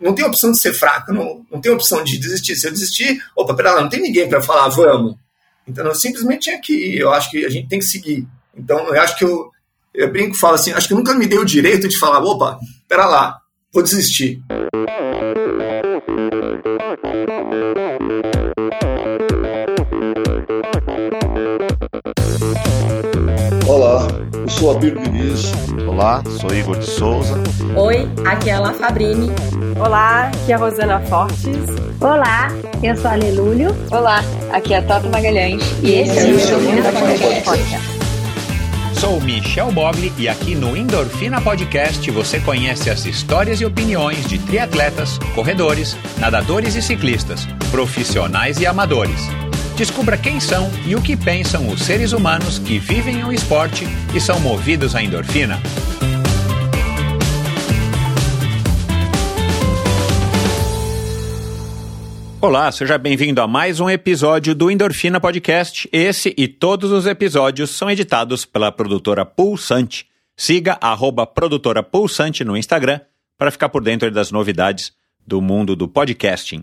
não tem opção de ser fraco, não, não tem opção de desistir. Se eu desistir, opa, pera lá, não tem ninguém para falar, vamos. Então eu simplesmente tinha que ir. Eu acho que a gente tem que seguir. Então eu acho que eu, eu brinco e falo assim, acho que eu nunca me dei o direito de falar, opa, pera lá, vou desistir. Olá, eu sou Abir Diniz. Olá, sou Igor de Souza. Oi, aqui é a La Fabrini. Olá, aqui é a Rosana Fortes. Olá, eu sou a Lelúlio. Olá, aqui é a Toto Magalhães. E esse é o Endorfina Podcast. Sou Michel Bogli e aqui no Endorfina Podcast você conhece as histórias e opiniões de triatletas, corredores, nadadores e ciclistas, profissionais e amadores. Descubra quem são e o que pensam os seres humanos que vivem o esporte e são movidos à endorfina. Olá, seja bem-vindo a mais um episódio do Endorfina Podcast. Esse e todos os episódios são editados pela produtora Pulsante. Siga a produtora Pulsante no Instagram para ficar por dentro das novidades do mundo do podcasting.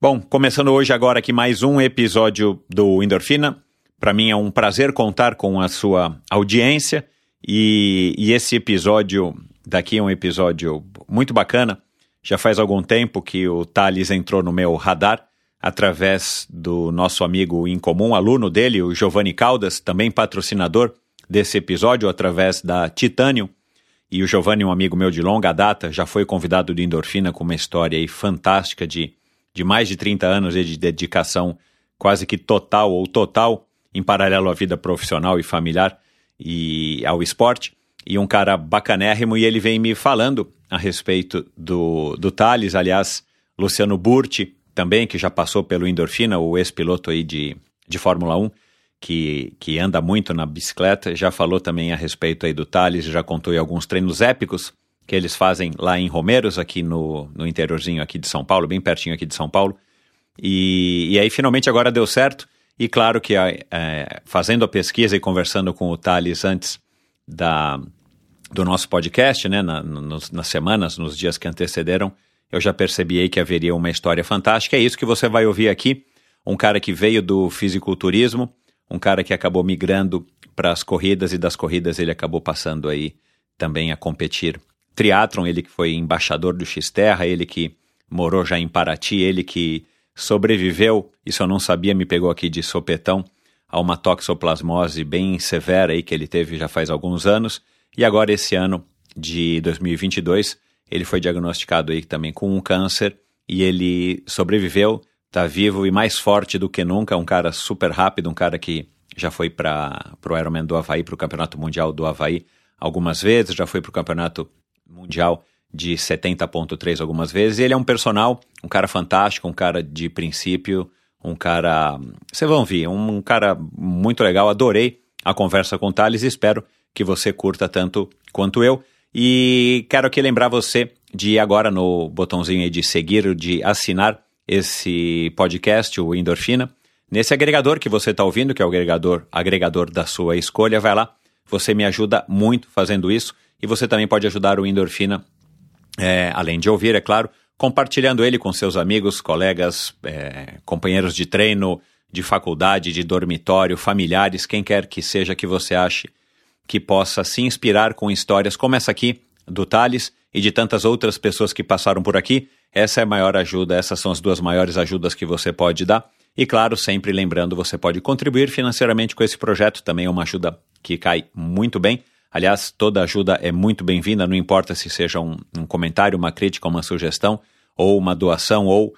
Bom, começando hoje agora aqui mais um episódio do Endorfina. Para mim é um prazer contar com a sua audiência e, e esse episódio daqui é um episódio muito bacana já faz algum tempo que o Thales entrou no meu radar através do nosso amigo em comum, aluno dele, o Giovanni Caldas, também patrocinador desse episódio através da Titânio. E o Giovanni, um amigo meu de longa data, já foi convidado do Endorfina com uma história fantástica de, de mais de 30 anos de dedicação quase que total ou total em paralelo à vida profissional e familiar e ao esporte. E um cara bacanérrimo, e ele vem me falando a respeito do, do Thales, aliás, Luciano Burti, também, que já passou pelo Endorfina, o ex-piloto aí de, de Fórmula 1, que, que anda muito na bicicleta, já falou também a respeito aí do Thales, já contou aí alguns treinos épicos que eles fazem lá em Romeiros, aqui no, no interiorzinho aqui de São Paulo, bem pertinho aqui de São Paulo. E, e aí finalmente agora deu certo, e claro que é, fazendo a pesquisa e conversando com o Thales antes da, do nosso podcast, né, na, nas semanas, nos dias que antecederam, eu já percebi que haveria uma história fantástica. É isso que você vai ouvir aqui. Um cara que veio do fisiculturismo, um cara que acabou migrando para as corridas e das corridas ele acabou passando aí também a competir. Triathlon, ele que foi embaixador do X-Terra, ele que morou já em Paraty, ele que sobreviveu, isso eu não sabia, me pegou aqui de sopetão, a uma toxoplasmose bem severa aí que ele teve já faz alguns anos e agora, esse ano de 2022, ele foi diagnosticado aí também com um câncer e ele sobreviveu, está vivo e mais forte do que nunca. Um cara super rápido, um cara que já foi para o Ironman do Havaí, para o Campeonato Mundial do Havaí algumas vezes, já foi para o Campeonato Mundial de 70.3 algumas vezes. E ele é um personal, um cara fantástico, um cara de princípio, um cara. Vocês vão ver, um, um cara muito legal. Adorei a conversa com o Thales e espero que você curta tanto quanto eu. E quero aqui lembrar você de ir agora no botãozinho aí de seguir, de assinar esse podcast, o Endorfina. Nesse agregador que você está ouvindo, que é o agregador, agregador da sua escolha, vai lá. Você me ajuda muito fazendo isso. E você também pode ajudar o Endorfina, é, além de ouvir, é claro, compartilhando ele com seus amigos, colegas, é, companheiros de treino, de faculdade, de dormitório, familiares, quem quer que seja que você ache que possa se inspirar com histórias como essa aqui do Thales e de tantas outras pessoas que passaram por aqui. Essa é a maior ajuda, essas são as duas maiores ajudas que você pode dar. E claro, sempre lembrando, você pode contribuir financeiramente com esse projeto, também é uma ajuda que cai muito bem. Aliás, toda ajuda é muito bem-vinda, não importa se seja um, um, comentário, uma crítica, uma sugestão, ou uma doação, ou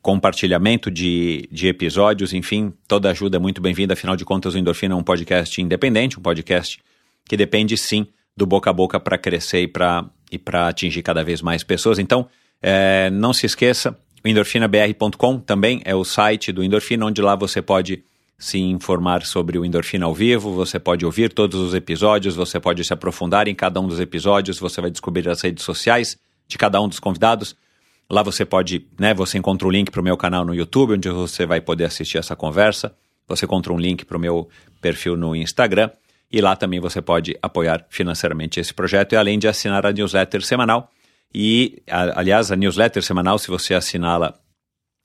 compartilhamento de, de episódios, enfim, toda ajuda é muito bem-vinda. Afinal de contas, o Endorfina é um podcast independente, um podcast que depende sim do boca a boca para crescer e para e atingir cada vez mais pessoas. Então, é, não se esqueça, endorfinabr.com também é o site do Endorfina, onde lá você pode se informar sobre o Endorfina ao vivo, você pode ouvir todos os episódios, você pode se aprofundar em cada um dos episódios, você vai descobrir as redes sociais de cada um dos convidados. Lá você pode, né, você encontra o link para o meu canal no YouTube, onde você vai poder assistir essa conversa. Você encontra um link para o meu perfil no Instagram. E lá também você pode apoiar financeiramente esse projeto e além de assinar a newsletter semanal, E, a, aliás, a newsletter semanal, se você assiná-la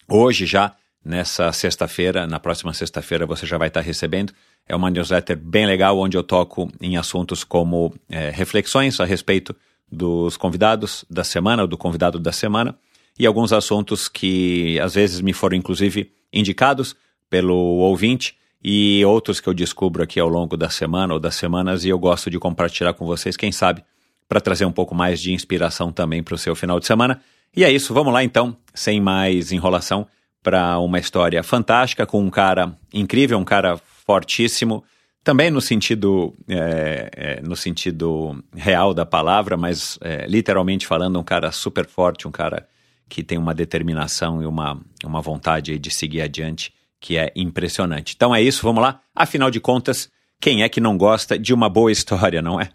hoje já, nessa sexta-feira, na próxima sexta-feira você já vai estar recebendo. É uma newsletter bem legal, onde eu toco em assuntos como é, reflexões a respeito dos convidados da semana, ou do convidado da semana, e alguns assuntos que às vezes me foram inclusive indicados pelo ouvinte e outros que eu descubro aqui ao longo da semana ou das semanas e eu gosto de compartilhar com vocês, quem sabe, para trazer um pouco mais de inspiração também para o seu final de semana. E é isso, vamos lá então, sem mais enrolação, para uma história fantástica com um cara incrível, um cara fortíssimo, também no sentido, é, é, no sentido real da palavra, mas é, literalmente falando, um cara super forte, um cara que tem uma determinação e uma, uma vontade de seguir adiante que é impressionante. Então é isso, vamos lá. Afinal de contas, quem é que não gosta de uma boa história, não é?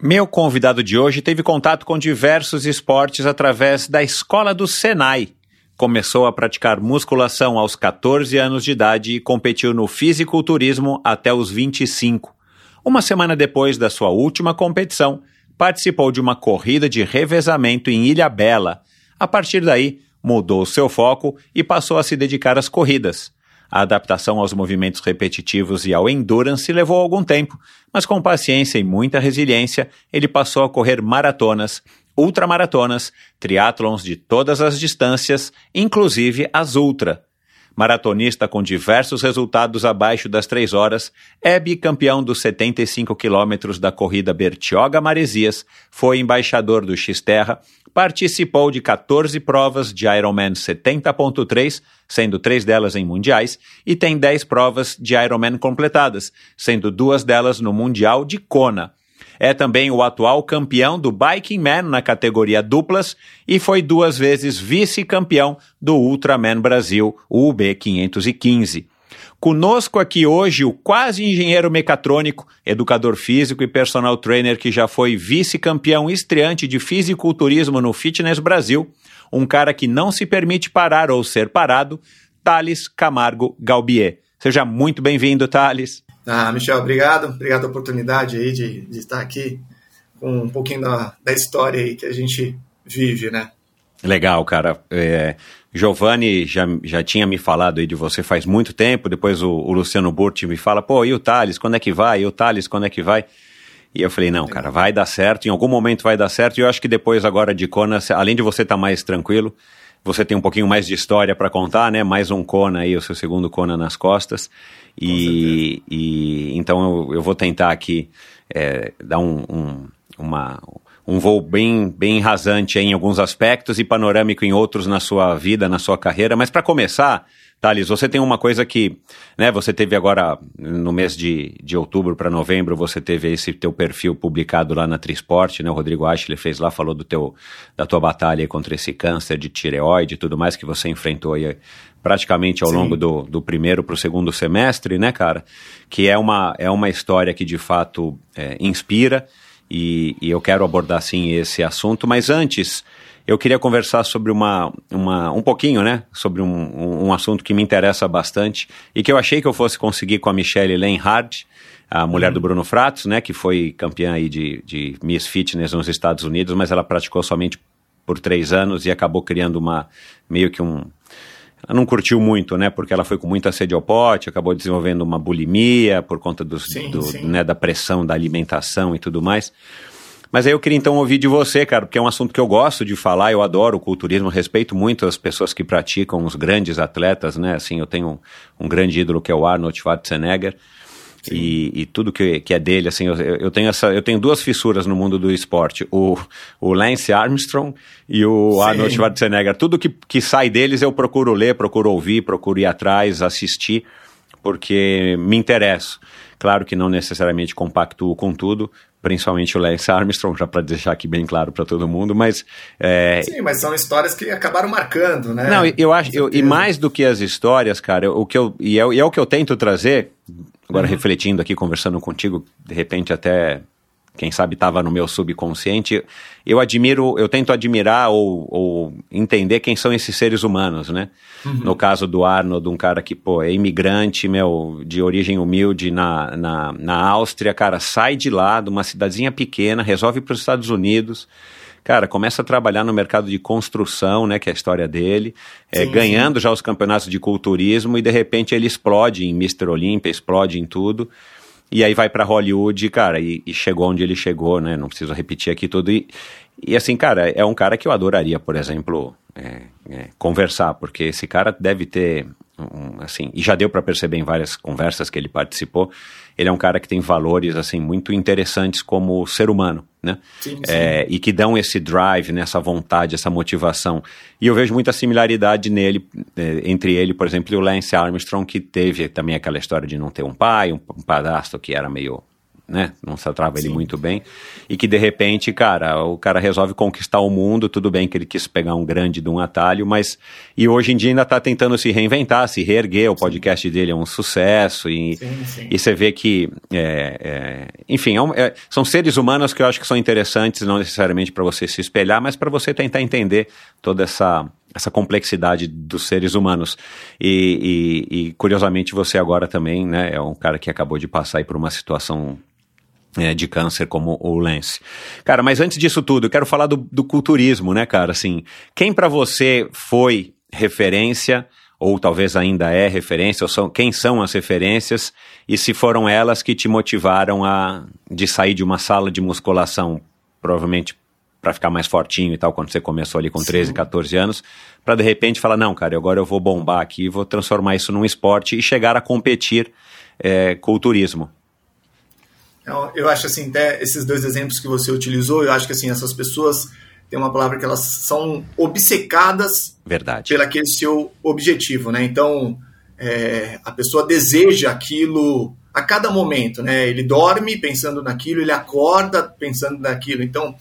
Meu convidado de hoje teve contato com diversos esportes através da escola do Senai. Começou a praticar musculação aos 14 anos de idade e competiu no fisiculturismo até os 25. Uma semana depois da sua última competição, participou de uma corrida de revezamento em Ilha Bela. A partir daí, mudou seu foco e passou a se dedicar às corridas. A adaptação aos movimentos repetitivos e ao endurance levou algum tempo, mas com paciência e muita resiliência, ele passou a correr maratonas, ultramaratonas, triatlons de todas as distâncias, inclusive as ultra. Maratonista com diversos resultados abaixo das três horas, é bicampeão dos 75 quilômetros da corrida Bertioga Maresias, foi embaixador do X-Terra, participou de 14 provas de Ironman 70.3, sendo três delas em mundiais, e tem 10 provas de Ironman completadas, sendo duas delas no Mundial de Kona. É também o atual campeão do Biking Man na categoria duplas e foi duas vezes vice-campeão do Ultraman Brasil, UB 515. Conosco aqui hoje o quase engenheiro mecatrônico, educador físico e personal trainer que já foi vice-campeão estreante de fisiculturismo no Fitness Brasil, um cara que não se permite parar ou ser parado, Thales Camargo Galbier. Seja muito bem-vindo, Thales. Ah, Michel, obrigado. Obrigado pela oportunidade aí de, de estar aqui com um pouquinho da, da história aí que a gente vive, né? Legal, cara. É, Giovanni já, já tinha me falado aí de você faz muito tempo, depois o, o Luciano Burti me fala, pô, e o Thales, quando é que vai? E o Thales, quando é que vai? E eu falei, não, cara, vai dar certo, em algum momento vai dar certo, e eu acho que depois agora de Kona, além de você estar tá mais tranquilo, você tem um pouquinho mais de história para contar, né? Mais um Kona aí, o seu segundo Kona nas costas. E, e então eu, eu, vou tentar aqui é, dar um, um, uma, um voo bem, bem rasante em alguns aspectos e panorâmico em outros na sua vida, na sua carreira. Mas para começar, Thales, você tem uma coisa que, né, você teve agora no mês de, de outubro para novembro, você teve esse teu perfil publicado lá na Trisport, né, o Rodrigo Ashley fez lá, falou do teu, da tua batalha contra esse câncer de tireoide e tudo mais que você enfrentou aí praticamente ao Sim. longo do, do primeiro para o segundo semestre, né, cara, que é uma, é uma história que de fato é, inspira e, e eu quero abordar sim esse assunto, mas antes eu queria conversar sobre uma, uma um pouquinho, né, sobre um, um, assunto que me interessa bastante e que eu achei que eu fosse conseguir com a Michelle Lenhard, a mulher uhum. do Bruno Fratos, né, que foi campeã aí de, de Miss Fitness nos Estados Unidos, mas ela praticou somente por três anos e acabou criando uma meio que um ela não curtiu muito, né? Porque ela foi com muita sede ao pote, acabou desenvolvendo uma bulimia por conta do, sim, do sim. Né, da pressão da alimentação e tudo mais. Mas aí eu queria então ouvir de você, cara, porque é um assunto que eu gosto de falar, eu adoro o culturismo, respeito muito as pessoas que praticam, os grandes atletas, né? Assim, eu tenho um, um grande ídolo que é o Arnold Schwarzenegger. E, e, tudo que, que é dele, assim, eu, eu, tenho essa, eu tenho duas fissuras no mundo do esporte, o, o Lance Armstrong e o Sim. Arnold Schwarzenegger. Tudo que, que sai deles eu procuro ler, procuro ouvir, procuro ir atrás, assistir, porque me interesso. Claro que não necessariamente compactuo com tudo, principalmente o Lance Armstrong, já para deixar aqui bem claro para todo mundo, mas... É... Sim, mas são histórias que acabaram marcando, né? Não, eu acho, eu, e mais do que as histórias, cara, o que eu, e é, e é o que eu tento trazer, agora uhum. refletindo aqui, conversando contigo, de repente até quem sabe estava no meu subconsciente, eu admiro, eu tento admirar ou, ou entender quem são esses seres humanos, né? Uhum. No caso do Arnold, um cara que, pô, é imigrante, meu, de origem humilde na, na, na Áustria, cara, sai de lá, de uma cidadezinha pequena, resolve para os Estados Unidos, cara, começa a trabalhar no mercado de construção, né, que é a história dele, é, sim, ganhando sim. já os campeonatos de culturismo e de repente ele explode em Mr. Olympia, explode em tudo. E aí vai para Hollywood, cara, e, e, chegou onde ele chegou, né? Não preciso repetir aqui tudo. E, e assim, cara, é um cara que eu adoraria, por exemplo, é, é, conversar, porque esse cara deve ter, um, assim, e já deu para perceber em várias conversas que ele participou, ele é um cara que tem valores, assim, muito interessantes como ser humano, né? Sim, sim. É, e que dão esse drive, né, essa vontade, essa motivação. E eu vejo muita similaridade nele, é, entre ele, por exemplo, e o Lance Armstrong, que teve também aquela história de não ter um pai, um, um padrasto que era meio né? Não se atrava ele muito bem. E que de repente, cara, o cara resolve conquistar o mundo. Tudo bem que ele quis pegar um grande de um atalho, mas. E hoje em dia ainda está tentando se reinventar, se reerguer. O podcast sim. dele é um sucesso. E, sim, sim. e você vê que. É, é, enfim, é um, é, são seres humanos que eu acho que são interessantes, não necessariamente para você se espelhar, mas para você tentar entender toda essa essa complexidade dos seres humanos. E, e, e, curiosamente você agora também, né, é um cara que acabou de passar por uma situação é, de câncer como o Lance. Cara, mas antes disso tudo, eu quero falar do, do culturismo, né, cara? Assim, quem para você foi referência, ou talvez ainda é referência, ou são, quem são as referências, e se foram elas que te motivaram a de sair de uma sala de musculação, provavelmente para ficar mais fortinho e tal, quando você começou ali com Sim. 13, 14 anos, para de repente falar, não, cara, agora eu vou bombar aqui, vou transformar isso num esporte e chegar a competir é, culturismo. Então, eu acho assim, até esses dois exemplos que você utilizou, eu acho que assim, essas pessoas têm uma palavra que elas são obcecadas Verdade. pelo aquele seu objetivo, né? Então, é, a pessoa deseja aquilo a cada momento, né? Ele dorme pensando naquilo, ele acorda pensando naquilo. Então,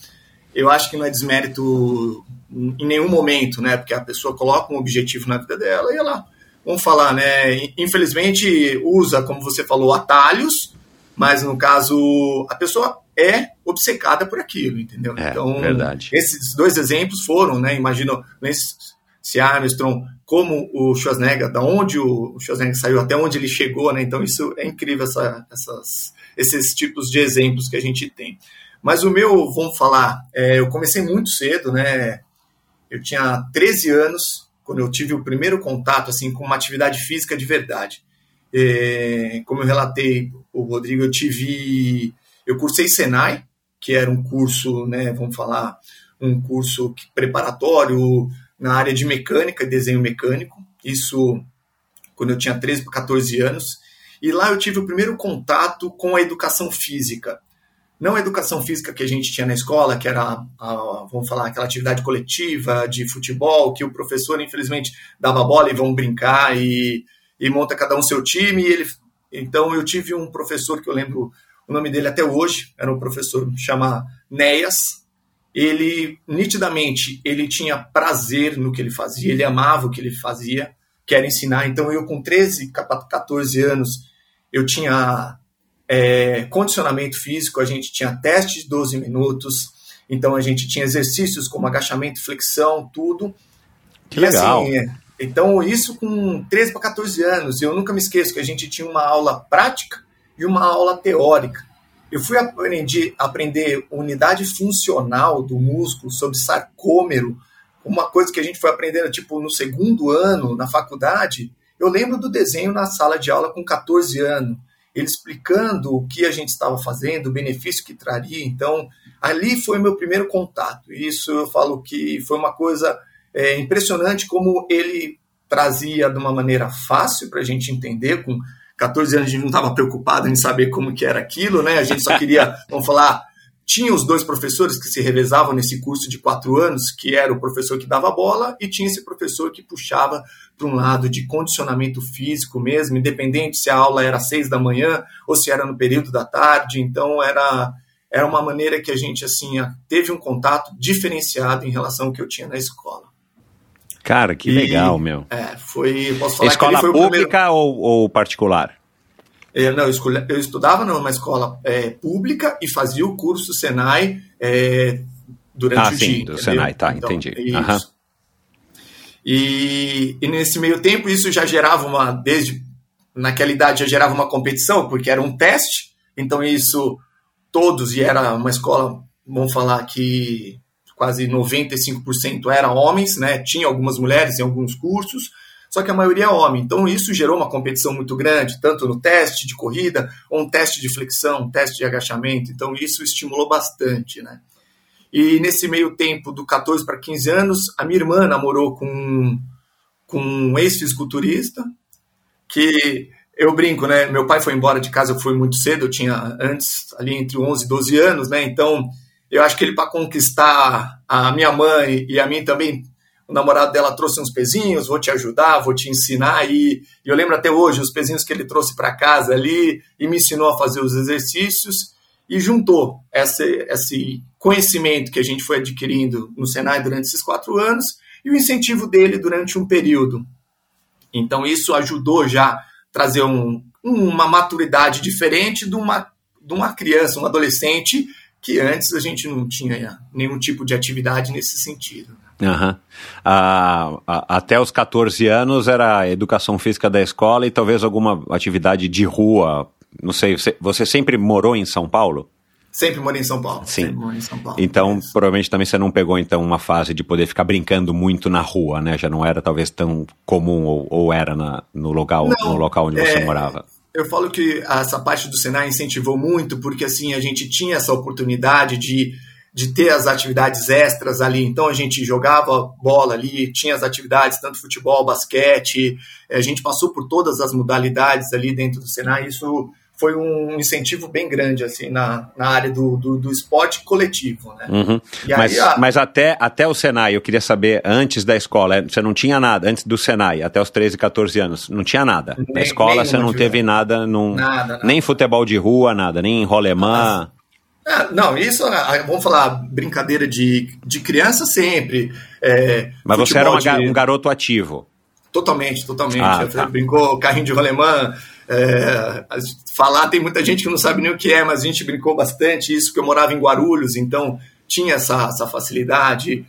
eu acho que não é desmérito em nenhum momento, né? Porque a pessoa coloca um objetivo na vida dela e ela, vamos falar, né? Infelizmente usa, como você falou, atalhos mas no caso a pessoa é obcecada por aquilo, entendeu? É, então, verdade. esses dois exemplos foram, né? Imagina se Armstrong, como o Schwarzenegger, da onde o Schwarzenegger saiu até onde ele chegou, né? Então isso é incrível essa, essas, esses tipos de exemplos que a gente tem. Mas o meu, vamos falar, é, eu comecei muito cedo, né? Eu tinha 13 anos quando eu tive o primeiro contato assim com uma atividade física de verdade. É, como eu relatei, o Rodrigo, eu tive. Eu cursei Senai, que era um curso, né, vamos falar, um curso preparatório na área de mecânica e desenho mecânico. Isso quando eu tinha 13 para 14 anos. E lá eu tive o primeiro contato com a educação física. Não a educação física que a gente tinha na escola, que era, a, vamos falar, aquela atividade coletiva de futebol, que o professor, infelizmente, dava bola e vão brincar e e monta cada um seu time. E ele, então eu tive um professor que eu lembro o nome dele até hoje, era um professor chama Néas. Ele nitidamente ele tinha prazer no que ele fazia, ele amava o que ele fazia, que era ensinar. Então eu com 13, 14 anos, eu tinha é, condicionamento físico, a gente tinha teste de 12 minutos, então a gente tinha exercícios como agachamento, flexão, tudo. Que e, legal. Assim, então, isso com 13 para 14 anos. Eu nunca me esqueço que a gente tinha uma aula prática e uma aula teórica. Eu fui aprendi, aprender unidade funcional do músculo sobre sarcômero, uma coisa que a gente foi aprendendo tipo no segundo ano na faculdade. Eu lembro do desenho na sala de aula com 14 anos, ele explicando o que a gente estava fazendo, o benefício que traria. Então, ali foi meu primeiro contato. Isso eu falo que foi uma coisa é impressionante como ele trazia de uma maneira fácil para a gente entender, com 14 anos a gente não estava preocupado em saber como que era aquilo, né? A gente só queria, vamos falar, tinha os dois professores que se revezavam nesse curso de quatro anos, que era o professor que dava bola e tinha esse professor que puxava para um lado de condicionamento físico mesmo, independente se a aula era às seis da manhã ou se era no período da tarde. Então era era uma maneira que a gente assim teve um contato diferenciado em relação ao que eu tinha na escola. Cara, que e, legal, meu. É, foi. Posso falar escola foi pública primeiro... ou, ou, particular? É, não, eu, escolhi, eu, estudava numa escola é, pública e fazia o curso Senai é, durante ah, o sim, dia. do entendeu? Senai, tá, então, entendi. Uhum. E, e nesse meio tempo isso já gerava uma, desde naquela idade já gerava uma competição, porque era um teste, então isso todos, e era uma escola, vamos falar que quase 95% eram homens, né? Tinha algumas mulheres em alguns cursos, só que a maioria é homem. Então isso gerou uma competição muito grande, tanto no teste de corrida, ou um teste de flexão, um teste de agachamento. Então isso estimulou bastante, né? E nesse meio tempo, do 14 para 15 anos, a minha irmã namorou com, com um ex-fisiculturista, que eu brinco, né? Meu pai foi embora de casa, eu fui muito cedo, eu tinha antes ali entre 11 e 12 anos, né? Então eu acho que ele, para conquistar a minha mãe e a mim também, o namorado dela trouxe uns pezinhos, vou te ajudar, vou te ensinar. E, eu lembro até hoje os pezinhos que ele trouxe para casa ali e me ensinou a fazer os exercícios e juntou esse, esse conhecimento que a gente foi adquirindo no Senai durante esses quatro anos e o incentivo dele durante um período. Então isso ajudou já a trazer um, uma maturidade diferente de uma, de uma criança, um adolescente que antes a gente não tinha nenhum tipo de atividade nesse sentido. Uhum. Ah, até os 14 anos era a educação física da escola e talvez alguma atividade de rua. Não sei, você, você sempre morou em São Paulo? Sempre morei em São Paulo. Sim. Em São Paulo. Então, provavelmente também você não pegou então uma fase de poder ficar brincando muito na rua, né? Já não era talvez tão comum ou, ou era na, no local, não, no local onde é, você morava. Eu falo que essa parte do Senai incentivou muito, porque assim, a gente tinha essa oportunidade de, de ter as atividades extras ali. Então a gente jogava bola ali, tinha as atividades, tanto futebol, basquete, a gente passou por todas as modalidades ali dentro do Senai. Isso foi um incentivo bem grande assim na, na área do, do, do esporte coletivo. Né? Uhum. Mas, a... mas até, até o Senai, eu queria saber, antes da escola, é, você não tinha nada, antes do Senai, até os 13, 14 anos, não tinha nada. Nem, na escola você não teve nada, num, nada, nada, nem futebol de rua, nada, nem rolemã. Ah, não, isso, ah, vamos falar, brincadeira de, de criança sempre. É, mas você era de... um garoto ativo. Totalmente, totalmente. Ah, tá. Brincou carrinho de rolemã, é, falar, tem muita gente que não sabe nem o que é, mas a gente brincou bastante isso, porque eu morava em Guarulhos, então tinha essa, essa facilidade.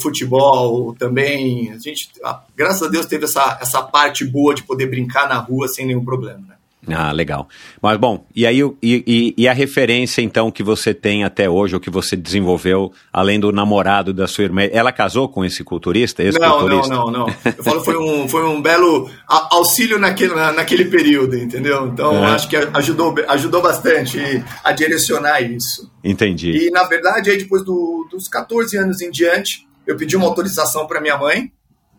Futebol também, a gente, graças a Deus, teve essa, essa parte boa de poder brincar na rua sem nenhum problema. Né? Ah, legal. Mas bom, e aí e, e, a referência então que você tem até hoje, ou que você desenvolveu, além do namorado da sua irmã, ela casou com esse culturista? Esse não, culturista? não, não, não. Eu falo foi um, foi um belo auxílio naquele, naquele período, entendeu? Então uhum. acho que ajudou, ajudou bastante a direcionar isso. Entendi. E na verdade, aí depois do, dos 14 anos em diante, eu pedi uma autorização para minha mãe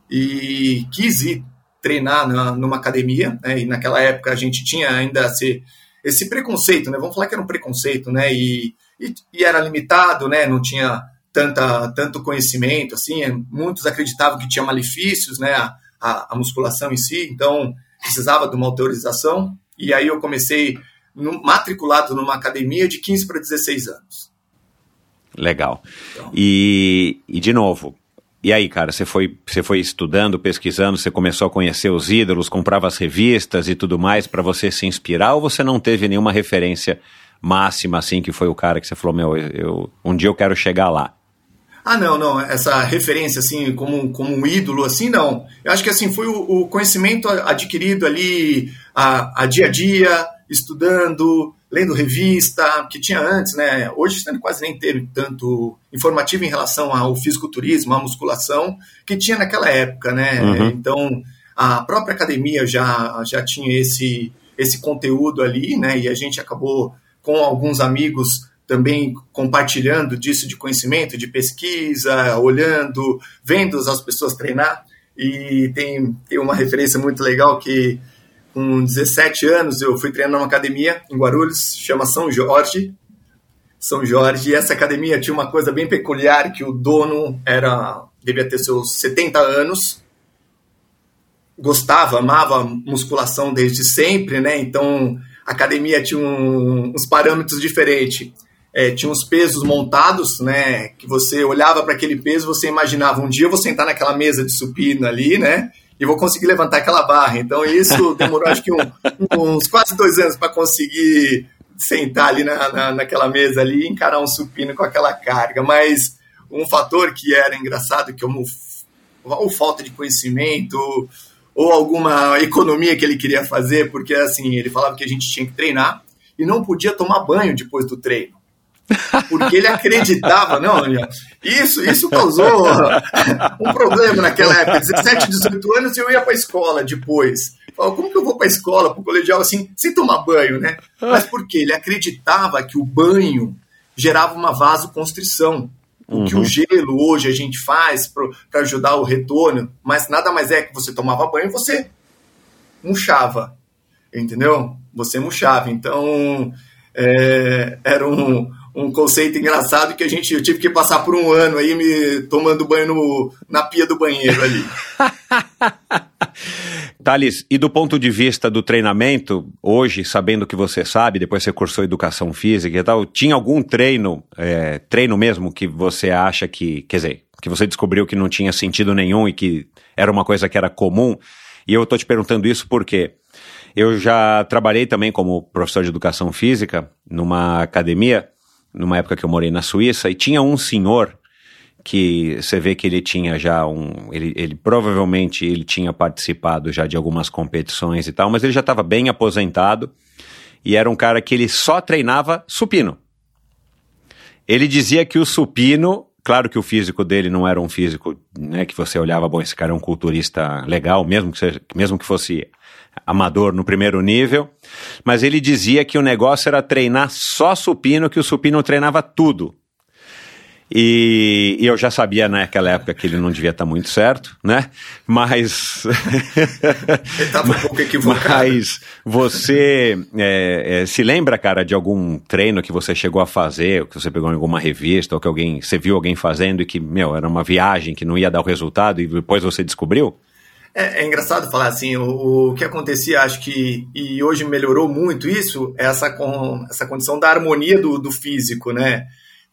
e quis ir treinar na, numa academia, né? E naquela época a gente tinha ainda esse, esse preconceito, né? Vamos falar que era um preconceito, né? E, e, e era limitado, né? Não tinha tanta, tanto conhecimento, assim. Muitos acreditavam que tinha malefícios, né? A, a, a musculação em si, então precisava de uma autorização. E aí eu comecei no, matriculado numa academia de 15 para 16 anos. Legal. Então. E, e, de novo, e aí, cara, você foi, você foi estudando, pesquisando, você começou a conhecer os ídolos, comprava as revistas e tudo mais para você se inspirar, ou você não teve nenhuma referência máxima, assim, que foi o cara que você falou, meu, eu, um dia eu quero chegar lá? Ah, não, não, essa referência, assim, como, como um ídolo, assim, não. Eu acho que, assim, foi o, o conhecimento adquirido ali a, a dia a dia, estudando, lendo revista, que tinha antes, né? Hoje quase nem teve tanto informativo em relação ao fisiculturismo, à musculação, que tinha naquela época, né? Uhum. Então, a própria academia já, já tinha esse, esse conteúdo ali, né? E a gente acabou com alguns amigos também compartilhando disso de conhecimento, de pesquisa, olhando, vendo as pessoas treinar. E tem, tem uma referência muito legal que com 17 anos, eu fui treinar numa academia em Guarulhos, chama São Jorge. São Jorge, e essa academia tinha uma coisa bem peculiar, que o dono era devia ter seus 70 anos, gostava, amava musculação desde sempre, né? Então, a academia tinha um, uns parâmetros diferentes. É, tinha uns pesos montados, né? Que você olhava para aquele peso, você imaginava um dia eu vou sentar naquela mesa de supino ali, né? E vou conseguir levantar aquela barra. Então isso demorou acho que um, uns quase dois anos para conseguir sentar ali na, na, naquela mesa ali e encarar um supino com aquela carga. Mas um fator que era engraçado, que como ou falta de conhecimento ou alguma economia que ele queria fazer, porque assim, ele falava que a gente tinha que treinar e não podia tomar banho depois do treino. Porque ele acreditava, não, isso, isso causou um problema naquela época. 17, 18 anos eu ia para a escola depois. Falava, como que eu vou para a escola, para o colegial, assim, sem tomar banho, né? Mas por quê? Ele acreditava que o banho gerava uma vasoconstrição. O que o uhum. gelo hoje a gente faz para ajudar o retorno, mas nada mais é que você tomava banho e você murchava, entendeu? Você murchava. Então, é, era um, um conceito engraçado que a gente eu tive que passar por um ano aí me tomando banho no, na pia do banheiro ali. Thales, e do ponto de vista do treinamento, hoje, sabendo que você sabe, depois você cursou educação física e tal, tinha algum treino, é, treino mesmo, que você acha que, quer dizer, que você descobriu que não tinha sentido nenhum e que era uma coisa que era comum? E eu estou te perguntando isso porque eu já trabalhei também como professor de educação física numa academia, numa época que eu morei na Suíça, e tinha um senhor que você vê que ele tinha já um. Ele, ele provavelmente ele tinha participado já de algumas competições e tal, mas ele já estava bem aposentado e era um cara que ele só treinava supino. Ele dizia que o supino, claro que o físico dele não era um físico né, que você olhava, bom, esse cara é um culturista legal, mesmo que, seja, mesmo que fosse amador no primeiro nível, mas ele dizia que o negócio era treinar só supino, que o supino treinava tudo. E, e, eu já sabia naquela época que ele não devia estar muito certo, né? Mas. ele estava um pouco equivocado. Mas você é, é, se lembra, cara, de algum treino que você chegou a fazer, ou que você pegou em alguma revista, ou que alguém. Você viu alguém fazendo e que, meu, era uma viagem que não ia dar o resultado e depois você descobriu? É, é engraçado falar assim, o, o, que acontecia, acho que, e hoje melhorou muito isso, é essa, com, essa condição da harmonia do, do físico, né?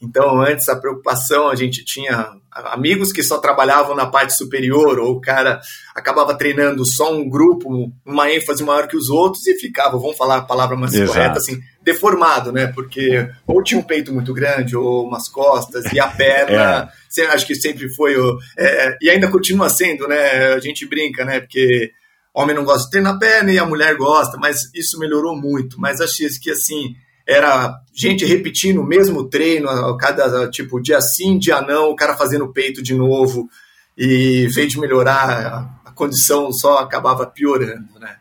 Então, antes a preocupação, a gente tinha amigos que só trabalhavam na parte superior, ou o cara acabava treinando só um grupo, uma ênfase maior que os outros, e ficava, vamos falar a palavra mais Exato. correta, assim, deformado, né? Porque ou tinha um peito muito grande, ou umas costas, e a perna, é. acho que sempre foi, é, e ainda continua sendo, né? A gente brinca, né? Porque homem não gosta de treinar perna e a mulher gosta, mas isso melhorou muito. Mas acho que, assim, era gente repetindo o mesmo treino, a cada tipo dia sim, dia não, o cara fazendo peito de novo e veio de melhorar a condição só acabava piorando, né?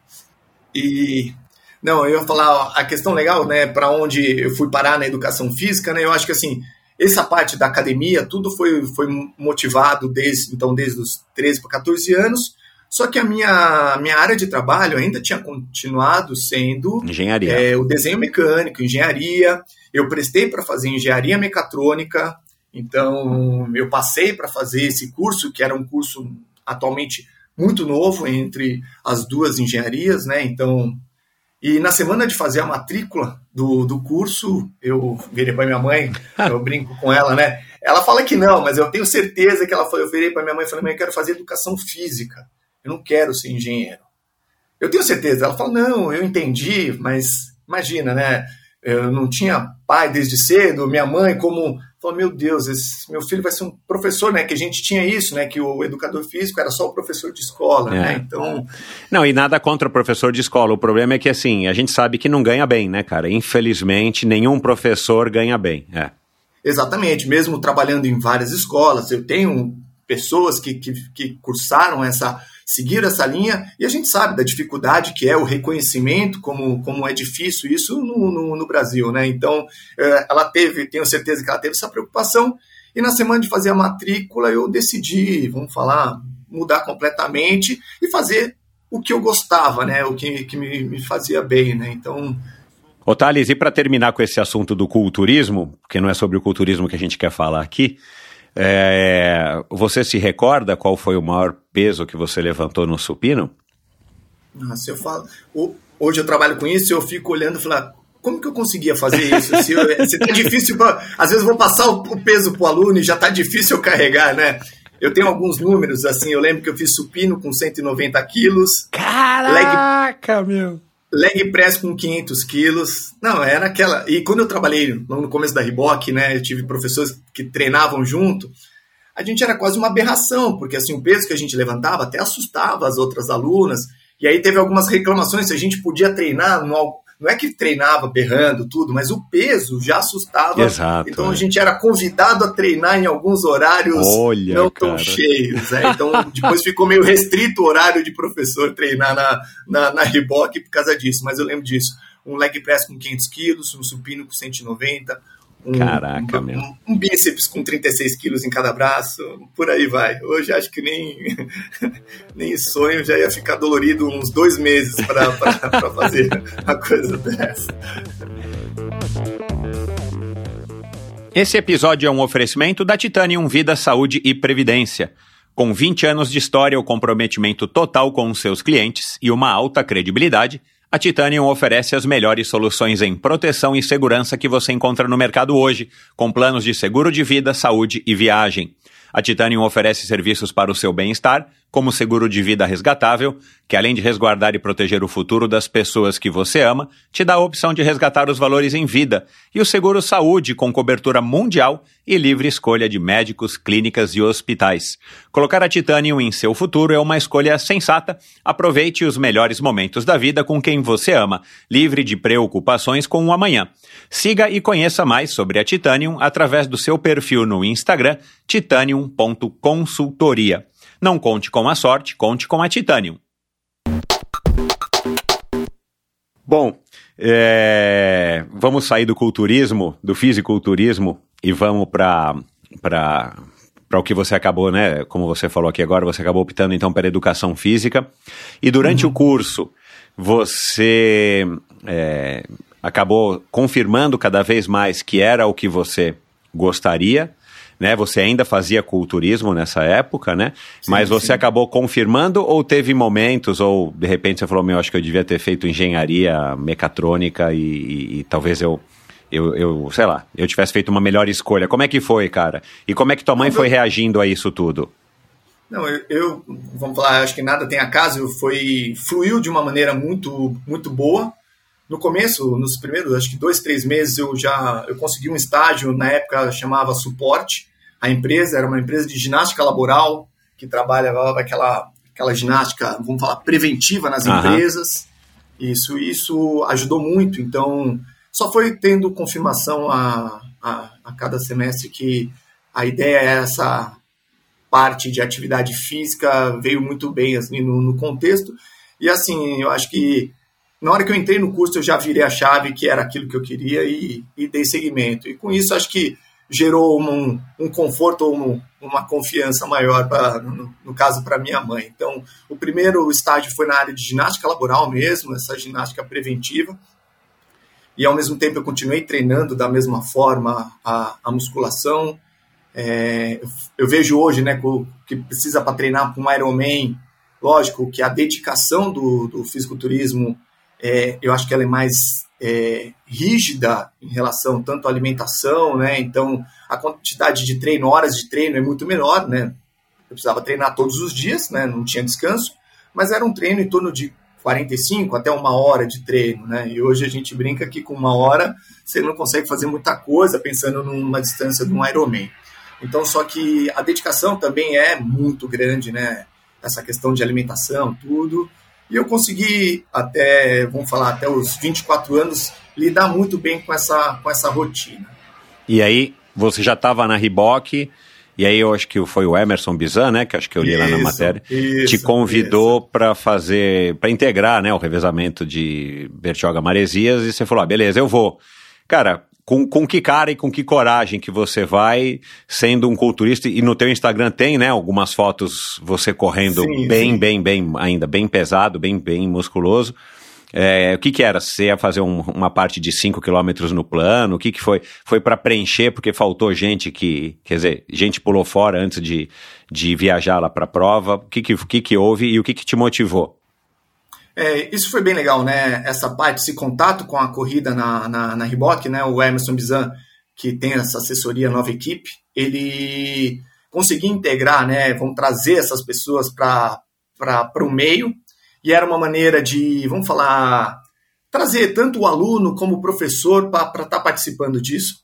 E não, eu ia falar a questão legal, né, para onde eu fui parar na educação física, né? Eu acho que assim, essa parte da academia, tudo foi foi motivado desde então desde os 13 para 14 anos só que a minha, minha área de trabalho ainda tinha continuado sendo engenharia. É, o desenho mecânico, engenharia. Eu prestei para fazer engenharia mecatrônica, então eu passei para fazer esse curso, que era um curso atualmente muito novo entre as duas engenharias, né? Então, e na semana de fazer a matrícula do, do curso, eu virei para minha mãe, eu brinco com ela, né? Ela fala que não, mas eu tenho certeza que ela foi. Eu virei para minha mãe e falei: mãe, eu quero fazer educação física eu não quero ser engenheiro. Eu tenho certeza. Ela fala, não, eu entendi, mas imagina, né? Eu não tinha pai desde cedo, minha mãe como falou, meu Deus, esse, meu filho vai ser um professor, né? Que a gente tinha isso, né? Que o educador físico era só o professor de escola, é. né? Então. Não, e nada contra o professor de escola. O problema é que assim, a gente sabe que não ganha bem, né, cara? Infelizmente, nenhum professor ganha bem. É. Exatamente, mesmo trabalhando em várias escolas, eu tenho pessoas que, que, que cursaram essa seguir essa linha, e a gente sabe da dificuldade que é o reconhecimento, como, como é difícil isso no, no, no Brasil, né? Então, é, ela teve, tenho certeza que ela teve essa preocupação, e na semana de fazer a matrícula eu decidi, vamos falar, mudar completamente e fazer o que eu gostava, né? O que, que me, me fazia bem, né? Então, Ô Thales, e para terminar com esse assunto do culturismo, porque não é sobre o culturismo que a gente quer falar aqui, é, você se recorda qual foi o maior peso que você levantou no supino? Nossa, eu falo. Hoje eu trabalho com isso e eu fico olhando e falo, como que eu conseguia fazer isso? Se, eu, se tá difícil, pra, às vezes eu vou passar o, o peso pro aluno e já tá difícil eu carregar, né? Eu tenho alguns números, assim, eu lembro que eu fiz supino com 190 quilos. Caraca, leg, meu! Leg press com 500 quilos. Não, era aquela. E quando eu trabalhei no começo da Riboc, né, eu tive professores que treinavam junto. A gente era quase uma aberração, porque assim, o peso que a gente levantava até assustava as outras alunas. E aí teve algumas reclamações se a gente podia treinar no, não é que treinava berrando tudo, mas o peso já assustava. Exato, então é. a gente era convidado a treinar em alguns horários Olha, não cara. tão cheios. né? Então depois ficou meio restrito o horário de professor treinar na, na, na por causa disso, mas eu lembro disso. Um leg press com 500 quilos, um supino com 190, um, Caraca, um, meu. um, um bíceps com 36 quilos em cada braço, por aí vai. Hoje acho que nem, nem sonho já ia ficar dolorido uns dois meses para fazer a coisa dessa. Esse episódio é um oferecimento da Titanium Vida, Saúde e Previdência. Com 20 anos de história, o comprometimento total com os seus clientes e uma alta credibilidade, a Titanium oferece as melhores soluções em proteção e segurança que você encontra no mercado hoje, com planos de seguro de vida, saúde e viagem. A Titanium oferece serviços para o seu bem-estar, como seguro de vida resgatável, que além de resguardar e proteger o futuro das pessoas que você ama, te dá a opção de resgatar os valores em vida, e o seguro saúde com cobertura mundial e livre escolha de médicos, clínicas e hospitais. Colocar a Titanium em seu futuro é uma escolha sensata. Aproveite os melhores momentos da vida com quem você ama, livre de preocupações com o amanhã. Siga e conheça mais sobre a Titanium através do seu perfil no Instagram titanium.consultoria. Não conte com a sorte, conte com a Titanium. Bom, é, vamos sair do culturismo, do fisiculturismo, e vamos para para o que você acabou, né? Como você falou aqui agora, você acabou optando então pela educação física. E durante o curso, você é, acabou confirmando cada vez mais que era o que você gostaria né? Você ainda fazia culturismo nessa época, né? Sim, Mas você sim. acabou confirmando ou teve momentos, ou de repente você falou, meu, acho que eu devia ter feito engenharia mecatrônica e, e- e talvez eu, eu, eu, sei lá, eu tivesse feito uma melhor escolha. Como é que foi, cara? E como é que tua mãe foi reagindo a isso tudo? Não, eu, eu- vamos falar, acho que nada tem acaso, foi fluiu de uma maneira muito muito boa. No começo, nos primeiros, acho que dois, três meses, eu já eu consegui um estágio, na época chamava Suporte. A empresa era uma empresa de ginástica laboral, que trabalhava aquela, aquela ginástica, vamos falar, preventiva nas Aham. empresas. Isso, isso ajudou muito. Então, só foi tendo confirmação a, a, a cada semestre que a ideia é essa parte de atividade física veio muito bem assim, no, no contexto. E assim, eu acho que na hora que eu entrei no curso, eu já virei a chave que era aquilo que eu queria e, e dei seguimento. E com isso, acho que gerou um, um conforto ou um- uma confiança maior, pra, no, no caso, para minha mãe. Então, o primeiro estágio foi na área de ginástica laboral mesmo, essa ginástica preventiva. E, ao mesmo tempo, eu continuei treinando da mesma forma a, a musculação. É, eu, vejo hoje né, que precisa para treinar para um Ironman, lógico que a dedicação do, do fisiculturismo, é, eu acho que ela é mais é, rígida em relação tanto à alimentação, né? Então a quantidade de treino, horas de treino é muito menor, né? Eu precisava treinar todos os dias, né? Não tinha descanso, mas era um treino em torno de 45 até uma hora de treino, né? E hoje a gente brinca que com uma hora você não consegue fazer muita coisa pensando numa distância de um Ironman. Então, só que a dedicação também é muito grande, né? Essa questão de alimentação, tudo. E eu consegui até, vamos falar, até os 24 anos, lidar muito bem com essa, com essa rotina. E aí, você já estava na Riboc, e aí eu acho que foi o Emerson Bizan, né? Que acho que eu li lá na Isso, matéria. isso, te convidou para fazer, para integrar, né, o revezamento de Bertioga Maresias e você falou, ah, beleza, eu vou. Cara, com, com que cara e com que coragem que você vai sendo um culturista e no teu Instagram tem, né, algumas fotos você correndo Sim, bem, sim. bem, bem, ainda bem pesado, bem, bem musculoso. É, o que que era? Você ia fazer um- uma parte de 5 quilômetros no plano? O que que foi? Foi para preencher porque faltou gente que, quer dizer, gente pulou fora antes de, de viajar lá para a prova. O que que, o que que houve e o que que te motivou? É, isso foi bem legal, né? Essa parte, esse contato com a corrida na, na, na Reebok, né? O Emerson Bizan, que tem essa assessoria nova equipe, ele conseguia integrar, né? Vamos trazer essas pessoas para o meio, e era uma maneira de, vamos falar, trazer tanto o aluno como o professor para estar tá participando disso.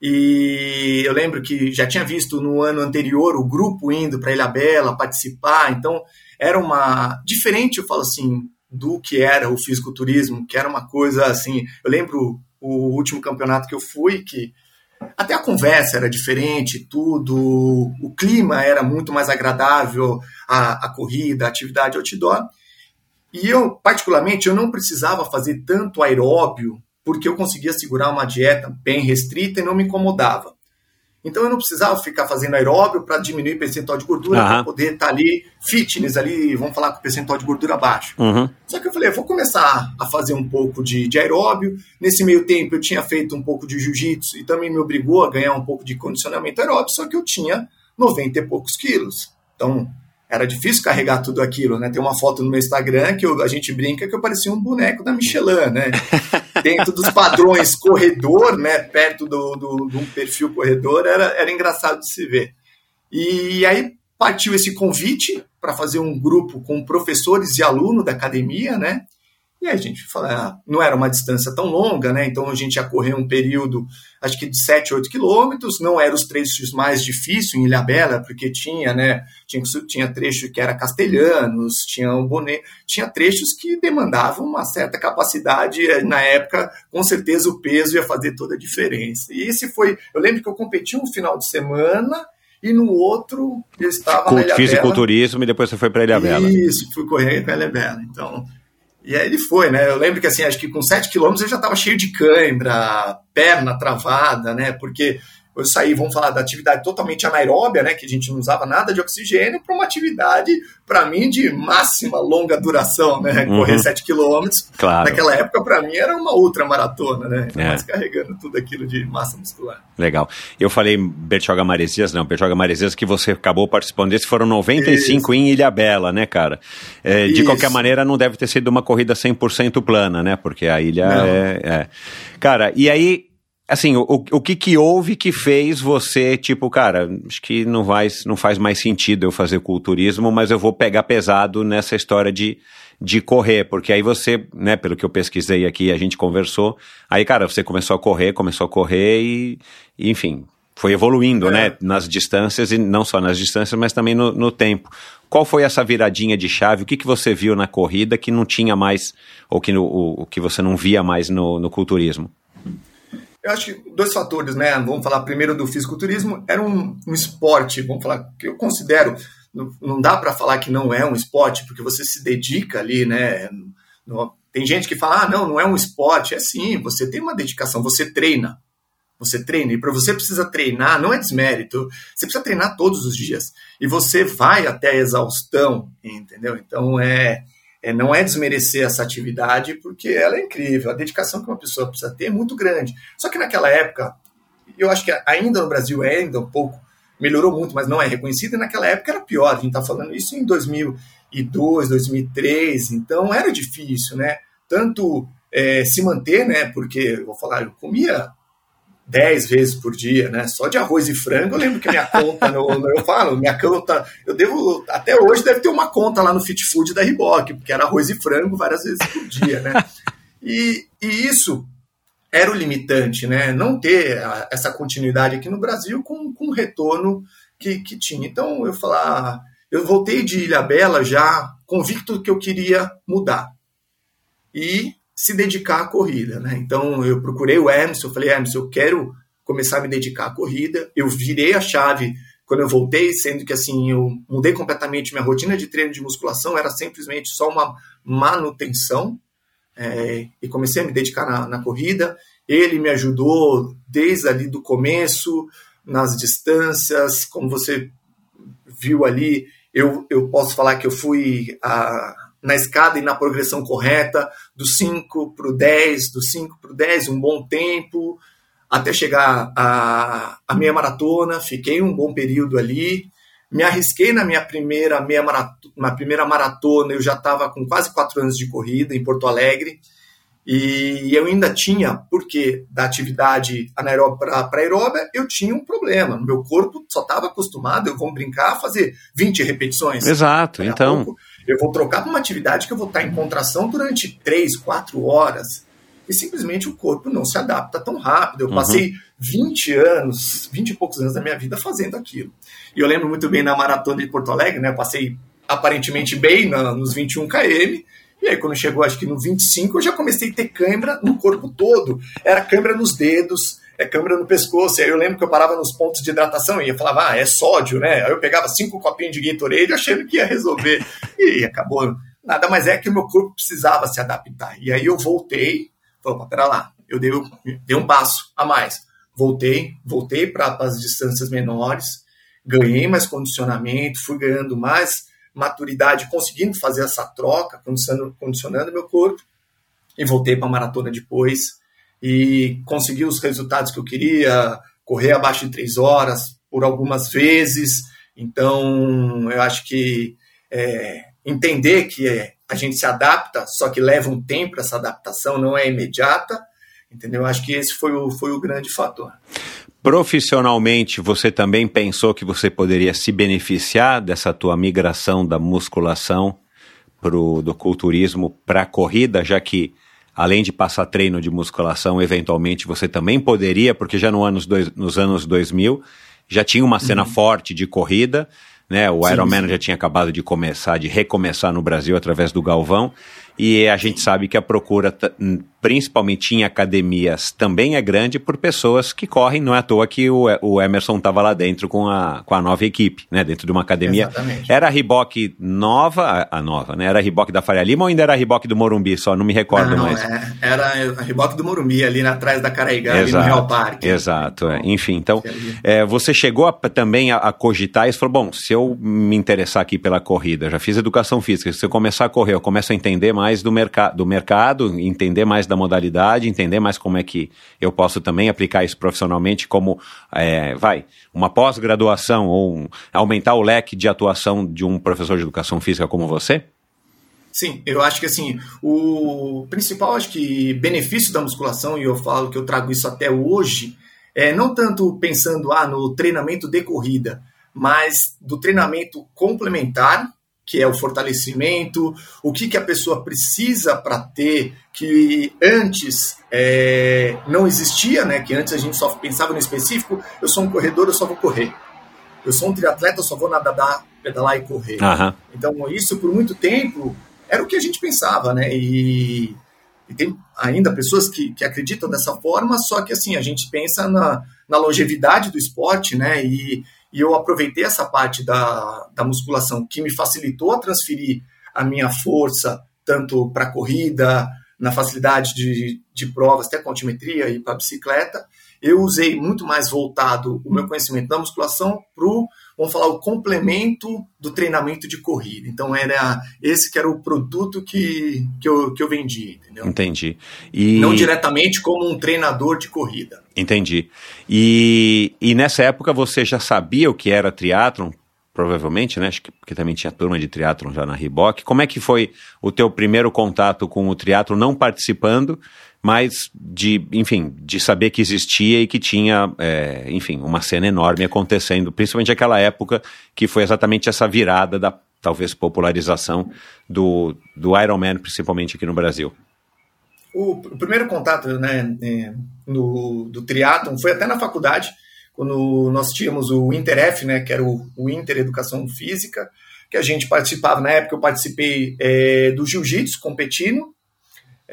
E eu lembro que já tinha visto no ano anterior o grupo indo para Ilha Bela participar, então era uma diferente, eu falo assim, do que era o fisiculturismo, que era uma coisa assim. Eu lembro o último campeonato que eu fui, que até a conversa era diferente, tudo, o clima era muito mais agradável, a, a corrida, a atividade outdoor. E eu, particularmente, eu não precisava fazer tanto aeróbio, porque eu conseguia segurar uma dieta bem restrita e não me incomodava. Então eu não precisava ficar fazendo aeróbio para diminuir o percentual de gordura, uhum. para poder estar tá ali fitness ali, vamos falar com o percentual de gordura baixo. Uhum. Só que eu falei, eu vou começar a fazer um pouco de, de aeróbio. Nesse meio tempo eu tinha feito um pouco de jiu-jitsu e também me obrigou a ganhar um pouco de condicionamento aeróbio, só que eu tinha 90 e poucos quilos. Então era difícil carregar tudo aquilo, né? Tem uma foto no meu Instagram que eu, a gente brinca que eu parecia um boneco da Michelin, né? Dentro dos padrões corredor, né? Perto do, do, do perfil corredor, era, era engraçado de se ver. E aí partiu esse convite para fazer um grupo com professores e alunos da academia, né? E aí a gente fala, ah, não era uma distância tão longa, né? Então a gente ia correr um período, acho que de 7, 8 quilômetros, não eram os trechos mais difíceis em Ilhabela, porque tinha, né? Tinha, tinha trecho que era castelhanos, tinha um boné, tinha trechos que demandavam uma certa capacidade. Na época, com certeza o peso ia fazer toda a diferença. E esse foi. Eu lembro que eu competi um final de semana e no outro eu estava Cult, na Ilhabela. Fisiculturismo e depois você foi para Ilhabela. Isso, fui correr para Ilhabela. Então, e aí ele foi, né? Eu lembro que assim, acho que com 7 quilômetros eu já estava cheio de cãibra, perna travada, né? Porque eu saí, vamos falar da atividade totalmente anaeróbia, né, que a gente não usava nada de oxigênio, para uma atividade, para mim, de máxima longa duração, né, uhum. correr 7 quilômetros. Claro. Naquela época, para mim, era uma ultra maratona, né, é. mas carregando tudo aquilo de massa muscular. Legal. Eu falei Bertioga Maresias, não, Bertioga Maresias, que você acabou participando desse, foram 95 Isso. em Ilhabela, né, cara? É, de qualquer maneira, não deve ter sido uma corrida 100% plana, né, porque a ilha é, é... Cara, e aí assim, o, o que que houve que fez você, tipo, cara, acho que não, vai, não faz mais sentido eu fazer culturismo, mas eu vou pegar pesado nessa história de, de correr, porque aí você, né, pelo que eu pesquisei aqui, a gente conversou, aí, cara, você começou a correr, começou a correr e, e enfim, foi evoluindo, né, é. né, nas distâncias, e não só nas distâncias, mas também no, no tempo. Qual foi essa viradinha de chave? O que, que você viu na corrida que não tinha mais, ou que, no, o, que você não via mais no, no culturismo? Eu acho que dois fatores, né? Vamos falar primeiro do fisiculturismo. Era um, um esporte, vamos falar, que eu considero. Não, não dá para falar que não é um esporte, porque você se dedica ali, né? No, tem gente que fala, ah, não, não é um esporte. É sim, você tem uma dedicação, você treina. Você treina. E para você precisa treinar, não é desmérito. Você precisa treinar todos os dias. E você vai até a exaustão, entendeu? Então é é, não é desmerecer essa atividade, porque ela é incrível. A dedicação que uma pessoa precisa ter é muito grande. Só que naquela época, eu acho que ainda no Brasil é ainda um pouco, melhorou muito, mas não é reconhecido, e naquela época era pior. A gente está falando isso em 2002, 2003, então era difícil, né? Tanto é, se manter, né? Porque, vou falar, eu comia 10 vezes por dia, né? Só de arroz e frango, eu lembro que minha conta, no, eu falo, minha conta, eu devo, até hoje deve ter uma conta lá no Fit Food da Riboc, porque era arroz e frango várias vezes por dia, né? E, e isso era o limitante, né? Não ter a, essa continuidade aqui no Brasil com, com o retorno que, que tinha. Então, eu falar, eu voltei de Ilha Bela já convicto que eu queria mudar. E se dedicar à corrida, né? Então eu procurei o Emerson, eu falei, Emerson, eu quero começar a me dedicar à corrida. Eu virei a chave quando eu voltei, sendo que assim eu mudei completamente minha rotina de treino de musculação, era simplesmente só uma manutenção é, e comecei a me dedicar na, na corrida. Ele me ajudou desde ali do começo, nas distâncias, como você viu ali, eu, eu posso falar que eu fui a, na escada e na progressão correta, do 5 para o 10, do 5 para o 10, um bom tempo, até chegar à, à meia maratona, fiquei um bom período ali, me arrisquei na minha primeira meia maratona, na primeira maratona, eu já estava com quase quatro anos de corrida em Porto Alegre, e eu ainda tinha, porque da atividade anaeróbica para aeróbica, eu tinha um problema. Meu corpo só estava acostumado, eu vou brincar, a fazer 20 repetições. Exato, então. Pouco, eu vou trocar para uma atividade que eu vou estar em contração durante 3, 4 horas. E simplesmente o corpo não se adapta tão rápido. Eu uhum. passei 20 anos, 20 e poucos anos da minha vida fazendo aquilo. E eu lembro muito bem na maratona de Porto Alegre, né? Eu passei aparentemente bem na, nos 21 km E aí, quando chegou, acho que no 25, eu já comecei a ter câimbra no corpo todo. Era câimbra nos dedos, é câimbra no pescoço. E aí eu lembro que eu parava nos pontos de hidratação e ia falava, ah, é sódio, né? Aí eu pegava cinco copinhos de Gatorade achando que ia resolver. E acabou. Nada mais é que o meu corpo precisava se adaptar. E aí eu voltei, falei, pera lá, eu dei, dei um passo a mais. Voltei, voltei para as distâncias menores, ganhei mais condicionamento, fui ganhando mais maturidade, conseguindo fazer essa troca, condicionando, condicionando meu corpo, e voltei para a maratona depois, e consegui os resultados que eu queria, correr abaixo de três horas por algumas vezes, então eu acho que é, entender que a gente se adapta, só que leva um tempo essa adaptação, não é imediata, entendeu? Eu acho que esse foi o, foi o grande fator. Profissionalmente, você também pensou que você poderia se beneficiar dessa tua migração da musculação pro, do culturismo para a corrida, já que além de passar treino de musculação, eventualmente você também poderia, porque já no anos dois, nos anos 2000 já tinha uma cena uhum. forte de corrida, né? O sim, Ironman sim. já tinha acabado de começar, de recomeçar no Brasil através do Galvão, e a gente sabe que a procura principalmente em academias, também é grande por pessoas que correm. Não é à toa que o, o Emerson estava lá dentro com a, com a nova equipe, né? Dentro de uma academia. Exatamente. Era a Riboc nova, a, nova, né? Era a Riboc da Faria Lima ou ainda era a Riboc do Morumbi? Só não me recordo não, mais. É, era a Riboc do Morumbi, ali atrás da Caraíga, ali no Real Parque. Exato, é. enfim. Então, é, você chegou a, também a, a, cogitar isso, falou, bom, se eu me interessar aqui pela corrida, já fiz educação física, se eu começar a correr, eu começo a entender mais do, merc do mercado, entender mais da modalidade, entender mais como é que eu posso também aplicar isso profissionalmente, como, é, vai, uma pós-graduação ou um, aumentar o leque de atuação de um professor de educação física como você? Sim, eu acho que assim, o principal acho que benefício da musculação, e eu falo que eu trago isso até hoje, é não tanto pensando ah, no treinamento de corrida, mas do treinamento complementar que é o fortalecimento, o que, que a pessoa precisa para ter, que antes é, não existia, né? Que antes a gente só pensava no específico, eu sou um corredor, eu só vou correr. Eu sou um triatleta, eu só vou nadar, pedalar e correr. Uhum. Então, isso por muito tempo era o que a gente pensava, né? E, e tem ainda pessoas que, que acreditam dessa forma, só que assim, a gente pensa na, na longevidade do esporte, né? E, e eu aproveitei essa parte da, da musculação que me facilitou a transferir a minha força tanto para corrida, na facilidade de, de provas, até com altimetria e para bicicleta. Eu usei muito mais voltado o meu conhecimento da musculação para o, vamos falar, o complemento do treinamento de corrida. Então, era esse que era o produto que, que, eu, que eu vendia, entendeu? Entendi. E... Não diretamente como um treinador de corrida. Entendi. E, e nessa época você já sabia o que era triatlon? Provavelmente, né? Acho que porque também tinha turma de triatlon já na Riboc. Como é que foi o teu primeiro contato com o triatlon, não participando, mas de, enfim, de saber que existia e que tinha, é, enfim, uma cena enorme acontecendo, principalmente naquela época que foi exatamente essa virada da talvez popularização do, do Ironman, principalmente aqui no Brasil. O, o primeiro contato né, é, no, do triatlon foi até na faculdade, quando nós tínhamos o InterF, né, que era o, o Inter Educação Física, que a gente participava, na época eu participei é, do jiu-jitsu competindo,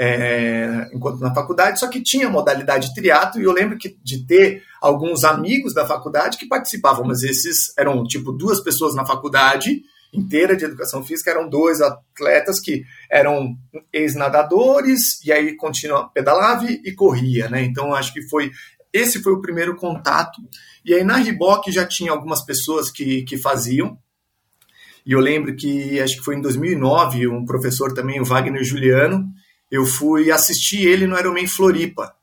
é, enquanto na faculdade, só que tinha modalidade triatlo e eu lembro que, de ter alguns amigos da faculdade que participavam, mas esses eram tipo duas pessoas na faculdade inteira de educação física, eram dois atletas que eram ex-nadadores e aí continua pedalava e corria, né? Então acho que foi esse foi o primeiro contato. E aí na Riboc já tinha algumas pessoas que, que faziam. E eu lembro que acho que foi em 2009, um professor também, o Wagner Juliano, eu fui assistir ele no Ironman Floripa.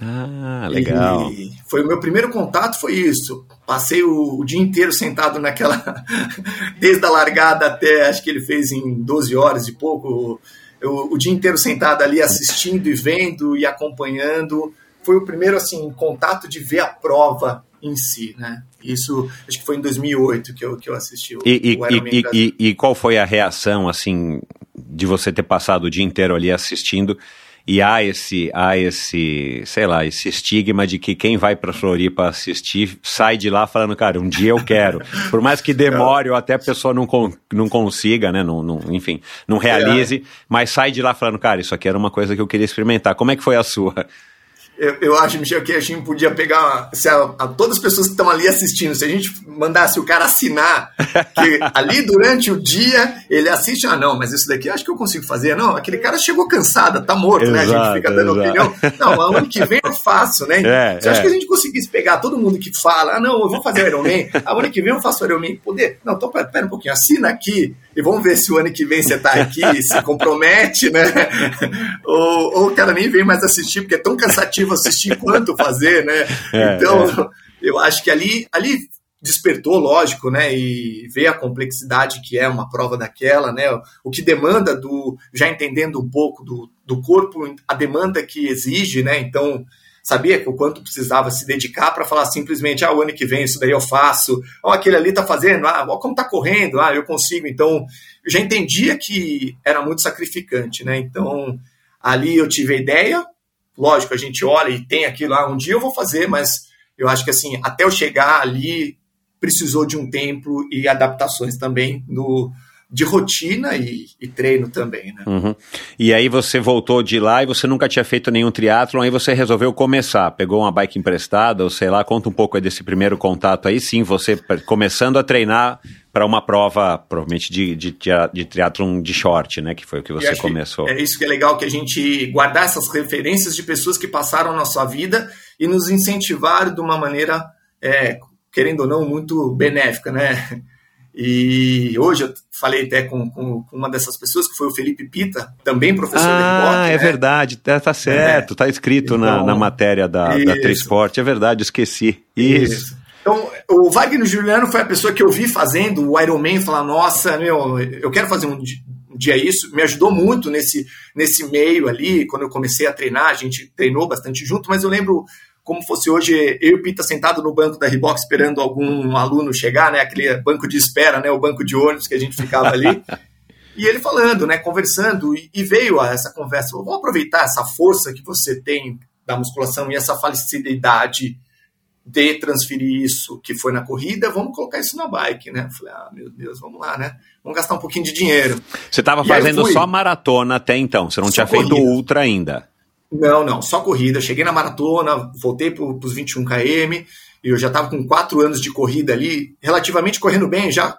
Ah, legal. E foi o meu primeiro contato, foi isso. Passei o, o dia inteiro sentado naquela. desde a largada até acho que ele fez em 12 horas e pouco. Eu, o dia inteiro sentado ali assistindo e vendo e acompanhando. Foi o primeiro assim contato de ver a prova em si, né? Isso acho que foi em 2008 que eu, que eu assisti o, e, o Ironman e, e, e, qual foi a reação assim de você ter passado o dia inteiro ali assistindo? e há esse, há esse, sei lá, esse estigma de que quem vai para Floripa assistir sai de lá falando, cara, um dia eu quero. Por mais que demore ou até a pessoa não, não consiga, né, não, não, enfim, não realize, é. mas sai de lá falando, cara, isso aqui era uma coisa que eu queria experimentar. Como é que foi a sua? Eu, eu, acho, Michel, que a gente podia pegar se a, a, todas as pessoas que estão ali assistindo, se a gente mandasse o cara assinar, que ali durante o dia ele assiste, ah, não, mas isso daqui acho que eu consigo fazer. Não, aquele cara chegou cansado, tá morto, exato, né? A gente fica dando exato. opinião. Não, ano que vem eu faço, né? É, Você é. acha que a gente conseguisse pegar todo mundo que fala, ah, não, eu vou fazer Iron Man, ah, ano que vem eu faço Iron Man, poder. Não, então pera, pera um pouquinho, assina aqui e vamos ver se o ano que vem você está aqui se compromete, né? ou, ou o cara nem vem mais assistir, porque é tão cansativo assistir quanto fazer, né? É, então, é. eu acho que ali, ali despertou, lógico, né? E ver a complexidade que é uma prova daquela, né? O que demanda do. Já entendendo um pouco do, do corpo, a demanda que exige, né? Então sabia o quanto precisava se dedicar para falar simplesmente, ah, o ano que vem isso daí eu faço, ó, oh, aquele ali tá fazendo, ah, como tá correndo, ah, eu consigo. Então, eu já entendia que era muito sacrificante, né? Então, ali eu tive a ideia, lógico, a gente olha e tem aquilo ah, um dia eu vou fazer, mas eu acho que assim, até eu chegar ali, precisou de um tempo e adaptações também no, de rotina e, e, treino também, né? Uhum. E aí você voltou de lá e você nunca tinha feito nenhum triatlon, aí você resolveu começar, pegou uma bike emprestada, ou sei lá, conta um pouco desse primeiro contato aí, sim, você começando a treinar para uma prova, provavelmente de, de, de triatlon de short, né, que foi o que você começou. É isso que é legal, que a gente guardar essas referências de pessoas que passaram na sua vida e nos incentivaram de uma maneira, é, querendo ou não, muito benéfica, né? E hoje eu falei até com, com, com, uma dessas pessoas, que foi o Felipe Pita, também professor ah, da Ah, é né? verdade, tá, tá certo, é. tá escrito então, na, na matéria da, da Trisport, é verdade, esqueci. Isso. isso. Então, o Wagner Juliano foi a pessoa que eu vi fazendo o Ironman, falar, nossa, meu, eu quero fazer um dia isso, me ajudou muito nesse, nesse meio ali, quando eu comecei a treinar, a gente treinou bastante junto, mas eu lembro como fosse hoje eu e o Pita sentado no banco da Reebok esperando algum aluno chegar, né? Aquele banco de espera, né? O banco de ônibus que a gente ficava ali. e ele falando, né? Conversando e, e veio a essa conversa. Vou aproveitar essa força que você tem da musculação e essa facilidade de transferir isso que foi na corrida, vamos colocar isso na bike, né? Falei, ah, meu Deus, vamos lá, né? Vamos gastar um pouquinho de dinheiro. Você estava fazendo só maratona até então, você não só tinha corrida. feito ultra ainda. Não, não, só corrida. Cheguei na maratona, voltei para os 21 km, e eu já estava com quatro anos de corrida ali, relativamente correndo bem, já,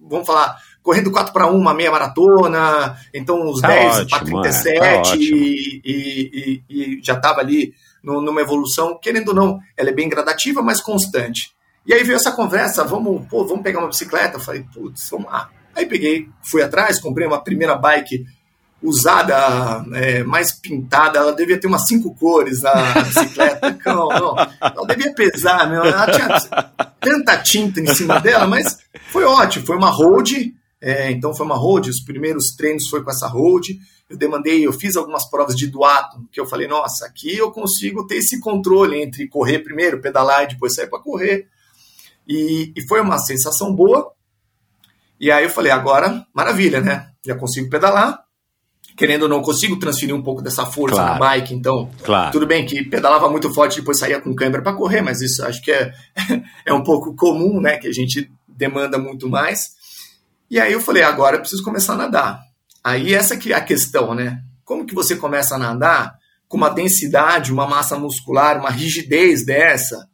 vamos falar, correndo 4 para 1, uma meia maratona, então os tá 10 para 37, é, tá e, e, e, já estava ali no, numa evolução, querendo ou não, ela é bem gradativa, mas constante. E aí veio essa conversa, vamos, pô, vamos pegar uma bicicleta? Eu falei, putz, vamos lá. Aí peguei, fui atrás, comprei uma primeira bike usada, é, mais pintada, ela devia ter umas cinco cores a bicicleta. Não, não, ela devia pesar, meu, ela tinha tanta tinta em cima dela, mas foi ótimo, foi uma road, é, então foi uma road, os primeiros treinos foi com essa road, eu demandei, eu fiz algumas provas de duato, que eu falei, nossa, aqui eu consigo ter esse controle entre correr primeiro, pedalar e depois sair para correr, e, e foi uma sensação boa, e aí eu falei, agora, maravilha, né, já consigo pedalar, querendo ou não, consigo transferir um pouco dessa força claro. na bike, então claro. tudo bem que pedalava muito forte e depois saía com câmera para correr, mas isso acho que é, é um pouco comum, né, que a gente demanda muito mais. E aí eu falei, agora eu preciso começar a nadar. Aí essa que é a questão, né? Como que você começa a nadar com uma densidade, uma massa muscular, uma rigidez dessa?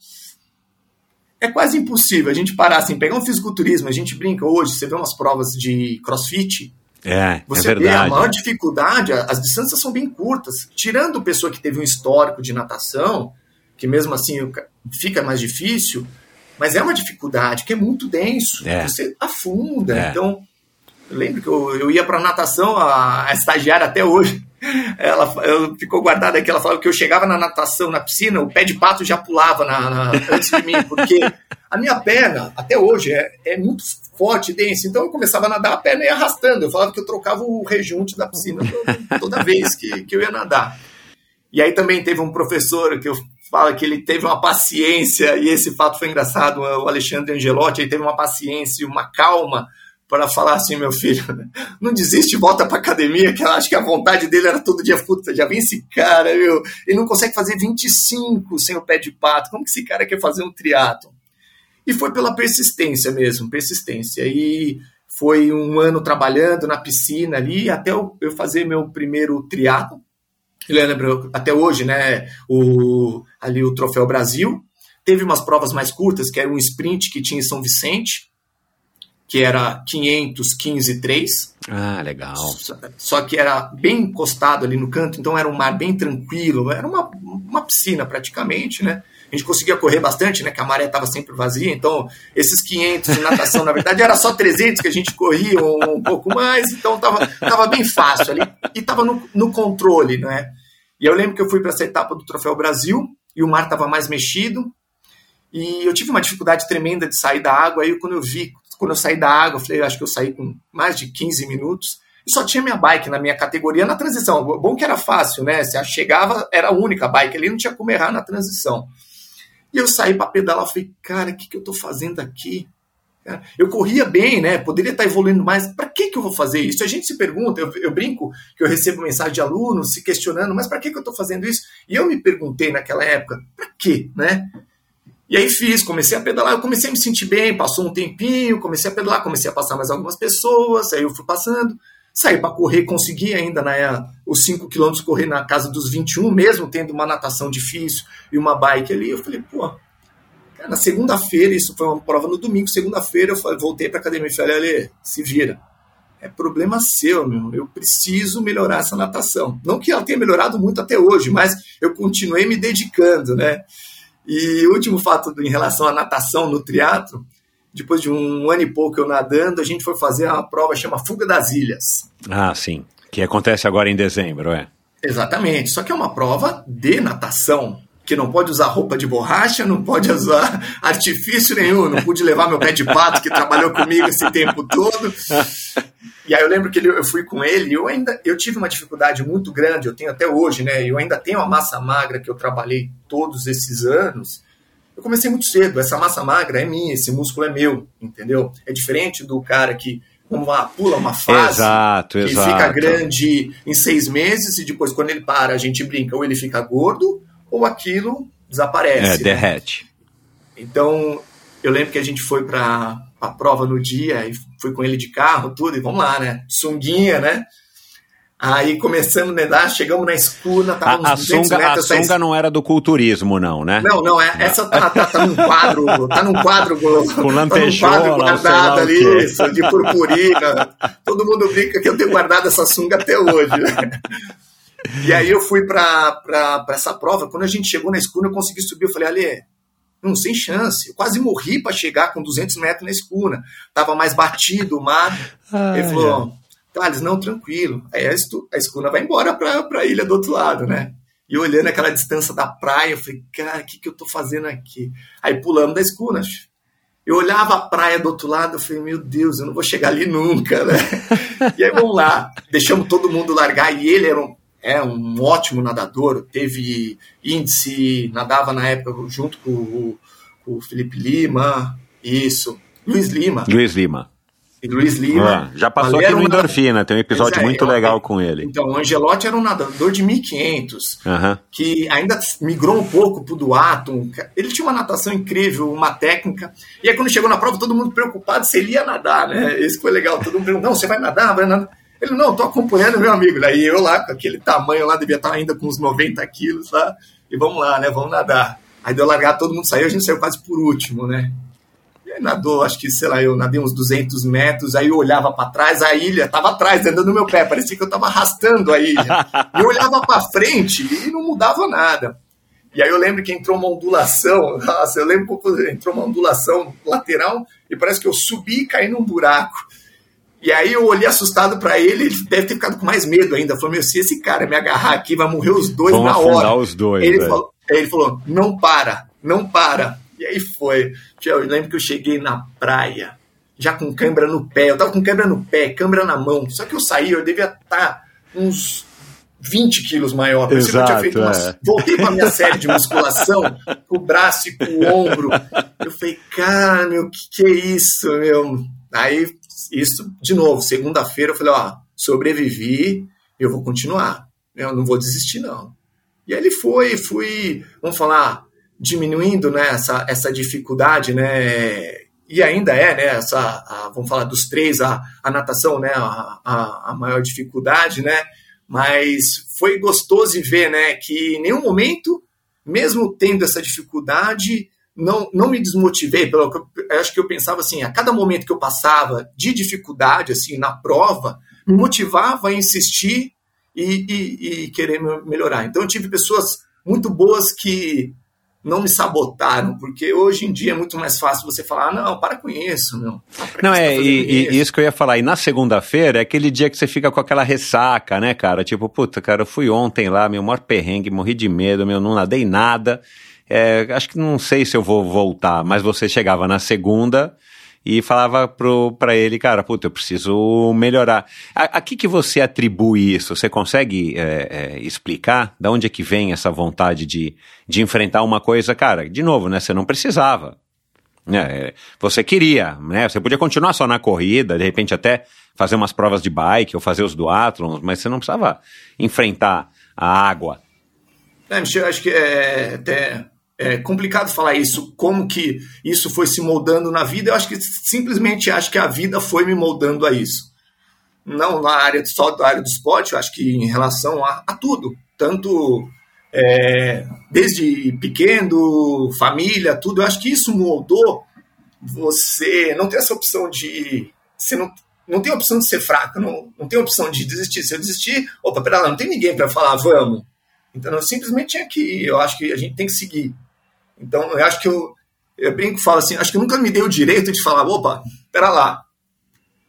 É quase impossível a gente parar assim, pegar um fisiculturismo, a gente brinca hoje, você vê umas provas de crossfit, é, é você é verdade. vê a maior dificuldade, as distâncias são bem curtas. Tirando pessoa que teve um histórico de natação, que mesmo assim fica mais difícil, mas é uma dificuldade que é muito denso. É. Você afunda. É. Então, eu lembro que eu, eu ia para natação, a, a, estagiária até hoje, ela ficou guardada aqui, ela falava que eu chegava na natação, na piscina, o pé de pato já pulava na, na, antes de mim, porque a minha perna, até hoje, é, é muito forte, denso. Então eu começava a nadar, a perna ia arrastando. Eu falava que eu trocava o rejunte da piscina toda vez que, que eu ia nadar. E aí também teve um professor que eu falo que ele teve uma paciência, e esse fato foi engraçado, o Alexandre Angelotti, ele teve uma paciência e uma calma para falar assim, meu filho, não desiste, volta para academia, que eu acho que a vontade dele era todo dia, puta, já vem esse cara, meu, ele não consegue fazer 25 sem o pé de pato, como que esse cara quer fazer um triatlo? E foi pela persistência mesmo, persistência. E foi um ano trabalhando na piscina ali, até eu, fazer meu primeiro triatlo. Eu lembro até hoje, né, o, ali o Troféu Brasil. Teve umas provas mais curtas, que era um sprint que tinha em São Vicente, que era 500, 15, 3. Ah, legal. Só, só, que era bem encostado ali no canto, então era um mar bem tranquilo, era uma, uma piscina praticamente, né? A gente conseguia correr bastante, né? Que a maré estava sempre vazia, então esses 500 de natação, na verdade, era só 300 que a gente corria um, um pouco mais, então tava, tava bem fácil ali e tava no, no controle, né? E eu lembro que eu fui para essa etapa do Troféu Brasil e o mar estava mais mexido e eu tive uma dificuldade tremenda de sair da água. Aí quando eu vi, quando eu saí da água, eu falei, acho que eu saí com mais de 15 minutos e só tinha minha bike na minha categoria na transição. Bom que era fácil, né? Se chegava, era a única bike ali, não tinha como errar na transição. E eu saí para pedalar, falei, cara, o que, que eu estou fazendo aqui? Eu corria bem, né? Poderia estar evoluindo mais. Para que, que eu vou fazer isso? A gente se pergunta, eu, eu brinco que eu recebo mensagem de alunos se questionando, mas para que, que eu estou fazendo isso? E eu me perguntei naquela época, para quê, né? E aí fiz, comecei a pedalar, eu comecei a me sentir bem, passou um tempinho, comecei a pedalar, comecei a passar mais algumas pessoas, aí eu fui passando, saí para correr, consegui ainda né, os 5 quilômetros correr na casa dos 21, mesmo tendo uma natação difícil e uma bike ali, eu falei, pô, cara, na segunda-feira, isso foi uma prova no domingo, segunda-feira eu voltei para academia e falei, Ale, se vira, é problema seu, meu. Eu preciso melhorar essa natação. Não que ela tenha melhorado muito até hoje, mas eu continuei me dedicando, né? E último fato em relação à natação no triatlo, depois de um ano e pouco eu nadando, a gente foi fazer uma prova chama Fuga das Ilhas. Ah, sim. Que acontece agora em dezembro, é? Exatamente. Só que é uma prova de natação que não pode usar roupa de borracha, não pode usar artifício nenhum, não pude levar meu pé de pato que trabalhou comigo esse tempo todo. E aí eu lembro que eu fui com ele, e eu ainda eu tive uma dificuldade muito grande, eu tenho até hoje, né? Eu ainda tenho a massa magra que eu trabalhei todos esses anos. Eu comecei muito cedo, essa massa magra é minha, esse músculo é meu, entendeu? É diferente do cara que uma, pula uma fase exato, que exato. fica grande em seis meses e depois quando ele para a gente brinca ou ele fica gordo ou aquilo desaparece. É, né? derrete. Então, eu lembro que a gente foi para a prova no dia e fui com ele de carro, tudo, e vamos lá, né? Sunguinha, né? Aí começamos a nadar, chegamos na escuna, tava a, a sunga, a sunga não era do culturismo, não, né? Não, não, é, essa tá, tá, tá num quadro, tá num quadro, com lantejola, tá num quadro guardado ali, isso, de purpurina. Todo mundo brinca que eu tenho guardado essa sunga até hoje, né? E aí eu fui para essa prova, quando a gente chegou na escuna, eu consegui subir, eu falei, Ali, não, sem chance. Eu quase morri para chegar com 200 metros na escuna. Tava mais batido o mar. Ah, ele falou. Thales, não, tranquilo. Aí a escuna vai embora para a ilha do outro lado, né? E olhando aquela distância da praia, eu falei, cara, o que, que eu tô fazendo aqui? Aí pulamos da escuna. Eu olhava a praia do outro lado, eu falei, meu Deus, eu não vou chegar ali nunca, né? e aí vamos lá, deixamos todo mundo largar, e ele era um, é um ótimo nadador, teve índice, nadava na época junto com o, com o Felipe Lima, isso, Luiz Lima. Luiz Lima. Luiz Lima. já passou aqui no um Endorfina, tem um episódio é, muito legal com ele. Então, o Angelotti era um nadador de 1500, uhum. que ainda migrou um pouco pro duato. Ele tinha uma natação incrível, uma técnica. E aí, quando chegou na prova, todo mundo preocupado se ele ia nadar, né? Esse foi legal. Todo mundo perguntou: não, você vai nadar? Vai nadar? Ele, não, tô acompanhando meu amigo. Daí eu lá, com aquele tamanho lá, devia estar ainda com uns 90 quilos lá. E vamos lá, né? Vamos nadar. Aí deu largar, todo mundo saiu, a gente saiu quase por último, né? Nadou, acho que, sei lá, eu nadei uns 200 metros, aí eu olhava para trás, a ilha tava atrás, dentro do meu pé, parecia que eu tava arrastando a ilha. E eu olhava para frente e não mudava nada. E aí eu lembro que entrou uma ondulação, nossa, eu lembro que entrou uma ondulação lateral e parece que eu subi e caí num buraco. E aí eu olhei assustado para ele, ele deve ter ficado com mais medo ainda. Falou, meu, se esse cara me agarrar aqui, vai morrer os dois Vão na hora. os dois, ele falou, ele falou, não para, não para. E aí foi. Eu lembro que eu cheguei na praia, já com câimbra no pé. Eu tava com câimbra no pé, câimbra na mão. Só que eu saí, eu devia estar tá uns 20 quilos maior. Por Exato, eu tinha feito uma... é. Voltei pra minha série de musculação, com o braço e com o ombro. Eu falei, cara, meu, que que é isso, meu? Aí isso, de novo, segunda-feira eu falei, ó, sobrevivi, eu vou continuar. Eu não vou desistir, não. E aí ele foi, fui, vamos falar, diminuindo né, essa, essa dificuldade, né? E ainda é, né? Essa, a, vamos falar dos três, a, a natação, né? A, a, a maior dificuldade, né? Mas foi gostoso ver, né? Que em nenhum momento, mesmo tendo essa dificuldade, não, não me desmotivei. Pelo que eu, acho que eu pensava assim, a cada momento que eu passava de dificuldade, assim, na prova, me motivava a insistir e, e, e querer melhorar. Então eu tive pessoas muito boas que não me sabotaram, porque hoje em dia é muito mais fácil você falar, ah, não, para com isso, não. Não, é, tá e, isso? e, isso que eu ia falar. E na segunda-feira é aquele dia que você fica com aquela ressaca, né, cara? Tipo, puta, cara, eu fui ontem lá, meu maior perrengue, morri de medo, meu, não nadei nada. É, acho que não sei se eu vou voltar, mas você chegava na segunda e falava para ele, cara, puta, eu preciso melhorar. A, a que, que você atribui isso? Você consegue é, é, explicar de onde é que vem essa vontade de, de enfrentar uma coisa, cara? De novo, né? Você não precisava. Né? Você queria, né? Você podia continuar só na corrida, de repente até fazer umas provas de bike ou fazer os duatlons, mas você não precisava enfrentar a água. É, Michel, acho que é até é complicado falar isso, como que isso foi se moldando na vida. Eu acho que simplesmente acho que a vida foi me moldando a isso. Não na área só da área do esporte, eu acho que em relação a, a tudo, tanto é, desde pequeno, família, tudo. Eu acho que isso moldou você não tem essa opção de você não não tem opção de ser fraco, não, não tem opção de desistir. Se eu desistir, opa, pera lá, não tem ninguém para falar, vamos. Então eu simplesmente tinha que. Eu acho que a gente tem que seguir. Então, eu acho que eu, eu brinco falo assim, acho que nunca me deu o direito de falar, opa, pera lá,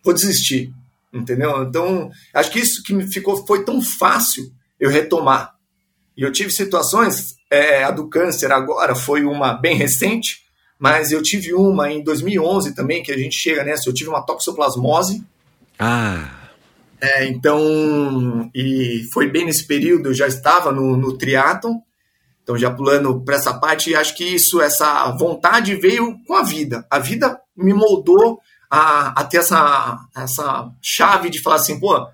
vou desistir, entendeu? Então, acho que isso que me ficou, foi tão fácil eu retomar. E eu tive situações, é, a do câncer agora foi uma bem recente, mas eu tive uma em 2011 também, que a gente chega nessa, eu tive uma toxoplasmose. Ah... É, então, e foi bem nesse período, eu já estava no, no triatlon, então, já pulando para essa parte, acho que isso, essa vontade veio com a vida. A vida me moldou a, a ter essa, essa chave de falar assim, pô,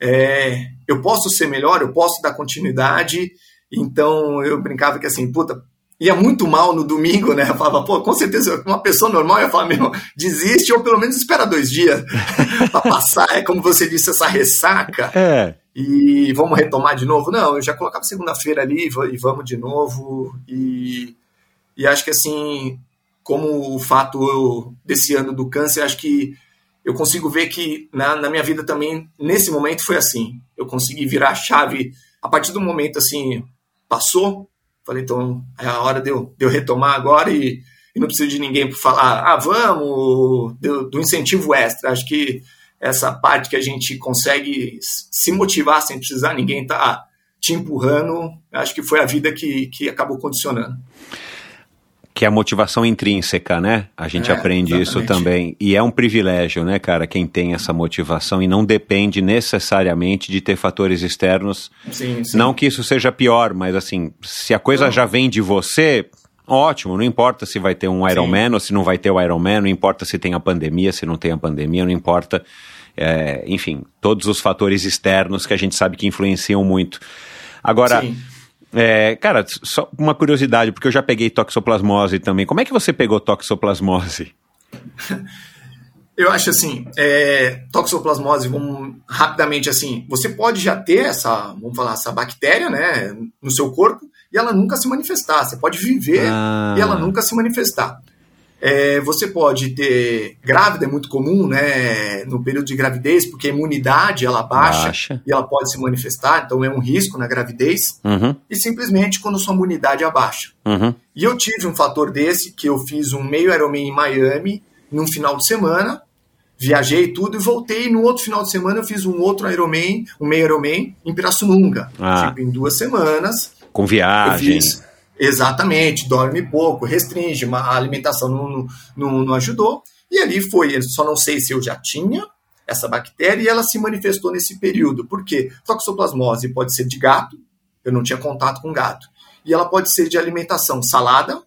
é, eu posso ser melhor, eu posso dar continuidade. Então, eu brincava que assim, puta, ia muito mal no domingo, né? Eu falava, pô, com certeza, uma pessoa normal ia falar, meu, desiste ou pelo menos espera dois dias para passar, é como você disse, essa ressaca. É e vamos retomar de novo? Não, eu já colocava segunda-feira ali e vamos de novo. E, e acho que assim, como o fato desse ano do câncer, acho que eu consigo ver que na, na minha vida também, nesse momento, foi assim. Eu consegui virar a chave a partir do momento assim, passou. Falei, então é a hora de eu, de eu retomar agora e, e não preciso de ninguém para falar, ah, vamos, do, do incentivo extra. Acho que essa parte que a gente consegue se motivar sem precisar ninguém estar tá te empurrando, acho que foi a vida que, que acabou condicionando. Que é a motivação intrínseca, né? A gente é, aprende exatamente. isso também. E é um privilégio, né, cara, quem tem essa motivação e não depende necessariamente de ter fatores externos. Sim, sim. Não que isso seja pior, mas assim, se a coisa não. já vem de você, Ótimo, não importa se vai ter um Ironman ou se não vai ter o Ironman, não importa se tem a pandemia, se não tem a pandemia, não importa é, enfim, todos os fatores externos que a gente sabe que influenciam muito. Agora, é, cara, só uma curiosidade, porque eu já peguei toxoplasmose também. Como é que você pegou toxoplasmose? Eu acho assim, é, toxoplasmose, vamos rapidamente assim, você pode já ter essa, vamos falar, essa bactéria, né, no seu corpo e ela nunca se manifestar. Você pode viver ah. e ela nunca se manifestar. É, você pode ter grávida, é muito comum, né, no período de gravidez, porque a imunidade ela baixa, baixa. e ela pode se manifestar, então é um risco na gravidez, uhum. e simplesmente quando sua imunidade abaixa. Uhum. E eu tive um fator desse, que eu fiz um meio Ironman em Miami, num final de semana, viajei tudo e voltei, no outro final de semana eu fiz um outro Ironman, um meio Ironman em Pirassununga, ah. tipo, em duas semanas. Com viagem. Eu fiz, Exatamente, dorme pouco, restringe, a alimentação não, não, não ajudou. E ali foi, só não sei se eu já tinha essa bactéria e ela se manifestou nesse período. Por quê? Toxoplasmose pode ser de gato, eu não tinha contato com gato. E ela pode ser de alimentação salada,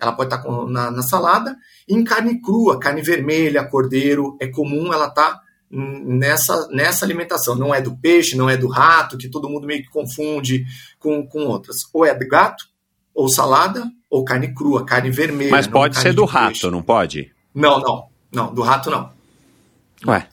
ela pode estar com, na, na, salada, e em carne crua, carne vermelha, cordeiro, é comum ela estar tá nessa, nessa alimentação. Não é do peixe, não é do rato, que todo mundo meio que confunde com, com outras. Ou é do gato, ou salada, ou carne crua, carne vermelha. Mas pode ser do rato, peixe. não pode? Não, não. Não, do rato não. Ué.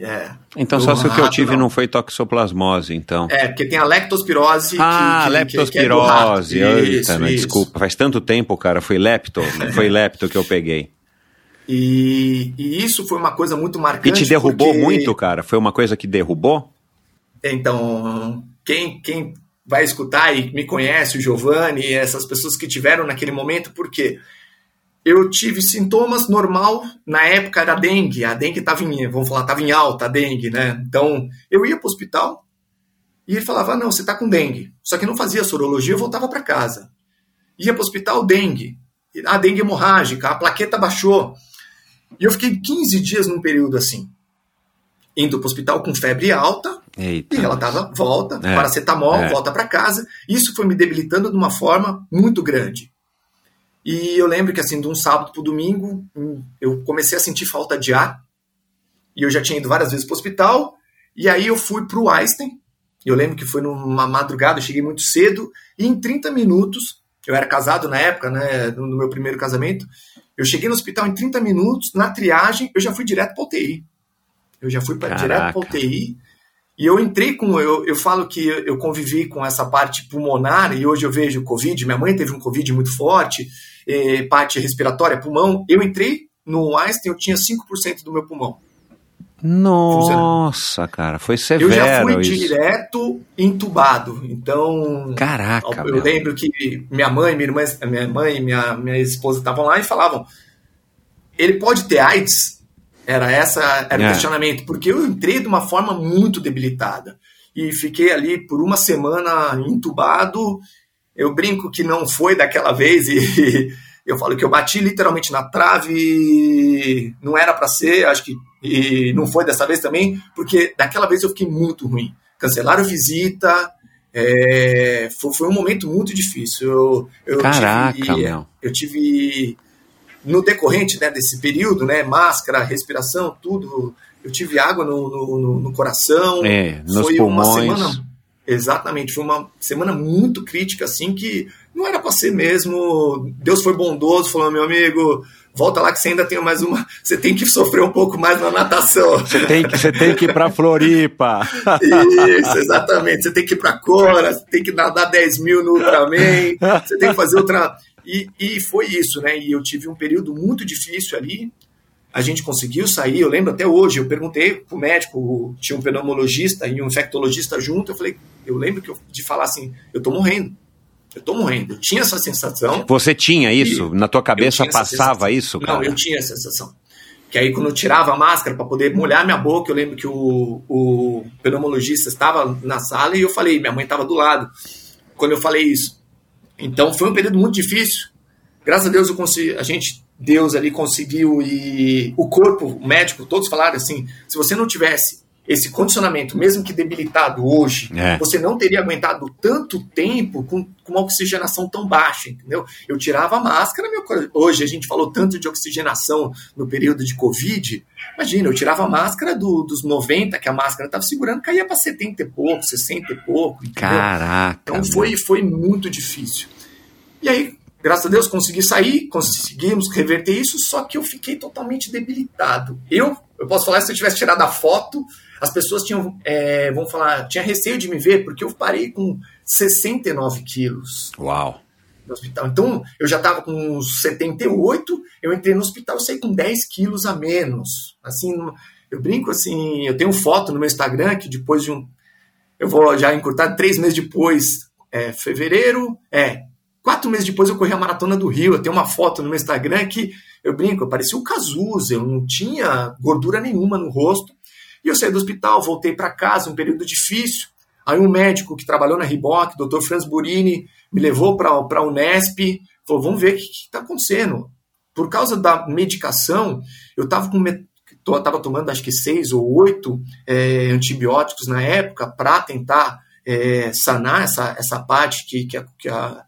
É. Então só se o que eu tive não. não. foi toxoplasmose, então. É, porque tem a leptospirose. Ah, que, leptospirose. Que, que é Eita, isso, desculpa, faz tanto tempo, cara. Foi lepto, foi lepto que eu peguei. E, e, isso foi uma coisa muito marcante. E te derrubou porque... muito, cara? Foi uma coisa que derrubou? Então, quem, quem vai escutar e me conhece, o Giovanni, essas pessoas que tiveram naquele momento, porque eu tive sintomas normal, na época era dengue, a dengue estava em, vamos falar, estava em alta, a dengue, né? Então, eu ia para o hospital e ele falava, não, você está com dengue. Só que não fazia sorologia, eu voltava para casa. Ia para o hospital, dengue. A dengue hemorrágica, a plaqueta baixou. E eu fiquei 15 dias num período assim, indo para o hospital com febre alta, Eita. e ela tava volta, é. paracetamol, é. volta para casa. Isso foi me debilitando de uma forma muito grande. E eu lembro que assim, de um sábado para domingo, hum, eu comecei a sentir falta de ar. E eu já tinha ido várias vezes para o hospital. E aí eu fui para o Einstein. Eu lembro que foi numa madrugada, eu cheguei muito cedo. E em 30 minutos, eu era casado na época, né, no meu primeiro casamento, eu cheguei no hospital em 30 minutos, na triagem, eu já fui direto para UTI. Eu já fui pra, direto para UTI. E eu entrei com. Eu, eu falo que eu convivi com essa parte pulmonar, e hoje eu vejo Covid. Minha mãe teve um Covid muito forte, eh, parte respiratória, pulmão. Eu entrei no Einstein, eu tinha 5% do meu pulmão. Nossa, cara, foi severo. Eu já fui isso. direto entubado. Então. Caraca. Eu lembro que minha mãe, minha irmã, minha mãe e minha, minha esposa estavam lá e falavam: ele pode ter AIDS? Era essa era é. o questionamento, porque eu entrei de uma forma muito debilitada e fiquei ali por uma semana entubado. Eu brinco que não foi daquela vez e eu falo que eu bati literalmente na trave, não era para ser, acho que e não foi dessa vez também, porque daquela vez eu fiquei muito ruim. Cancelaram visita, é, foi, foi, um momento muito difícil. Eu, eu Caraca, tive, meu. Eu tive, no decorrente né, desse período, né, máscara, respiração, tudo, eu tive água no, no, no coração. É, nos foi pulmões. uma semana. Exatamente, foi uma semana muito crítica, assim, que não era para ser mesmo. Deus foi bondoso, falou, meu amigo, volta lá que você ainda tem mais uma. Você tem que sofrer um pouco mais na natação. Você tem que, você tem que ir para Floripa. Isso, exatamente. Você tem que ir para Cora, você tem que nadar 10 mil no Ultraman, você tem que fazer outra. E, e foi isso, né? E eu tive um período muito difícil ali. A gente conseguiu sair, eu lembro até hoje, eu perguntei pro médico, tinha um pneumologista e um infectologista junto, eu falei, eu lembro que eu, de falar assim, eu tô morrendo eu tô morrendo. Eu tinha essa sensação. Você tinha isso? Na tua cabeça passava isso, cara? Não, eu tinha essa sensação. Que aí quando eu tirava a máscara para poder molhar minha boca, eu lembro que o, o pneumologista estava na sala e eu falei, minha mãe estava do lado, quando eu falei isso. Então foi um período muito difícil. Graças a Deus eu consegui, a gente, Deus ali conseguiu e o corpo, o médico, todos falaram assim, se você não tivesse esse condicionamento, mesmo que debilitado hoje, é. você não teria aguentado tanto tempo com, com uma oxigenação tão baixa, entendeu? Eu tirava a máscara, meu, hoje a gente falou tanto de oxigenação no período de Covid, imagina, eu tirava a máscara do, dos 90 que a máscara estava segurando, caía para 70 e pouco, 60 e pouco, entendeu? Caraca! Então foi, foi muito difícil. E aí, graças a Deus, consegui sair, conseguimos reverter isso, só que eu fiquei totalmente debilitado. Eu, eu posso falar, se eu tivesse tirado a foto, as pessoas tinham, é, vamos falar, tinha receio de me ver porque eu parei com 69 quilos. Uau! No hospital. Então, eu já estava com uns 78, eu entrei no hospital e saí com 10 quilos a menos. Assim, eu brinco assim, eu tenho foto no meu Instagram que depois de um. Eu vou já encurtar três meses depois, é, fevereiro, é, quatro meses depois eu corri a maratona do Rio. Eu tenho uma foto no meu Instagram que eu brinco, eu parecia um Cazuza, eu não tinha gordura nenhuma no rosto. E eu saí do hospital, voltei para casa, um período difícil. Aí um médico que trabalhou na Riboc, Dr. Franz Burini, me levou para a Unesp, falou, vamos ver o que está acontecendo. Por causa da medicação, eu estava com estava tomando acho que seis ou oito é, antibióticos na época para tentar é, sanar essa, essa parte que, que, a, que, a,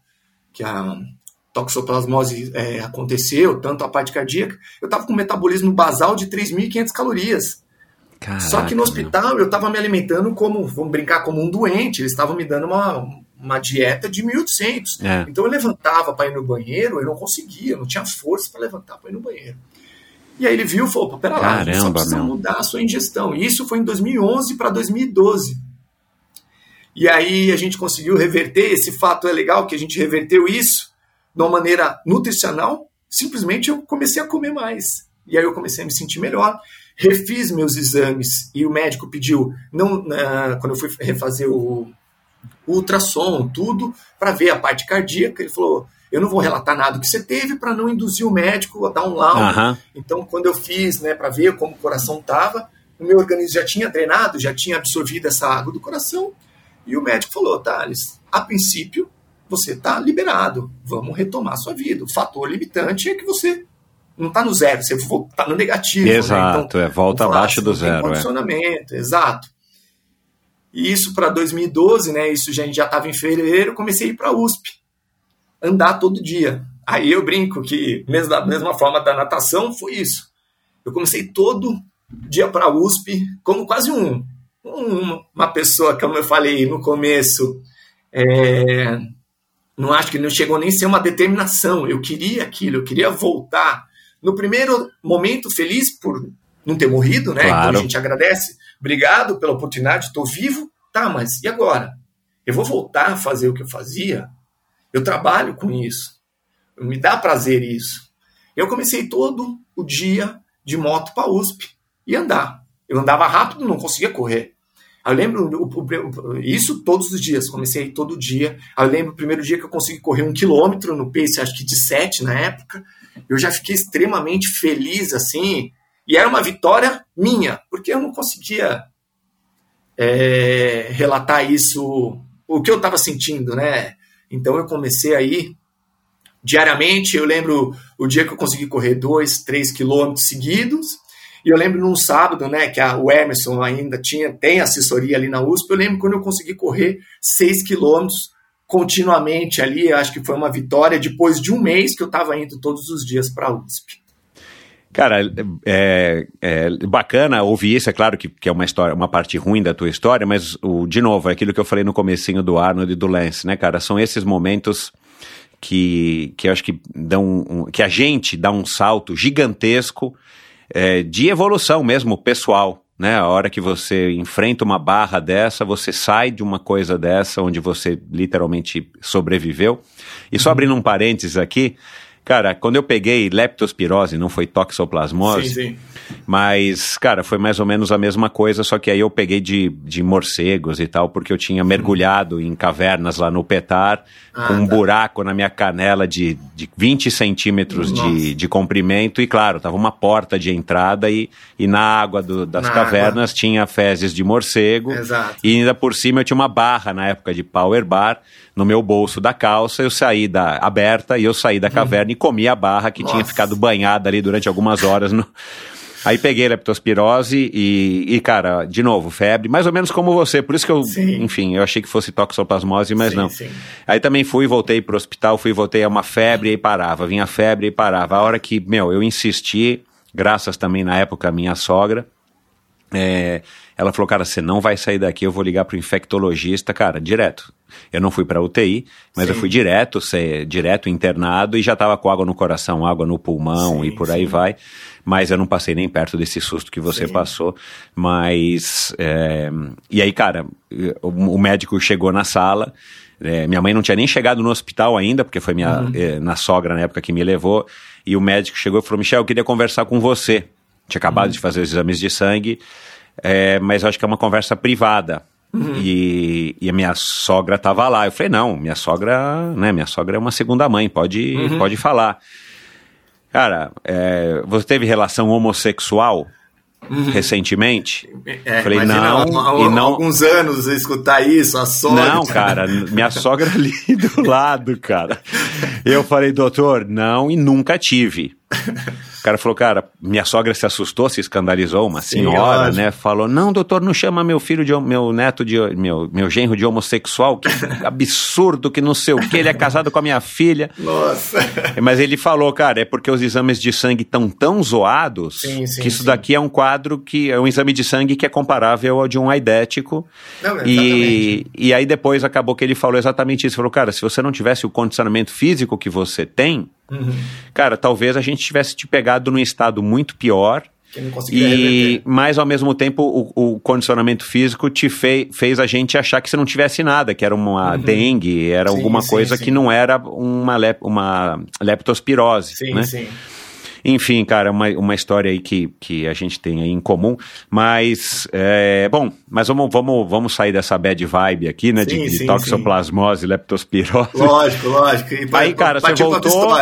que a toxoplasmose é, aconteceu, tanto a parte cardíaca, eu estava com um metabolismo basal de 3.500 calorias. Caraca, Só que no hospital meu. eu estava me alimentando como, vamos brincar, como um doente. Eles estavam me dando uma, uma dieta de 1.800. É. Então eu levantava para ir no banheiro, eu não conseguia, eu não tinha força para levantar para ir no banheiro. E aí ele viu e falou: pera lá, Caramba, só precisa meu. mudar a sua ingestão. E isso foi em 2011 para 2012. E aí a gente conseguiu reverter. Esse fato é legal que a gente reverteu isso de uma maneira nutricional. Simplesmente eu comecei a comer mais. E aí eu comecei a me sentir melhor. Refiz meus exames e o médico pediu, não, uh, quando eu fui refazer o, o ultrassom, tudo, para ver a parte cardíaca, ele falou: eu não vou relatar nada que você teve para não induzir o médico a dar um laudo. Uhum. Então, quando eu fiz, né, para ver como o coração estava, o meu organismo já tinha drenado, já tinha absorvido essa água do coração, e o médico falou: Thales, a princípio, você está liberado, vamos retomar sua vida. O fator limitante é que você não está no zero, você está no negativo. Exato, né? então, é, volta abaixo do zero. Condicionamento, é. exato. E isso para 2012, né? Isso já, a gente já estava em fevereiro, comecei a ir para a USP, andar todo dia. Aí eu brinco que, mesmo da mesma forma da natação, foi isso. Eu comecei todo dia para a USP, como quase um, um, uma pessoa, como eu falei no começo, é, não acho que não chegou nem a ser uma determinação. Eu queria aquilo, eu queria voltar no primeiro momento, feliz por não ter morrido, né? Claro. Então a gente agradece. Obrigado pela oportunidade, estou vivo. Tá, mas e agora? Eu vou voltar a fazer o que eu fazia? Eu trabalho com isso. Me dá prazer isso. Eu comecei todo o dia de moto para USP e andar. Eu andava rápido, não conseguia correr. Eu lembro isso todos os dias, comecei todo dia. Eu lembro o primeiro dia que eu consegui correr um quilômetro no pace, acho que de sete na época eu já fiquei extremamente feliz assim. E era uma vitória minha, porque eu não conseguia é, relatar isso, o que eu estava sentindo, né? Então eu comecei aí diariamente. Eu lembro o dia que eu consegui correr dois, três quilômetros seguidos. E eu lembro num sábado, né, que a, o Emerson ainda tinha, tem assessoria ali na USP. Eu lembro quando eu consegui correr seis quilômetros continuamente ali. Acho que foi uma vitória depois de um mês que eu estava indo todos os dias para a USP. Cara, é, é, bacana ouvir isso, é claro que, que é uma história, uma parte ruim da tua história, mas o, de novo, é aquilo que eu falei no comecinho do Arnold e do Lance, né, cara? São esses momentos que, que eu acho que dão um, que a gente dá um salto gigantesco é, de evolução mesmo pessoal, né? A hora que você enfrenta uma barra dessa, você sai de uma coisa dessa onde você literalmente sobreviveu. E só abrindo um parênteses aqui, Cara, quando eu peguei leptospirose, não foi toxoplasmose, sim, sim. Mas, cara, foi mais ou menos a mesma coisa, só que aí eu peguei de, de morcegos e tal, porque eu tinha mergulhado em cavernas lá no Petar, ah, com um tá. buraco na minha canela de, de 20 centímetros de, de comprimento, e claro, tava uma porta de entrada e, e na água do, das na cavernas água. tinha fezes de morcego, Exato. e ainda por cima eu tinha uma barra na época de power bar, no meu bolso da calça, eu saí da aberta e eu saí da caverna hum. e comi a barra que Nossa. tinha ficado banhada ali durante algumas horas no, Aí peguei leptospirose e, e, cara, de novo, febre, mais ou menos como você. Por isso que eu, sim. enfim, eu achei que fosse toxoplasmose, mas sim, não. Sim. Aí também fui, voltei pro hospital, fui, voltei a uma febre e parava. Vinha febre e parava. A hora que, meu, eu insisti, graças também na época à minha sogra, é, ela falou, cara, você não vai sair daqui, eu vou ligar pro infectologista, cara, direto. Eu não fui para UTI, mas sim. eu fui direto, ser, direto internado e já tava com água no coração, água no pulmão sim, e por aí vai. Mas eu não passei nem perto desse susto que você passou. Mas. É, e aí, cara, o, o médico chegou na sala. É, minha mãe não tinha nem chegado no hospital ainda, porque foi minha uhum. é, na sogra na época que me levou. E o médico chegou e falou: Michel, eu queria conversar com você. Tinha acabado uhum. de fazer os exames de sangue, é, mas acho que é uma conversa privada. Uhum. E, e, a minha sogra estava lá. Eu falei, não, minha sogra, né? Minha sogra é uma segunda mãe, pode, uhum. pode falar. Cara, é, você teve relação homossexual uhum. recentemente? É, falei, não, e não. Alguns anos escutar isso, a sogra. Não, cara, minha sogra ali do lado, cara. Eu falei, doutor, não, e nunca tive. O cara falou, cara, minha sogra se assustou, se escandalizou, uma senhora, né? Falou, não, doutor, não chama meu filho de meu neto de meu, meu genro de homossexual, que absurdo, que não sei o que, ele é casado com a minha filha. Nossa. Mas ele falou, cara, é porque os exames de sangue estão tão zoados sim, sim, que isso sim. daqui é um quadro que é um exame de sangue que é comparável ao de um aidético. Não, e, e aí depois acabou que ele falou exatamente isso. Falou, cara, se você não tivesse o condicionamento físico que você tem, uhum. cara, talvez a gente tivesse te pegado num estado muito pior. e, reverter. mas ao mesmo tempo, o, o condicionamento físico te fei, fez a gente achar que você não tivesse nada, que era uma uhum. dengue, era sim, alguma sim, coisa sim. que não era uma, lep, uma leptospirose. Sim, né? sim. Enfim, cara, uma, uma história aí que, que a gente tem aí em comum. Mas, é, bom, mas vamos, vamos, vamos sair dessa bad vibe aqui, né? Sim, de, de toxoplasmose, leptospirose. Lógico, lógico. E aí, cara, você voltou...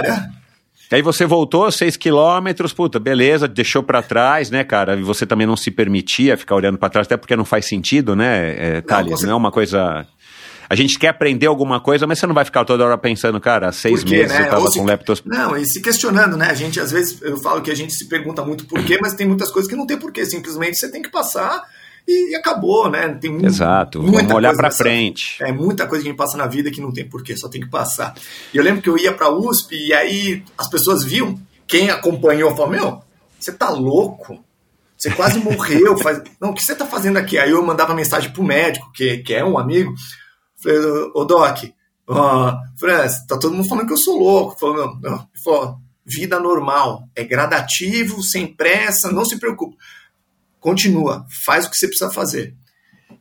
Aí você voltou seis quilômetros, puta, beleza, deixou para trás, né, cara? E você também não se permitia ficar olhando para trás, até porque não faz sentido, né, é, Thales? Não, não é uma coisa a gente quer aprender alguma coisa, mas você não vai ficar toda hora pensando, cara, seis quê, meses né? eu tava se, com leptospirose. Não, e se questionando, né? A gente, às vezes, eu falo que a gente se pergunta muito por quê, mas tem muitas coisas que não tem porquê. Simplesmente você tem que passar e, acabou, né? Tem Exato, vamos olhar para frente. É muita coisa que a gente passa na vida que não tem porquê, só tem que passar. E eu lembro que eu ia pra USP e aí as pessoas viam, quem acompanhou falou: Meu, você tá louco? Você quase morreu. Faz... Não, o que você tá fazendo aqui? Aí eu mandava mensagem pro médico, que, que é um amigo. Falei, ô Doc, ó, Francis, tá todo mundo falando que eu sou louco. Falou, não, falou, vida normal, é gradativo, sem pressa, não se preocupe. Continua, faz o que você precisa fazer.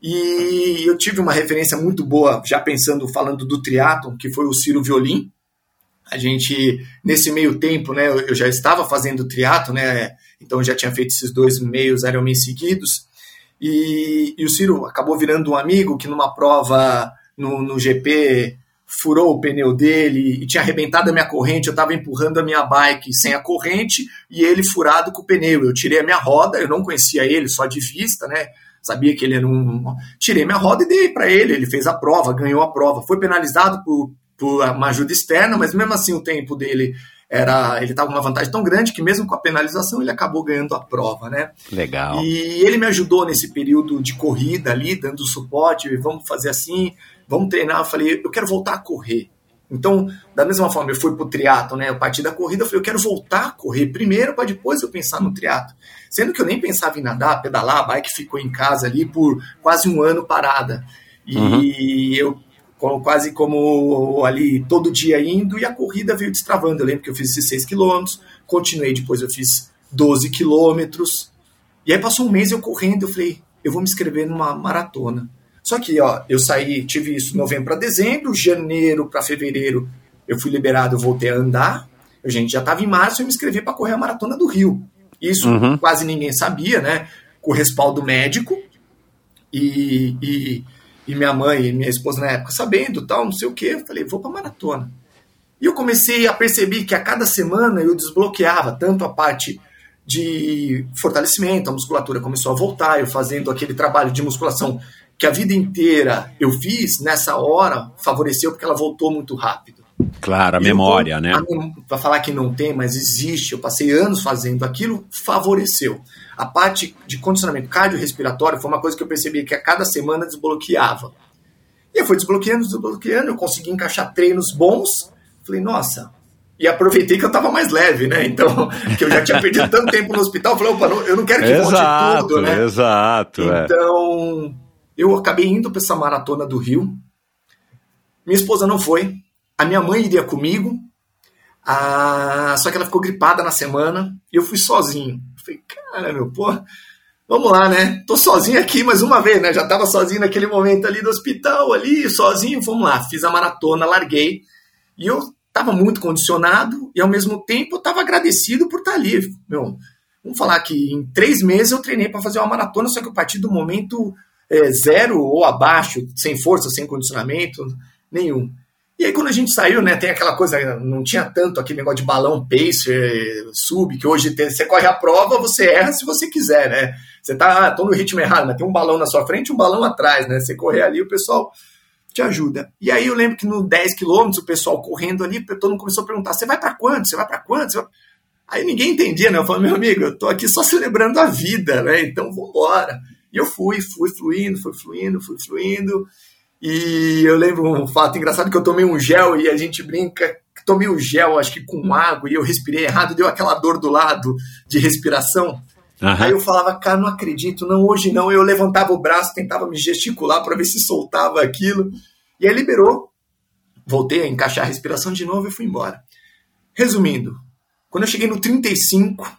E eu tive uma referência muito boa, já pensando, falando do triatlon, que foi o Ciro Violim. A gente, nesse meio tempo, né, eu já estava fazendo triatlo, né, então já tinha feito esses dois meios Ironman seguidos. E, e o Ciro acabou virando um amigo que numa prova no, no GP furou o pneu dele e tinha arrebentado a minha corrente, eu estava empurrando a minha bike sem a corrente e ele furado com o pneu. Eu tirei a minha roda, eu não conhecia ele, só de vista, né? Sabia que ele era um. Tirei minha roda e dei para ele. Ele fez a prova, ganhou a prova. Foi penalizado por, por uma ajuda externa, mas mesmo assim o tempo dele era ele estava com uma vantagem tão grande que mesmo com a penalização ele acabou ganhando a prova, né? Legal. E ele me ajudou nesse período de corrida ali, dando suporte, vamos fazer assim vamos treinar. Eu falei, eu quero voltar a correr. Então, da mesma forma, eu fui pro triatlo, né? Eu parti da corrida, eu falei, eu quero voltar a correr primeiro para depois eu pensar no triatlo. Sendo que eu nem pensava em nadar, pedalar, a bike ficou em casa ali por quase um ano parada. E uhum. eu quase como ali todo dia indo e a corrida veio destravando. Eu lembro que eu fiz esses 6 quilômetros, continuei depois eu fiz 12 quilômetros. E aí passou um mês eu correndo, eu falei, eu vou me inscrever numa maratona. Só que, ó, eu saí, tive isso novembro para dezembro, janeiro para fevereiro eu fui liberado, eu voltei a andar. A gente já estava em março e eu me inscrevi para correr a maratona do Rio. Isso uhum. quase ninguém sabia, né? Com respaldo médico e, e, e, minha mãe e minha esposa na época sabendo, tal, não sei o que. Eu falei, vou para maratona. E eu comecei a perceber que a cada semana eu desbloqueava tanto a parte de fortalecimento, a musculatura começou a voltar, eu fazendo aquele trabalho de musculação que a vida inteira eu fiz, nessa hora favoreceu porque ela voltou muito rápido. Claro, a e memória, eu, né? Para falar que não tem, mas existe, eu passei anos fazendo aquilo, favoreceu. A parte de condicionamento cardiorrespiratório foi uma coisa que eu percebi que a cada semana desbloqueava. E eu fui desbloqueando, desbloqueando, eu consegui encaixar treinos bons. Falei, nossa, e aproveitei que eu estava mais leve, né? Então, que eu já tinha perdido tanto tempo no hospital, falei, opa, eu não quero que exato, volte tudo, né? Exato, é. Então. Eu acabei indo para essa maratona do Rio. Minha esposa não foi. A minha mãe iria comigo. Ah, só que ela ficou gripada na semana e eu fui sozinho. falei, cara, meu, pô, vamos lá, né? Tô sozinho aqui mais uma vez, né? Já tava sozinho naquele momento ali do hospital, ali, sozinho, vamos lá. Fiz a maratona, larguei. E eu tava muito condicionado e ao mesmo tempo eu tava agradecido por estar tá ali. Meu, vamos falar que em três meses eu treinei para fazer uma maratona, só que a partir do momento é, zero ou abaixo, sem força, sem condicionamento nenhum. E aí quando a gente saiu, né, tem aquela coisa, não tinha tanto aquele negócio de balão pacer, sub, que hoje tem, você corre a prova, você erra se você quiser, né? Você tá, ah, tô no ritmo errado, tem um balão na sua frente um balão atrás, né? Você correr ali, o pessoal te ajuda. E aí eu lembro que no 10 quilômetros, o pessoal correndo ali, todo mundo começou a perguntar, você vai para quanto? Você vai para quanto? Vai... Aí ninguém entendia, né? Eu falei, meu amigo, eu tô aqui só celebrando a vida, né? Então vamos embora. E eu fui, fui fluindo, fui fluindo, fui fluindo. E eu lembro um fato engraçado que eu tomei um gel e a gente brinca. Tomei o gel, acho que com água, e eu respirei errado, deu aquela dor do lado de respiração. Uhum. Aí eu falava, cara, não acredito, não, hoje não. Eu levantava o braço, tentava me gesticular para ver se soltava aquilo. E aí liberou. Voltei a encaixar a respiração de novo e fui embora. Resumindo, quando eu cheguei no 35,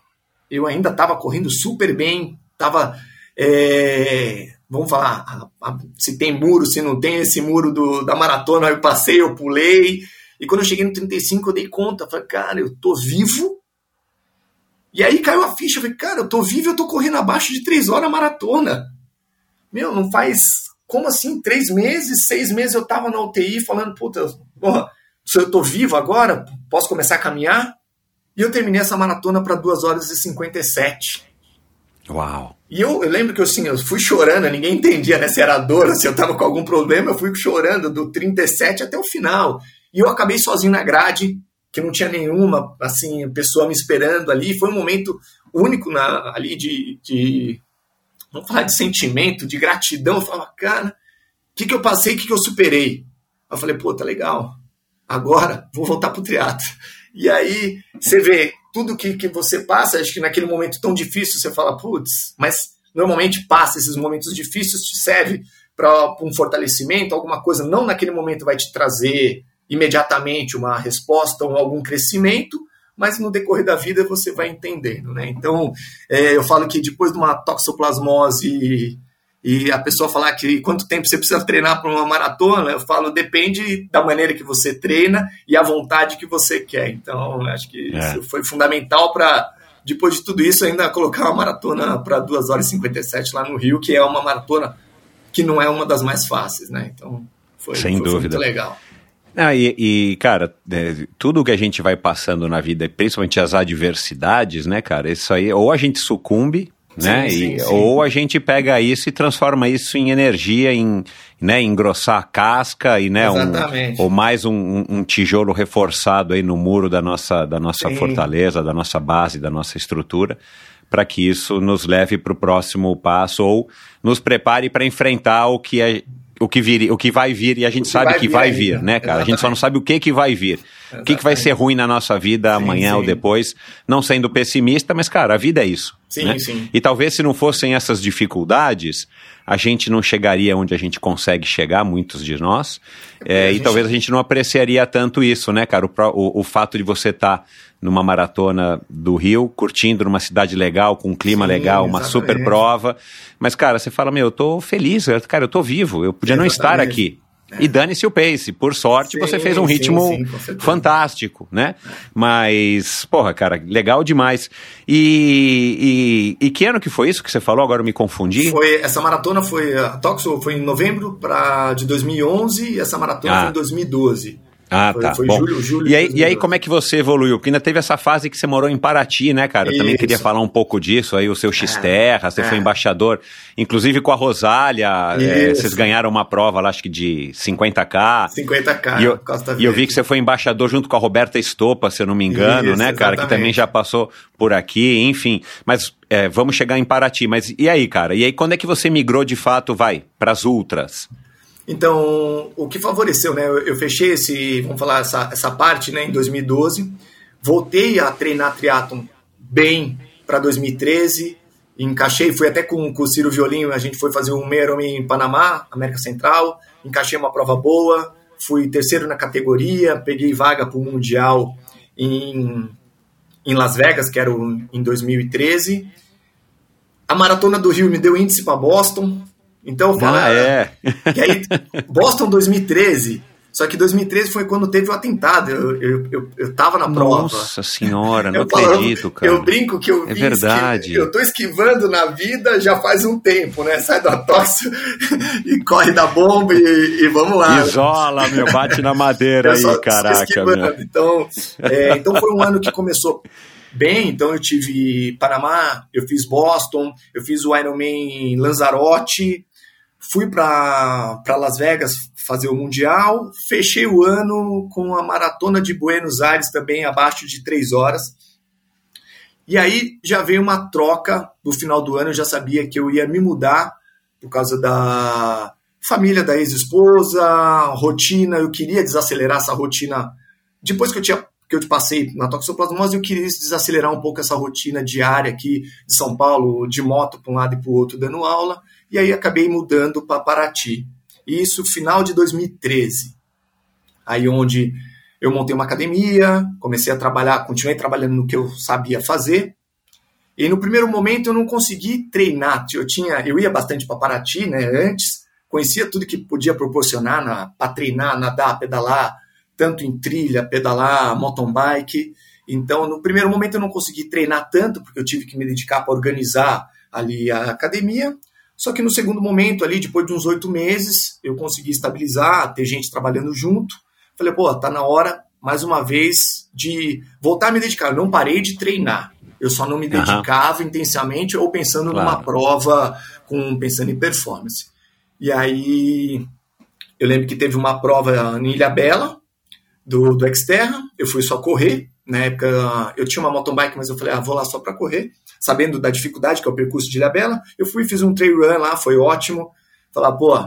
eu ainda estava correndo super bem, estava. É, vamos falar, se tem muro, se não tem esse muro do, da maratona, eu passei, eu pulei. E quando eu cheguei no 35, eu dei conta, falei, cara, eu tô vivo. E aí caiu a ficha, eu falei, cara, eu tô vivo, eu tô correndo abaixo de 3 horas a maratona. Meu, não faz. Como assim? Três meses, seis meses eu tava na UTI falando, puta, porra, se eu tô vivo agora, posso começar a caminhar? E eu terminei essa maratona para 2 horas e 57. Uau! E eu, eu, lembro que assim, eu fui chorando, ninguém entendia né, se era dor, se eu tava com algum problema, eu fui chorando do 37 até o final. E eu acabei sozinho na grade, que não tinha nenhuma assim pessoa me esperando ali. Foi um momento único na, ali de, de, vamos falar de sentimento, de gratidão. Eu falava, cara, o que, que eu passei, o que, que eu superei? Eu falei, pô, tá legal. Agora vou voltar pro teatro. E aí você vê tudo que, que você passa, acho que naquele momento tão difícil você fala, putz, mas normalmente passa esses momentos difíceis, te serve para um fortalecimento, alguma coisa, não naquele momento vai te trazer imediatamente uma resposta ou algum crescimento, mas no decorrer da vida você vai entendendo, né? Então, é, eu falo que depois de uma toxoplasmose e a pessoa falar que quanto tempo você precisa treinar para uma maratona, eu falo, depende da maneira que você treina e a vontade que você quer. Então, acho que é. isso foi fundamental para, depois de tudo isso, ainda colocar uma maratona para 2 horas e 57 lá no Rio, que é uma maratona que não é uma das mais fáceis, né? Então, foi, Sem foi, dúvida. muito legal. Ah, e, e, cara, é, tudo que a gente vai passando na vida, principalmente as adversidades, né, cara, isso aí, ou a gente sucumbe né? Sim, e, sim. Ou a gente pega isso e transforma isso em energia, em né, engrossar a casca e né, um, ou mais um, um, tijolo reforçado aí no muro da nossa, da nossa fortaleza, da nossa base, da nossa estrutura, para que isso nos leve para o próximo passo ou nos prepare para enfrentar o que é o que, vir, o que vai vir e a gente sabe que vai vir, né, cara? Exatamente. A gente só não sabe o que que vai vir. Exatamente. O que, que vai ser ruim na nossa vida sim, amanhã sim. ou depois. Não sendo pessimista, mas, cara, a vida é isso. Sim, né? sim. E talvez se não fossem essas dificuldades, a gente não chegaria onde a gente consegue chegar, muitos de nós. É, gente... E talvez a gente não apreciaria tanto isso, né, cara? O, o, o fato de você estar. Tá numa maratona do Rio, curtindo numa cidade legal, com um clima Sim, legal, uma exatamente. super prova. Mas, cara, você fala, meu, eu tô feliz, cara, eu tô vivo, eu podia exatamente. não estar aqui. É. E dane-se o pace. Por sorte, sim, você fez um ritmo sim, sim, fantástico, né? Mas, porra, cara, legal demais. E, e, e, que ano que foi isso que você falou? Agora eu me confundi. Foi, essa maratona foi, a Toxo foi em novembro pra, de 2011 e essa maratona ah. foi em 2012. Ah, foi, tá. Foi Bom, julho, julho e, aí, e aí, como é que você evoluiu? Porque ainda teve essa fase que você morou em Paraty, né, cara? Eu Isso. também queria falar um pouco disso. Aí o seu X-Terra, é, você é. foi embaixador, inclusive com a Rosália. É, vocês ganharam uma prova lá, acho que de 50K. 50K, e eu, Costa Verde. E eu vi que você foi embaixador junto com a Roberta Estopa, se eu não me engano, Isso, né, cara? Exatamente. Que também já passou por aqui, enfim. Mas é, vamos chegar em Paraty. Mas e aí, cara? E aí, quando é que você migrou de fato, vai, para as ultras? Então, o que favoreceu, né? Eu, fechei esse, vamos falar, essa, essa parte né, em 2012, voltei a treinar triatlon bem para 2013, encaixei, fui até com, com o Ciro Violinho, a gente foi fazer um meio em Panamá, América Central, encaixei uma prova boa, fui terceiro na categoria, peguei vaga para o Mundial em, em Las Vegas, que era o, em 2013. A Maratona do Rio me deu índice para Boston, então eu falo, ah, é. que aí Boston 2013, só que 2013 foi quando teve o atentado. Eu, eu, eu, eu tava na prova. Nossa senhora, não acredito, cara. Eu brinco que eu É verdade. eu tô esquivando na vida já faz um tempo, né? Sai da tosse e corre da bomba e, e vamos lá. Isola, meu, bate na madeira aí, caraca. Meu. Então, é, então foi um ano que começou bem, então eu tive Panamá, eu fiz Boston, eu fiz o Ironman Lanzarote, Fui para Las Vegas fazer o Mundial, fechei o ano com a maratona de Buenos Aires também abaixo de três horas. E aí já veio uma troca no final do ano, eu já sabia que eu ia me mudar por causa da família da ex-esposa, rotina, eu queria desacelerar essa rotina. Depois que eu tinha que eu passei na toxoplasmose, eu queria desacelerar um pouco essa rotina diária aqui de São Paulo, de moto para um lado e para o outro, dando aula, e aí acabei mudando para Paraty. Isso final de 2013. Aí onde eu montei uma academia, comecei a trabalhar, continuei trabalhando no que eu sabia fazer. E no primeiro momento eu não consegui treinar. Eu tinha, eu ia bastante para Paraty, né, antes, conhecia tudo que podia proporcionar para treinar, nadar, pedalar, tanto em trilha, pedalar, mountain bike. Então, no primeiro momento eu não consegui treinar tanto, porque eu tive que me dedicar para organizar ali a academia. Só que no segundo momento, ali, depois de uns oito meses, eu consegui estabilizar, ter gente trabalhando junto. Falei, pô, tá na hora, mais uma vez, de voltar a me dedicar. Eu não parei de treinar. Eu só não me dedicava uhum. intensamente ou pensando claro. numa prova, com pensando em performance. E aí, eu lembro que teve uma prova em Ilha Bela, do, do Xterra, eu fui só correr. Na época, eu tinha uma mountain bike, mas eu falei, ah, vou lá só para correr. Sabendo da dificuldade, que é o percurso de Ilha Bela, eu fui fiz um trail run lá, foi ótimo. Falar, pô,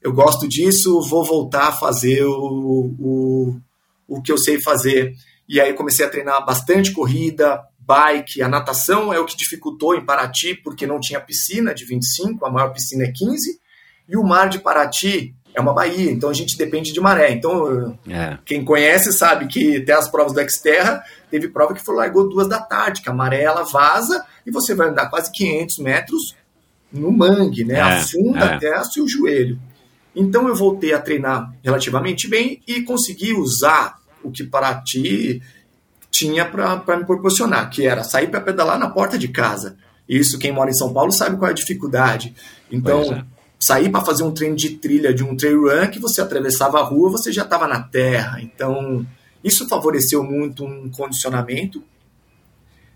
eu gosto disso, vou voltar a fazer o, o, o que eu sei fazer. E aí comecei a treinar bastante corrida, bike, a natação é o que dificultou em Paraty, porque não tinha piscina de 25, a maior piscina é 15, e o mar de Paraty é uma baía, então a gente depende de maré. Então, é. quem conhece sabe que até as provas do Xterra, teve prova que foi largou duas da tarde, que a maré ela vaza e você vai andar quase 500 metros no mangue, né? É, Afunda é. até o seu joelho. Então eu voltei a treinar relativamente bem e consegui usar o que Paraty tinha para me proporcionar, que era sair para pedalar na porta de casa. Isso, quem mora em São Paulo sabe qual é a dificuldade. Então, é. Sair para fazer um treino de trilha de um trail run que você atravessava a rua, você já estava na terra. Então, isso favoreceu muito um condicionamento,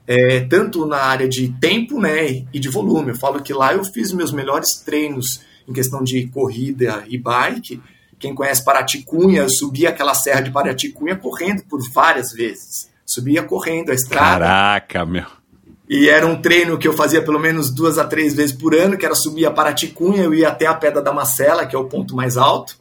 é, tanto na área de tempo né, e de volume. Eu falo que lá eu fiz meus melhores treinos em questão de corrida e bike. Quem conhece Paraticunha, eu subia aquela serra de Paraticunha correndo por várias vezes. Subia correndo a estrada. Caraca, meu. E era um treino que eu fazia pelo menos duas a três vezes por ano, que era subir a Paraticunha, eu ia até a Pedra da Macela, que é o ponto mais alto,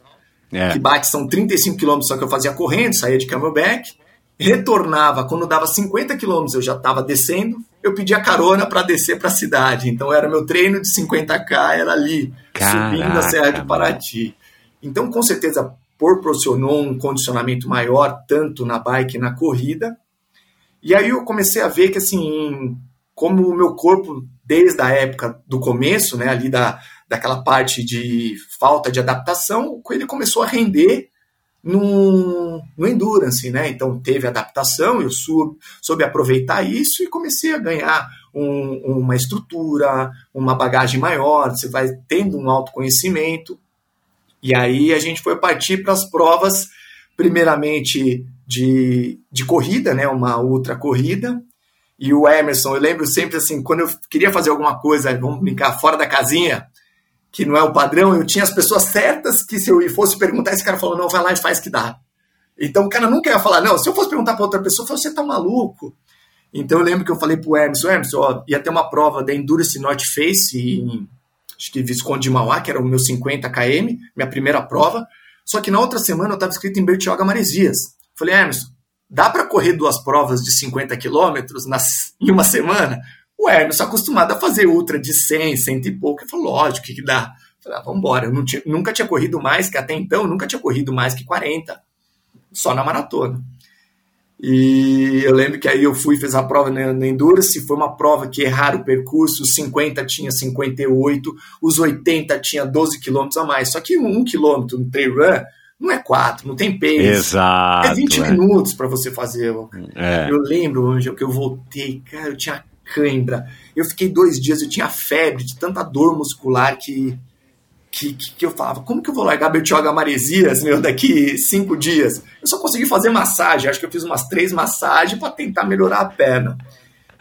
é. que bate são 35 quilômetros, só que eu fazia correndo, saía de Camelback, retornava, quando dava 50 quilômetros eu já estava descendo, eu pedia carona para descer para a cidade. Então era meu treino de 50k, era ali, Caraca, subindo a Serra de Paraty. Então, com certeza, proporcionou um condicionamento maior, tanto na bike e na corrida. E aí eu comecei a ver que, assim, como o meu corpo, desde a época do começo, né, ali da, daquela parte de falta de adaptação, ele começou a render no, no endurance, né? Então teve adaptação, eu soube, soube aproveitar isso e comecei a ganhar um, uma estrutura, uma bagagem maior, você vai tendo um autoconhecimento. E aí a gente foi partir para as provas, primeiramente de, de corrida, né? Uma ultra corrida. E o Emerson, eu lembro sempre assim, quando eu queria fazer alguma coisa, vamos brincar, fora da casinha, que não é o padrão, eu tinha as pessoas certas que se eu fosse perguntar, esse cara falou, não, vai lá e faz que dá. Então o cara nunca ia falar, não, se eu fosse perguntar para outra pessoa, eu falei, você tá maluco? Então eu lembro que eu falei pro Emerson, Emerson, ó, ia ter uma prova da Endurance North Face em, acho que Visconde de Mauá, que era o meu 50 km, minha primeira prova, só que na outra semana eu estava escrito em Bertioga Maresias. Falei, Emerson, dá para correr duas provas de 50 quilômetros em uma semana? O Hermes acostumado a fazer ultra de 100, 100 e pouco. Ele falou, lógico, que, que dá? Eu falei, ah, vamos embora. Eu tinha, nunca tinha corrido mais, que até então, nunca tinha corrido mais que 40. Só na maratona. E eu lembro que aí eu fui fiz a prova na, na Endurance, foi uma prova que erraram o percurso, os 50 tinha 58, os 80 tinha 12 quilômetros a mais. Só que um quilômetro no trail run não é 4, não tem pace. Exato. É 20 é. minutos para você fazer. É. Eu lembro, hoje que eu voltei, cara, eu tinha cãibra. Eu fiquei dois dias, eu tinha febre, de tanta dor muscular que, que, que, eu falava, como que eu vou largar Bertioga Maresias, meu, daqui cinco dias? Eu só consegui fazer massagem, acho que eu fiz umas três massagens para tentar melhorar a perna.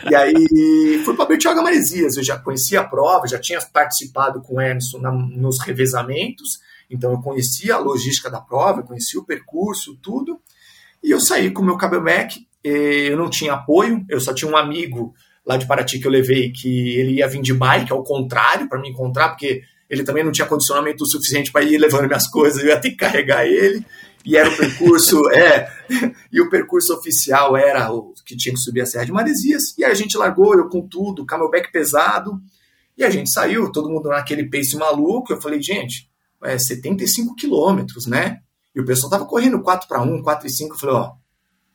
E aí fui para Bertioga Maresias, eu já conhecia a prova, já tinha participado com o Emerson na, nos revezamentos, então eu conhecia a logística da prova, conhecia o percurso, tudo. E eu saí com o meu camelback, eu não tinha apoio, eu só tinha um amigo lá de Paraty que eu levei, que ele ia vir de bike, ao contrário, para me encontrar, porque ele também não tinha condicionamento suficiente para ir levando minhas coisas, eu ia ter que carregar ele. E era o percurso, é, e o percurso oficial era o que tinha que subir a Serra de Maresias. E a gente largou, eu com tudo, camelback pesado, e a gente saiu, todo mundo naquele pace maluco. Eu falei, gente, é 75 quilômetros, né? E o pessoal tava correndo 4 para 1, 4 e 5. Eu falei, ó,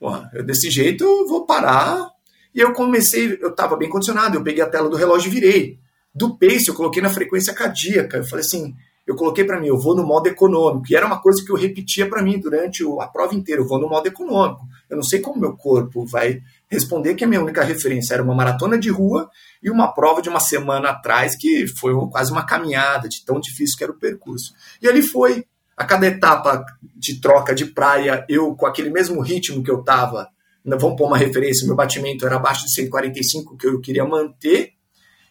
ó, eu, desse jeito eu vou parar. E eu comecei, eu tava bem condicionado, eu peguei a tela do relógio e virei. Do pace eu coloquei na frequência cardíaca. Eu falei assim, eu coloquei para mim, eu vou no modo econômico. E era uma coisa que eu repetia para mim durante a prova inteira, eu vou no modo econômico. Eu não sei como meu corpo vai responder que a minha única referência era uma maratona de rua e uma prova de uma semana atrás que foi quase uma caminhada de tão difícil que era o percurso. E ali foi a cada etapa de troca de praia, eu com aquele mesmo ritmo que eu estava, vamos pôr uma referência, meu batimento era abaixo de 145 que eu queria manter,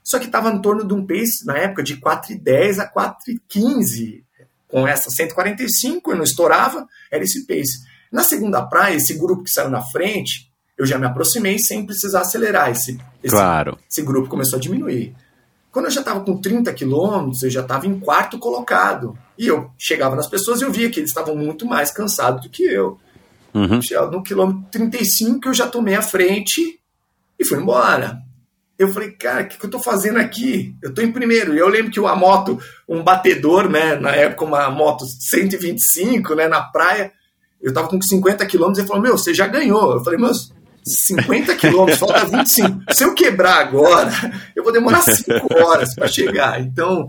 só que estava em torno de um pace na época de 4,10 a 4,15. Com essa 145 eu não estourava, era esse pace. Na segunda praia, esse grupo que saiu na frente, eu já me aproximei sem precisar acelerar. Esse, esse, claro. esse grupo começou a diminuir. Quando eu já estava com 30 quilômetros, eu já estava em quarto colocado. E eu chegava nas pessoas e eu via que eles estavam muito mais cansados do que eu. Uhum. No quilômetro 35 eu já tomei a frente e fui embora. Eu falei, cara, o que, que eu estou fazendo aqui? Eu estou em primeiro. E eu lembro que uma moto, um batedor, né, na época uma moto 125, né, na praia, eu estava com 50 quilômetros e ele falou, meu, você já ganhou. Eu falei, mas 50 quilômetros, falta 25. Se eu quebrar agora, eu vou demorar 5 horas para chegar. Então,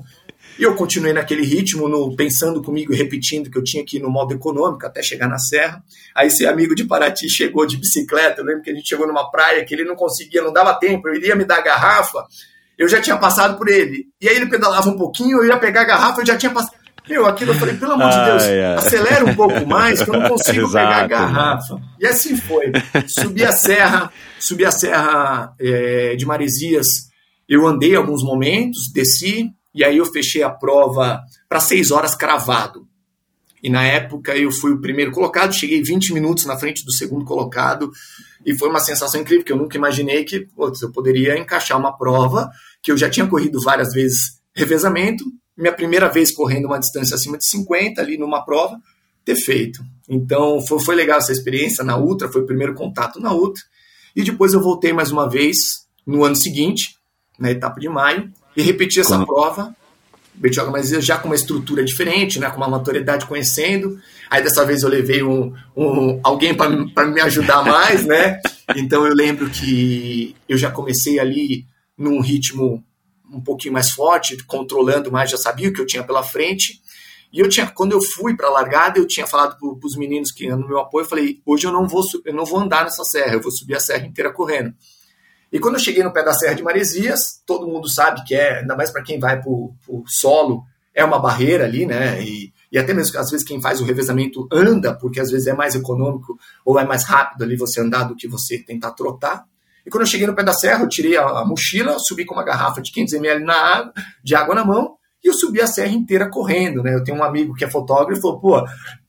eu continuei naquele ritmo, no, pensando comigo e repetindo que eu tinha que ir no modo econômico até chegar na serra. Aí esse amigo de Paraty chegou de bicicleta, eu lembro que a gente chegou numa praia que ele não conseguia, não dava tempo, eu iria me dar a garrafa, eu já tinha passado por ele. E aí ele pedalava um pouquinho, eu ia pegar a garrafa, eu já tinha passado. Meu, aquilo eu falei, pelo amor de Deus, ai. acelera um pouco mais que eu não consigo Exato, pegar a garrafa. E assim foi. Subi a serra, subi a serra é, de Maresias, eu andei alguns momentos, desci, e aí eu fechei a prova para seis horas cravado. E na época eu fui o primeiro colocado, cheguei 20 minutos na frente do segundo colocado, e foi uma sensação incrível, que eu nunca imaginei que putz, eu poderia encaixar uma prova que eu já tinha corrido várias vezes revezamento, minha primeira vez correndo uma distância acima de 50 ali numa prova, ter feito. Então foi, foi legal essa experiência na Ultra, foi o primeiro contato na Ultra. E depois eu voltei mais uma vez no ano seguinte, na etapa de maio, e repeti essa Como? prova. Betioga, mas já com uma estrutura diferente, né, com uma maturidade conhecendo. Aí dessa vez eu levei um, um alguém para me ajudar mais, né? Então eu lembro que eu já comecei ali num ritmo um pouquinho mais forte, controlando mais, já sabia o que eu tinha pela frente. E eu tinha, quando eu fui para a largada, eu tinha falado para os meninos que no meu apoio, eu falei, hoje eu não vou, eu não vou andar nessa serra, eu vou subir a serra inteira correndo. E quando eu cheguei no pé da Serra de Maresias, todo mundo sabe que é, ainda mais para quem vai para o solo, é uma barreira ali, né? E, e até mesmo às vezes quem faz o revezamento anda, porque às vezes é mais econômico ou é mais rápido ali você andar do que você tentar trotar. E quando eu cheguei no pé da serra, eu tirei a, a mochila, subi com uma garrafa de 500 ml na água, de água na mão, e eu subi a serra inteira correndo, né? Eu tenho um amigo que é fotógrafo e falou, pô,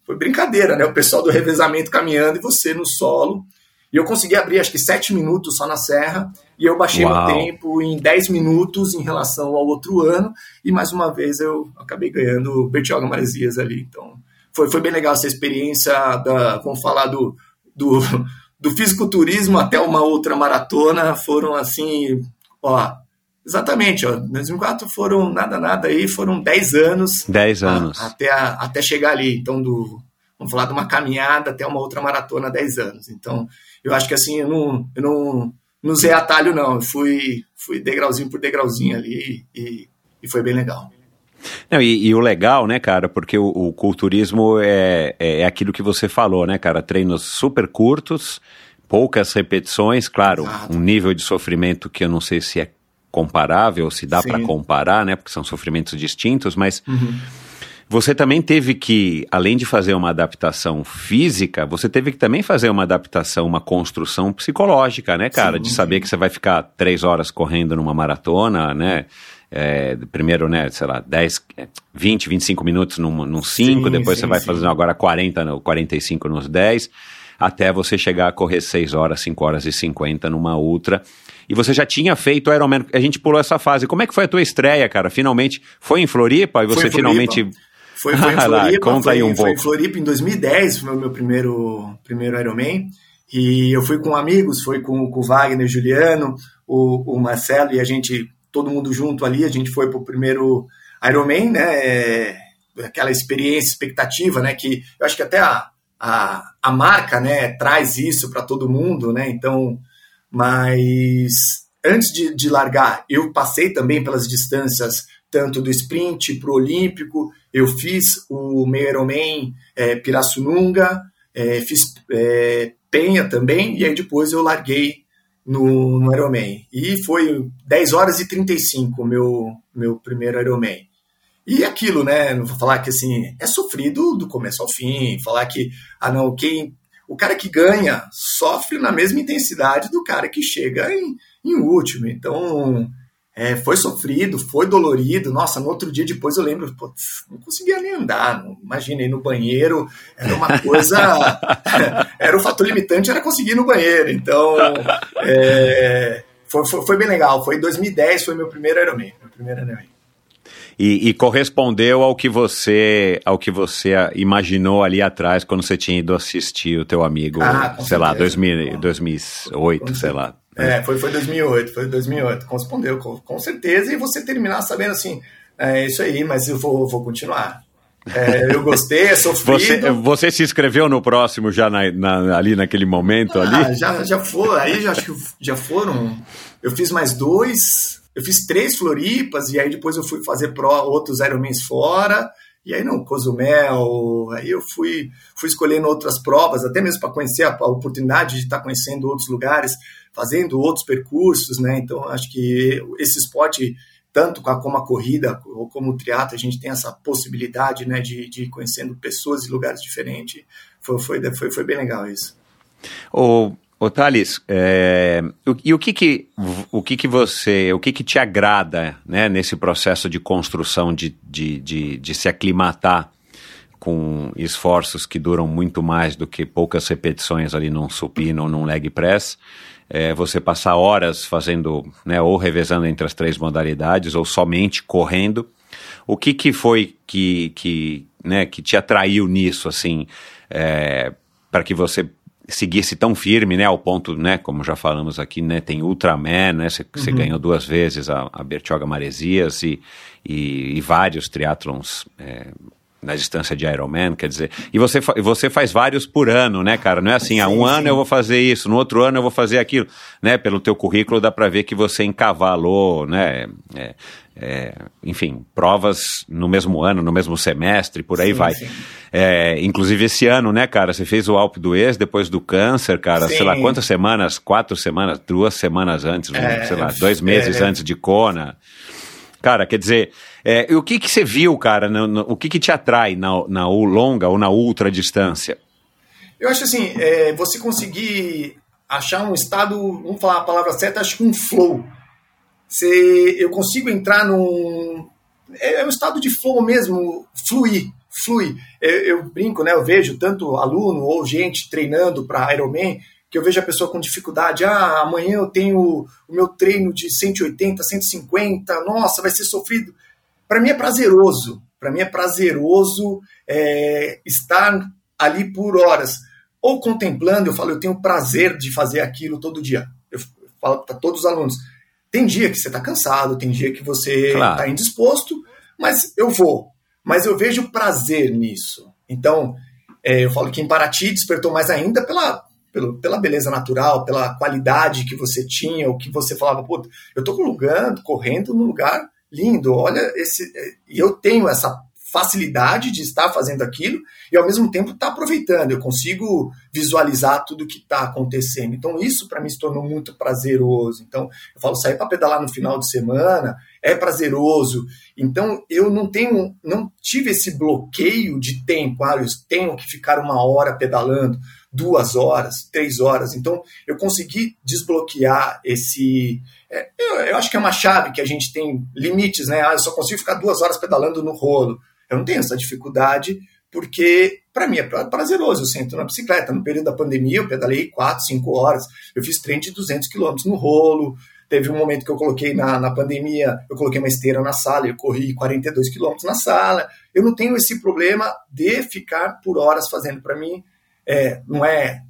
foi brincadeira, né? O pessoal do revezamento caminhando e você no solo. E eu consegui abrir acho que sete minutos só na serra, e eu baixei Uau. meu tempo em 10 minutos em relação ao outro ano, e mais uma vez eu acabei ganhando o Bertioga Maresias ali. Então, foi, foi bem legal essa experiência da, vamos falar do, do do fisiculturismo até uma outra maratona foram assim, ó, exatamente, ó, 2004 foram nada, nada aí, foram 10 anos. 10 anos. A, até, a, até chegar ali, então do, vamos falar de uma caminhada até uma outra maratona 10 anos. Então, eu acho que assim, eu não, eu não, não usei atalho não, eu fui, fui degrauzinho por degrauzinho ali e, e foi bem legal. Não, e, e, o legal, né, cara, porque o, o culturismo é, é, é, aquilo que você falou, né, cara? Treinos super curtos, poucas repetições, claro, Exato. um nível de sofrimento que eu não sei se é comparável, se dá para comparar, né? Porque são sofrimentos distintos, mas. Uhum. Você também teve que, além de fazer uma adaptação física, você teve que também fazer uma adaptação, uma construção psicológica, né, cara? Sim, de saber sim. que você vai ficar três horas correndo numa maratona, né? É, primeiro, né, sei lá, 10, 20, 25 minutos num 5, depois sim, você vai sim. fazendo agora 40, 45 nos 10, até você chegar a correr 6 horas, 5 horas e 50 numa ultra. e você já tinha feito o Ironman, a gente pulou essa fase. Como é que foi a tua estreia, cara? Finalmente, foi em Floripa e você finalmente... Foi, foi em Floripa, lá, conta foi, aí um foi pouco. em Floripa em 2010, foi o meu primeiro, primeiro Ironman, e eu fui com amigos, foi com, com o Wagner, Juliano, o, o Marcelo, e a gente, todo mundo junto ali, a gente foi pro primeiro Ironman, né, é, aquela experiência, expectativa, né, que eu acho que até a, a, a marca, né, traz isso para todo mundo, né, então, mas antes de, de largar, eu passei também pelas distâncias tanto do sprint para o olímpico, eu fiz o meio Ironman é, Pirassununga, é, fiz é, Penha também, e aí depois eu larguei no, no Ironman. E foi 10 horas e 35 o meu, meu primeiro Ironman. E aquilo, né? Não vou falar que assim, é sofrido do começo ao fim, falar que, ah não, quem. O cara que ganha sofre na mesma intensidade do cara que chega em, em último. Então, é, foi sofrido, foi dolorido. Nossa, no outro dia depois eu lembro, putz, não conseguia nem andar. Imaginei no banheiro, era uma coisa. era o fator limitante, era conseguir ir no banheiro. Então, é, foi, foi, foi, bem legal. Foi em 2010, foi meu primeiro Ironman. Meu primeiro Ironman. E, e, correspondeu ao que você ao que você imaginou ali atrás quando você tinha ido assistir o teu amigo, ah, sei certeza. lá, 2000, 2008, sei lá. É, foi, foi 2008, foi 2008. Correspondeu, com, com certeza. E você terminar sabendo assim, é isso aí, mas eu vou, vou continuar. É, eu gostei, é sofrido. Você, você se inscreveu no próximo já na, na, ali naquele momento ah, ali? Já, já foi, aí já, acho que já foram. Eu fiz mais dois, eu fiz três Floripas, e aí depois eu fui fazer pro, outros Ironmans fora. E aí, não, Cozumel, aí eu fui, fui escolhendo outras provas, até mesmo para conhecer a, a, oportunidade de estar tá conhecendo outros lugares, fazendo outros percursos, né? Então, acho que esse esporte, tanto como a corrida ou como o triatlo, a gente tem essa possibilidade, né, de, de ir conhecendo pessoas e lugares diferentes. Foi, foi, foi, foi bem legal isso. Ô Thales, é, o, e o que que, o que que você, o que que te agrada né, nesse processo de construção, de, de, de, de se aclimatar com esforços que duram muito mais do que poucas repetições ali num supino ou num leg press, é, você passar horas fazendo, né, ou revezando entre as três modalidades, ou somente correndo. O que que foi que, que, né, que te atraiu nisso, assim, é, para que você seguisse tão firme, né, ao ponto, né, como já falamos aqui, né, tem Ultraman, né, você uhum. ganhou duas vezes a, a Bertioga Maresias e, e, e vários triatlons é, na distância de Ironman, quer dizer, e você, você faz vários por ano, né, cara, não é assim, há ah, um sim. ano eu vou fazer isso, no outro ano eu vou fazer aquilo, né, pelo teu currículo dá para ver que você encavalou, né, é, é, enfim, provas no mesmo ano, no mesmo semestre, por aí sim, vai. É, inclusive esse ano, né, cara, você fez o Alpe do Ex depois do câncer, cara, sei lá quantas semanas, quatro semanas, duas semanas antes, é, sei lá, dois meses é. antes de Kona. Cara, quer dizer, é, o que que você viu, cara, no, no, o que que te atrai na, na longa ou na ultra distância? Eu acho assim, é, você conseguir achar um estado, vamos falar a palavra certa, acho que um flow se eu consigo entrar num. É, é um estado de flow mesmo, fluir, fluir. Eu, eu, brinco, né? Eu vejo tanto aluno ou gente treinando para Ironman que eu vejo a pessoa com dificuldade. Ah, amanhã eu tenho o meu treino de 180, 150, nossa, vai ser sofrido. Para mim é prazeroso. Para mim é prazeroso é, estar ali por horas. Ou contemplando, eu falo, eu tenho prazer de fazer aquilo todo dia. Eu falo para todos os alunos tem dia que você está cansado, tem dia que você está claro. indisposto, mas eu vou. Mas eu vejo prazer nisso. Então, é, eu falo que em Paraty despertou mais ainda pela, pela, pela beleza natural, pela qualidade que você tinha, o que você falava, pô, eu estou correndo num lugar lindo, olha esse. E eu tenho essa facilidade de estar fazendo aquilo e ao mesmo tempo estar tá aproveitando. Eu consigo visualizar tudo que está acontecendo. Então isso para mim se tornou muito prazeroso. Então eu falo sair para pedalar no final de semana é prazeroso. Então eu não tenho, não tive esse bloqueio de tempo. Ah, eu tenho que ficar uma hora pedalando, duas horas, três horas. Então eu consegui desbloquear esse é, eu, eu, acho que é uma chave que a gente tem limites, né? Ah, eu só consigo ficar duas horas pedalando no rolo. Eu não tenho essa dificuldade, porque para mim é prazeroso. Eu sento na bicicleta. No período da pandemia, eu pedalei 4, 5 horas. Eu fiz treino de 200 quilômetros no rolo. Teve um momento que eu coloquei na, na pandemia, eu coloquei uma esteira na sala, eu corri 42 quilômetros na sala. Eu não tenho esse problema de ficar por horas fazendo. Para mim, é, não é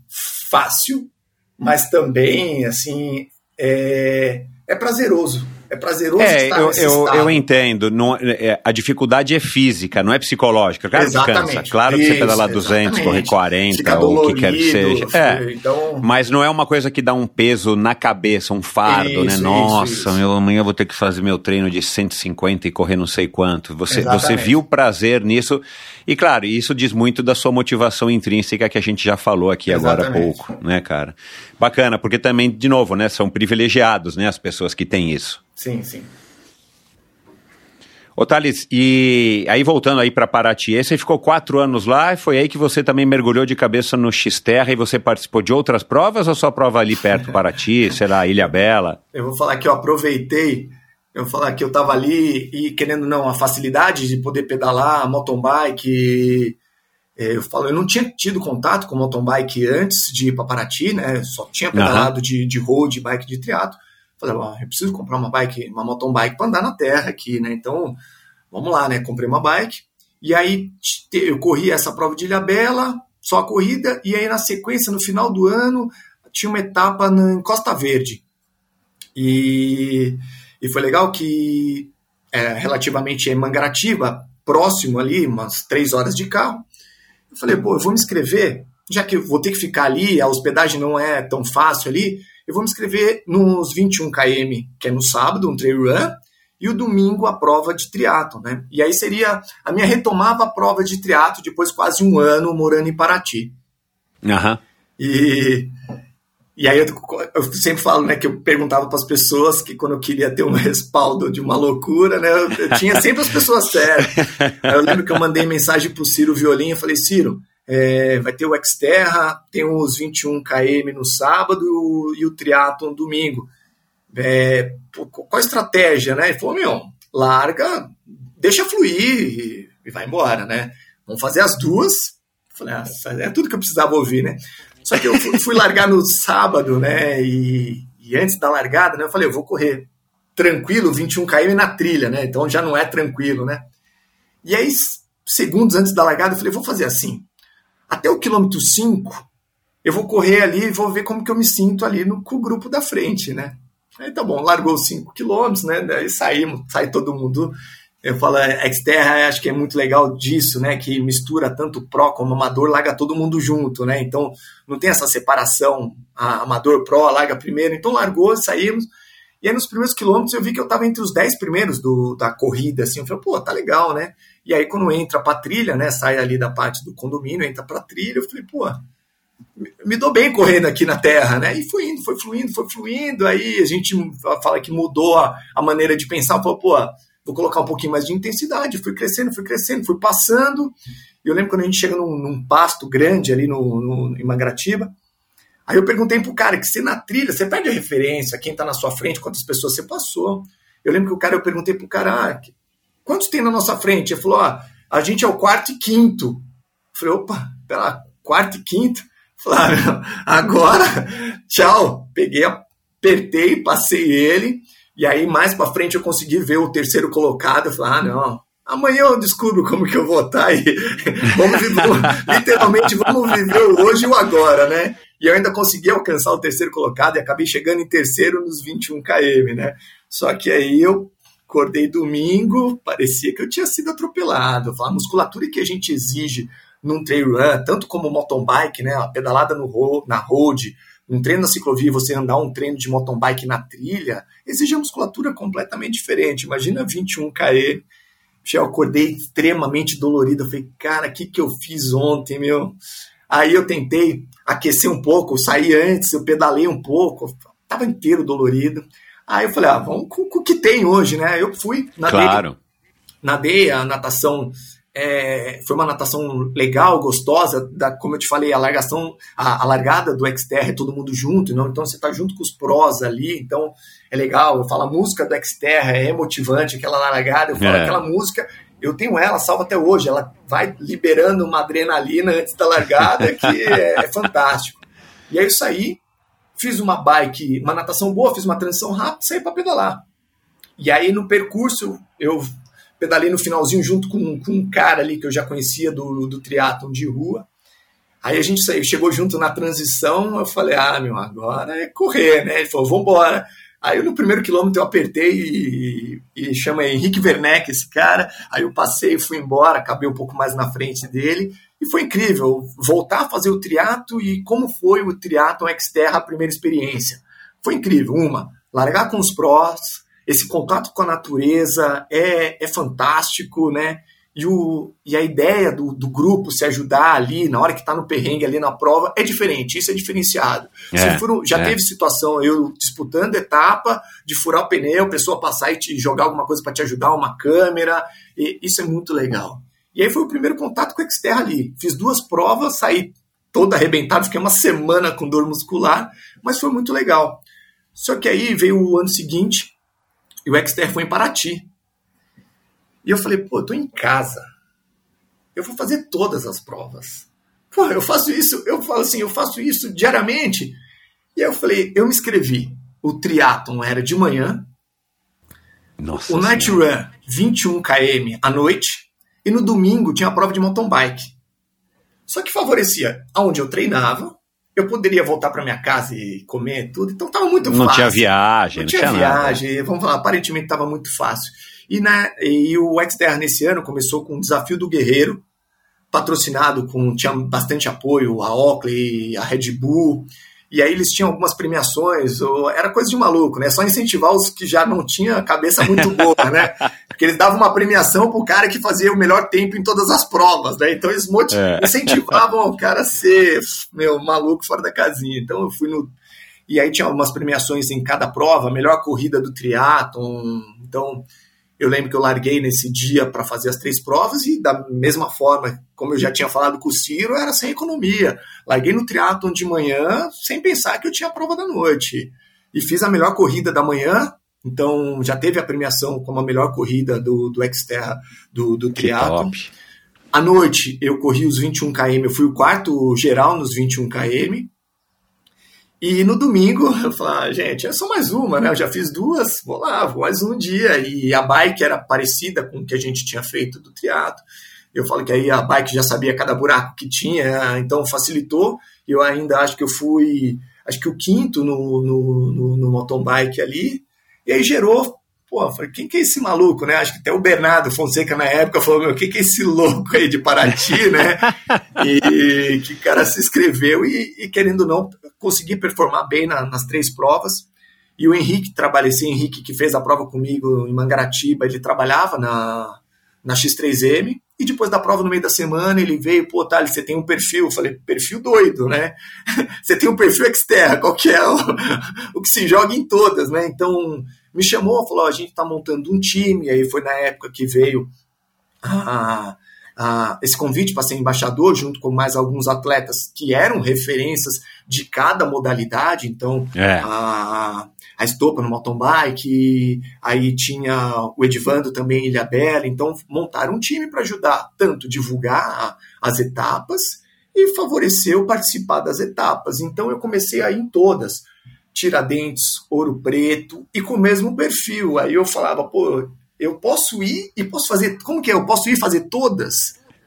fácil, mas também, assim, é, é prazeroso. É prazeroso é, estar eu, nesse eu, estado. eu entendo. Não, é, a dificuldade é física, não é psicológica. Claro exatamente. que cansa. Claro Isso, que você pedalar 200, correr 40, ou o que quer que seja. É, então... Mas não é uma coisa que dá um peso na cabeça, um fardo, né? isso, né? Nossa, meu, amanhã eu vou ter que fazer meu treino de 150 e correr não sei quanto. Você, você viu prazer nisso. E claro, isso diz muito da sua motivação intrínseca que a gente já falou aqui exatamente. agora há pouco, né, cara? Bacana, porque também, de novo, né? São privilegiados, né? As pessoas que têm isso. Sim, sim. Ô Thales, e aí voltando aí para Paraty, você ficou quatro anos lá e foi aí que você também mergulhou de cabeça no X-Terra e você participou de outras provas ou só prova ali perto, Paraty, sei lá, Ilha Bela? Eu vou falar que eu aproveitei, eu falar que eu estava ali e querendo não, a facilidade de poder pedalar, mountain bike, é, eu falo, eu não tinha tido contato com mountain bike antes de ir para Paraty, né, só tinha pedalado uhum. de, de road, bike de triatlo, Falei, ah, eu preciso comprar uma bike, uma mountain bike para andar na terra aqui, né? Então, vamos lá, né? Comprei uma bike. E aí eu corri essa prova de Ilha Bela, só a corrida, e aí na sequência, no final do ano, tinha uma etapa em Costa Verde. E, e foi legal que, é, relativamente em Mangaratiba, próximo ali, umas três horas de carro, eu falei, pô, eu vou me inscrever, já que eu vou ter que ficar ali, a hospedagem não é tão fácil ali, eu vou me inscrever nos 21 km, que é no sábado, um trail run, e o domingo a prova de triatlo, né? E aí seria a minha retomava a prova de triatlo depois quase um ano morando em Paraty. Uhum. E e aí eu, eu, sempre falo, né, que eu perguntava para as pessoas que quando eu queria ter um respaldo de uma loucura, né, eu, eu tinha sempre as pessoas certas. eu lembro que eu mandei mensagem para o Ciro Violim, eu falei, Ciro, é, vai ter o Xterra, tem os 21 km no sábado e o, o triatlo no domingo. É, qual a estratégia, né? Ele falou, meu, larga, deixa fluir e, e vai embora, né? Vamos fazer as duas. Eu falei, ah, é tudo que eu precisava ouvir, né? Só que eu fui, fui largar no sábado, né? E, e, antes da largada, né? Eu falei, eu vou correr tranquilo, 21 km na trilha, né? Então já não é tranquilo, né? E aí, segundos antes da largada, eu falei, vou fazer assim até o quilômetro 5, eu vou correr ali e vou ver como que eu me sinto ali no, com o grupo da frente, né? Aí tá bom, largou 5 quilômetros, né? Daí saímos, sai todo mundo. Eu falo, é, Xterra, acho que é muito legal disso, né? Que mistura tanto pró como amador, larga todo mundo junto, né? Então não tem essa separação, amador, pró, larga primeiro. Então largou, saímos. E aí nos primeiros quilômetros eu vi que eu estava entre os 10 primeiros do, da corrida, assim. Eu falei, pô, tá legal, né? E aí, quando entra pra trilha, né? Sai ali da parte do condomínio, entra pra trilha, eu falei, pô, me dou bem correndo aqui na terra, né? E foi indo, foi fluindo, foi fluindo. Aí a gente fala que mudou a, a maneira de pensar, falou, pô, vou colocar um pouquinho mais de intensidade. Fui crescendo, fui crescendo, fui passando. E eu lembro quando a gente chega num, num pasto grande ali no, no, em Mangratiba. Aí eu perguntei pro cara que você na trilha, você perde a referência, quem tá na sua frente, quantas pessoas você passou. Eu lembro que o cara, eu perguntei pro cara, ah, Quantos tem na nossa frente? Ele falou: ó, a gente é o quarto e quinto. Eu falei: opa, pera, quarto e quinto? Falei, ah, agora, tchau. Peguei, apertei, passei ele. E aí, mais para frente, eu consegui ver o terceiro colocado. Eu falei: ah, não, amanhã eu descubro como que eu vou estar aí. vamos viver, literalmente, vamos viver o hoje e o agora, né? E eu ainda consegui alcançar o terceiro colocado e acabei chegando em terceiro nos 21 km, né? Só que aí eu Acordei domingo, parecia que eu tinha sido atropelado. A musculatura que a gente exige num trail run, tanto como mountain bike, né, a pedalada no na road, um treino na ciclovia, você andar um treino de mountain bike na trilha, exige uma musculatura completamente diferente. Imagina 21 km. Já acordei extremamente dolorido. Eu falei, cara, o que, que eu fiz ontem, meu? Aí eu tentei aquecer um pouco, saí antes, eu pedalei um pouco, tava inteiro dolorido. Aí eu falei, ah, vamos com, com o que tem hoje, né? Eu fui, nadei, claro. nadei a natação, é, foi uma natação legal, gostosa, da, como eu te falei, a largação, a, a largada do Xterra é todo mundo junto, não? então você tá junto com os prós ali, então é legal, eu falo, a música do Xterra é motivante, aquela largada, eu falo, é. aquela música, eu tenho ela salva até hoje, ela vai liberando uma adrenalina antes da largada, que é, é fantástico. E aí eu saí, fiz uma bike, uma natação boa, fiz uma transição rápida saí para pedalar. E aí no percurso eu pedalei no finalzinho junto com, com um cara ali que eu já conhecia do, do triatlon de rua. Aí a gente saiu, chegou junto na transição, eu falei, ah, meu, agora é correr, né? Ele falou, vambora. Aí no primeiro quilômetro eu apertei e, e chama Henrique Werneck esse cara. Aí eu passei, fui embora, acabei um pouco mais na frente dele. E foi incrível voltar a fazer o triato e como foi o triatlon Xterra a primeira experiência. Foi incrível. Uma, largar com os prós, esse contato com a natureza é, é fantástico, né? E, o, e a ideia do, do grupo se ajudar ali, na hora que está no perrengue ali na prova, é diferente, isso é diferenciado. É, for, já é. teve situação, eu disputando etapa, de furar o pneu, pessoa passar e te jogar alguma coisa para te ajudar, uma câmera, isso é muito legal. E aí foi o primeiro contato com a Xterra ali. Fiz duas provas, saí todo arrebentado, fiquei uma semana com dor muscular, mas foi muito legal. Só que aí veio o ano seguinte e o Xterra foi em Paraty. E eu falei, pô, eu tô em casa. Eu vou fazer todas as provas. Pô, eu faço isso, eu falo assim, eu faço isso diariamente. E aí eu falei, eu me inscrevi. O triatlon era de manhã. Nossa o Night Run, 21 km à noite. E no domingo tinha a prova de mountain bike. Só que favorecia aonde eu treinava, eu poderia voltar para minha casa e comer tudo, então estava muito não fácil. Não tinha viagem, não, não tinha, viagem, nada. vamos falar, aparentemente estava muito fácil. E, na, e o Xterra nesse ano começou com o Desafio do Guerreiro, patrocinado com, tinha bastante apoio, a Oakley, a Red Bull, e aí eles tinham algumas premiações, ou, era coisa de maluco, né? Só incentivar os que já não tinham a cabeça muito boa, né? Porque eles davam uma premiação pro cara que fazia o melhor tempo em todas as provas, né? Então eles é. incentivavam o cara a ser, meu, maluco fora da casinha. Então eu fui no... E aí tinha algumas premiações em cada prova, melhor corrida do triatlon, então eu lembro que eu larguei nesse dia para fazer as três provas e da mesma forma, como eu já tinha falado com o Ciro, era sem economia. Larguei no triatlon de manhã sem pensar que eu tinha a prova da noite. E fiz a melhor corrida da manhã, então já teve a premiação como a melhor corrida do, do Xterra do, do triatlon. À noite eu corri os 21 km, eu fui o quarto geral nos 21 km. E no domingo, eu falei, ah, gente, é só mais uma, né? Eu já fiz duas, vou lá, vou mais um dia. E a bike era parecida com o que a gente tinha feito do triatlo. Eu falo que aí a bike já sabia cada buraco que tinha, então facilitou. Eu ainda acho que eu fui, acho que o quinto no, no, no, no mountain bike ali. E aí gerou Pô, falei, quem que é esse maluco, né? Acho que até o Bernardo Fonseca na época falou, meu, quem que é esse louco aí de Paraty, né? e que cara se inscreveu e, e querendo ou não, consegui performar bem na, nas três provas. E o Henrique, trabalha esse Henrique que fez a prova comigo em Mangaratiba, ele trabalhava na, na X3M, e depois da prova no meio da semana ele veio, pô, Thales, você tem um perfil, eu falei, perfil doido, né? você tem um perfil externo, qual que é o, o que se joga em todas, né? Então, me chamou, falou: a gente está montando um time. E aí foi na época que veio a, a, esse convite para ser embaixador, junto com mais alguns atletas que eram referências de cada modalidade. Então, é. a, a Estopa no mountain bike, aí tinha o Edvando também, Ilha Bela. Então, montaram um time para ajudar tanto divulgar as etapas e favorecer o participar das etapas. Então, eu comecei a ir em todas Tiradentes, Ouro Preto e com o mesmo perfil. Aí eu falava, pô, eu posso ir e posso fazer. Como que é? Eu posso ir fazer todas?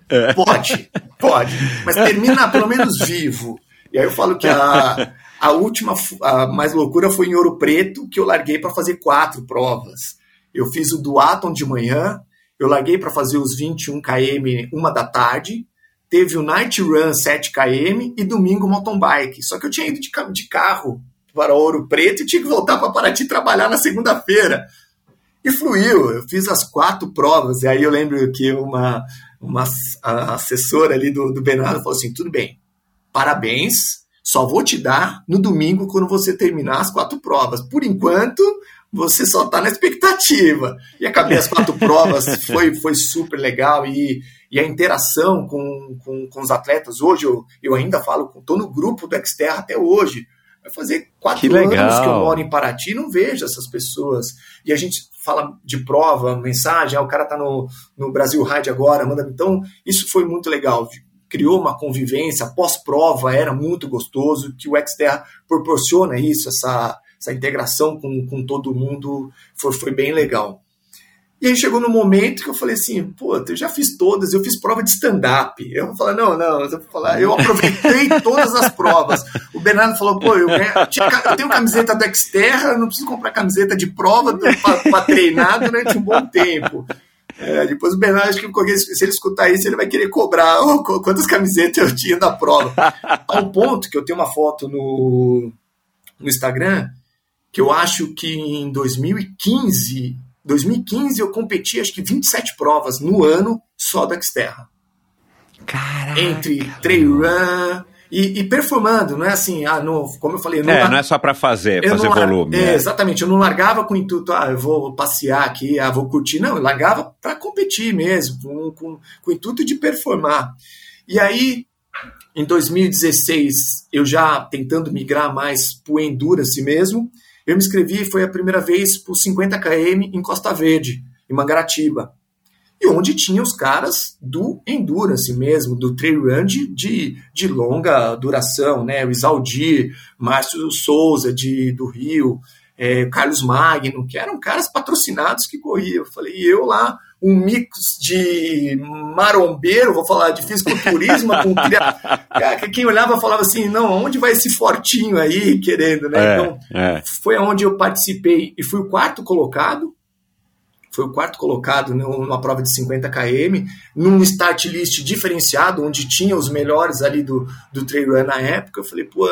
É. Pode, pode. Mas termina pelo menos vivo. E aí eu falo que a, a última, a mais loucura foi em Ouro Preto, que eu larguei para fazer quatro provas. Eu fiz o Duaton de manhã, eu larguei para fazer os 21 km uma da tarde, teve o Night Run 7 km e domingo mountain bike. Só que eu tinha ido de, de carro para Ouro Preto e tinha que voltar para Paraty trabalhar na segunda-feira. E fluiu, eu fiz as quatro provas, e aí eu lembro que uma, uma assessora ali do, do Bernardo falou assim: tudo bem, parabéns, só vou te dar no domingo quando você terminar as quatro provas. Por enquanto, você só está na expectativa. E acabei as quatro provas, foi, foi super legal. E, e a interação com, com, com os atletas, hoje eu, eu ainda falo, estou no grupo do Xterra até hoje. Vai fazer quatro que anos que eu moro em Paraty e não vejo essas pessoas. E a gente fala de prova, mensagem, ah, o cara tá no, no Brasil Ride agora, manda. Então, isso foi muito legal. criou uma convivência, pós-prova era muito gostoso, que o Xterra proporciona isso, essa, essa integração com, com todo mundo, foi, foi bem legal. E aí chegou no momento que eu falei assim, pô, eu já fiz todas, eu fiz prova de stand-up. Eu vou falar, não, não, eu vou falar, eu aproveitei todas as provas. O Bernardo falou, pô, eu, eu tenho camiseta do Xterra, não preciso comprar camiseta de prova para treinar durante um bom tempo. É, depois o Bernardo, acho que se ele escutar isso, ele vai querer cobrar oh, quantas camisetas eu tinha da prova. Ao ponto que eu tenho uma foto no, no Instagram que eu acho que em 2015 2015 eu competi acho que 27 provas no ano só da Xterra. Caraca. Entre trail run e, e, performando, não é assim, ah, não, como eu falei, não, é, não é só para fazer, fazer volume. É, é. Exatamente, eu não largava com o intuito, ah, eu vou passear aqui, ah, vou curtir, não, eu largava para competir mesmo, com, com, com o intuito de performar. E aí, em 2016, eu já tentando migrar mais para o endurance mesmo, eu me inscrevi, foi a primeira vez por 50 km em Costa Verde, em Mangaratiba. E onde tinha os caras do endurance mesmo, do trail run de, de, longa duração, né? O Isaldir, Márcio Souza de, do Rio, é, Carlos Magno, que eram caras patrocinados que corriam. Eu falei, e eu lá, um mix de marombeiro, vou falar de fisiculturismo, com quem olhava falava assim, não, onde vai esse fortinho aí querendo, né? É, então, é. foi onde eu participei e fui o quarto colocado, foi o quarto colocado numa prova de 50 km, num start list diferenciado, onde tinha os melhores ali do, do trail run na época, eu falei, pô,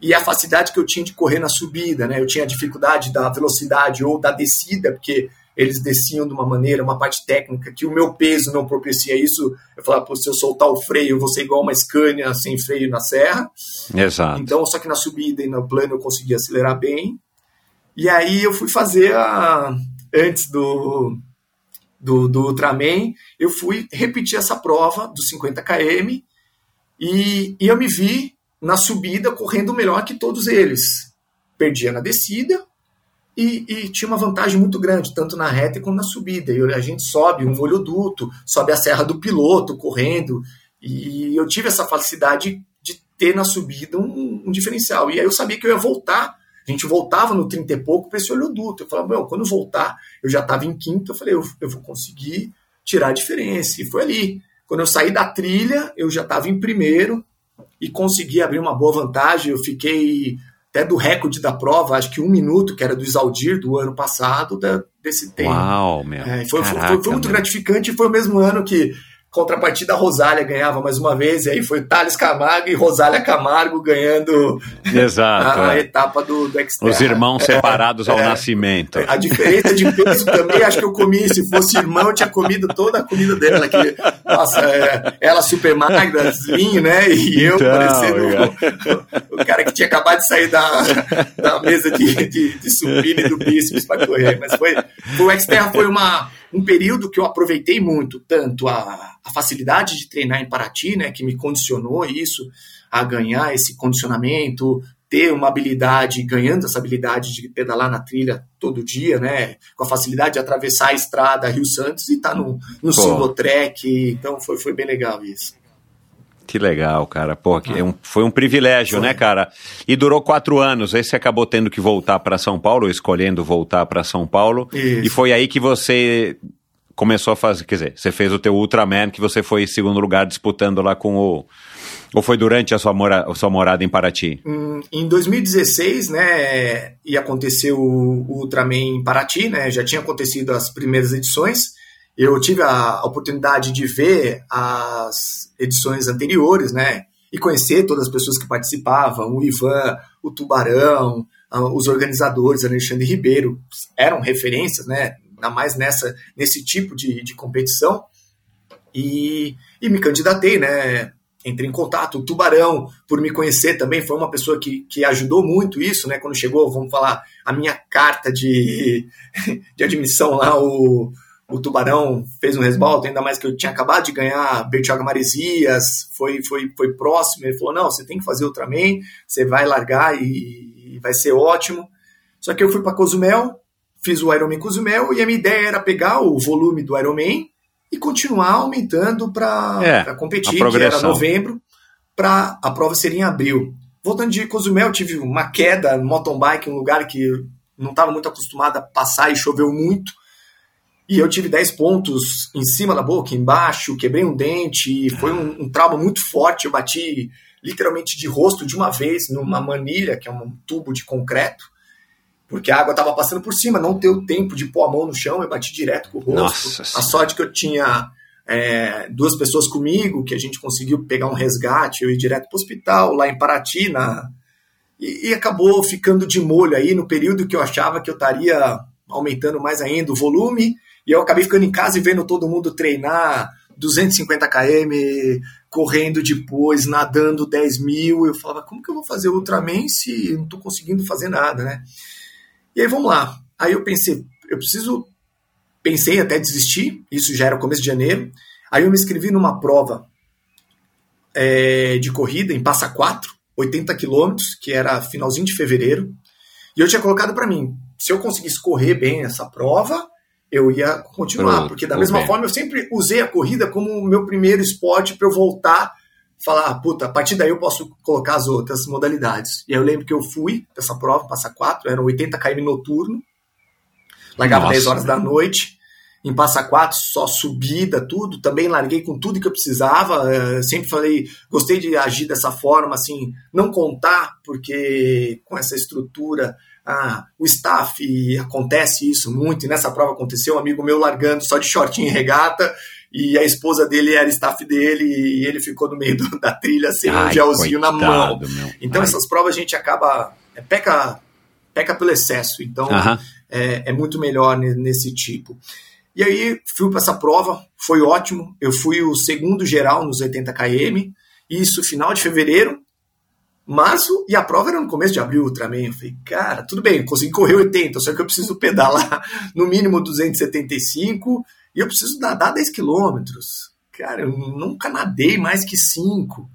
e a facilidade que eu tinha de correr na subida, né? Eu tinha a dificuldade da velocidade ou da descida, porque eles desciam de uma maneira, uma parte técnica, que o meu peso não propicia isso. Eu falava, Pô, se eu soltar o freio, eu vou ser igual uma Scania sem freio na serra. Exato. Então, só que na subida e no plano eu conseguia acelerar bem. E aí eu fui fazer a. Antes do, do, do Ultraman, eu fui repetir essa prova dos 50 km e, e eu me vi na subida correndo melhor que todos eles. Perdia na descida, e, e, tinha uma vantagem muito grande, tanto na reta quanto na subida. E a gente sobe um oleoduto, sobe a serra do piloto correndo, e eu tive essa facilidade de ter na subida um, um diferencial. E aí eu sabia que eu ia voltar. A gente voltava no 30 e pouco para esse oleoduto. Eu falava, meu, quando eu voltar, eu já estava em quinto, eu falei, eu, eu vou conseguir tirar a diferença. E foi ali. Quando eu saí da trilha, eu já estava em primeiro e consegui abrir uma boa vantagem. Eu fiquei até do recorde da prova, acho que um minuto, que era do Isaldir do ano passado, da, desse tempo. Uau, meu. É, foi, Caraca, foi, foi, muito meu. gratificante e foi o mesmo ano que contrapartida, a Rosália ganhava mais uma vez, e aí foi Thales Camargo e Rosália Camargo ganhando Exato, a, a é. etapa do, do Xterra. Os irmãos é, separados ao é, nascimento. A diferença de peso também, acho que eu comi, se fosse irmão, eu tinha comido toda a comida dela. Que, nossa, é, ela super magra, assim, né? E eu então, parecendo o, o, cara que tinha acabado de sair da, da mesa de, de, de supino e do bíceps para correr. Mas foi, foi o Xterra foi uma um período que eu aproveitei muito, tanto a, a facilidade de treinar em Paraty, né, que me condicionou isso, a ganhar esse condicionamento, ter uma habilidade, ganhando essa habilidade de pedalar na trilha todo dia, né? Com a facilidade de atravessar a estrada Rio Santos e estar tá no, no single track. Então foi, foi bem legal isso. Que legal, cara. Pô, que ah. é um, foi um privilégio, foi. né, cara? E durou quatro anos. Aí você acabou tendo que voltar para São Paulo, escolhendo voltar para São Paulo. Isso. E foi aí que você começou a fazer, quer dizer, você fez o teu Ultraman, que você foi em segundo lugar disputando lá com o... Ou foi durante a sua, mora, a sua morada em Paraty? Hum, em 2016, né, ia acontecer o, o Ultraman em Paraty, né, já tinha acontecido as primeiras edições, eu tive a oportunidade de ver as edições anteriores, né? E conhecer todas as pessoas que participavam, o Ivan, o Tubarão, os organizadores, Alexandre Ribeiro, eram referências, né? Ainda mais nessa, nesse tipo de, de competição. E, e me candidatei, né? Entrei em contato. O Tubarão, por me conhecer também, foi uma pessoa que, que ajudou muito isso, né? Quando chegou, vamos falar, a minha carta de, de admissão lá, o, o Tubarão fez um resbalto, ainda mais que eu tinha acabado de ganhar Bertioga Maresias, foi, foi, foi próximo, ele falou, não, você tem que fazer Ultraman, você vai largar e, e vai ser ótimo. Só que eu fui para Cozumel, fiz o Ironman Cozumel, e a minha ideia era pegar o volume do Ironman e continuar aumentando para É, competir, que era novembro, para a prova seria em abril. Voltando de Cozumel, tive uma queda no mountain bike, um lugar que não estava muito acostumado a passar e choveu muito. E eu tive 10 pontos em cima da boca, embaixo, quebrei um dente, foi um, um trauma muito forte. Eu bati literalmente de rosto de uma vez numa manilha, que é um tubo de concreto, porque a água estava passando por cima, não deu tempo de pôr a mão no chão, eu bati direto com o rosto. Nossa a sorte que eu tinha é, duas pessoas comigo, que a gente conseguiu pegar um resgate, eu ir direto para o hospital, lá em Paraty, na, e, e acabou ficando de molho aí no período que eu achava que eu estaria aumentando mais ainda o volume, e eu acabei ficando em casa e vendo todo mundo treinar 250 km, correndo depois, nadando 10 mil. Eu falava, como que eu vou fazer Ultraman se não estou conseguindo fazer nada, né? E aí vamos lá. Aí eu pensei, eu preciso. Pensei até desistir, isso já era começo de janeiro. Aí eu me inscrevi numa prova é, de corrida em Passa Quatro, 80 quilômetros, que era finalzinho de fevereiro. E eu tinha colocado para mim, se eu conseguisse correr bem essa prova, eu ia continuar, Pronto, porque da mesma bem. forma eu sempre usei a corrida como o meu primeiro esporte para eu voltar, falar, "Ah, puta, a partir daí eu posso colocar as outras modalidades. E aí eu lembro que eu fui dessa prova, Passa Quatro, eram 80 km noturno, largava Nossa, 10 horas da noite, em Passa Quatro, só subida, tudo. Também larguei com tudo que eu precisava. eh, Sempre falei, gostei de agir dessa forma, assim, não contar, porque com essa estrutura, ah, o staff acontece isso muito. E nessa prova aconteceu um amigo meu largando só de shortinho e regata. E a esposa dele era staff dele e ele ficou no meio do- da trilha sem um Ai, gelzinho na mão. coitado. Então Ai. essas provas a gente acaba é, peca peca pelo excesso. Então Aham. é, é muito melhor ne- nesse tipo. E aí fui para essa prova, foi ótimo. Eu fui o segundo geral nos 80 km, isso final de fevereiro, março, e a prova era no começo de abril também. Eu falei, cara, tudo bem, consegui correr 80, só que eu preciso pedalar no mínimo 275 e eu preciso nadar 10 quilômetros. Cara, eu nunca nadei mais que 5.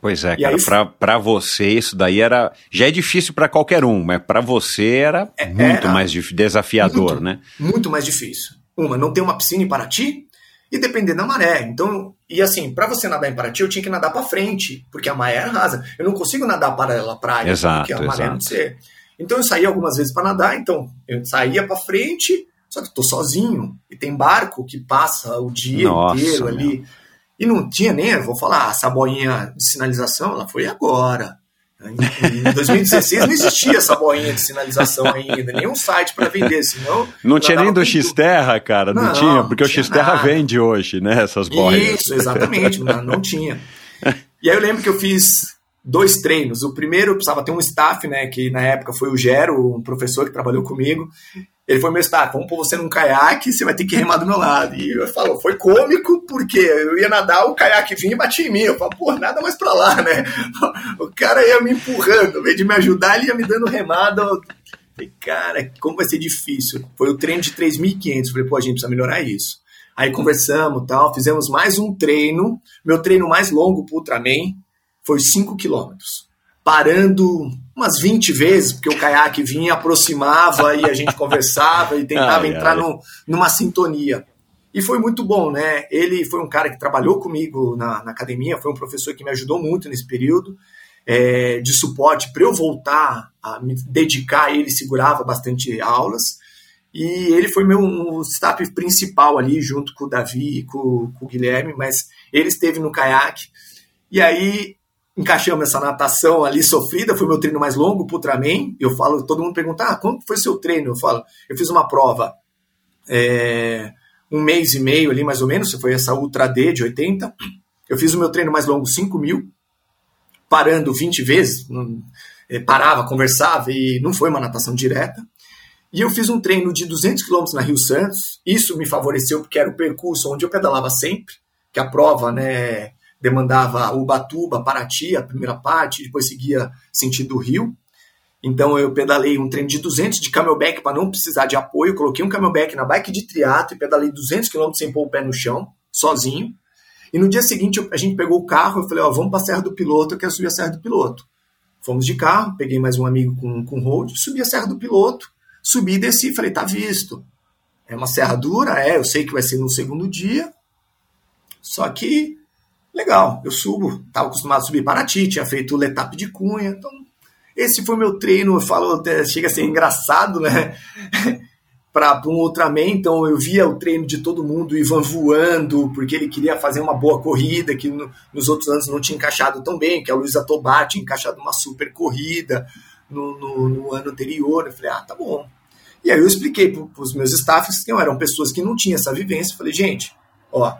Pois é, E cara, aí- pra, pra você isso daí era. Já é difícil pra qualquer um, mas pra você era muito É, era mais desafiador, muito, né? Muito mais difícil. Uma, não tem uma piscina em Paraty e depender da maré. Então, e assim, para você nadar em Paraty, eu tinha que nadar para frente, porque a maré era rasa. Eu não consigo nadar paralela à praia, Exato, porque a maré exato. não sei. Então eu saía algumas vezes para nadar, então eu saía para frente, só que eu tô sozinho e tem barco que passa o dia Nossa, inteiro meu. ali. E não tinha nem, eu vou falar, essa boinha de sinalização, ela foi agora. Em em 2016 não existia essa boinha de sinalização ainda, nenhum site para vender, senão. Não tinha nem do tudo. X-Terra, cara, não, Não, tinha, porque o tinha X-Terra nada. vende hoje, né, essas boias. Isso, exatamente, não, não tinha. E aí eu lembro que eu fiz dois treinos. O primeiro precisava ter um staff, né, que na época foi o Gero, um professor que trabalhou comigo. Ele foi meu staff, vamos pôr você num caiaque, você vai ter que remar do meu lado. E eu falo, foi cômico, porque eu ia nadar, o caiaque vinha e batia em mim. Eu falo, pô, nada mais pra lá, né? O cara ia me empurrando, ao invés de me ajudar, ele ia me dando remada. Eu Falei, cara, como vai ser difícil. Foi o treino de 3.500. Falei, pô, a gente precisa melhorar isso. Aí conversamos tal, fizemos mais um treino. Meu treino mais longo pro Ultraman foi 5 quilômetros. Parando umas 20 vezes, porque o caiaque vinha, aproximava e a gente conversava e tentava Ai, entrar ai. no- numa sintonia. E foi muito bom, né? Ele foi um cara que trabalhou comigo na, na academia, foi um professor que me ajudou muito nesse período é, de suporte para eu voltar a me dedicar. Ele segurava bastante aulas. E ele foi meu um staff principal ali, junto com o Davi e com, com o Guilherme, mas ele esteve no caiaque. E aí encaixamos essa natação ali sofrida, foi meu treino mais longo pro Ultraman. Eu falo, todo mundo pergunta, ah, quanto foi seu treino? Eu falo, eu fiz uma prova é, um mês e meio ali, mais ou menos, foi essa Ultra D de 80. Eu fiz o meu treino mais longo, 5 mil, parando 20 vezes, não- eh, parava, conversava e não foi uma natação direta. E eu fiz um treino de 200 km na Rio Santos. Isso me favoreceu porque era o percurso onde eu pedalava sempre, que a prova, né, demandava Ubatuba, Paraty, a primeira parte, depois seguia sentido Rio. Então eu pedalei um treino de 200 de camelback para não precisar de apoio, coloquei um camelback na bike de triatlo e pedalei 200 km sem pôr o pé no chão, sozinho. E no dia seguinte a gente pegou o carro, eu falei, ó, vamos para a Serra do Piloto, eu quero subir a Serra do Piloto. Fomos de carro, peguei mais um amigo com, com road, subi a Serra do Piloto, subi e desci, falei, tá visto. é uma serra dura, é, eu sei que vai ser no segundo dia, só que legal, eu subo, estava acostumado a subir Paraty, tinha feito o Letap de Cunha, então esse foi meu treino, eu falo, chega a ser engraçado, né? para um Ultraman, então eu via o treino de todo mundo, o Ivan voando, porque ele queria fazer uma boa corrida, que no, nos outros anos não tinha encaixado tão bem, que a Luísa Tobar tinha encaixado uma super corrida no, no, no, ano anterior. Eu falei, ah, tá bom. E aí eu expliquei para os meus staffs que eram pessoas que não tinham essa vivência. Eu falei, gente, ó,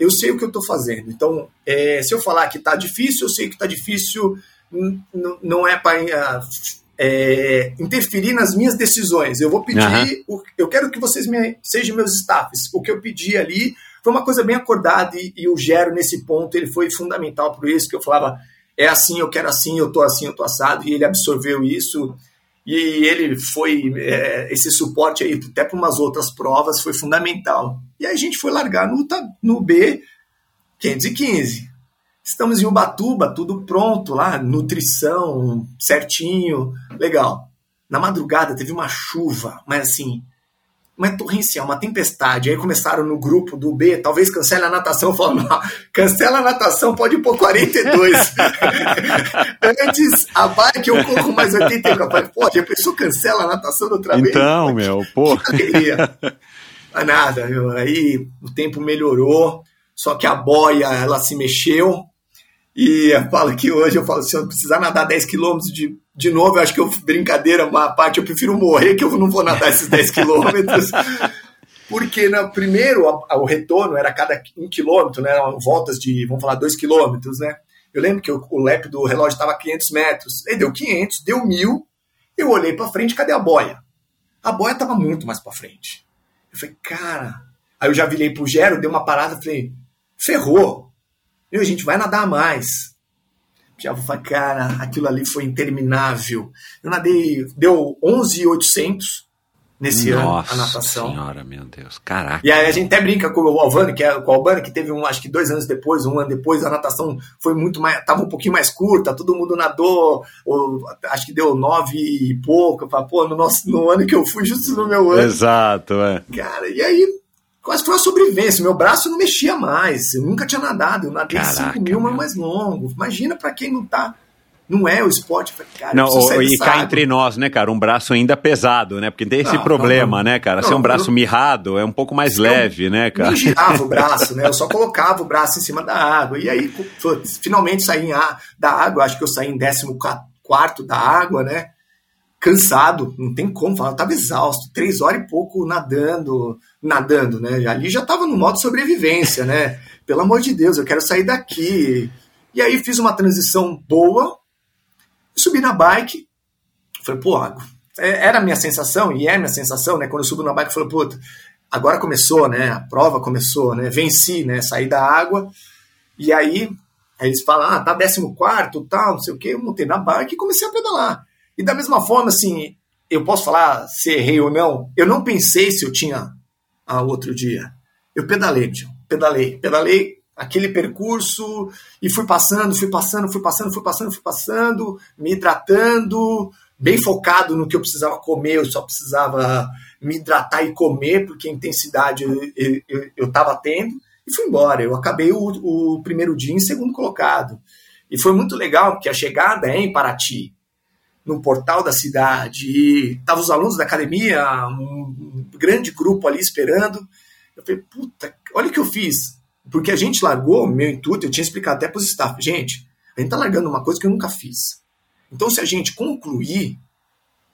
eu sei o que eu estou fazendo. Então, é, se eu falar que está difícil, eu sei que está difícil, não é para é, interferir nas minhas decisões. Eu vou pedir, uhum. eu quero que vocês me, sejam meus staffs. O que eu pedi ali foi uma coisa bem acordada e, e o Gero, nesse ponto, ele foi fundamental por isso, que eu falava, é assim, eu quero assim, eu tô assim, eu tô assado, e ele absorveu isso. E ele foi, é, esse suporte aí, até para umas outras provas, foi fundamental. E aí a gente foi largar no, no B 515. Estamos em Ubatuba, tudo pronto lá, nutrição certinho, legal. Na madrugada teve uma chuva, mas assim, uma torrencial, uma tempestade. Aí começaram no grupo do B, talvez cancele a natação. Falaram, não, cancela a natação, pode pôr 42. Antes, a bike eu corro mais 84. Falei, pô, já pensou cancela a natação do trabalho? Então, meu, pô. Mas nada, meu, aí o tempo melhorou, só que a boia, ela se mexeu, e eu falo que hoje eu falo, se eu precisar nadar 10 quilômetros de, de novo, eu acho que eu, brincadeira, uma parte, eu prefiro morrer que eu não vou nadar esses 10 quilômetros. Porque no né, primeiro, o retorno era cada um quilômetro, né? Voltas de, vamos falar, dois quilômetros, né? Eu lembro que o, o lap do relógio estava a 500 metros. Ele deu 500, deu 1000. Eu olhei para frente, cadê a boia? A boia estava muito mais para frente. Eu falei, cara. Aí eu já virei pro Gero, dei uma parada, falei, ferrou meu, a gente vai nadar mais. Já vou falar, cara, aquilo ali foi interminável. Eu nadei, deu 11,800 nesse Nossa ano a natação. senhora, meu Deus, caraca. E aí a gente até brinca com o Alvani, que é com o Albani, que teve um, acho que dois anos depois, um ano depois, a natação foi muito mais, tava um pouquinho mais curta, todo mundo nadou, ou, acho que deu nove e pouco, eu pô, no, nosso, no ano que eu fui, justo no meu ano. Exato, é. Cara, e aí quase foi uma sobrevivência. Meu braço não mexia mais. Eu nunca tinha nadado. Eu nadei 5 mil, mas mais longo. Imagina para quem não tá. Não é o esporte. Cara, não, o, e cá entre nós, né, cara? Um braço ainda pesado, né? Porque tem esse não, problema, não, não, né, cara? Ser um braço eu, mirrado é um pouco mais leve, né, cara? Eu girava o braço, né? Eu só colocava o braço em cima da água. E aí, finalmente saí da água. Acho que eu saí em 14 da água, né? Cansado, não tem como falar. Eu tava exausto. Três horas e pouco nadando nadando, né? Ali já estava no modo sobrevivência, né? Pelo amor de Deus, eu quero sair daqui. E aí fiz uma transição boa, subi na bike, falei, pô, é, era a minha sensação, e é a minha sensação, né? Quando eu subo na bike, eu falei, puta, agora começou, né? A prova começou, né? Venci, né? Saí da água, e aí, aí eles falam, ah, tá 14 tal, não sei o quê, eu montei na bike e comecei a pedalar. E da mesma forma, assim, eu posso falar se errei ou não, eu não pensei se eu tinha ao outro dia. Eu pedalei, pedalei, pedalei aquele percurso e fui passando, fui passando, fui passando, fui passando, fui passando, me hidratando, bem focado no que eu precisava comer, eu só precisava me hidratar e comer, porque a intensidade eu estava tendo, e fui embora. Eu acabei o, o, primeiro dia em segundo colocado. E foi muito legal, porque a chegada é em Paraty no portal da cidade, e estavam os alunos da academia, um grande grupo ali esperando. Eu falei, puta, olha o que eu fiz. Porque a gente largou, meu intuito, eu tinha explicado até para os staff, gente, a gente tá largando uma coisa que eu nunca fiz. Então, se a gente concluir,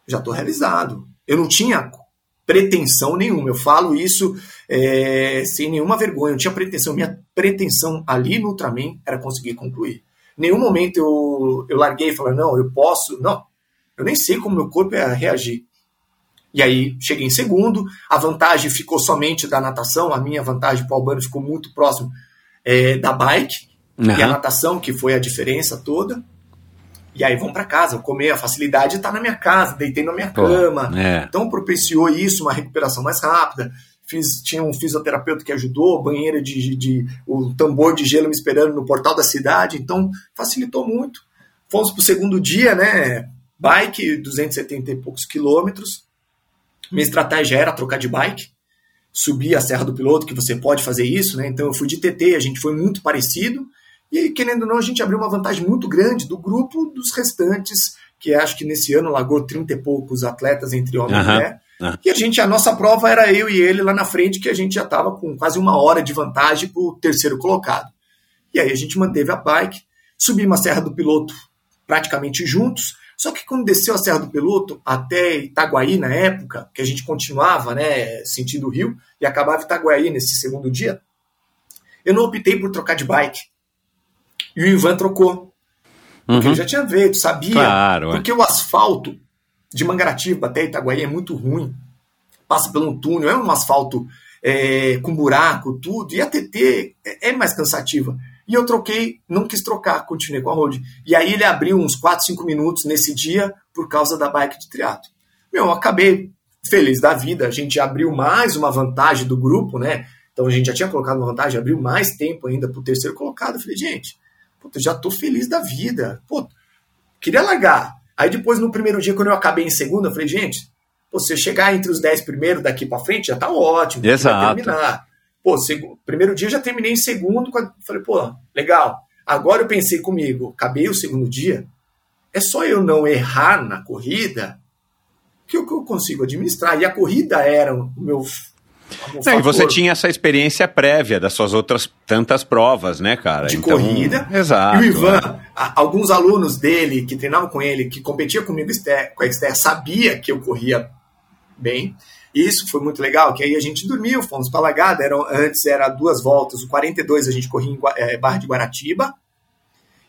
já estou realizado. Eu não tinha pretensão nenhuma. Eu falo isso é, sem nenhuma vergonha. Eu não tinha pretensão. Minha pretensão ali no Ultraman era conseguir concluir. Em nenhum momento eu, eu larguei e falei, não, eu posso. Não, eu nem sei como meu corpo ia reagir. E aí cheguei em segundo, a vantagem ficou somente da natação, a minha vantagem para o Albano ficou muito próximo é, da bike, uhum. e a natação, que foi a diferença toda. E aí vamos para casa, comer, a facilidade está na minha casa, deitei na minha Pô, cama. É. Então propiciou isso, uma recuperação mais rápida. Fiz, tinha um fisioterapeuta que ajudou, banheira de, de, de o tambor de gelo me esperando no portal da cidade, então facilitou muito. Fomos para o segundo dia, né? Bike, 270 e poucos quilômetros. Minha estratégia era trocar de bike. subir a Serra do Piloto, que você pode fazer isso, né? Então eu fui de TT, a gente foi muito parecido. E querendo ou não, a gente abriu uma vantagem muito grande do grupo dos restantes, que acho que nesse ano largou 30 e poucos atletas entre homem uhum. e mulher. Uhum. E a gente, a nossa prova era eu e ele lá na frente, que a gente já estava com quase uma hora de vantagem para o terceiro colocado. E aí a gente manteve a bike, subimos a Serra do Piloto praticamente juntos. Só que quando desceu a Serra do Piloto até Itaguaí na época, que a gente continuava, né, sentindo o Rio, e acabava Itaguaí nesse segundo dia, eu não optei por trocar de bike. E o Ivan trocou. Porque uhum. ele já tinha feito, sabia. Claro, porque é. o asfalto de Mangaratiba até Itaguaí é muito ruim. Passa por um túnel, é um asfalto é, com buraco, tudo. E a TT é, é mais cansativa. E eu troquei, não quis trocar, continuei com a road. E aí ele abriu uns 4, 5 minutos nesse dia por causa da bike de triatlo. Meu, eu acabei feliz da vida, a gente abriu mais uma vantagem do grupo, né? Então a gente já tinha colocado uma vantagem, abriu mais tempo ainda para o terceiro colocado. Eu falei, gente, puta, já tô feliz da vida. Pô, queria largar. Aí depois, no primeiro dia, quando eu acabei em segundo, eu falei, gente, pô, se eu chegar entre os 10 primeiros daqui para frente, já tá ótimo. Exato. terminar. Pô, segundo, primeiro dia já terminei em segundo, falei, pô, legal. Agora eu pensei comigo, acabei o segundo dia, é só eu não errar na corrida que eu, que eu consigo administrar. E a corrida era o meu não, e você tinha essa experiência prévia das suas outras tantas provas, né, cara? De então, corrida. Exato. E o Ivan, é. alguns alunos dele que treinavam com ele, que competiam comigo com a Esther, sabia que eu corria bem. Isso foi muito legal, que aí a gente dormiu, fomos para Lagada, era, antes era duas voltas, o 42 a gente corria em é, Barra de Guaratiba,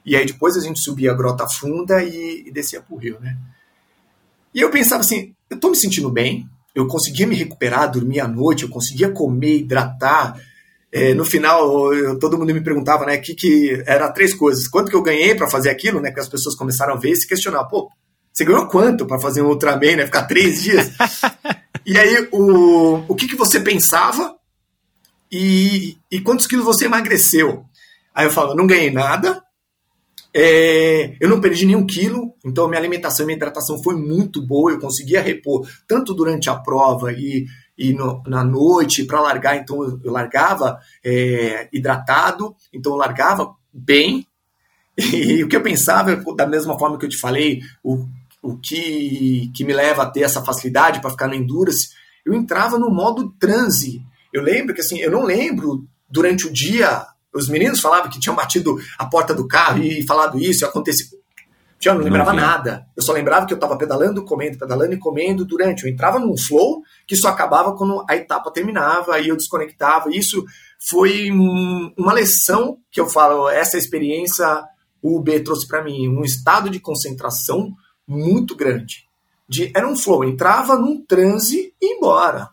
e aí depois a gente subia a Grota Funda e, e descia para o Rio, né? E eu pensava assim, eu estou me sentindo bem, eu conseguia me recuperar, dormir à noite, eu conseguia comer, hidratar. É, no final, eu, todo mundo me perguntava, né, que que era três coisas: quanto que eu ganhei para fazer aquilo, né? Que as pessoas começaram a ver e se questionar, pô, você ganhou quanto para fazer um Ultraman, né? Ficar três dias? e aí, o, o que, que você pensava e, e quantos quilos você emagreceu? Aí eu falo, não ganhei nada, é, eu não perdi nenhum quilo, então minha alimentação e minha hidratação foi muito boa. Eu conseguia repor tanto durante a prova e, e no, na noite para largar. Então eu largava é, hidratado, então eu largava bem. E, o que eu pensava, da mesma forma que eu te falei, o, o que, que me leva a ter essa facilidade para ficar no endurance, eu entrava no modo transe. Eu lembro que assim, eu não lembro durante o dia os meninos falavam que tinham batido a porta do carro e falado isso, e aconteceu. Eu não lembrava não, nada. Eu só lembrava que eu estava pedalando, comendo, pedalando e comendo durante. Eu entrava num flow que só acabava quando a etapa terminava, aí eu desconectava. Isso foi um, uma lição que eu falo, essa experiência o B trouxe para mim, um estado de concentração muito grande. De, era um flow, entrava num transe e ia embora.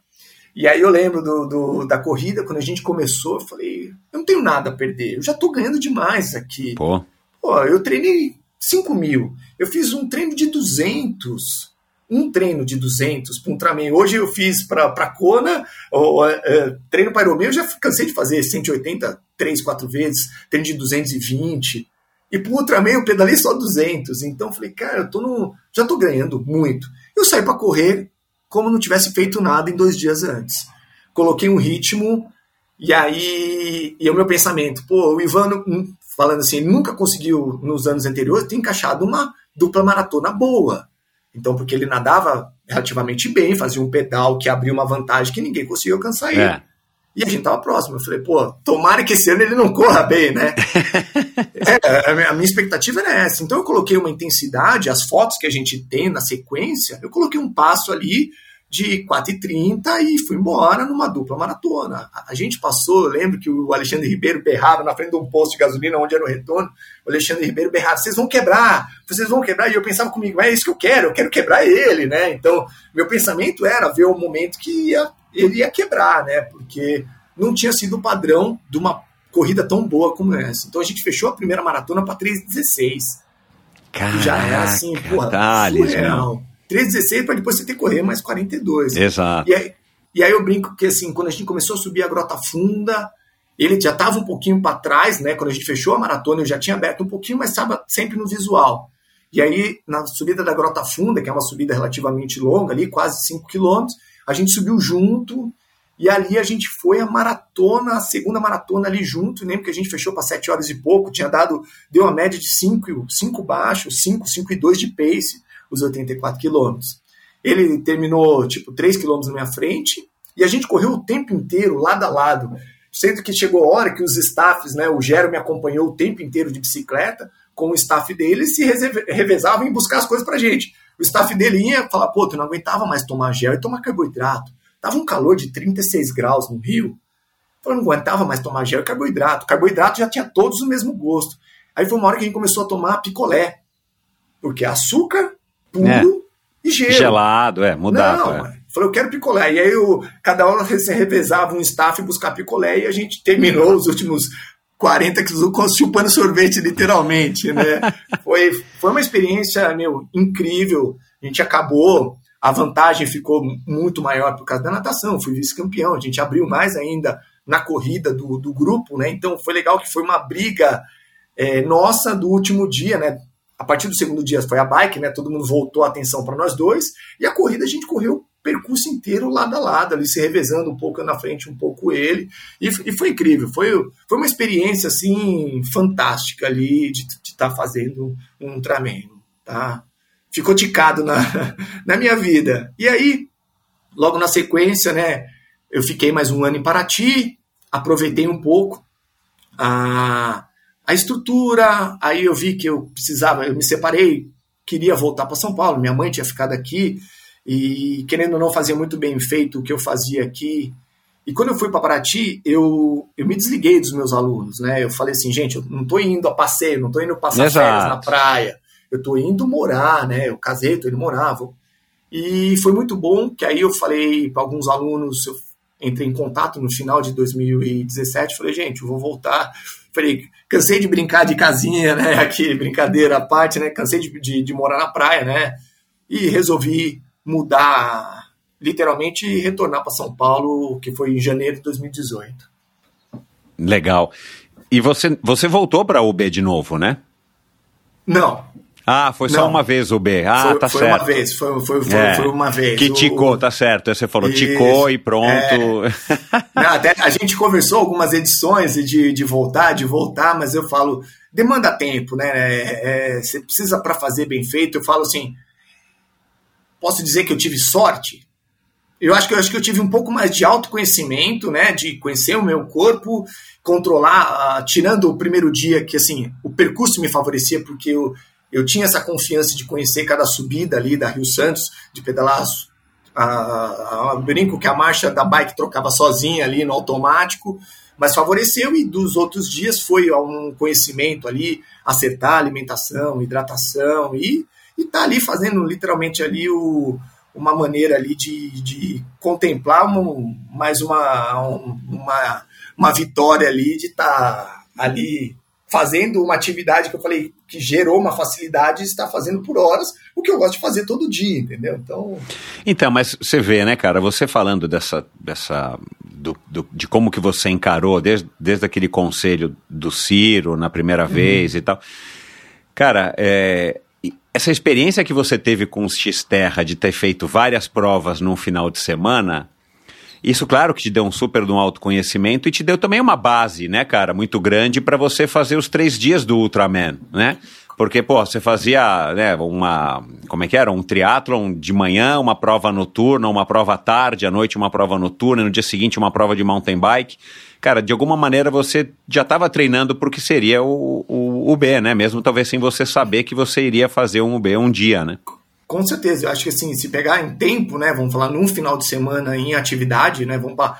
E aí eu lembro do, do, da corrida, quando a gente começou, eu falei, eu não tenho nada a perder, eu já tô ganhando demais aqui. Pô. Pô, eu treinei 5 mil, eu fiz um treino de 200, um treino de 200 para um Ultraman. Hoje eu fiz para Kona, ou, é, treino para Ironman, eu já cansei de fazer 180 três, quatro vezes, treino de 220. E para o Ultraman eu pedalei só 200. Então eu falei, cara, eu tô no, já estou ganhando muito. Eu saí para correr, como não tivesse feito nada em dois dias antes. Coloquei um ritmo e aí e o meu pensamento, pô, o Ivan, hum, falando assim, nunca conseguiu nos anos anteriores ter encaixado uma dupla maratona boa. Então, porque ele nadava relativamente bem, fazia um pedal que abria uma vantagem que ninguém conseguiu alcançar ele. É. E a gente tava próximo. Eu falei, pô, tomara que esse ano ele não corra bem, né? é, a minha expectativa era essa. Então eu coloquei uma intensidade, as fotos que a gente tem na sequência, eu coloquei um passo ali de 4h30 e fui embora numa dupla maratona. A, gente passou, eu lembro que o Alexandre Ribeiro berrava na frente de um posto de gasolina onde era o retorno, o Alexandre Ribeiro berrava, vocês vão quebrar, vocês vão quebrar, e eu pensava comigo, é isso que eu quero, eu quero quebrar ele, né? Então, meu pensamento era ver o momento que ia, ele ia quebrar, né? Porque não tinha sido o padrão de uma corrida tão boa como essa. Então a gente fechou a primeira maratona para 3,16. Caraca, já é assim, porra, Thales, surreal. Meu. 3,16 para depois você ter que correr mais 42. Exato. E aí, e aí eu brinco que assim, quando a gente começou a subir a Grota Funda, ele já estava um pouquinho para trás, né? Quando a gente fechou a maratona, eu já tinha aberto um pouquinho, mas estava sempre no visual. E aí, na subida da Grota Funda, que é uma subida relativamente longa ali, quase 5 quilômetros, a gente subiu junto E ali a gente foi a maratona, a segunda maratona ali junto, lembro que a gente fechou para 7 horas e pouco, tinha dado, deu uma média de 5, 5 baixo, 5, 5 e 2 de pace, os 84 quilômetros. Ele terminou, tipo, 3 quilômetros na minha frente, e a gente correu o tempo inteiro, lado a lado, sendo que chegou a hora que os staffs, né, o Gero me acompanhou o tempo inteiro de bicicleta, com o staff dele, se revezavam em buscar as coisas pra gente. O staff dele ia falar, pô, tu não aguentava mais tomar gel e tomar carboidrato. Tava um calor de 36 graus no Rio. Eu não aguentava mais tomar gel e carboidrato. carboidrato já tinha todos o mesmo gosto. Aí foi uma hora que a gente começou a tomar picolé. Porque açúcar puro é. e gelo. Gelado, é, mudava. Não, é. Falei, eu quero picolé. E aí eu, cada hora você revezava um staff buscar picolé e a gente terminou os últimos 40 quilômetros chupando sorvete, literalmente, né? foi, foi uma experiência, meu, incrível. A gente acabou, a vantagem ficou muito maior por causa da natação, fui vice-campeão, a gente abriu mais ainda na corrida do, do grupo, né? Então foi legal que foi uma briga é, nossa do último dia, né? A partir do segundo dia foi a bike, né? Todo mundo voltou a atenção para nós dois, e a corrida a gente correu percurso inteiro lado a lado, ali se revezando um pouco na frente, um pouco ele. E, e foi incrível, foi, foi uma experiência assim fantástica ali de estar tá fazendo um Ultraman, tá? Ficou ticado na, na minha vida. E aí, logo na sequência, né, eu fiquei mais um ano em Paraty, aproveitei um pouco a, a estrutura, aí eu vi que eu precisava, eu me separei, queria voltar para São Paulo, minha mãe tinha ficado aqui, e querendo ou não fazer muito bem feito o que eu fazia aqui. E quando eu fui para Paraty, eu, eu me desliguei dos meus alunos, né? Eu falei assim, gente, eu não estou indo a passeio, não estou indo passar Exato. férias na praia, eu estou indo morar, né? Eu casei, estou indo morar. Vou... E foi muito bom que aí eu falei para alguns alunos, eu entrei em contato no final de 2017, falei, gente, eu vou voltar. Falei, cansei de brincar de casinha, né? Aqui, brincadeira à parte, né? Cansei de, de, de morar na praia, né? E resolvi mudar, literalmente retornar para São Paulo, que foi em janeiro de 2018. Legal. E você, você voltou para a UB de novo, né? Não. Ah, foi só Não. uma vez o B. Ah, foi, tá foi certo. Foi uma vez, foi, foi, foi, é. foi uma vez. Que ticou, o... tá certo. Aí você falou, Isso. ticou e pronto. É. Não, até a gente conversou algumas edições de, de voltar, de voltar, mas eu falo, demanda tempo, né? É, é você precisa para fazer bem feito. Eu falo assim, posso dizer que eu tive sorte? Eu acho que eu acho que eu tive um pouco mais de autoconhecimento, né, de conhecer o meu corpo, controlar, uh, tirando o primeiro dia que assim, o percurso me favorecia porque eu, eu tinha essa confiança de conhecer cada subida ali da Rio Santos, de pedalar a, a, brinco que a marcha da bike trocava sozinha ali no automático, mas favoreceu e dos outros dias foi um conhecimento ali, acertar alimentação, hidratação e e tá ali fazendo literalmente ali o, uma maneira ali de, de contemplar um, mais uma, um, uma, uma vitória ali de estar tá ali fazendo uma atividade que eu falei que gerou uma facilidade e está fazendo por horas, o que eu gosto de fazer todo dia, entendeu? Então, então mas você vê, né, cara, você falando dessa, dessa do, do, de como que você encarou desde, desde aquele conselho do Ciro na primeira uhum. vez e tal. Cara, é, essa experiência que você teve com os X-Terra de ter feito várias provas num final de semana, isso, claro, que te deu um super de um autoconhecimento e te deu também uma base, né, cara, muito grande para você fazer os três dias do Ultraman, né? Porque, pô, você fazia, né, uma, como é que era? Um triatlon de manhã, uma prova noturna, uma prova à tarde, à noite uma prova noturna, no dia seguinte uma prova de mountain bike cara, de alguma maneira você já estava treinando para o que seria o, o, o B, né? Mesmo talvez sem você saber que você iria fazer um B um dia, né? Com certeza, eu acho que assim, se pegar em tempo, né, vamos falar num final de semana em atividade, né, vamos para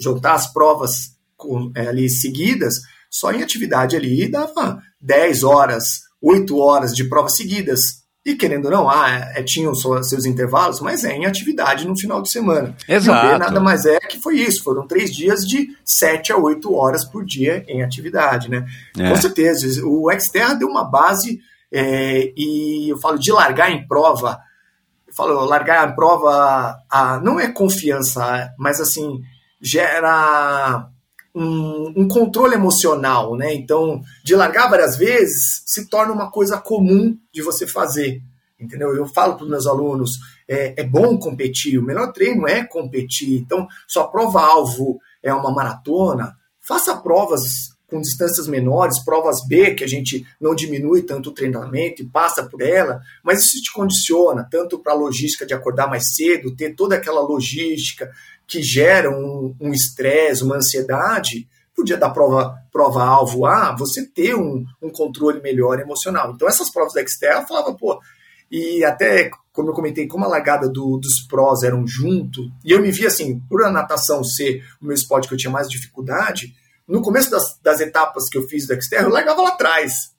juntar as provas com, é, ali seguidas, só em atividade ali dava 10 horas, 8 horas de provas seguidas. E querendo ou não, ah, é, tinham seus intervalos, mas é em atividade no final de semana. Exato. E o B nada mais é que foi isso. Foram três dias de 7 a 8 horas por dia em atividade, né? É. Com certeza. O Xterra deu uma base é, e eu falo de largar em prova. Eu falo, largar em prova a, não é confiança, mas assim, gera um, um, controle emocional, né? Então, de largar várias vezes se torna uma coisa comum de você fazer. entendeu? Eu falo para os meus alunos, é, é, bom competir, o melhor treino é competir. Então, sua prova-alvo é uma maratona, faça provas com distâncias menores, provas B, que a gente não diminui tanto o treinamento e passa por ela, mas isso te condiciona tanto para a logística de acordar mais cedo, ter toda aquela logística que gera um estresse, um uma ansiedade, o dia da prova prova-alvo A, você ter um, um controle melhor emocional. Então, essas provas da Xterra, falava, pô, e até, como eu comentei, como a largada do, dos prós eram junto, e eu me vi assim, por a natação ser o meu esporte que eu tinha mais dificuldade, no começo das, das etapas que eu fiz do Xterra, eu largava lá atrás.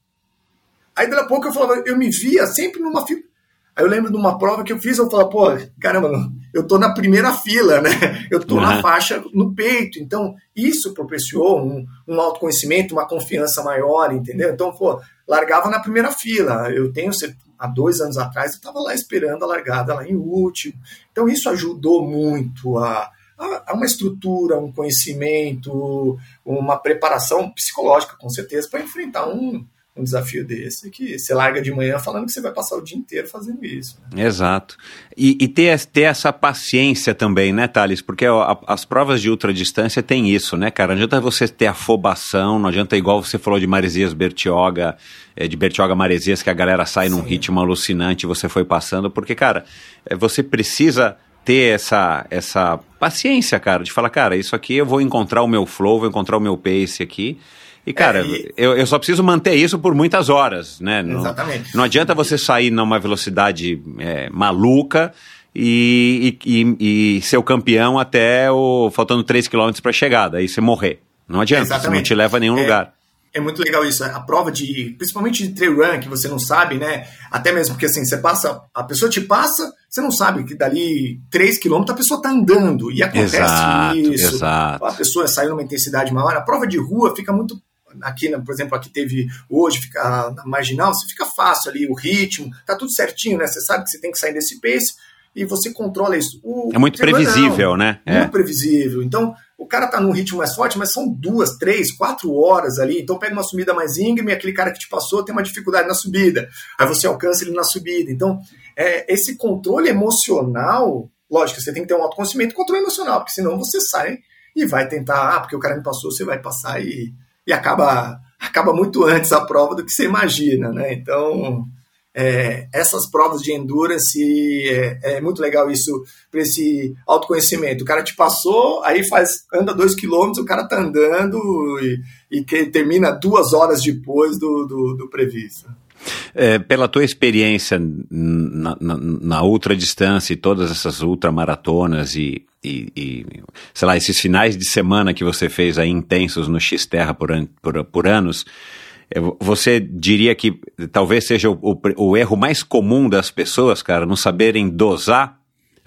Aí, daqui a pouco, eu falava, eu me via sempre numa. Aí eu lembro de uma prova que eu fiz, eu falava, pô, caramba, eu tô na primeira fila, né? Eu tô uhum. na faixa no peito. Então, isso propiciou um, um autoconhecimento, uma confiança maior, entendeu? Então, pô, largava na primeira fila. Eu tenho, há dois anos atrás, eu estava lá esperando a largada lá em último. Então, isso ajudou muito a, a, a uma estrutura, um conhecimento, uma preparação psicológica, com certeza, para enfrentar um, um desafio desse que você larga de manhã falando que você vai passar o dia inteiro fazendo isso. Né? Exato. E, e, ter, ter essa paciência também, né, Thales? Porque a, as provas de ultradistância tem isso, né, cara? Não adianta você ter afobação, não adianta, igual você falou de Maresias Bertioga, é, de Bertioga Maresias, que a galera sai Sim. num ritmo alucinante e você foi passando, porque, cara, é, você precisa ter essa, essa paciência, cara, de falar, cara, isso aqui eu vou encontrar o meu flow, vou encontrar o meu pace aqui e, cara, é, e... Eu, eu só preciso manter isso por muitas horas, né? Não, Exatamente. Não adianta você sair numa velocidade é, maluca e, e, e, ser o campeão até o faltando 3 km para chegada, aí você morrer. Não adianta, Exatamente. não te leva a nenhum é, lugar. É muito legal isso, a prova de, principalmente de trail run, que você não sabe, né? Até mesmo porque assim, você passa, a pessoa te passa, você não sabe que dali 3 km a pessoa está andando e acontece exato, isso. Exato. A pessoa sai numa intensidade maior. A prova de rua fica muito aqui, por exemplo, aqui teve hoje, fica na marginal, você fica fácil ali, o ritmo, tá tudo certinho, né? Você sabe que você tem que sair desse pace e você controla isso. O, é muito previsível, não, né? Muito é. previsível. Então, o cara tá num ritmo mais forte, mas são duas, três, quatro horas ali. Então, pega uma subida mais íngreme, aquele cara que te passou tem uma dificuldade na subida. Aí você alcança ele na subida. Então, é, esse controle emocional, lógico, você tem que ter um autoconhecimento e controle emocional, porque senão você sai e vai tentar, ah, porque o cara me passou, você vai passar e e acaba, acaba muito antes a prova do que você imagina, né? Então, é, essas provas de endurance é, é muito legal isso para esse autoconhecimento. O cara te passou, aí faz anda dois quilômetros, o cara tá andando e, e termina duas horas depois do, do, do previsto. É, pela tua experiência na, na, na ultradistância e todas essas ultramaratonas e, e, e, sei lá, esses finais de semana que você fez aí intensos no X-Terra por, an, por, por anos, é, você diria que talvez seja o, o, o erro mais comum das pessoas, cara, não saberem dosar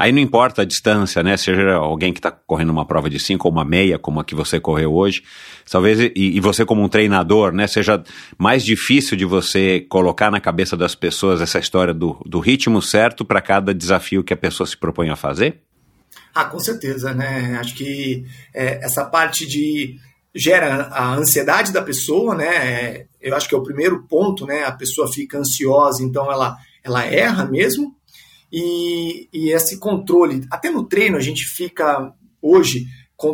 Aí não importa a distância, né? Seja alguém que está correndo uma prova de 5 ou uma meia, como a que você correu hoje, talvez, e, e, você como um treinador, né? Seja mais difícil de você colocar na cabeça das pessoas essa história do, do ritmo certo para cada desafio que a pessoa se propõe a fazer? Ah, com certeza, né? Acho que é, essa parte de gera a ansiedade da pessoa, né? Eu acho que é o primeiro ponto, né? A pessoa fica ansiosa, então ela, ela erra mesmo. E, e esse controle, até no treino a gente fica hoje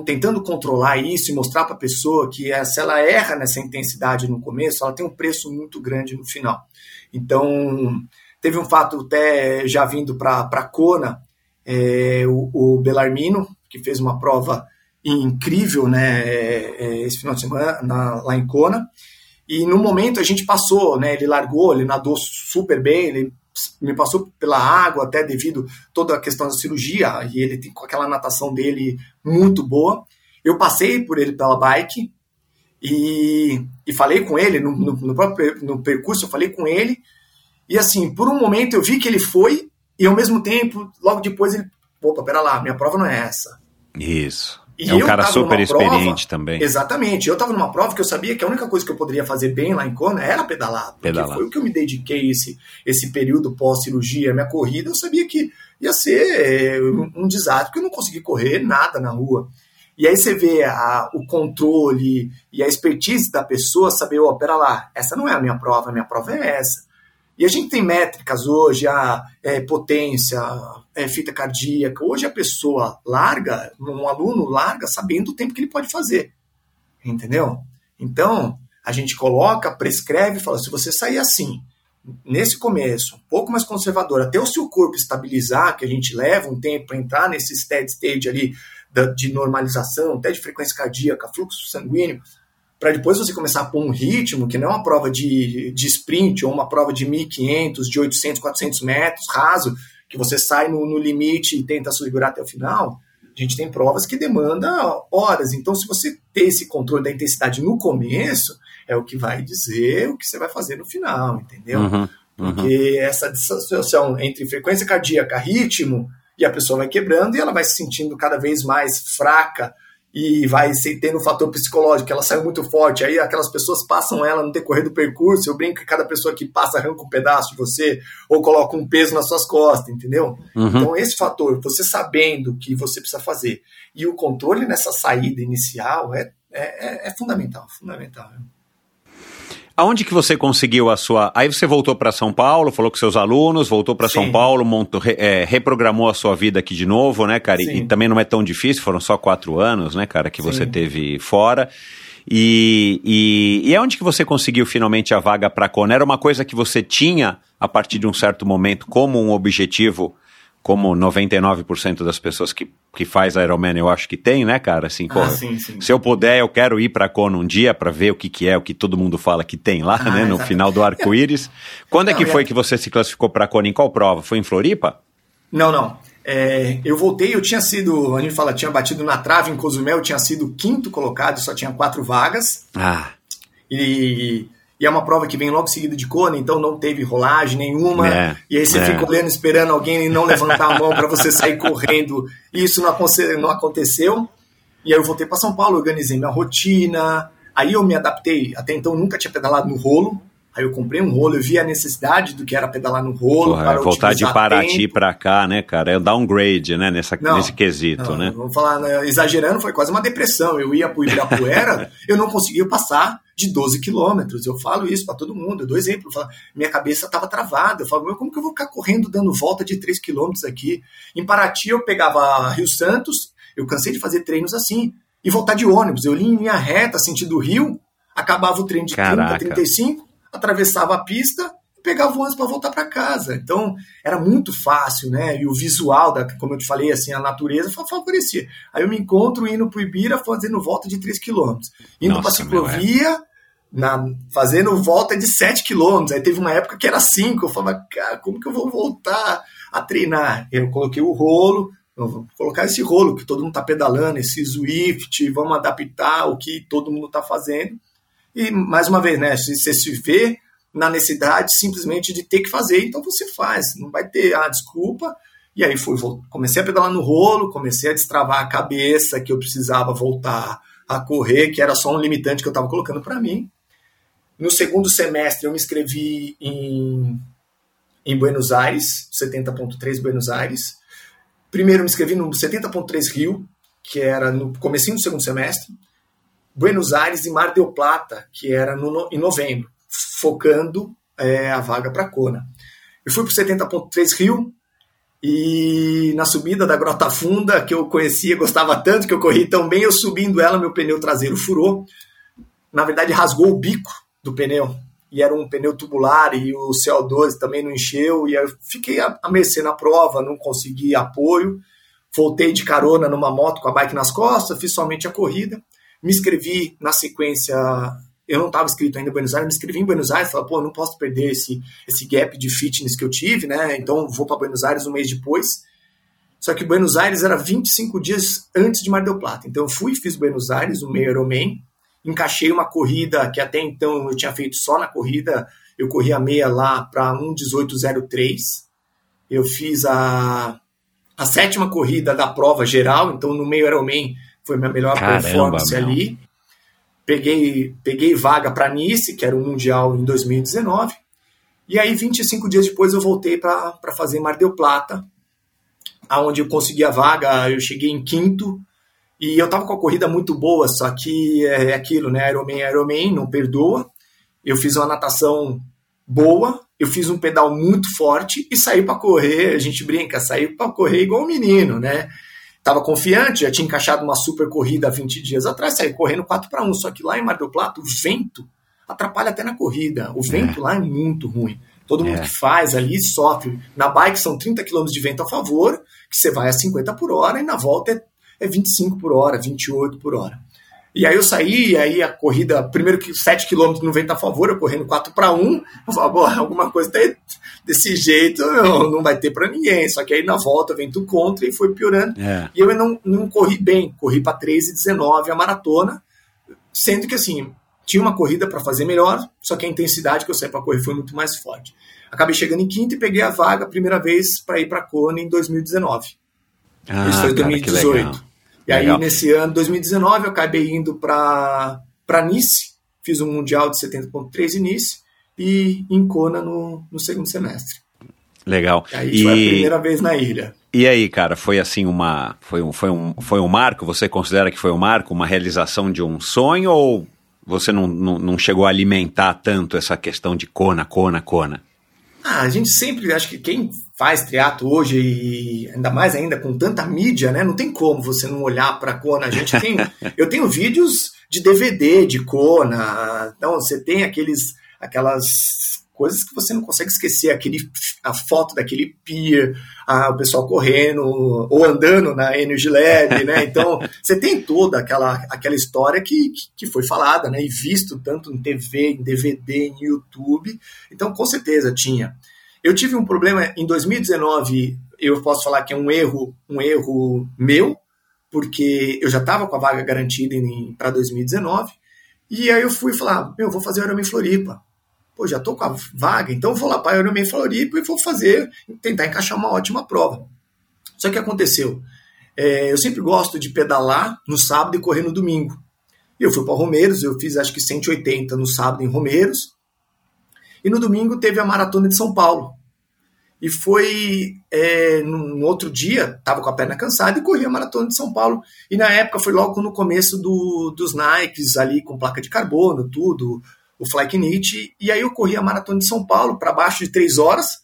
tentando controlar isso e mostrar para a pessoa que é, se ela erra nessa intensidade no começo, ela tem um preço muito grande no final. Então, teve um fato até já vindo para a Kona, é, o, o Belarmino, que fez uma prova incrível né, é, é, esse final de semana na, lá em Kona. E no momento a gente passou, né, ele largou, ele nadou super bem, ele me passou pela água, até devido toda a questão da cirurgia, e ele tem com aquela natação dele muito boa. Eu passei por ele pela bike e, e falei com ele, no, no, no próprio no percurso, eu falei com ele, e assim, por um momento eu vi que ele foi, e ao mesmo tempo, logo depois ele, opa, pera lá, minha prova não é essa. Isso. E é um cara super experiente prova, também. Exatamente. Eu estava numa prova que eu sabia que a única coisa que eu poderia fazer bem lá em Kona era pedalar. Porque pedalar. foi o que eu me dediquei esse, esse período pós-cirurgia. Minha corrida, eu sabia que ia ser eh, um, um desastre, porque eu não consegui correr nada na rua. E aí você vê a, o controle e a expertise da pessoa saber, ó, oh, pera lá, essa não é a minha prova, a minha prova é essa. E a gente tem métricas hoje, a é, potência, é, fita cardíaca. Hoje a pessoa larga, um aluno larga sabendo o tempo que ele pode fazer. Entendeu? Então, a gente coloca, prescreve e fala: se você sair assim, nesse começo, um pouco mais conservador, até o seu corpo estabilizar, que a gente leva um tempo para entrar nesse steady state ali de normalização, até de frequência cardíaca, fluxo sanguíneo, para depois você começar a pôr um ritmo que não é uma prova de, de sprint ou uma prova de 1.500, de 800, 400 metros, raso, que você sai no, no limite e tenta segurar até o final. A gente tem provas que demandam horas. Então, se você ter esse controle da intensidade no começo, é o que vai dizer o que você vai fazer no final, entendeu? Uhum, uhum. Porque essa dissociação entre frequência cardíaca, ritmo, e a pessoa vai quebrando e ela vai se sentindo cada vez mais fraca e vai tendo um fator psicológico, ela saiu muito forte, aí aquelas pessoas passam ela no decorrer do percurso, eu brinco que cada pessoa que passa arranca um pedaço de você, ou coloca um peso nas suas costas, entendeu? Uhum. Então esse fator, você sabendo o que você precisa fazer, e o controle nessa saída inicial é, é, é fundamental, fundamental. Aonde que você conseguiu a sua. Aí você voltou para São Paulo, falou com seus alunos, voltou para São Paulo, montou, é, reprogramou a sua vida aqui de novo, né, cara? E, e, também não é tão difícil, foram só quatro anos, né, cara, que Sim. você teve fora. E, e, e onde que você conseguiu finalmente a vaga para a Kona? Era uma coisa que você tinha a partir de um certo momento como um objetivo como 99% das pessoas que, que faz Ironman eu acho que tem, né, cara? Assim, ah, sim, sim. se eu puder, eu quero ir para Kona um dia para ver o que, que é, o que todo mundo fala que tem lá, ah, né, no final do arco-íris. Quando é não, é que foi é... que você se classificou para Kona? Em qual prova? Foi em Floripa? Não, não. É, eu voltei, eu tinha sido, a gente fala, tinha batido na trave em Cozumel, eu tinha sido quinto colocado, só tinha quatro vagas. Ah. E e é uma prova que vem logo seguida de Kona, então não teve rolagem nenhuma. É, e aí você é. fica olhando, esperando alguém não levantar a mão para você sair correndo. E isso não, não aconteceu. E aí eu voltei para São Paulo, organizei minha rotina. Aí eu me adaptei. Até então nunca tinha pedalado no rolo. Aí eu comprei um rolo, eu vi a necessidade do que era pedalar no rolo. Porra, para voltar de Paraty para cá, né, cara? É um downgrade, né, nessa, não, nesse quesito, não, né? Vamos falar, né, exagerando, foi quase uma depressão. Eu ia para o Ibirapuera, eu não conseguia passar de 12 quilômetros. Eu falo isso para todo mundo, eu dou exemplo. Eu falo, minha cabeça estava travada. Eu falo, como que eu vou ficar correndo dando volta de 3 quilômetros aqui? Em Paraty eu pegava Rio Santos, eu cansei de fazer treinos assim, e voltar de ônibus. Eu li em linha reta, sentido Rio, acabava o treino de Caraca. 30, 35, atravessava a pista e pegava o ônibus para voltar para casa. Então, era muito fácil, né? E o visual, da, como eu te falei, assim, a natureza favorecia. Aí eu me encontro indo para o Ibira fazendo volta de 3 km. Indo para a ciclovia, na, fazendo volta de 7 km. Aí teve uma época que era 5. Eu falava, cara, como que eu vou voltar a treinar? Eu coloquei o rolo, vou colocar esse rolo que todo mundo está pedalando, esse Swift, vamos adaptar o que todo mundo está fazendo. E, mais uma vez, né, você se vê na necessidade simplesmente de ter que fazer, então você faz, não vai ter a ah, desculpa. E aí fui, comecei a pedalar no rolo, comecei a destravar a cabeça que eu precisava voltar a correr, que era só um limitante que eu estava colocando para mim. No segundo semestre eu me inscrevi em, em Buenos Aires, 70.3 Buenos Aires. Primeiro me inscrevi no 70.3 Rio, que era no comecinho do segundo semestre. Buenos Aires e Mar del Plata, que era no, em novembro, focando é, a vaga para Kona. Eu fui para o 70.3 Rio e na subida da Grota Funda, que eu conhecia, gostava tanto, que eu corri tão bem, eu subindo ela, meu pneu traseiro furou. Na verdade, rasgou o bico do pneu. E era um pneu tubular e o CO2 também não encheu. E eu fiquei a, a mercê na prova, não consegui apoio. Voltei de carona numa moto com a bike nas costas, fiz somente a corrida me inscrevi na sequência. Eu não estava inscrito ainda em Buenos Aires, me inscrevi em Buenos Aires, falei, pô, não posso perder esse, esse gap de fitness que eu tive, né? Então vou para Buenos Aires um mês depois. Só que Buenos Aires era 25 dias antes de Mar del Plata. Então eu fui e fiz Buenos Aires, o meio Ironman, encaixei uma corrida que até então eu tinha feito só na corrida, eu corri a meia lá para 1:18:03. Eu fiz a, a sétima corrida da prova geral, então no meio Ironman foi minha melhor Caramba, performance meu. ali. Peguei, peguei vaga para Nice, que era o Mundial em 2019. E aí, 25 dias depois, eu voltei para fazer Mar del Plata, aonde eu consegui a vaga, eu cheguei em quinto, e eu tava com a corrida muito boa, só que é, é aquilo, né? Ironman, Ironman, não perdoa. Eu fiz uma natação boa, eu fiz um pedal muito forte e saí para correr, a gente brinca, saí para correr igual um menino, né? Tava confiante, já tinha encaixado uma super corrida há 20 dias atrás, saí correndo 4 para 1, só que lá em Mar del Plata o vento atrapalha até na corrida. O vento é. lá é muito ruim. Todo mundo é. que faz ali sofre. Na bike são 30 km de vento a favor, que você vai a 50 por hora, e na volta é, é 25 por hora, 28 por hora. E aí eu saí, e aí a corrida, primeiro que 7 km no vento a favor, eu correndo 4 para 1, eu falava, alguma coisa desse jeito não, não vai ter para ninguém. Só que aí na volta vento contra e foi piorando. É. E eu não, não corri bem, corri para 3,19 a maratona, sendo que assim, tinha uma corrida para fazer melhor, só que a intensidade que eu saí para correr foi muito mais forte. Acabei chegando em quinto e peguei a vaga a primeira vez para ir para Kona em 2019. Ah, Isso foi em 2018. E aí, Legal. nesse ano, 2019, eu acabei indo para Nice, fiz um Mundial de 70.3 em Nice e em Kona no, no segundo semestre. Legal. E aí e... foi a primeira vez na ilha. E aí, cara, foi assim uma. Foi um, foi, um, foi um marco? Você considera que foi um marco, uma realização de um sonho ou você não, não, não chegou a alimentar tanto essa questão de Kona, Kona, Kona? Ah, a gente sempre, acho que quem faz teatro hoje, e ainda mais ainda com tanta mídia, né? Não tem como você não olhar para Kona. A gente tem. eu tenho vídeos de DVD de Kona. Então, você tem aqueles, aquelas coisas que você não consegue esquecer, aquele, a foto daquele pier, a, o pessoal correndo ou andando na Energy Lab, né? Então, você tem toda aquela, aquela história que, que foi falada, né? E visto tanto em TV, em DVD, em YouTube. Então, com certeza tinha. Eu tive um problema em 2019, eu posso falar que é um erro, um erro meu, porque eu já estava com a vaga garantida para 2019, e aí eu fui falar, meu, vou fazer o Ironman Floripa pô, já tô com a vaga, então vou lá para a Ironman Floripa e vou fazer, tentar encaixar uma ótima prova. Só que aconteceu, é, eu sempre gosto de pedalar no sábado e correr no domingo. Eu fui para Romeiros, eu fiz acho que 180 no sábado em Romeiros, e no domingo teve a Maratona de São Paulo. E foi é, no, no, outro dia, estava com a perna cansada e corri a maratona de São Paulo. E na época foi logo no começo do, dos Nikes ali com placa de carbono, tudo, o Flykinit, e aí eu corri a maratona de São Paulo para baixo de três horas,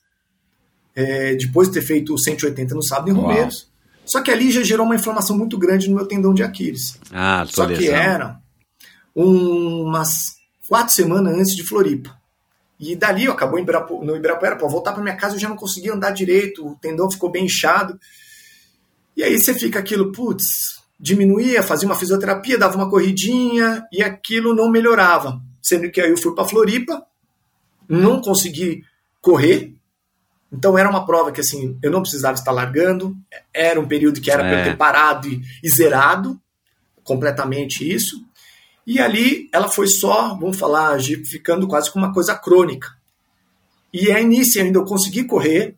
é, depois de ter feito o 180 no sábado em Romeiros. Só que ali já gerou uma inflamação muito grande no meu tendão de Aquiles. Ah, Só que era umas quatro semanas antes de Floripa. E dali eu acabou no Ibirapuera, para voltar para minha casa eu já não conseguia andar direito, o tendão ficou bem inchado. E aí você fica aquilo, putz, diminuía, fazia uma fisioterapia, dava uma corridinha e aquilo não melhorava sendo que aí eu fui para Floripa, não consegui correr, então era uma prova que assim eu não precisava estar largando, era um período que era é. para eu ter parado e, e, zerado completamente isso. E ali ela foi só, vamos falar, ficando quase com uma coisa crônica. E a início ainda eu consegui correr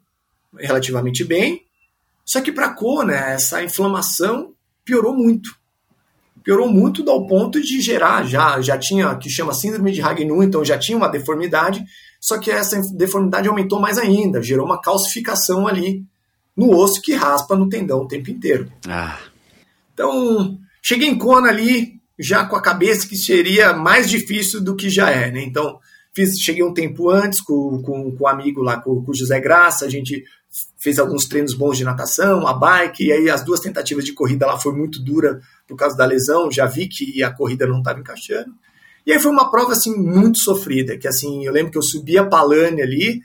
relativamente bem, só que para a Kona essa inflamação piorou muito piorou muito ao ponto de gerar, já, já tinha, que chama síndrome de Ragnu, então já tinha uma deformidade, só que essa deformidade aumentou mais ainda, gerou uma calcificação ali no osso que raspa no tendão o tempo inteiro. Ah. Então, cheguei em Kona ali, já com a cabeça que seria mais difícil do que já é, né? Então, fiz, cheguei um tempo antes com, com, com um amigo lá, com, com o José Graça, a gente fez alguns treinos bons de natação, a bike, e aí as duas tentativas de corrida lá foi muito dura por causa da lesão, já vi que a corrida não estava encaixando. E aí foi uma prova assim muito sofrida, que assim, eu lembro que eu subi a Palane ali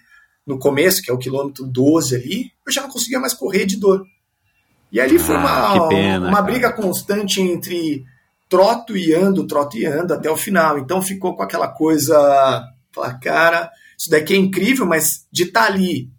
no começo, que é o quilômetro 12 ali, eu já não conseguia mais correr de dor. E ali foi ah, uma, pena, uma briga constante entre troto e ando, troto e ando até o final. Então ficou com aquela coisa, falar, cara, isso daqui é incrível, mas de estar tá ali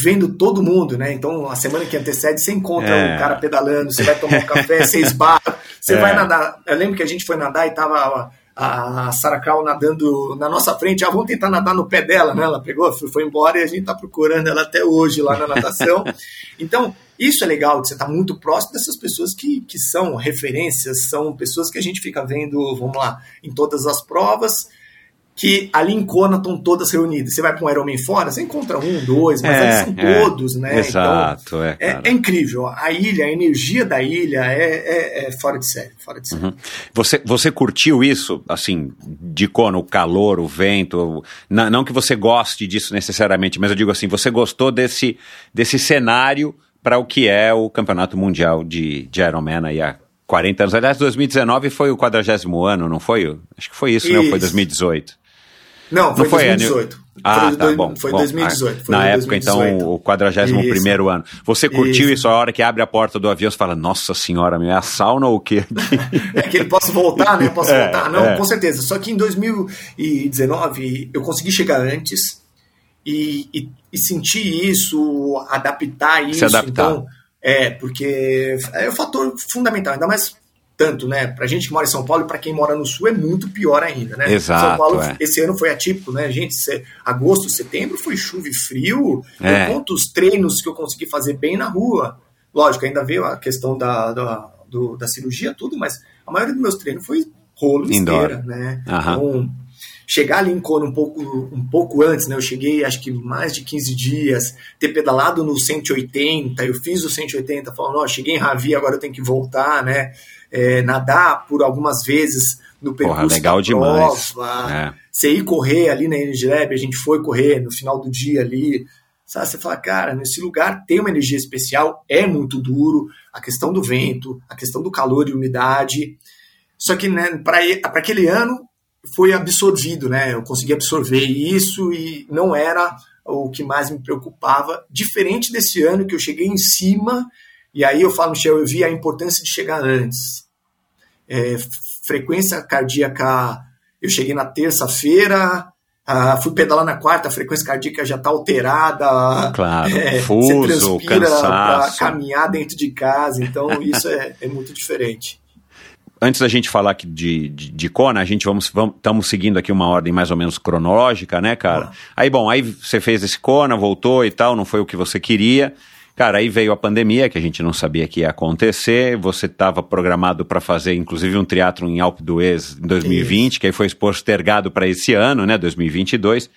vendo todo mundo, né? Então, a semana que antecede, você encontra é. o cara pedalando, você vai tomar um café, você esbarra, você é. vai nadar. Eu lembro que a gente foi nadar e tava a, a Sarah Crow nadando na nossa frente. Ah, vamos tentar nadar no pé dela, né? Ela pegou, foi embora e a gente tá procurando ela até hoje lá na natação. Então, isso é legal, você tá muito próximo dessas pessoas que, que são referências, são pessoas que a gente fica vendo, vamos lá, em todas as provas que ali em Kona estão todas reunidas. Você vai para um Ironman fora, você encontra um, dois, mas É, são é. todos, né? Exato, então, é, é, é incrível. A ilha, a energia da ilha é, é- é fora de série, fora de série. Uhum. Você, você curtiu isso, assim, de Kona, o calor, o vento? o- na- não que você goste disso necessariamente, mas eu digo assim, você gostou desse, desse cenário para o que é o Campeonato Mundial de, de Ironman aí há 40 anos. Aliás, 2019 foi o 40 ano, não foi? Acho que foi isso, né? Ou foi Isso. 2018? Não, foi Não foi, 2018. Ah, foi tá dois- bom. Foi bom, 2018. foi na época, 2018. então, o 41 primeiro ano. Você curtiu isso. a hora que abre a porta do avião, você fala, nossa senhora, é a sauna ou o quê? É que ele possa voltar, né? Posso É, voltar? Não, é. com certeza. Só que em 2019 eu consegui chegar antes e, e, e sentir isso, adaptar isso. adaptar. Então, é, porque é o fator fundamental, ainda mais tanto, né? Pra gente que mora em São Paulo e pra quem mora no Sul é muito pior ainda, né? Exato, São Paulo, é. esse ano foi atípico, né, gente? Se- agosto, setembro foi chuva e frio. É. Eu conto os treinos que eu consegui fazer bem na rua. Lógico, ainda veio a questão da, da, do- da cirurgia, tudo, mas a maioria dos meus treinos foi rolo esteira, né? Aham. Então, chegar ali em Kona um pouco, um pouco antes, né? Eu cheguei acho que mais de 15 dias, ter pedalado no 180, eu fiz o 180, falando, ó, cheguei em Ravi, agora eu tenho que voltar, né? É, nadar por algumas vezes no percurso Porra, legal da demais. prova. É. Você ir correr ali na Energy Lab, a gente foi correr no final do dia ali. Sabe, você fala, cara, nesse lugar tem uma energia especial, é muito duro, a questão do vento, a questão do calor e umidade. Só que né, para aquele ano foi absorvido, né? Eu consegui absorver isso e não era o que mais me preocupava. Diferente desse ano que eu cheguei em cima, e aí eu falo, Michel, eu vi a importância de chegar antes. É, frequência cardíaca, eu cheguei na terça-feira, ah, fui pedalar na quarta, a frequência cardíaca já está alterada. Claro, É, fuso, você transpira para caminhar dentro de casa, então isso é, é muito diferente. Antes da gente falar aqui de, de, de Kona, a gente vamos estamos seguindo aqui uma ordem mais ou menos cronológica, né, cara? Aí, bom, aí você fez esse Kona, voltou e tal, não foi o que você queria. Cara, aí veio a pandemia, que a gente não sabia que ia acontecer. Você estava programado para fazer, inclusive, um teatro em Alpe d'Huez em 2020, que aí foi postergado para esse ano, né, 2022.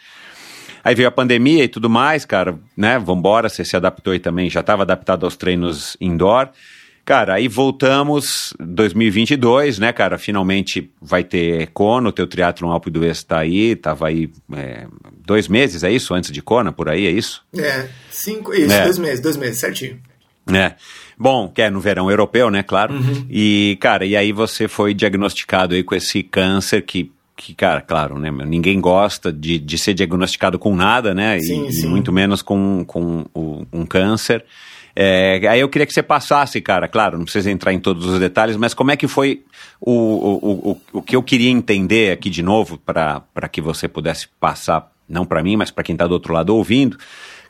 Aí veio a pandemia e tudo mais, cara, né? Vambora, você se adaptou e também já estava adaptado aos treinos indoor. Cara, aí voltamos 2022, né, cara? Finalmente vai ter Kona, o teu triatlon Alpe d'Huez tá aí, tava aí é, dois meses, é isso? Antes de Kona, por aí, é isso? É, cinco, isso, É. dois meses, dois meses, certinho. É. Bom, que é no verão europeu, né, claro. E, cara, e aí você foi diagnosticado aí com esse câncer que, que cara, claro, né, ninguém gosta de, de ser diagnosticado com nada, né, e- Sim, e, sim. muito menos com, com o- um câncer. É, aí eu queria que você passasse, cara, claro, não precisa entrar em todos os detalhes, mas como é que foi o, o, o, o, que eu queria entender aqui de novo, para que você pudesse passar, não para mim, mas para quem tá do outro lado ouvindo.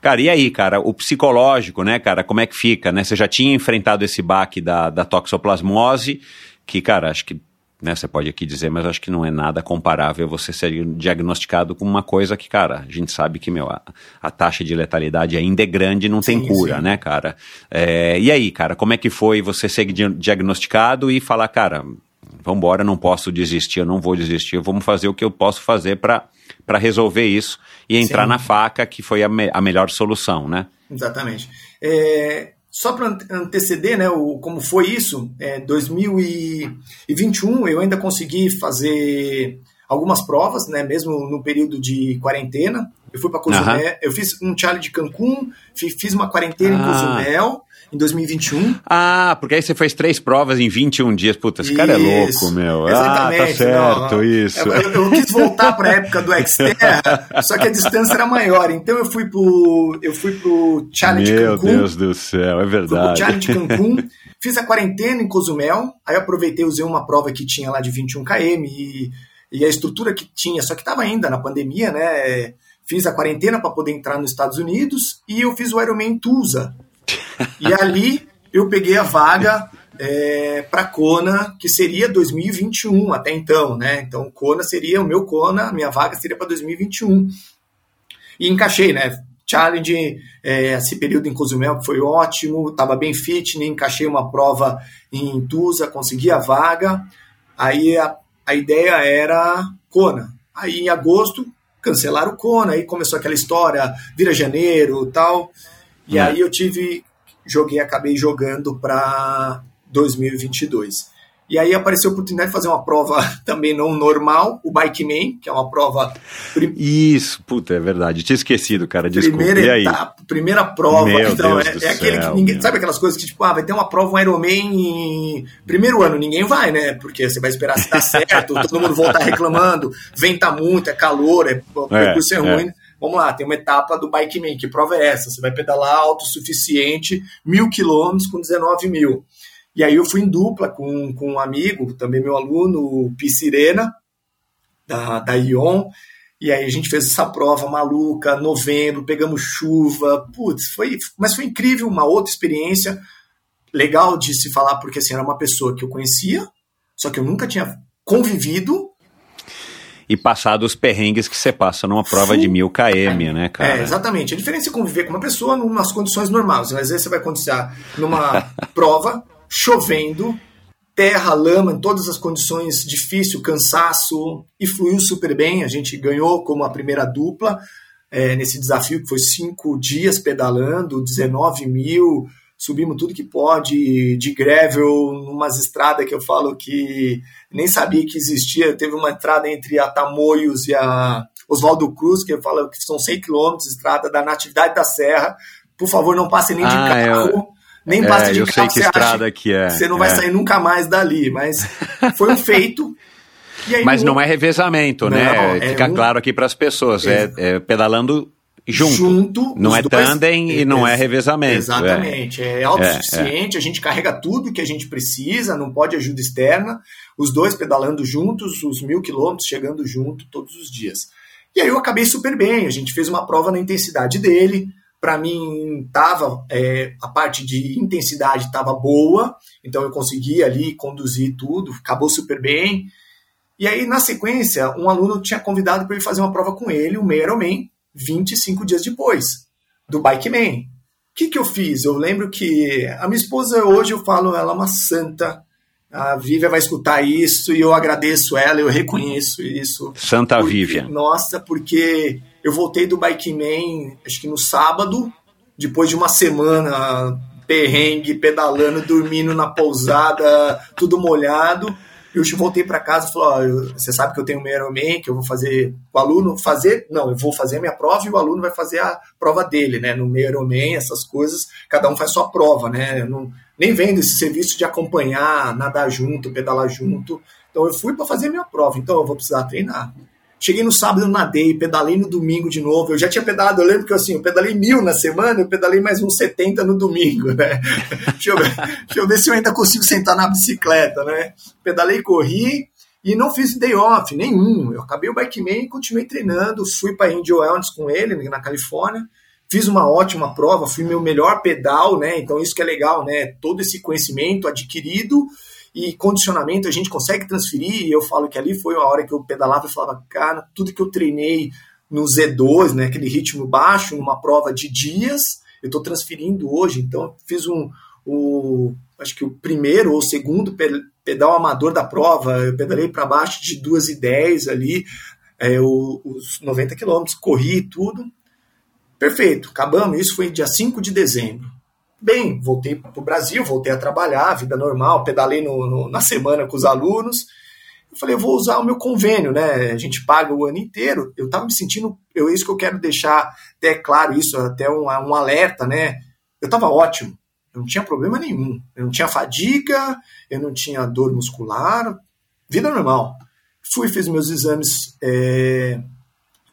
Cara, e aí, cara, o psicológico, né, cara, como é que fica, né? Você já tinha enfrentado esse baque da, da toxoplasmose, que, cara, acho que, né, você pode aqui dizer, mas acho que não é nada comparável você ser diagnosticado com uma coisa que, cara, a gente sabe que, meu, a, a taxa de letalidade ainda é grande e não tem Sim, cura, sim. né, cara? É, e aí, cara, como é que foi você ser di- diagnosticado e falar, cara, vambora, não posso desistir, eu não vou desistir, vamos fazer o que eu posso fazer para para resolver isso e entrar Sim. na faca, que foi a, me- a melhor solução, né? Exatamente. É, só para anteceder, né, o, como foi isso, é, 2021 eu ainda consegui fazer algumas provas, né, mesmo no período de quarentena. Eu fui para Cozumel, Aham. eu fiz um challenge de Cancún, fi- fiz uma quarentena em Ah. Cozumel em 2021. Ah, porque aí você fez três provas em 21 dias. Puta, esse cara é Isso, louco, meu. Ah, Exatamente. tá certo, não, isso. Eu, eu- quis voltar para a época do Xterra, só que a distância era maior. Então eu fui pro eu fui pro Challenge Meu Cancún. Deus do céu, é Fui pro verdade. Challenge Cancún, fiz a quarentena em Cozumel, aí aproveitei, usei uma prova que tinha lá de 21 km e, e a estrutura que tinha, só que estava ainda na pandemia, né? Fiz a quarentena para poder entrar nos Estados Unidos e eu fiz o Ironman Tulsa. E ali eu peguei a vaga é, para Kona, que seria 2021 até então, né? Então Kona seria o meu Kona, a minha vaga seria para 2021 e encaixei, né? Challenge, é, esse período em Cozumel que foi ótimo, estava bem fit, né? encaixei uma prova em Tusa, consegui a vaga. Aí a, a ideia era Kona. Aí em agosto cancelaram o Kona, aí começou aquela história, vira janeiro tal. E hum. aí eu tive, joguei, acabei jogando para 2022. E aí apareceu a oportunidade de fazer uma prova também não normal, o Bike Man, que é uma prova. Isso, puta, é verdade. Tinha esquecido, cara. Desculpa. Primeira etapa, primeira prova. Meu então, Deus é, é aquele céu, que ninguém. Meu. Sabe aquelas coisas que, tipo, ah, vai ter uma prova, um Ironman em primeiro ano, ninguém vai, né? Porque você vai esperar se dar certo, todo mundo voltar reclamando, venta muito, é calor, é, o é, percurso é, é ruim. É. Vamos lá, tem uma etapa do Bike Man. Que prova é essa? Você vai pedalar autossuficiente, mil quilômetros com 19 mil. E aí eu fui em dupla com, com um amigo, também meu aluno, o Piscirena, da, da Ion, e aí a gente fez essa prova maluca, novembro, pegamos chuva, putz, foi, mas foi incrível, uma outra experiência, legal de se falar, porque assim, era uma pessoa que eu conhecia, só que eu nunca tinha convivido. E passado os perrengues que você passa numa prova de mil km, né, cara? É, exatamente. A diferença é conviver com uma pessoa nas condições normais. Às vezes você vai acontecer numa prova chovendo, terra, lama, em todas as condições difícil, cansaço, e fluiu super bem. A gente ganhou como a primeira dupla é, nesse desafio, que foi cinco dias pedalando, 19 mil, subimos tudo que pode, de gravel, numas estradas que eu falo que nem sabia que existia. Teve uma entrada entre a Tamoios e a Oswaldo Cruz, que eu falo que são 100 quilômetros, estrada da Natividade da Serra. Por favor, não passe nem de ah, carro. Eu nem passa é, de eu carro, sei que estrada acha, que é. Você não vai é. sair nunca mais dali, mas foi um feito. mas não é revezamento, né? não, né? É Fica um... claro aqui para as pessoas, é, é, pedalando junto. junto não é dois... tandem e não é revezamento. Exatamente, é, é autossuficiente, a gente carrega tudo que a gente precisa, não pode ajuda externa, os dois pedalando juntos, os mil quilômetros chegando junto todos os dias. E aí eu acabei super bem, a gente fez uma prova na intensidade dele, para mim tava é, a parte de intensidade estava boa, então eu consegui ali conduzir tudo, acabou super bem. E aí na sequência, um aluno tinha convidado para eu fazer uma prova com ele, o Ironman, 25 dias depois, do Bike Man. O que, que eu fiz? Eu lembro que a minha esposa hoje eu falo ela é uma santa. A Vívia vai escutar isso e eu agradeço ela, eu reconheço isso. Santa porque, Vívia. Nossa, porque eu voltei do Bike Man, acho que no sábado, depois de uma semana perrengue, pedalando, dormindo na pousada, tudo molhado. Eu voltei para casa e falei: ó, você sabe que eu tenho um Ironman, que eu vou fazer o aluno fazer. Não, eu vou fazer a minha prova e o aluno vai fazer a prova dele, né? No Ironman, essas coisas, cada um faz sua prova, né? Eu não, nem vendo esse serviço de acompanhar, nadar junto, pedalar junto. Então eu fui para fazer a minha prova, então eu vou precisar treinar. Cheguei no sábado, eu nadei, pedalei no domingo de novo. Eu já tinha pedalado, eu lembro que assim, eu pedalei mil na semana, eu pedalei mais uns 70 no domingo, né? deixa, eu ver, deixa eu ver se eu ainda consigo sentar na bicicleta, né? Pedalei, corri e não fiz day off nenhum. Eu acabei o bike man e continuei treinando. Fui para Indio Wellness com ele na Califórnia. Fiz uma ótima prova, fui meu melhor pedal, né? Então isso que é legal, né? Todo esse conhecimento adquirido e condicionamento a gente consegue transferir. E eu falo que ali foi a hora que eu pedalava e falava, cara, tudo que eu treinei no Z2, né, aquele ritmo baixo, numa prova de dias, eu estou transferindo hoje. Então, fiz um, o, acho que o primeiro ou segundo pedal amador da prova, eu pedalei para baixo de 2 e 10 ali, é, os 90 quilômetros, corri tudo. Perfeito, acabamos. Isso foi dia 5 de dezembro. Bem, voltei para o Brasil, voltei a trabalhar, vida normal, pedalei no, no, na semana com os alunos. Eu falei, eu vou usar o meu convênio, né? A gente paga o ano inteiro. Eu estava me sentindo, eu, isso que eu quero deixar até claro, isso, até um, um alerta, né? Eu estava ótimo, eu não tinha problema nenhum. Eu não tinha fadiga, eu não tinha dor muscular, vida normal. Fui, fiz meus exames é,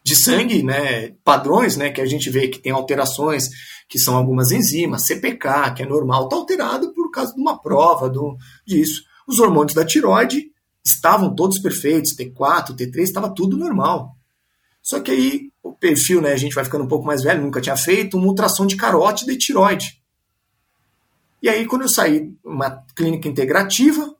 de sangue, né? Padrões, né? Que a gente vê que tem alterações que são algumas enzimas, CPK, que é normal, está alterado por causa de uma prova do, disso. Os hormônios da tiroide estavam todos perfeitos, T4, T3, estava tudo normal. Só que aí o perfil, né, a gente vai ficando um pouco mais velho, nunca tinha feito uma ultrassom de carótida e tiroide. E aí quando eu saí uma clínica integrativa,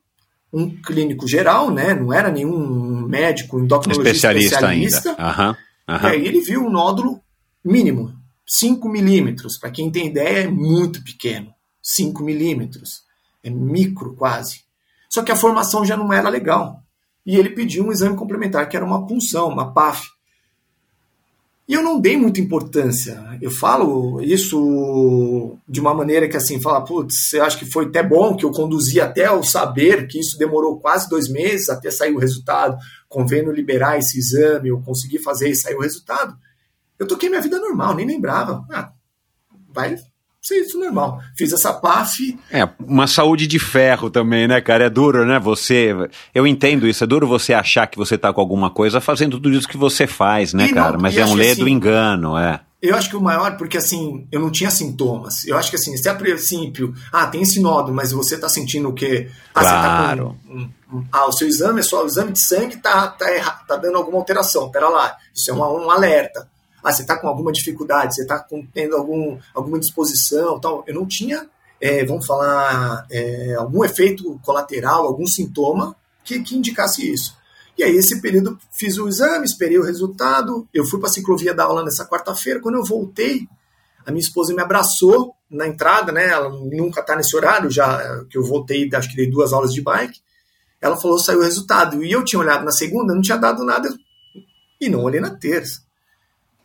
um clínico geral, né, não era nenhum médico endocrinologista especialista, especialista ainda. Uhum, uhum. E aí ele viu um nódulo mínimo, 5 milímetros, para quem tem ideia, é muito pequeno. 5 milímetros. É micro quase. Só que a formação já não era legal. e ele pediu um exame complementar, que era uma punção, uma PAF. E eu não dei muita importância. Eu falo isso de uma maneira que assim, fala, putz, você acha que foi até bom que eu conduzi até o saber que isso demorou quase dois meses até sair o resultado, convendo liberar esse exame, eu consegui fazer e sair o resultado. Eu toquei minha vida normal, nem lembrava. Ah, vai ser isso normal. Fiz essa PAF. É, uma saúde de ferro também, né, cara? É duro, né? Você. Eu entendo isso, é duro você achar que você tá com alguma coisa fazendo tudo isso que você faz, né, E cara? não- Mas é um acho que lê do assim- engano, é. Eu acho que o maior, porque assim, eu não tinha sintomas. Eu acho que assim, se a princípio, ah, tem esse nódulo, mas você tá sentindo o quê? Ah, Claro. você tá com. um- um- ah, o seu exame, só o exame de sangue tá, tá, erra- tá dando alguma alteração. Pera lá, isso é uma- um alerta. Ah, você tá com alguma dificuldade, você tá com, tendo algum, alguma disposição tal. Eu não tinha, é, vamos falar, é, algum efeito colateral, algum sintoma que, que indicasse isso. E aí, esse período, fiz o exame, esperei o resultado. Eu fui para a ciclovia dar aula nessa quarta-feira. Quando eu voltei, a minha esposa me abraçou na entrada, né? Ela nunca tá nesse horário, já que eu voltei, acho que dei duas aulas de bike. Ela falou, saiu o resultado. E eu tinha olhado na segunda, não tinha dado nada. E não olhei na terça.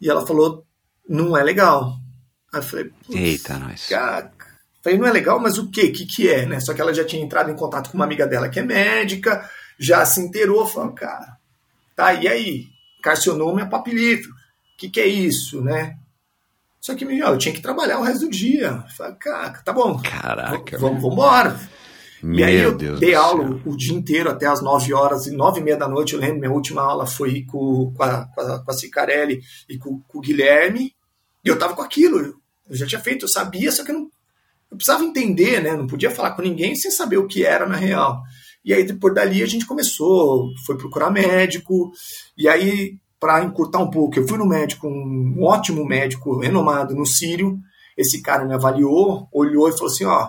E ela falou, não é legal. Aí eu falei, "Putz, Eita, nós. Falei, não é legal, mas o quê? O que, que é, né? Só que ela já tinha entrado em contato com uma amiga dela que é médica, já se inteirou, falou, cara, tá, e aí? Carcinoma é papilífero. O que, que é isso, né? Só que, meu, eu tinha que trabalhar o resto do dia. Falei, cara, tá bom. Caraca, Vamos, vamos embora. Meu e aí eu Deus dei aula céu. o dia inteiro, até as 9 horas e 9 e meia da noite. Eu lembro, minha última aula foi com, com, a, com, a, com a Cicarelli e com, com o Guilherme. E eu tava com aquilo. Eu já tinha feito, eu sabia, só que eu não eu precisava entender, né? Não podia falar com ninguém sem saber o que era na real. E aí, depois dali, a gente começou, foi procurar médico. E aí, para encurtar um pouco, eu fui no médico, um ótimo médico renomado no Sírio. Esse cara me avaliou, olhou e falou assim: ó,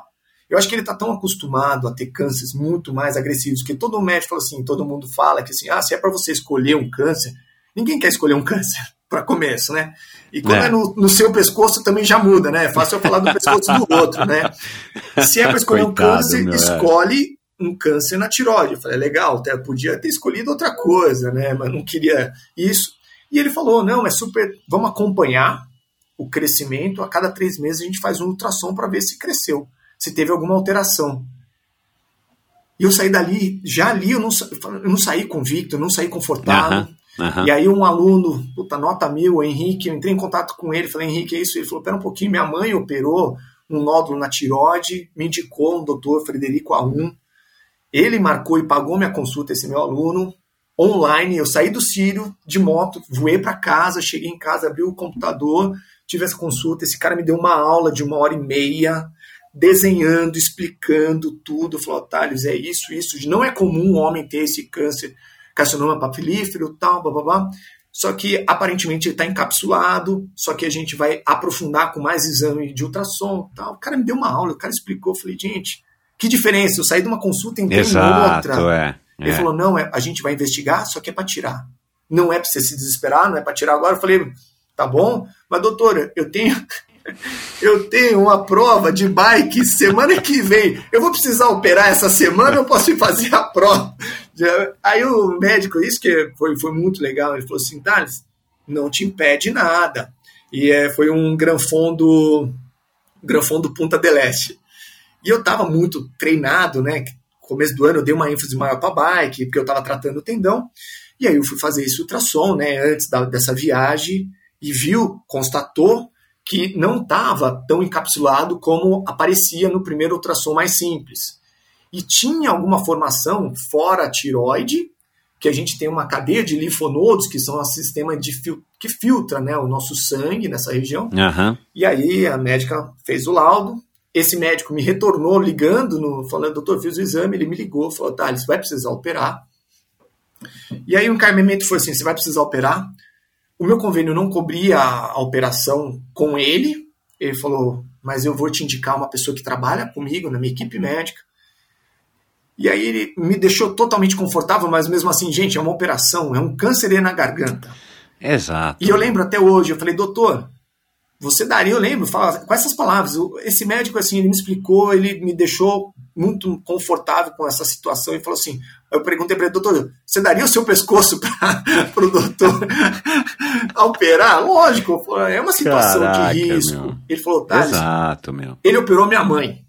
eu acho que ele está tão acostumado a ter cânceres muito mais agressivos, que todo médico fala assim, todo mundo fala que assim, ah, se é para você escolher um câncer, ninguém quer escolher um câncer, para começo, né? E quando é, É. no, no seu pescoço também já muda, né? É fácil eu falar do pescoço do outro, né? Se é para escolher um Coitado, câncer, meu, é. escolhe um câncer na tiroide. Eu falei, legal, até podia ter escolhido outra coisa, né? Mas não queria isso. E ele falou, não, é super, vamos acompanhar o crescimento. A cada três meses a gente faz um ultrassom para ver se cresceu, se teve alguma alteração. E eu saí dali, já ali eu não, eu não saí convicto, eu não saí confortável. Aham, aham. E aí um aluno, puta, nota mil, o Henrique, eu entrei em contato com ele, falei, Henrique, é isso? Ele falou, pera um pouquinho, minha mãe operou um nódulo na tiroide, me indicou um doutor Frederico A1, ele marcou e pagou minha consulta, esse meu aluno, online, eu saí do Sírio de moto, voei para casa, cheguei em casa, abri o computador, tive essa consulta, esse cara me deu uma aula de uma hora e meia, desenhando, explicando tudo, falou, Thales, é isso, isso, não é comum um homem ter esse câncer, carcinoma papilífero, tal, blá, blá, blá. Só que aparentemente ele está encapsulado, só que a gente vai aprofundar com mais exame de ultrassom, tal. O cara me deu uma aula, o cara explicou, eu falei, gente, que diferença, eu saí de uma consulta e entrei em Exato, outra. é. Ele é. falou: não, é, a gente vai investigar, só que é para tirar. Não é para você se desesperar, não é para tirar agora. Eu falei: tá bom, mas doutora, eu tenho. Eu tenho uma prova de bike semana que vem. Eu vou precisar operar essa semana, eu posso ir fazer a prova. Aí o médico, isso que foi, foi muito legal, ele falou assim, Thales, não te impede nada. E é, foi um granfondo, granfondo Punta del Este. E eu tava muito treinado, né? Começo do ano eu dei uma ênfase maior para bike, porque eu tava tratando o tendão. E aí eu fui fazer esse ultrassom, né, antes da- dessa viagem, e viu, constatou que não estava tão encapsulado como aparecia no primeiro ultrassom mais simples. E tinha alguma formação fora a tiroide, que a gente tem uma cadeia de linfonodos, que são o sistema de fil que filtra né, o nosso sangue nessa região. Aham. E aí a médica fez o laudo. Esse médico me retornou ligando, no, falando, doutor, fiz o exame. Ele me ligou, falou, tá, você vai precisar operar. E aí o encaminhamento foi assim: você vai precisar operar. O meu convênio não cobria a, operação com ele. Ele falou, mas eu vou te indicar uma pessoa que trabalha comigo, na minha equipe médica. E aí ele me deixou totalmente confortável, mas mesmo assim, gente, é uma operação, é um câncer na garganta. Exato. E eu lembro até hoje, eu falei, doutor, você daria, eu lembro, fala, com essas palavras, esse médico, assim, ele me explicou, ele me deixou muito confortável com essa situação e falou assim, eu perguntei para ele, doutor, você daria o seu pescoço para o doutor operar? Lógico, é uma situação Caraca, de risco. Meu. Ele falou, tá, Exato, meu. Ele operou minha mãe.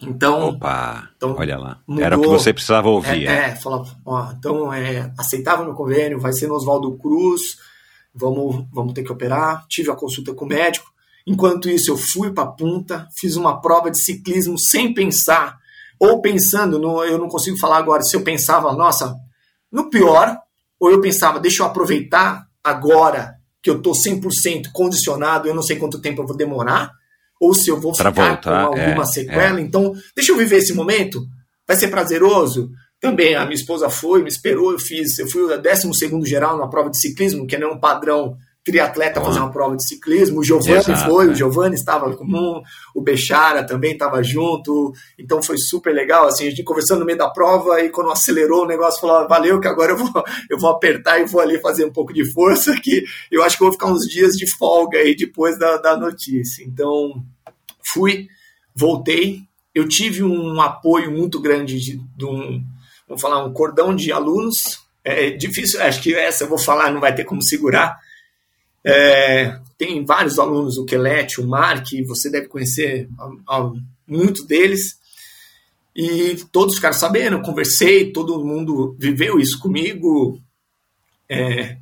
Então, Opa, então, olha lá. Mudou, Era o que você precisava ouvir. É, é. é falava, ó, então é, aceitava meu convênio, vai ser no Oswaldo Cruz, vamos, vamos ter que operar. Tive a consulta com o médico. Enquanto isso, eu fui para a punta, fiz uma prova de ciclismo sem pensar, ou pensando, no, eu não consigo falar agora se eu pensava, nossa, no pior, ou eu pensava, deixa eu aproveitar agora que eu estou 100% condicionado, eu não sei quanto tempo eu vou demorar, ou se eu vou pra ficar voltar, com alguma é, sequela. É. Então, deixa eu viver esse momento, vai ser prazeroso. Também a minha esposa foi, me esperou, eu fiz, eu fui o 12 geral na prova de ciclismo, que é um padrão triatleta fazer uma prova de ciclismo. O Giovanni foi, o Giovanni estava comum, o Bechara também estava junto. Então foi super legal, assim, a gente conversando no meio da prova e quando acelerou o negócio, falou, ah, valeu que agora eu vou, eu vou apertar e vou ali fazer um pouco de força, que eu acho que vou ficar uns dias de folga aí depois da, da notícia. Então fui, voltei, eu tive um apoio muito grande de, de um vamos falar, um cordão de alunos. É difícil, acho que essa eu vou falar, não vai ter como segurar. É, tem vários alunos, o Kelete, o Mark, você deve conhecer muito deles. E todos ficaram sabendo, eu conversei, todo mundo viveu isso comigo. É,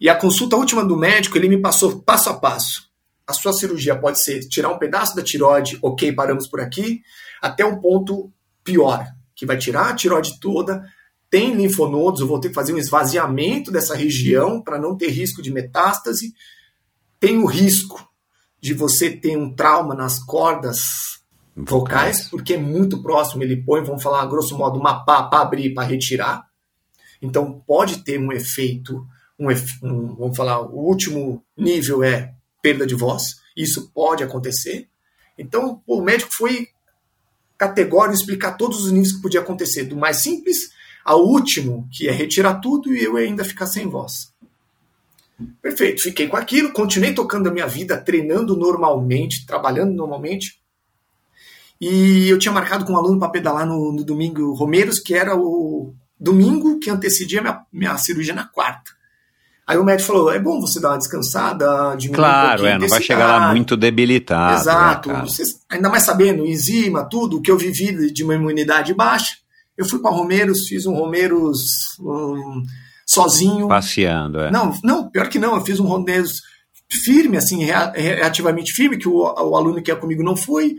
e a consulta última do médico, ele me passou passo a passo. A sua cirurgia pode ser tirar um pedaço da tiroide, ok, paramos por aqui, até um ponto pior, que vai tirar a tiroide toda, tem linfonodos, eu vou ter que fazer um esvaziamento dessa região para não ter risco de metástase. Tem o risco de você ter um trauma nas cordas vocais, porque é muito próximo, ele põe, vamos falar grosso modo, uma pá para abrir para retirar. Então pode ter um efeito, um, um, vamos falar, o último nível é perda de voz, isso pode acontecer. Então o médico foi categórico explicar todos os níveis que podia acontecer, do mais simples ao último, que é retirar tudo e eu ainda ficar sem voz. Perfeito, fiquei com aquilo, continuei tocando a minha vida, treinando normalmente, trabalhando normalmente. E eu tinha marcado com um aluno para pedalar no, no, domingo Romeiros, que era o domingo que antecedia minha, minha cirurgia na quarta. Aí o médico falou: é bom você dar uma descansada, diminuir Claro, um é, não vai chegar lá muito debilitado. Né, Exato. Né, ainda mais sabendo, enzima, tudo, o que eu vivi de uma imunidade baixa. Eu fui para Romeiros, fiz um Romeiros um, sozinho. Passeando, é. Não, não, pior que não, eu fiz um Romeiros firme, assim, relativamente firme, que o, o aluno que ia comigo não foi,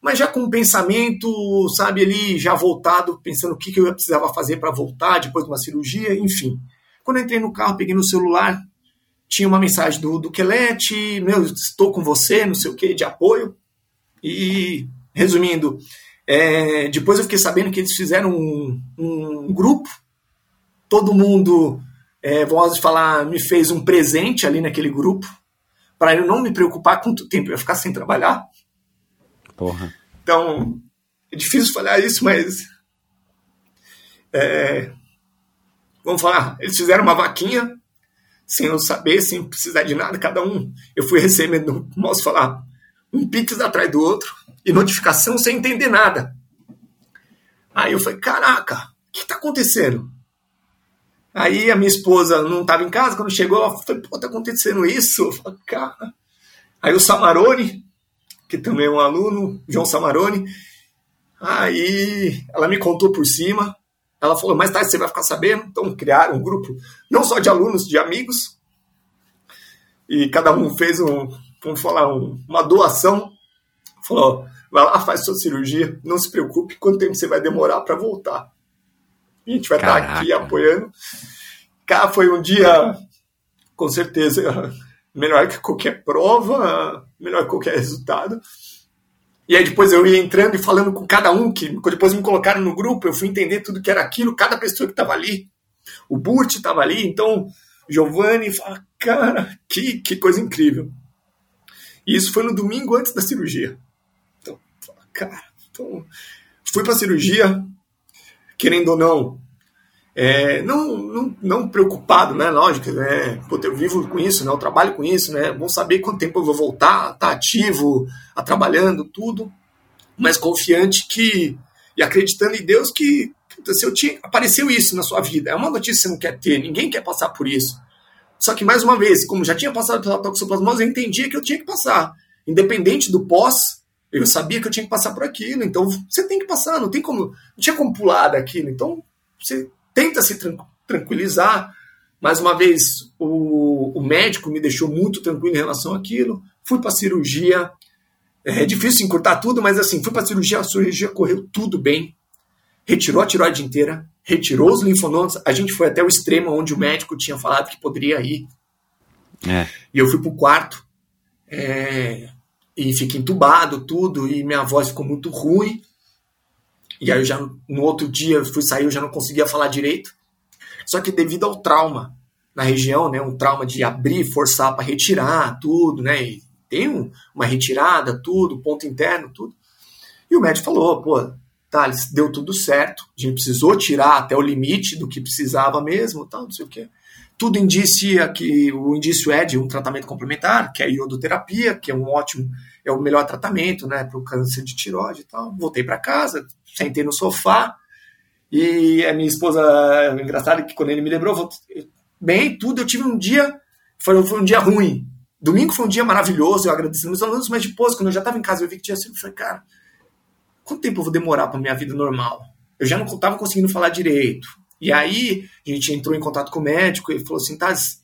mas já com um pensamento, sabe, ali já voltado, pensando o que, que eu precisava fazer para voltar depois de uma cirurgia, enfim. Quando eu entrei no carro, peguei no celular, tinha uma mensagem do, do Quelete, meu, estou com você, não sei o que, de apoio. E, resumindo, é, depois eu fiquei sabendo que eles fizeram um, um grupo, todo mundo, é, vamos falar, me fez um presente ali naquele grupo, para eu não me preocupar quanto tempo eu ia ficar sem trabalhar. Porra. Então, é difícil falar isso, mas. É, Vamos falar, eles fizeram uma vaquinha, sem eu saber, sem precisar de nada, cada um. Eu fui recebendo, posso falar, um pix atrás do outro, e notificação sem entender nada. Aí eu falei, caraca, o que está acontecendo? Aí a minha esposa não estava em casa, quando chegou, ela falou, pô, tá acontecendo isso? Eu falei, cara. Aí o Samarone, que também é um aluno, João Samarone, aí ela me contou por cima, ela falou, mais tarde você vai ficar sabendo. Então criaram um grupo, não só de alunos, de amigos. E cada um fez um, vamos falar, um, uma doação. Falou, vai lá, faz sua cirurgia, não se preocupe, quanto tempo você vai demorar para voltar. E a gente vai Caraca. estar aqui apoiando. Cara, foi um dia, com certeza, melhor que qualquer prova, melhor que qualquer resultado. E aí depois eu ia entrando e falando com cada um, que depois me colocaram no grupo, eu fui entender tudo que era aquilo, cada pessoa que estava ali. O Burt estava ali, então Giovanni fala, cara, que, que coisa incrível. E isso foi no domingo antes da cirurgia. Então, cara, então, fui para a cirurgia, querendo ou não, é, não, não, não, preocupado, né? Lógico, né? Pô, eu vivo com isso, né? Eu trabalho com isso, né? Vou saber quanto tempo eu vou voltar, tá ativo, a tá trabalhando, tudo, mas confiante que e acreditando em Deus que se eu tinha, apareceu isso na sua vida, é uma notícia que você não quer ter, ninguém quer passar por isso. Só que mais uma vez, como já tinha passado pela toxoplasmose, eu entendia que eu tinha que passar, independente do pós. Eu sabia que eu tinha que passar por aquilo, então você tem que passar, não tem como, não tinha como pular daquilo. Então você tenta se tranquilizar. Mais uma vez, o, o médico me deixou muito tranquilo em relação àquilo. Fui para a cirurgia. É difícil encurtar tudo, mas assim, fui para a cirurgia, a cirurgia correu tudo bem. Retirou a tiroide inteira, retirou os linfonodos. A gente foi até o extremo onde o médico tinha falado que poderia ir. É. E eu fui para o quarto. É, e fiquei entubado, tudo, e minha voz ficou muito ruim. E aí eu já no outro dia fui sair, eu já não conseguia falar direito. Só que devido ao trauma na região, né, um trauma de abrir, forçar para retirar tudo, né, e tem um, uma retirada, tudo, ponto interno, tudo. E o médico falou, pô, Thales, deu tudo certo, a gente precisou tirar até o limite do que precisava mesmo, tal, não sei o quê. Tudo indicia que o indício é de um tratamento complementar, que é a iodoterapia, que é um ótimo, é o melhor tratamento, né, para o câncer de tiroide e tal. Voltei para casa, sentei no sofá e a minha esposa, engraçado que quando ele me lembrou, bem, tudo, eu tive um dia, foi, foi um dia ruim. Domingo foi um dia maravilhoso, eu agradeci meus alunos, mas depois, quando eu já estava em casa, eu vi que tinha sido, eu falei, cara, quanto tempo eu vou demorar para minha vida normal? Eu já não estava conseguindo falar direito. E aí, a gente entrou em contato com o médico e falou assim, Taz,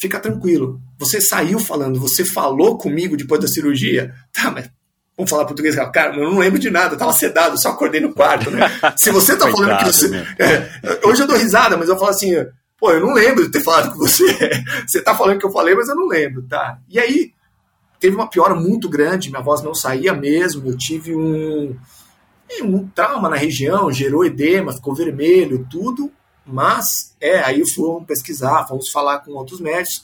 fica tranquilo. Você saiu falando, você falou comigo depois da cirurgia. Tá, mas Vamos falar português, cara, eu não lembro de nada, eu tava sedado, só acordei no quarto, né? Se você tá falando que você. É, hoje eu dou risada, mas eu falo assim, pô, eu não lembro de ter falado com você. Você tá falando que eu falei, mas eu não lembro, tá? E aí, teve uma piora muito grande, minha voz não saía mesmo, eu tive um, um trauma na região, gerou edema, ficou vermelho, tudo, mas é, aí fomos pesquisar, fomos falar com outros médicos.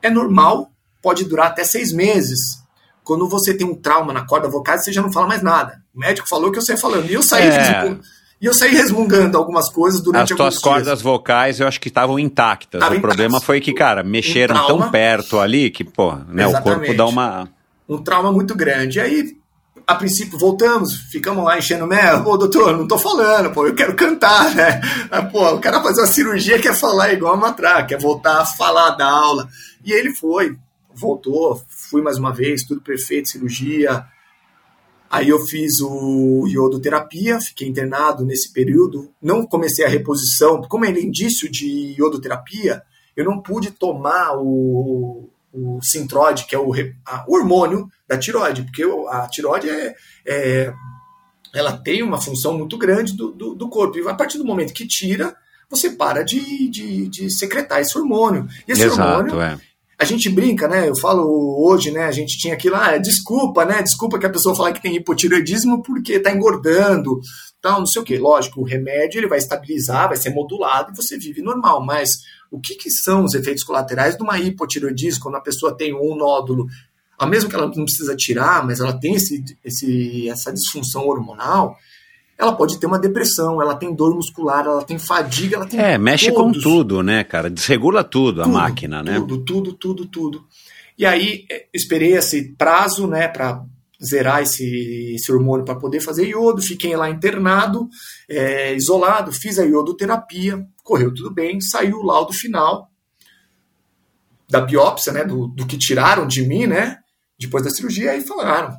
É normal, pode durar até seis meses quando você tem um trauma na corda vocal, você já não fala mais nada. O médico falou que eu saí falando. E eu saí, é. e eu saí resmungando algumas coisas durante As tuas cordas vocais eu acho que estavam intactas. Tava o problema foi que, cara, mexeram um tão perto ali que, pô, né, o corpo dá uma. Um trauma muito grande. Aí, a princípio, voltamos, ficamos lá enchendo o mel. Pô, doutor, não tô falando, pô, eu quero cantar, né? Pô, o cara fazer uma cirurgia quer falar igual a matraca, quer voltar a falar da aula. E ele foi, voltou, fui mais uma vez, tudo perfeito, cirurgia. Aí eu fiz o iodoterapia, fiquei internado nesse período. Não comecei a reposição, como é indício de iodoterapia, eu não pude tomar o, o que é o, a, o hormônio da tiroide, porque a tiroide é, é, ela tem uma função muito grande do, do, do, corpo. E a partir do momento que tira, você para de, de, de secretar esse hormônio. E esse Exato, hormônio é a gente brinca, né? Eu falo hoje, né? A gente tinha aquilo, ah, desculpa, né? Desculpa que a pessoa falar que tem hipotireoidismo porque tá engordando, tal, não sei o quê. Lógico, o remédio ele vai estabilizar, vai ser modulado e você vive normal. Mas o que, que são os efeitos colaterais de uma hipotireoidismo quando a pessoa tem um nódulo? Ao mesmo que ela não precisa tirar, mas ela tem esse, esse, essa disfunção hormonal, ela pode ter uma depressão, ela tem dor muscular, ela tem fadiga, ela tem. É, mexe todos. com tudo, né, cara? Desregula tudo, tudo a máquina, tudo, né? Tudo, tudo, tudo, tudo. E aí, é, esperei esse prazo, né, para zerar esse, esse hormônio para poder fazer iodo. Fiquei lá internado, é, isolado, fiz a iodoterapia, correu tudo bem, saiu o laudo final da biópsia, né, do, do que tiraram de mim, né, depois da cirurgia, aí falaram,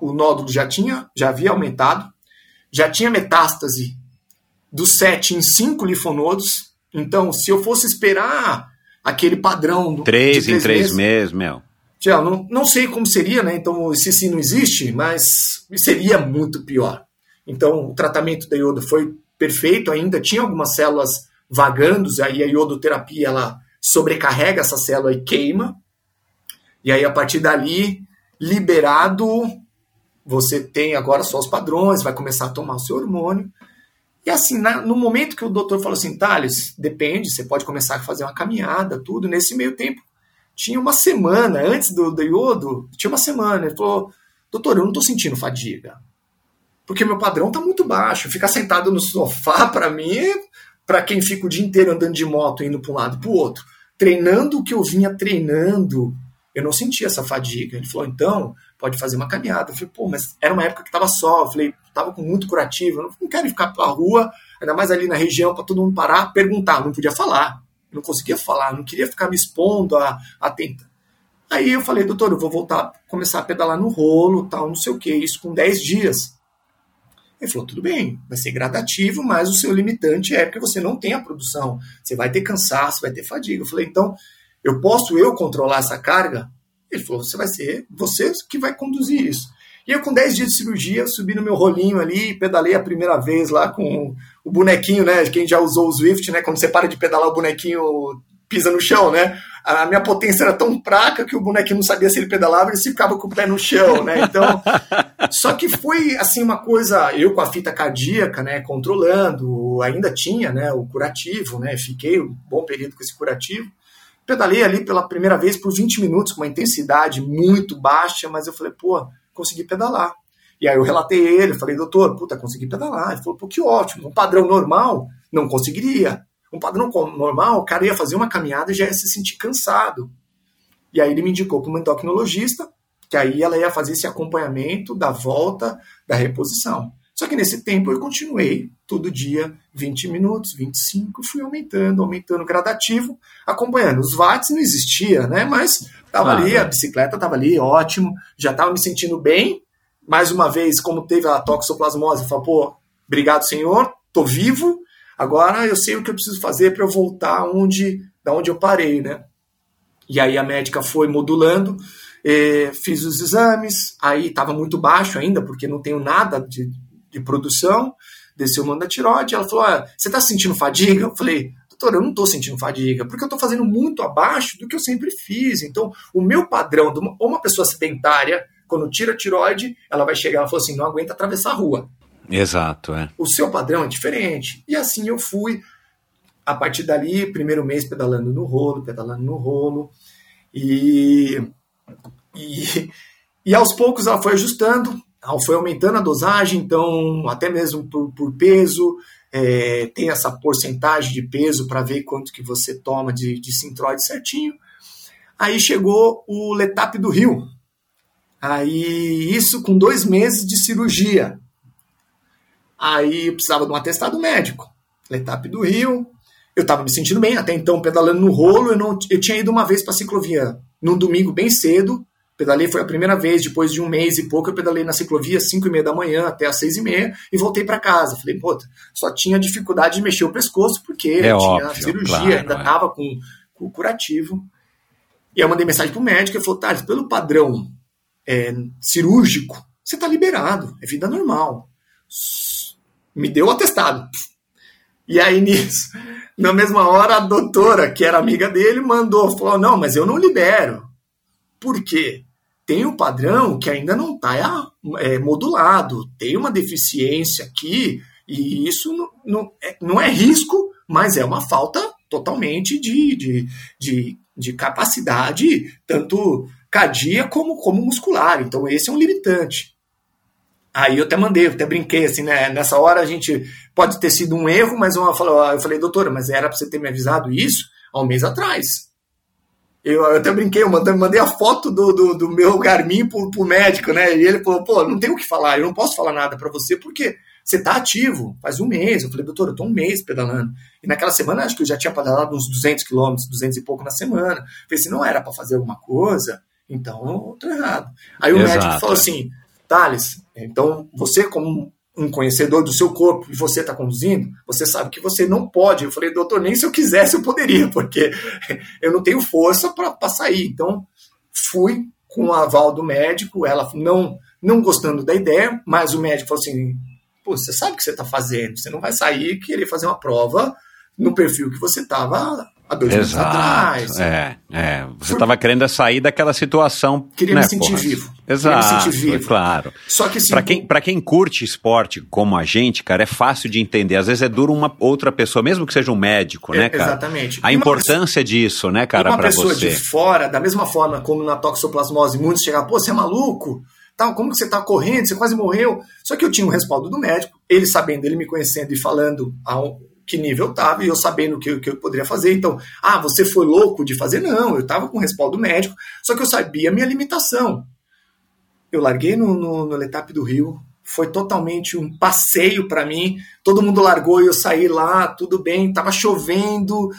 o nódulo já tinha, já havia aumentado, já tinha metástase do 7 em 5 linfonodos. Então, se eu fosse esperar aquele padrão do. 3 em 3 meses, meu. Já, não, não sei como seria, né? Então, se sim não existe, mas seria muito pior. Então, o tratamento da iodo foi perfeito ainda, tinha algumas células vagando, aí a iodoterapia ela sobrecarrega essa célula e queima. E aí, a partir dali, liberado você tem agora só os padrões, vai começar a tomar o seu hormônio. E assim, na, no momento que o doutor falou assim, Thales, depende, você pode começar a fazer uma caminhada, tudo. Nesse meio tempo, tinha uma semana, antes do, do iodo, tinha uma semana. Ele falou, doutor, eu não estou sentindo fadiga. Porque meu padrão está muito baixo. Ficar sentado no sofá, para mim, para quem fica o dia inteiro andando de moto, indo para um lado e para o outro, treinando o que eu vinha treinando, eu não sentia essa fadiga. Ele falou, então, pode fazer uma caminhada. Eu falei, pô, mas era uma época que estava só. Eu falei, estava com muito curativo. Eu não quero ficar para a rua, ainda mais ali na região, para todo mundo parar, perguntar. Eu não podia falar. Eu não conseguia falar, eu não queria ficar me expondo a, a tenta. Aí eu falei, doutor, eu vou voltar, começar a pedalar no rolo, tal, não sei o que, isso com 10 dias. Ele falou, tudo bem, vai ser gradativo, mas o seu limitante é porque você não tem a produção. Você vai ter cansaço, vai ter fadiga. Eu falei, então, eu posso eu controlar essa carga? Ele falou, você vai ser você que vai conduzir isso. E eu, com 10 dias de cirurgia, subi no meu rolinho ali, pedalei a primeira vez lá com o bonequinho, né? Quem já usou o Swift, né? Quando você para de pedalar, o bonequinho pisa no chão, né? A minha potência era tão fraca que o bonequinho não sabia se ele pedalava, ele ficava com o pé no chão, né? Então, só que foi assim uma coisa, eu com a fita cardíaca, né, controlando, ainda tinha, né, o curativo, né? Fiquei um bom período com esse curativo. Pedalei ali pela primeira vez por 20 minutos com uma intensidade muito baixa, mas eu falei, pô, consegui pedalar. E aí eu relatei ele, falei, doutor, puta, consegui pedalar. Ele falou, pô, que ótimo, um padrão normal não conseguiria. Um padrão normal, o cara ia fazer uma caminhada e já ia se sentir cansado. E aí ele me indicou para uma endocrinologista, que aí ela ia fazer esse acompanhamento da volta, da reposição. Só que nesse tempo eu continuei todo dia 20 minutos, 25, fui aumentando, aumentando gradativo, acompanhando. Os watts não existia, né? Mas estava ali, a bicicleta estava ali, ótimo, já estava me sentindo bem. Mais uma vez, como teve a toxoplasmose, falei, pô, obrigado, senhor, tô vivo, Agora eu sei o que eu preciso fazer para eu voltar onde, da onde eu parei, né? E aí a médica foi modulando, eh, fiz os exames, aí estava muito baixo ainda, porque não tenho nada de, de produção, desceu o mando da tiroide, ela falou, ah, você está sentindo fadiga? Eu falei, doutor, eu não estou sentindo fadiga, porque eu estou fazendo muito abaixo do que eu sempre fiz. Então, o meu padrão, de uma, uma pessoa sedentária, quando tira a tiroide, ela vai chegar, ela falou assim, não aguenta atravessar a rua. Exato, é. O seu padrão é diferente. E assim eu fui, a partir dali, primeiro mês pedalando no rolo, pedalando no rolo, e, e, e aos poucos ela foi ajustando, foi aumentando a dosagem, então, até mesmo por, por peso, é, tem essa porcentagem de peso para ver quanto que você toma de, de certinho. Aí chegou o Letap do Rio. Aí, isso com dois meses de cirurgia. Aí eu precisava de um atestado médico. Letap do Rio. Eu estava me sentindo bem, até então pedalando no rolo. Eu, não, eu tinha ido uma vez para a ciclovia num domingo bem cedo. Pedalei, foi a primeira vez, depois de um mês e pouco, eu pedalei na ciclovia às 5 e meia da manhã até às 6 e meia e voltei para casa. Falei, pô, só tinha dificuldade de mexer o pescoço porque é tinha óbvio, cirurgia, claro, ainda estava é. com, com o curativo. E eu mandei mensagem pro médico e falou, Thales, pelo padrão é, cirúrgico, você está liberado, é vida normal me deu o atestado. E aí nisso, na mesma hora, a doutora, que era amiga dele, mandou, falou: não, mas eu não libero. Por quê? Tem um padrão que ainda não está é, modulado, tem uma deficiência aqui, e isso não, não, é, não é risco, mas é uma falta totalmente de, de, de, de capacidade, tanto cardíaca como, como muscular. Então, esse é um limitante. Aí eu até mandei, eu até brinquei, assim, né? Nessa hora a gente pode ter sido um erro, mas eu falei, eu falei doutora, mas era para você ter me avisado isso há um mês atrás. Eu, eu até brinquei, eu mandei, mandei a foto do, do, do, meu Garmin pro, pro médico, né? E ele falou, pô, não tem o que falar, eu não posso falar nada para você, porque você tá ativo, faz um mês. Eu falei, doutor, eu tô um mês pedalando. E naquela semana, acho que eu já tinha pedalado uns 200 quilômetros, 200 e pouco na semana. Eu falei, se não era para fazer alguma coisa, então eu tô errado. Aí o Exato. médico falou assim, Thales, então você como um conhecedor do seu corpo e você está conduzindo, você sabe que você não pode. Eu falei, doutor, nem se eu quisesse eu poderia, porque eu não tenho força para sair. Então, fui com o aval do médico, ela não, não gostando da ideia, mas o médico falou assim: você sabe o que você está fazendo, você não vai sair querer fazer uma prova no perfil que você estava há dois anos atrás. É, é. Você estava querendo sair daquela situação. Queria né, me sentir porra. vivo. Exato. Queria me sentir vivo. Claro. Só que para quem, pra quem curte esporte como a gente, cara, é fácil de entender. Às vezes é duro uma outra pessoa, mesmo que seja um médico, né, cara? Exatamente. A importância pessoa, disso, né, cara, para você. Uma pessoa de fora, da mesma forma como na toxoplasmose, muitos chegam, pô, você é maluco? Tal, como que você está correndo? Você quase morreu. Só que eu tinha um respaldo do médico, ele sabendo, ele me conhecendo e falando que nível eu estava e eu sabendo o que, que eu poderia fazer. Então, ah, você foi louco de fazer? Não, eu estava com respaldo médico, só que eu sabia a minha limitação. Eu larguei no, no, no Letap do Rio, foi totalmente um passeio para mim. Todo mundo largou e eu saí lá, tudo bem, estava chovendo,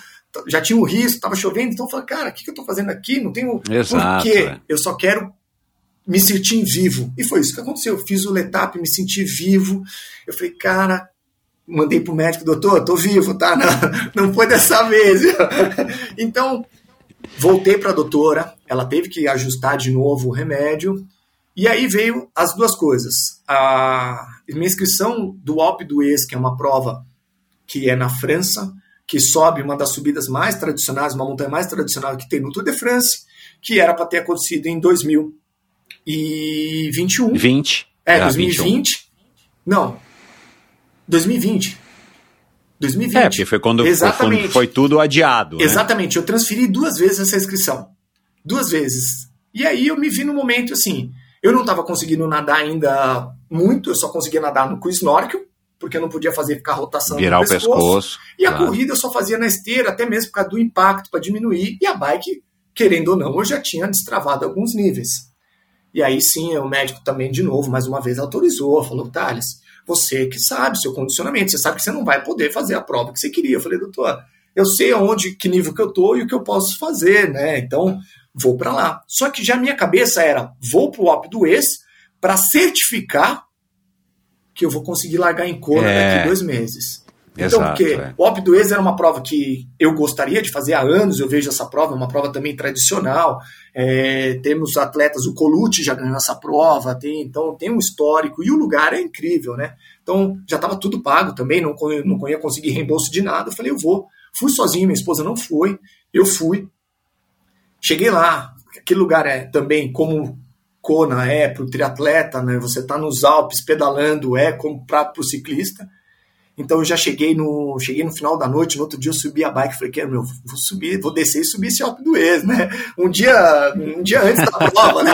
já tinha um risco, estava chovendo, então eu falei, cara, o que, que eu estou fazendo aqui? Não tenho Exato, porquê. É. Eu só quero me sentir vivo. E foi isso que aconteceu. Eu fiz o Letap, me senti vivo. Eu falei, cara, mandei pro médico, doutor, tô vivo, tá? Não, não foi dessa vez. então, voltei para a doutora, ela teve que ajustar de novo o remédio. E aí veio as duas coisas. A minha inscrição do Alpe d'Huez, que é uma prova que é na França, que sobe uma das subidas mais tradicionais, uma montanha mais tradicional que tem no Tour de France, que era para ter acontecido em 2021. 20. É, 2020. 21. Não. 2020. 2020. É, porque foi quando, Exatamente. Foi, foi tudo adiado. Né? Exatamente. Eu transferi duas vezes essa inscrição. Duas vezes. E aí eu me vi no momento assim. Eu não estava conseguindo nadar ainda muito, eu só conseguia nadar no, com snorkel, porque eu não podia fazer ficar rotação Virar no pescoço. o pescoço. E claro. a corrida eu só fazia na esteira, até mesmo por causa do impacto, para diminuir. E a bike, querendo ou não, eu já tinha destravado alguns níveis. E aí sim, o médico também, de novo, mais uma vez, autorizou, falou, Thales, você que sabe seu condicionamento, você sabe que você não vai poder fazer a prova que você queria. Eu falei, doutor, eu sei aonde, que nível que eu tô e o que eu posso fazer, né? Então, vou para lá. Só que já minha cabeça era, vou pro OP do ex para certificar que eu vou conseguir largar em Kona é. daqui dois meses. Então, Exato, porque é. o OP do ex era uma prova que eu gostaria de fazer há anos, eu vejo essa prova, uma prova também tradicional. É, temos atletas, o Colucci já ganhou essa prova, tem, então tem um histórico, e o lugar é incrível, né? Então já estava tudo pago também, não, não ia conseguir reembolso de nada. Eu falei, eu vou. Fui sozinho, minha esposa não foi, eu fui. Cheguei lá, aquele lugar é também como Kona é para o triatleta, né? Você está nos Alpes pedalando, é como para o ciclista. Então eu já cheguei no, cheguei no final da noite, no outro dia eu subi a bike, falei, que meu, vou subir, vou descer e subir esse Alpe do ex, né? Um dia, um dia antes da prova, né?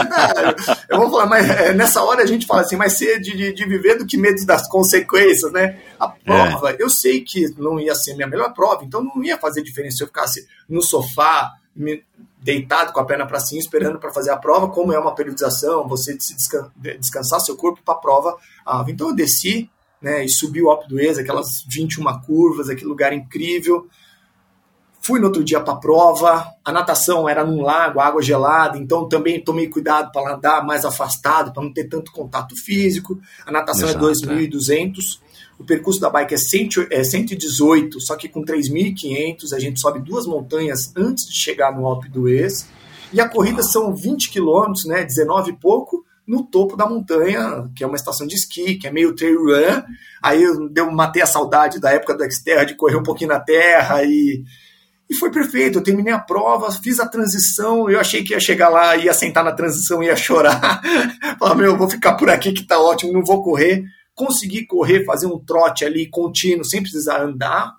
Eu vou falar, mas é, nessa hora a gente fala assim, mais ser de, de, viver do que medo das consequências, né? A prova, é. eu sei que não ia ser minha melhor prova, então não ia fazer diferença se eu ficasse no sofá, me, deitado com a perna para cima, esperando para fazer a prova, como é uma periodização, você se descansar seu corpo para a prova. Ah, então eu desci, né, e subi o Alpe d'Huez, aquelas 21 curvas, aquele lugar incrível. Fui no outro dia para a prova, a natação era num lago, água gelada, então também tomei cuidado para nadar mais afastado, para não ter tanto contato físico. A natação é Exato, é 2.200, o percurso da bike é, 100, é 118, só que com 3.500 a gente sobe duas montanhas antes de chegar no Alpe d'Huez. E a corrida são 20 quilômetros, né, 19 e pouco, no topo da montanha, que é uma estação de esqui, que é meio trail run. Aí eu, eu matei a saudade da época da Xterra, de correr um pouquinho na terra e, e foi perfeito. Eu terminei a prova, fiz a transição. Eu achei que ia chegar lá, ia sentar na transição, ia chorar. Falar, meu, vou ficar por aqui que tá ótimo, não vou correr. Consegui correr, fazer um trote ali contínuo, sem precisar andar.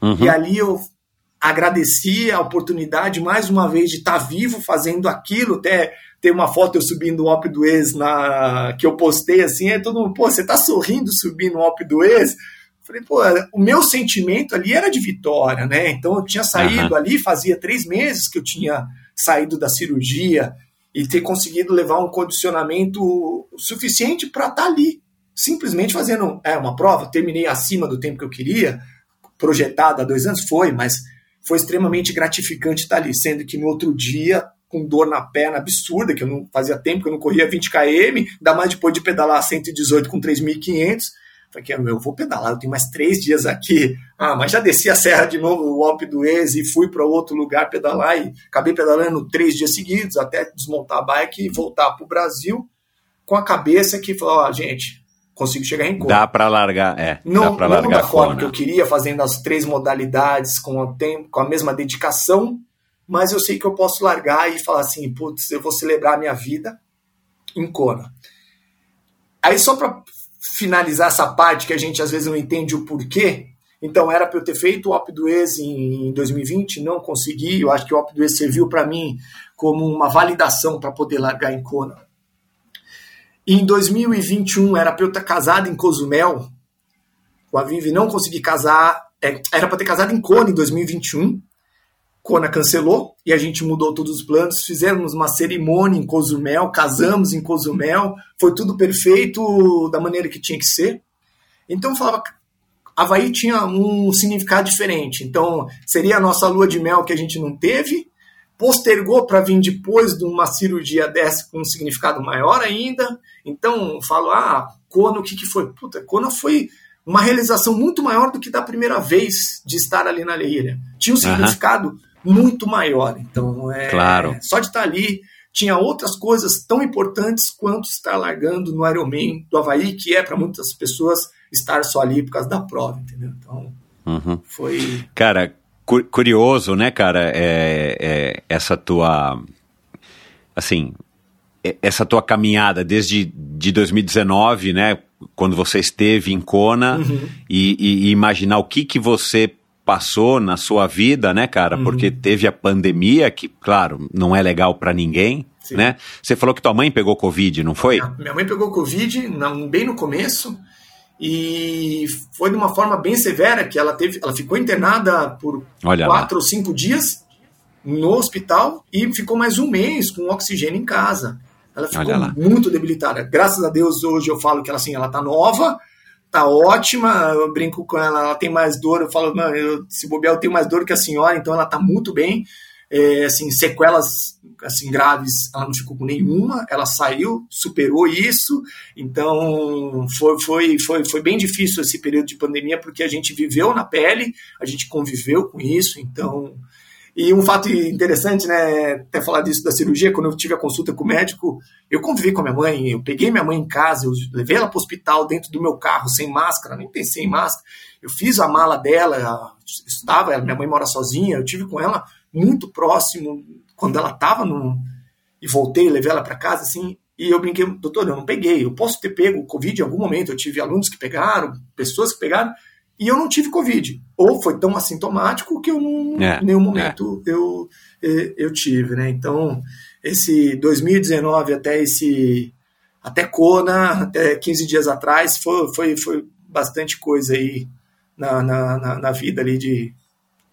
Uhum. E ali eu agradeci a oportunidade mais uma vez de estar vivo fazendo aquilo, até tem uma foto eu subindo o Op do Ex na, que eu postei assim, é todo mundo, pô, você tá sorrindo subindo o Op do Ex? Falei, pô, o meu sentimento ali era de vitória, né? Então eu tinha saído uhum. ali, fazia três meses que eu tinha saído da cirurgia e ter conseguido levar um condicionamento suficiente para estar tá ali, simplesmente fazendo é, uma prova. Terminei acima do tempo que eu queria, projetado há dois anos, foi, mas foi extremamente gratificante estar ali, sendo que no outro dia com dor na perna absurda, que eu não fazia tempo que eu não corria 20 km, ainda mais depois de pedalar 118 com 3.500. Falei que eu vou pedalar, eu tenho mais três dias aqui. Ah, mas já desci a serra de novo, o Alpe do Ex, e fui para outro lugar pedalar, e acabei pedalando três dias seguidos, até desmontar a bike e voltar para o Brasil, com a cabeça que falou, ó, oh, gente, consigo chegar em Dá para largar, é. Não, dá largar não da forma que eu queria, fazendo as três modalidades com, o tempo, com a mesma dedicação, mas eu sei que eu posso largar e falar assim, putz, eu vou celebrar a minha vida em Kona. Aí só para finalizar essa parte que a gente às vezes não entende o porquê, então era para eu ter feito o Op do Ex em 2020, não consegui, eu acho que o Op do Ex serviu para mim como uma validação para poder largar em Kona. Em 2021 era para eu estar casado em Cozumel, com a não consegui casar, é, era para ter casado em Kona em 2021. Kona cancelou e a gente mudou todos os planos. Fizemos uma cerimônia em Cozumel, casamos em Cozumel, foi tudo perfeito da maneira que tinha que ser. Então eu falava, Havaí tinha um significado diferente. Então seria a nossa lua de mel que a gente não teve, postergou para vir depois de uma cirurgia dessa com um significado maior ainda. Então falo, ah, Kona, o que, que foi? Puta, Kona foi uma realização muito maior do que da primeira vez de estar ali na ilha. Tinha um significado. Uhum muito maior. Então, é, claro. só de estar ali, tinha outras coisas tão importantes quanto estar largando no Ironman do Havaí, que é para muitas pessoas estar só ali por causa da prova, entendeu? Então, uhum. foi... Cara, cu curioso, né, cara, é, é, essa tua... Assim, essa tua caminhada desde de 2019, né, quando você esteve em Kona, uhum. e, e, imaginar o que que você passou na sua vida, né, cara? Uhum. Porque teve a pandemia, que, claro, não é legal para ninguém, Sim. né? Você falou que tua mãe pegou Covid, não foi? Minha mãe pegou Covid não, bem no começo e foi de uma forma bem severa que ela teve, ela ficou internada por Olha quatro lá. ou cinco dias no hospital e ficou mais um mês com oxigênio em casa. Ela ficou muito debilitada. Graças a Deus hoje eu falo que ela assim, ela tá nova, tá ótima, eu brinco com ela, ela tem mais dor, eu falo, eu, se bobear eu tenho mais dor que a senhora, então ela tá muito bem, é, assim, sequelas assim graves, ela não ficou com nenhuma, ela saiu, superou isso, então foi, foi, foi, foi bem difícil esse período de pandemia, porque a gente viveu na pele, a gente conviveu com isso, então e um fato interessante, né, até falar disso da cirurgia, quando eu tive a consulta com o médico, eu convivi com a minha mãe, eu peguei minha mãe em casa, eu levei ela para o hospital dentro do meu carro, sem máscara, nem pensei em máscara. Eu fiz a mala dela, estava, minha mãe mora sozinha, eu tive com ela muito próximo quando ela estava no e voltei, levei ela para casa assim, e eu brinquei, doutor, eu não peguei, eu posso ter pego o Covid em algum momento, eu tive alunos que pegaram, pessoas que pegaram, e eu não tive Covid. Ou foi tão assintomático que eu não, é, em nenhum momento é. eu, eu tive, né? Então, esse 2019 até esse até Kona, até 15 dias atrás, foi, foi, foi bastante coisa aí na, na, na vida ali de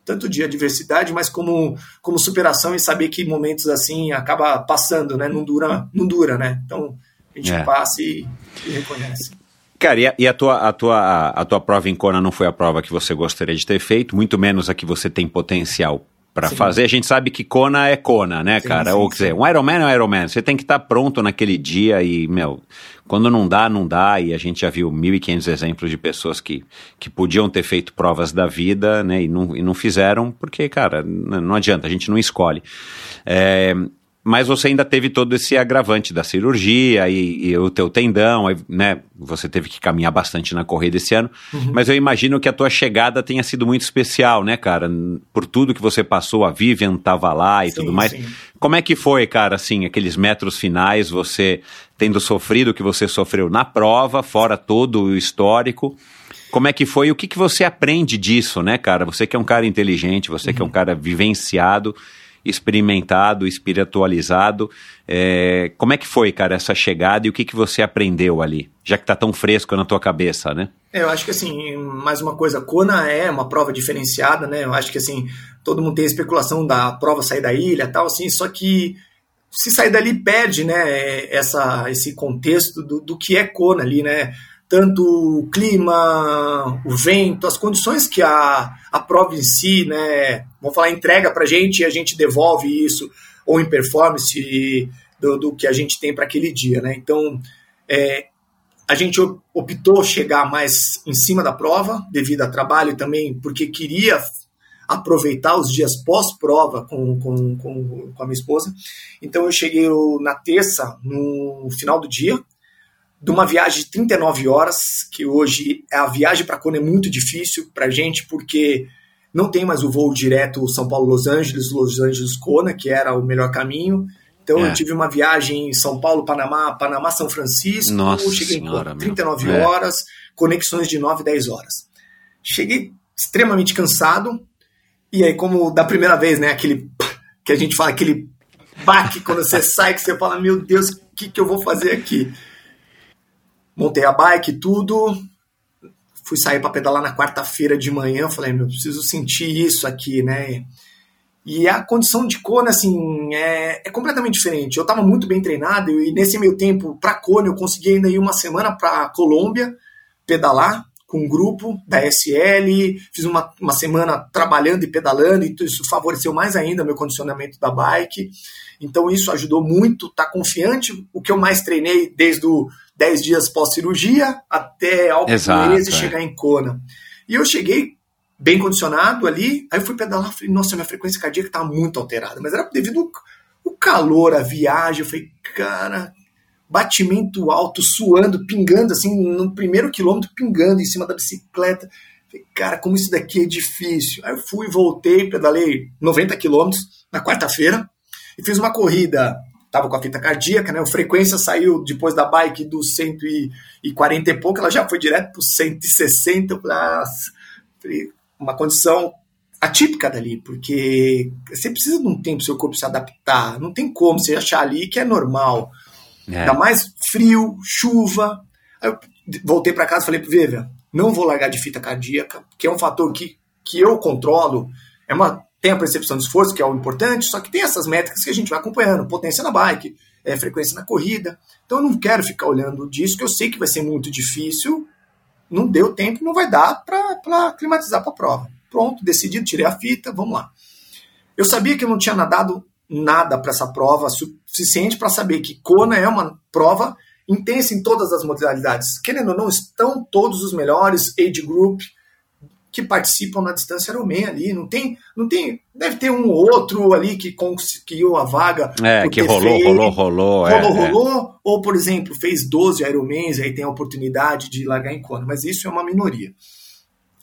tanto de adversidade, mas como, como superação e saber que momentos assim acaba passando, né? Não dura, não dura, né? Então a gente é. passa e, e reconhece. Cara, e, a, e a, tua, a, tua, a tua prova em Kona não foi a prova que você gostaria de ter feito, muito menos a que você tem potencial para fazer. A gente sabe que Kona é Kona, né, sim, cara? Sim, Ou quer dizer, um Ironman é um Ironman. Você tem que estar tá pronto naquele dia e, meu, quando não dá, não dá. E a gente já viu 1.500 exemplos de pessoas que, que podiam ter feito provas da vida, né, e não, e não fizeram, porque, cara, não adianta, a gente não escolhe. É, mas você ainda teve todo esse agravante da cirurgia e, e o teu tendão, né? Você teve que caminhar bastante na corrida esse ano. Uhum. Mas eu imagino que a tua chegada tenha sido muito especial, né, cara? Por tudo que você passou, a Vivian tava lá e sim, tudo mais. Sim. Como é que foi, cara, assim, aqueles metros finais, você tendo sofrido o que você sofreu na prova, fora todo o histórico? Como é que foi o que, que você aprende disso, né, cara? Você que é um cara inteligente, você uhum. que é um uhum. cara vivenciado experimentado, espiritualizado. É, como é que foi, cara, essa chegada e o que, que você aprendeu ali? Já que tá tão fresco na tua cabeça, né? É, eu acho que assim, mais uma coisa, Kona é uma prova diferenciada, né? Eu acho que assim, todo mundo tem a especulação da prova sair da ilha tal, assim, só que se sair dali perde, né, essa, esse contexto do, do que é Kona ali, né? Tanto o clima, o vento, as condições que a, a prova em si, né, vamos falar, entrega para a gente e a gente devolve isso, ou em performance do, do que a gente tem para aquele dia. Né? Então, é, a gente optou chegar mais em cima da prova, devido a trabalho também porque queria aproveitar os dias pós-prova com, com, com, com a minha esposa. Então, eu cheguei na terça, no final do dia, de uma viagem de 39 horas, que hoje a viagem para Kona é muito difícil para a gente, porque não tem mais o voo direto São Paulo-Los Angeles, Los Angeles-Kona, que era o melhor caminho. Então é. eu tive uma viagem em São Paulo-Panamá, Panamá-São Francisco, Nossa cheguei senhora, em 39 meu. horas, é. conexões de 9, 10 horas. Cheguei extremamente cansado, e aí como da primeira vez, né, aquele que a gente fala, aquele baque quando você sai, que você fala, meu Deus, o que, que eu vou fazer aqui? Montei a bike, tudo, fui sair para pedalar na quarta-feira de manhã, falei, meu, preciso sentir isso aqui, né? E a condição de Kona, assim, é, é completamente diferente. Eu estava muito bem treinado e nesse meio tempo, para Kona, eu consegui ainda ir uma semana para Colômbia pedalar com um grupo da SL, fiz uma, uma semana trabalhando e pedalando, e isso favoreceu mais ainda meu condicionamento da bike. Então isso ajudou muito, tá confiante. O que eu mais treinei desde os 10 dias pós-cirurgia até ao mês e chegar em Kona. E eu cheguei bem condicionado ali. Aí eu fui pedalar, falei, nossa, minha frequência cardíaca estava muito alterada. Mas era devido ao calor, a viagem. Eu falei, cara, batimento alto, suando, pingando, assim, no primeiro quilômetro, pingando em cima da bicicleta. Falei, cara, como isso daqui é difícil. Aí eu fui, voltei, pedalei 90 quilômetros na quarta-feira e fiz uma corrida. Tava com a fita cardíaca, né? A frequência saiu depois da bike dos 140 e pouco, ela já foi direto para 160. Eu falei, ah, uma condição atípica dali, porque você precisa de um tempo seu corpo se adaptar. Não tem como você achar ali que é normal. É. Ainda mais frio, chuva. Aí eu voltei para casa e falei Vivian, não vou largar de fita cardíaca, que é um fator que, que eu controlo. É uma, tem a percepção de esforço, que é o importante, só que tem essas métricas que a gente vai acompanhando. Potência na bike, é, frequência na corrida. Então eu não quero ficar olhando disso, que eu sei que vai ser muito difícil. Não deu tempo, não vai dar para climatizar para a prova. Pronto, decidido, tirei a fita, vamos lá. Eu sabia que eu não tinha nadado nada para essa prova suficiente para saber que Kona é uma prova intensa em todas as modalidades. Querendo ou não, estão todos os melhores age group que participam na distância Ironman ali. Não tem, não tem, deve ter um ou outro ali que conseguiu a vaga. É, que rolou, feito, rolou, rolou, rolou, é, rolou, é. ou por exemplo fez 12 Ironmans aí tem a oportunidade de largar em Kona, mas isso é uma minoria.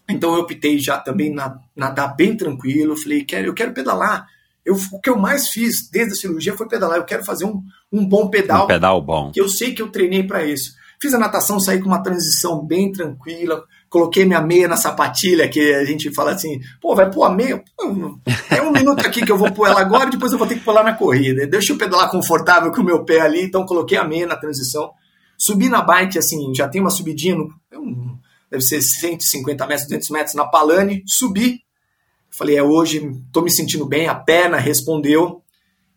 Então eu optei já também na, nadar bem tranquilo. Falei, quero, eu quero pedalar eu, o que eu mais fiz desde a cirurgia foi pedalar. Eu quero fazer um, um bom pedal. Um pedal bom. Que eu sei que eu treinei para isso. Fiz a natação, saí com uma transição bem tranquila. Coloquei minha meia na sapatilha, que a gente fala assim, pô, vai pôr a meia? é um minuto aqui que eu vou pôr ela agora depois eu vou ter que lá na corrida. Deixa eu pedalar confortável com o meu pé ali, então coloquei a meia na transição. Subi na bike, assim, já tem uma subidinha, no, deve ser 150 metros, 200 metros na Palane. Subi, Falei, é hoje, tô me sentindo bem, a perna respondeu.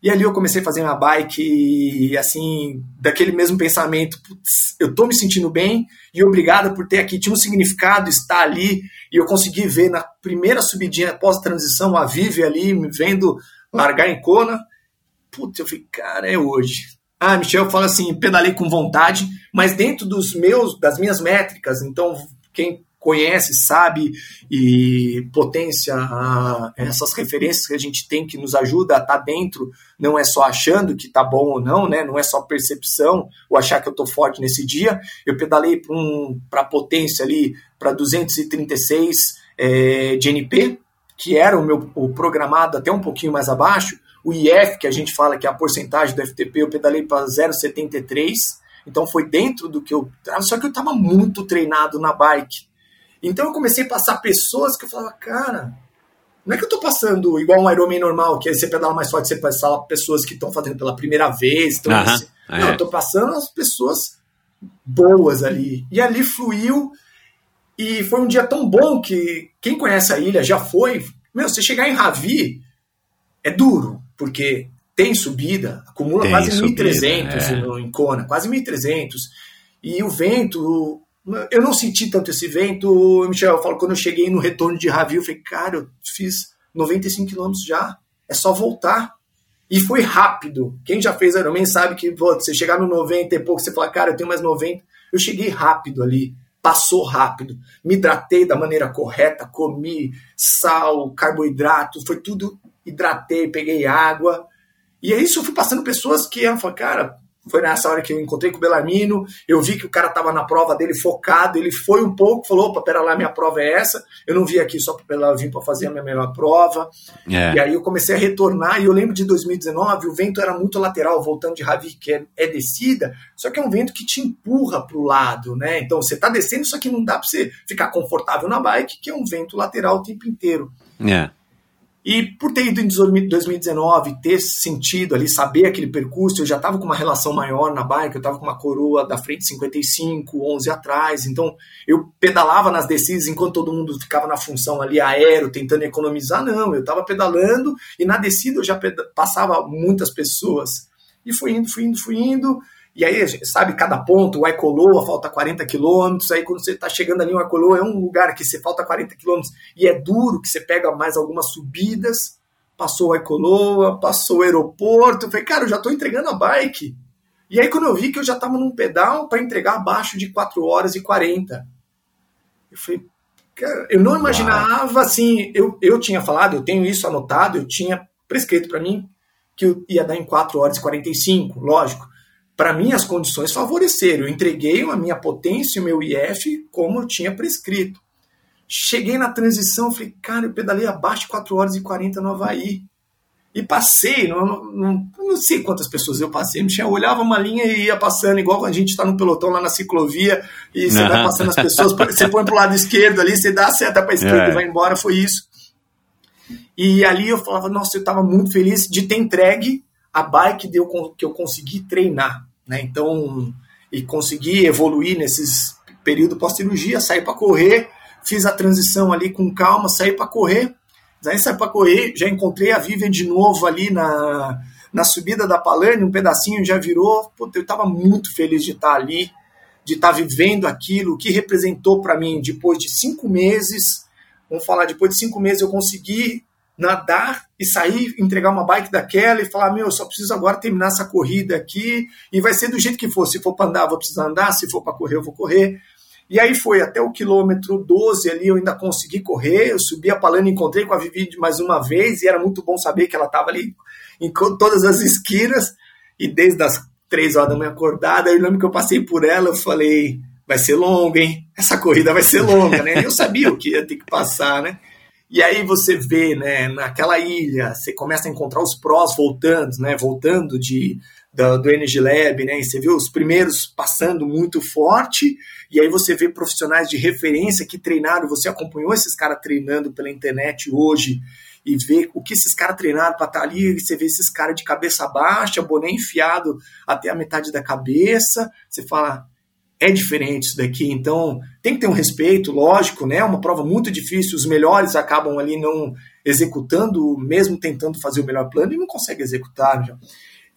E ali eu comecei a fazer uma bike e, assim, daquele mesmo pensamento, putz, eu tô me sentindo bem e obrigado por ter aqui, tinha um significado estar ali e eu consegui ver na primeira subidinha pós-transição a Vive ali, me vendo largar em Kona. Putz, eu falei, cara, é hoje. Ah, Michel fala assim, pedalei com vontade, mas dentro dos meus, das minhas métricas, então quem conhece, sabe e potência essas referências que a gente tem que nos ajuda a estar tá dentro, não é só achando que tá bom ou não, né? Não é só percepção ou achar que eu tô forte nesse dia. Eu pedalei para um, a potência ali para 236 é, de NP, que era o meu o programado até um pouquinho mais abaixo. O IF, que a gente fala que é a porcentagem do FTP, eu pedalei para 0,73. Então foi dentro do que eu. Só que eu estava muito treinado na bike. Então eu comecei a passar pessoas que eu falava, cara, não é que eu tô passando igual um Ironman normal, que aí você pedala mais forte, você passa pessoas que estão fazendo pela primeira vez. Então, uh -huh. assim, é. Não, eu tô passando as pessoas boas ali. E ali fluiu. E foi um dia tão bom que quem conhece a ilha já foi. Meu, você chegar em Ravi é duro, porque tem subida, acumula tem quase 1.300 é. em Kona, quase 1.300. E o vento, eu não senti tanto esse vento, Michel. Eu falo, quando eu cheguei no retorno de Ravi, eu falei, cara, eu fiz 95 quilômetros já, é só voltar. E foi rápido. Quem já fez Ironman sabe que pô, você chegar no 90 e pouco, você fala, cara, eu tenho mais 90. Eu cheguei rápido ali, passou rápido. Me hidratei da maneira correta, comi sal, carboidrato, foi tudo hidratei, peguei água. E é isso, eu fui passando pessoas que iam falar, cara, foi nessa hora que eu encontrei com o Belarmino, eu vi que o cara estava na prova dele focado, ele foi um pouco, falou, opa, pera lá, minha prova é essa, eu não vim aqui só para vir para fazer a minha melhor prova, é. e aí eu comecei a retornar, e eu lembro de 2019, o vento era muito lateral, voltando de Ravi, que é, é descida, só que é um vento que te empurra para o lado, né, então você está descendo, só que não dá para você ficar confortável na bike, que é um vento lateral o tempo inteiro. É. E por ter ido em 2019, ter sentido ali, saber aquele percurso, eu já estava com uma relação maior na bike, eu estava com uma coroa da frente 55, 11 atrás, então eu pedalava nas descidas enquanto todo mundo ficava na função ali aéreo, tentando economizar, não, eu estava pedalando e na descida eu já passava muitas pessoas. E fui indo, fui indo, fui indo, e aí, sabe, cada ponto, o Ecoloa falta 40 quilômetros, aí quando você está chegando ali, o Ecoloa é um lugar que você falta 40 quilômetros e é duro, que você pega mais algumas subidas, passou o Ecoloa, passou o aeroporto, eu falei, cara, eu já estou entregando a bike. E aí quando eu vi que eu já estava num pedal para entregar abaixo de 4 horas e 40. Eu falei, cara, eu não imaginava Uau. assim, eu, eu tinha falado, eu tenho isso anotado, eu tinha prescrito para mim que ia dar em 4 horas e 45, lógico para mim as condições favoreceram. Eu entreguei a minha potência e o meu IF como eu tinha prescrito. Cheguei na transição, falei, cara, eu pedalei abaixo de 4 horas e 40 no Havaí. E passei, não, não, não sei quantas pessoas eu passei, eu olhava uma linha e ia passando, igual quando a gente está no pelotão lá na ciclovia e você vai passando as pessoas, você põe para o lado esquerdo ali, você dá a seta para a esquerda é. e vai embora, foi isso. E ali eu falava, nossa, eu estava muito feliz de ter entregue a bike que eu consegui treinar né? Então, e consegui evoluir nesses período pós-cirurgia, saí para correr, fiz a transição ali com calma, saí para correr. Aí saí para correr, já encontrei a Vivian de novo ali na, na subida da Palane, um pedacinho já virou. Pô, eu estava muito feliz de estar ali, de estar vivendo aquilo, o que representou para mim depois de cinco meses. Vamos falar, depois de cinco meses eu consegui nadar e sair, entregar uma bike daquela e falar: meu, eu só preciso agora terminar essa corrida aqui e vai ser do jeito que for. Se for para andar, vou precisar andar, se for para correr, eu vou correr. E aí foi até o quilômetro 12 ali, eu ainda consegui correr. Eu subi a Palana, encontrei com a Vivi mais uma vez e era muito bom saber que ela estava ali em todas as esquinas. E desde as três horas da manhã acordada, eu lembro que eu passei por ela, eu falei: vai ser longa, hein? Essa corrida vai ser longa, né? Eu sabia o que ia ter que passar, né? E aí você vê, né, naquela ilha, você começa a encontrar os prós voltando, né, voltando de, do, do Energy Lab, né, e você vê os primeiros passando muito forte, e aí você vê profissionais de referência que treinaram, você acompanhou esses caras treinando pela internet hoje, e vê o que esses caras treinaram para estar tá ali, e você vê esses caras de cabeça baixa, boné enfiado até a metade da cabeça, você fala, é diferente isso daqui. Então, tem que ter um respeito, lógico, né? É uma prova muito difícil, os melhores acabam ali não executando, mesmo tentando fazer o melhor plano, e não consegue executar. Já.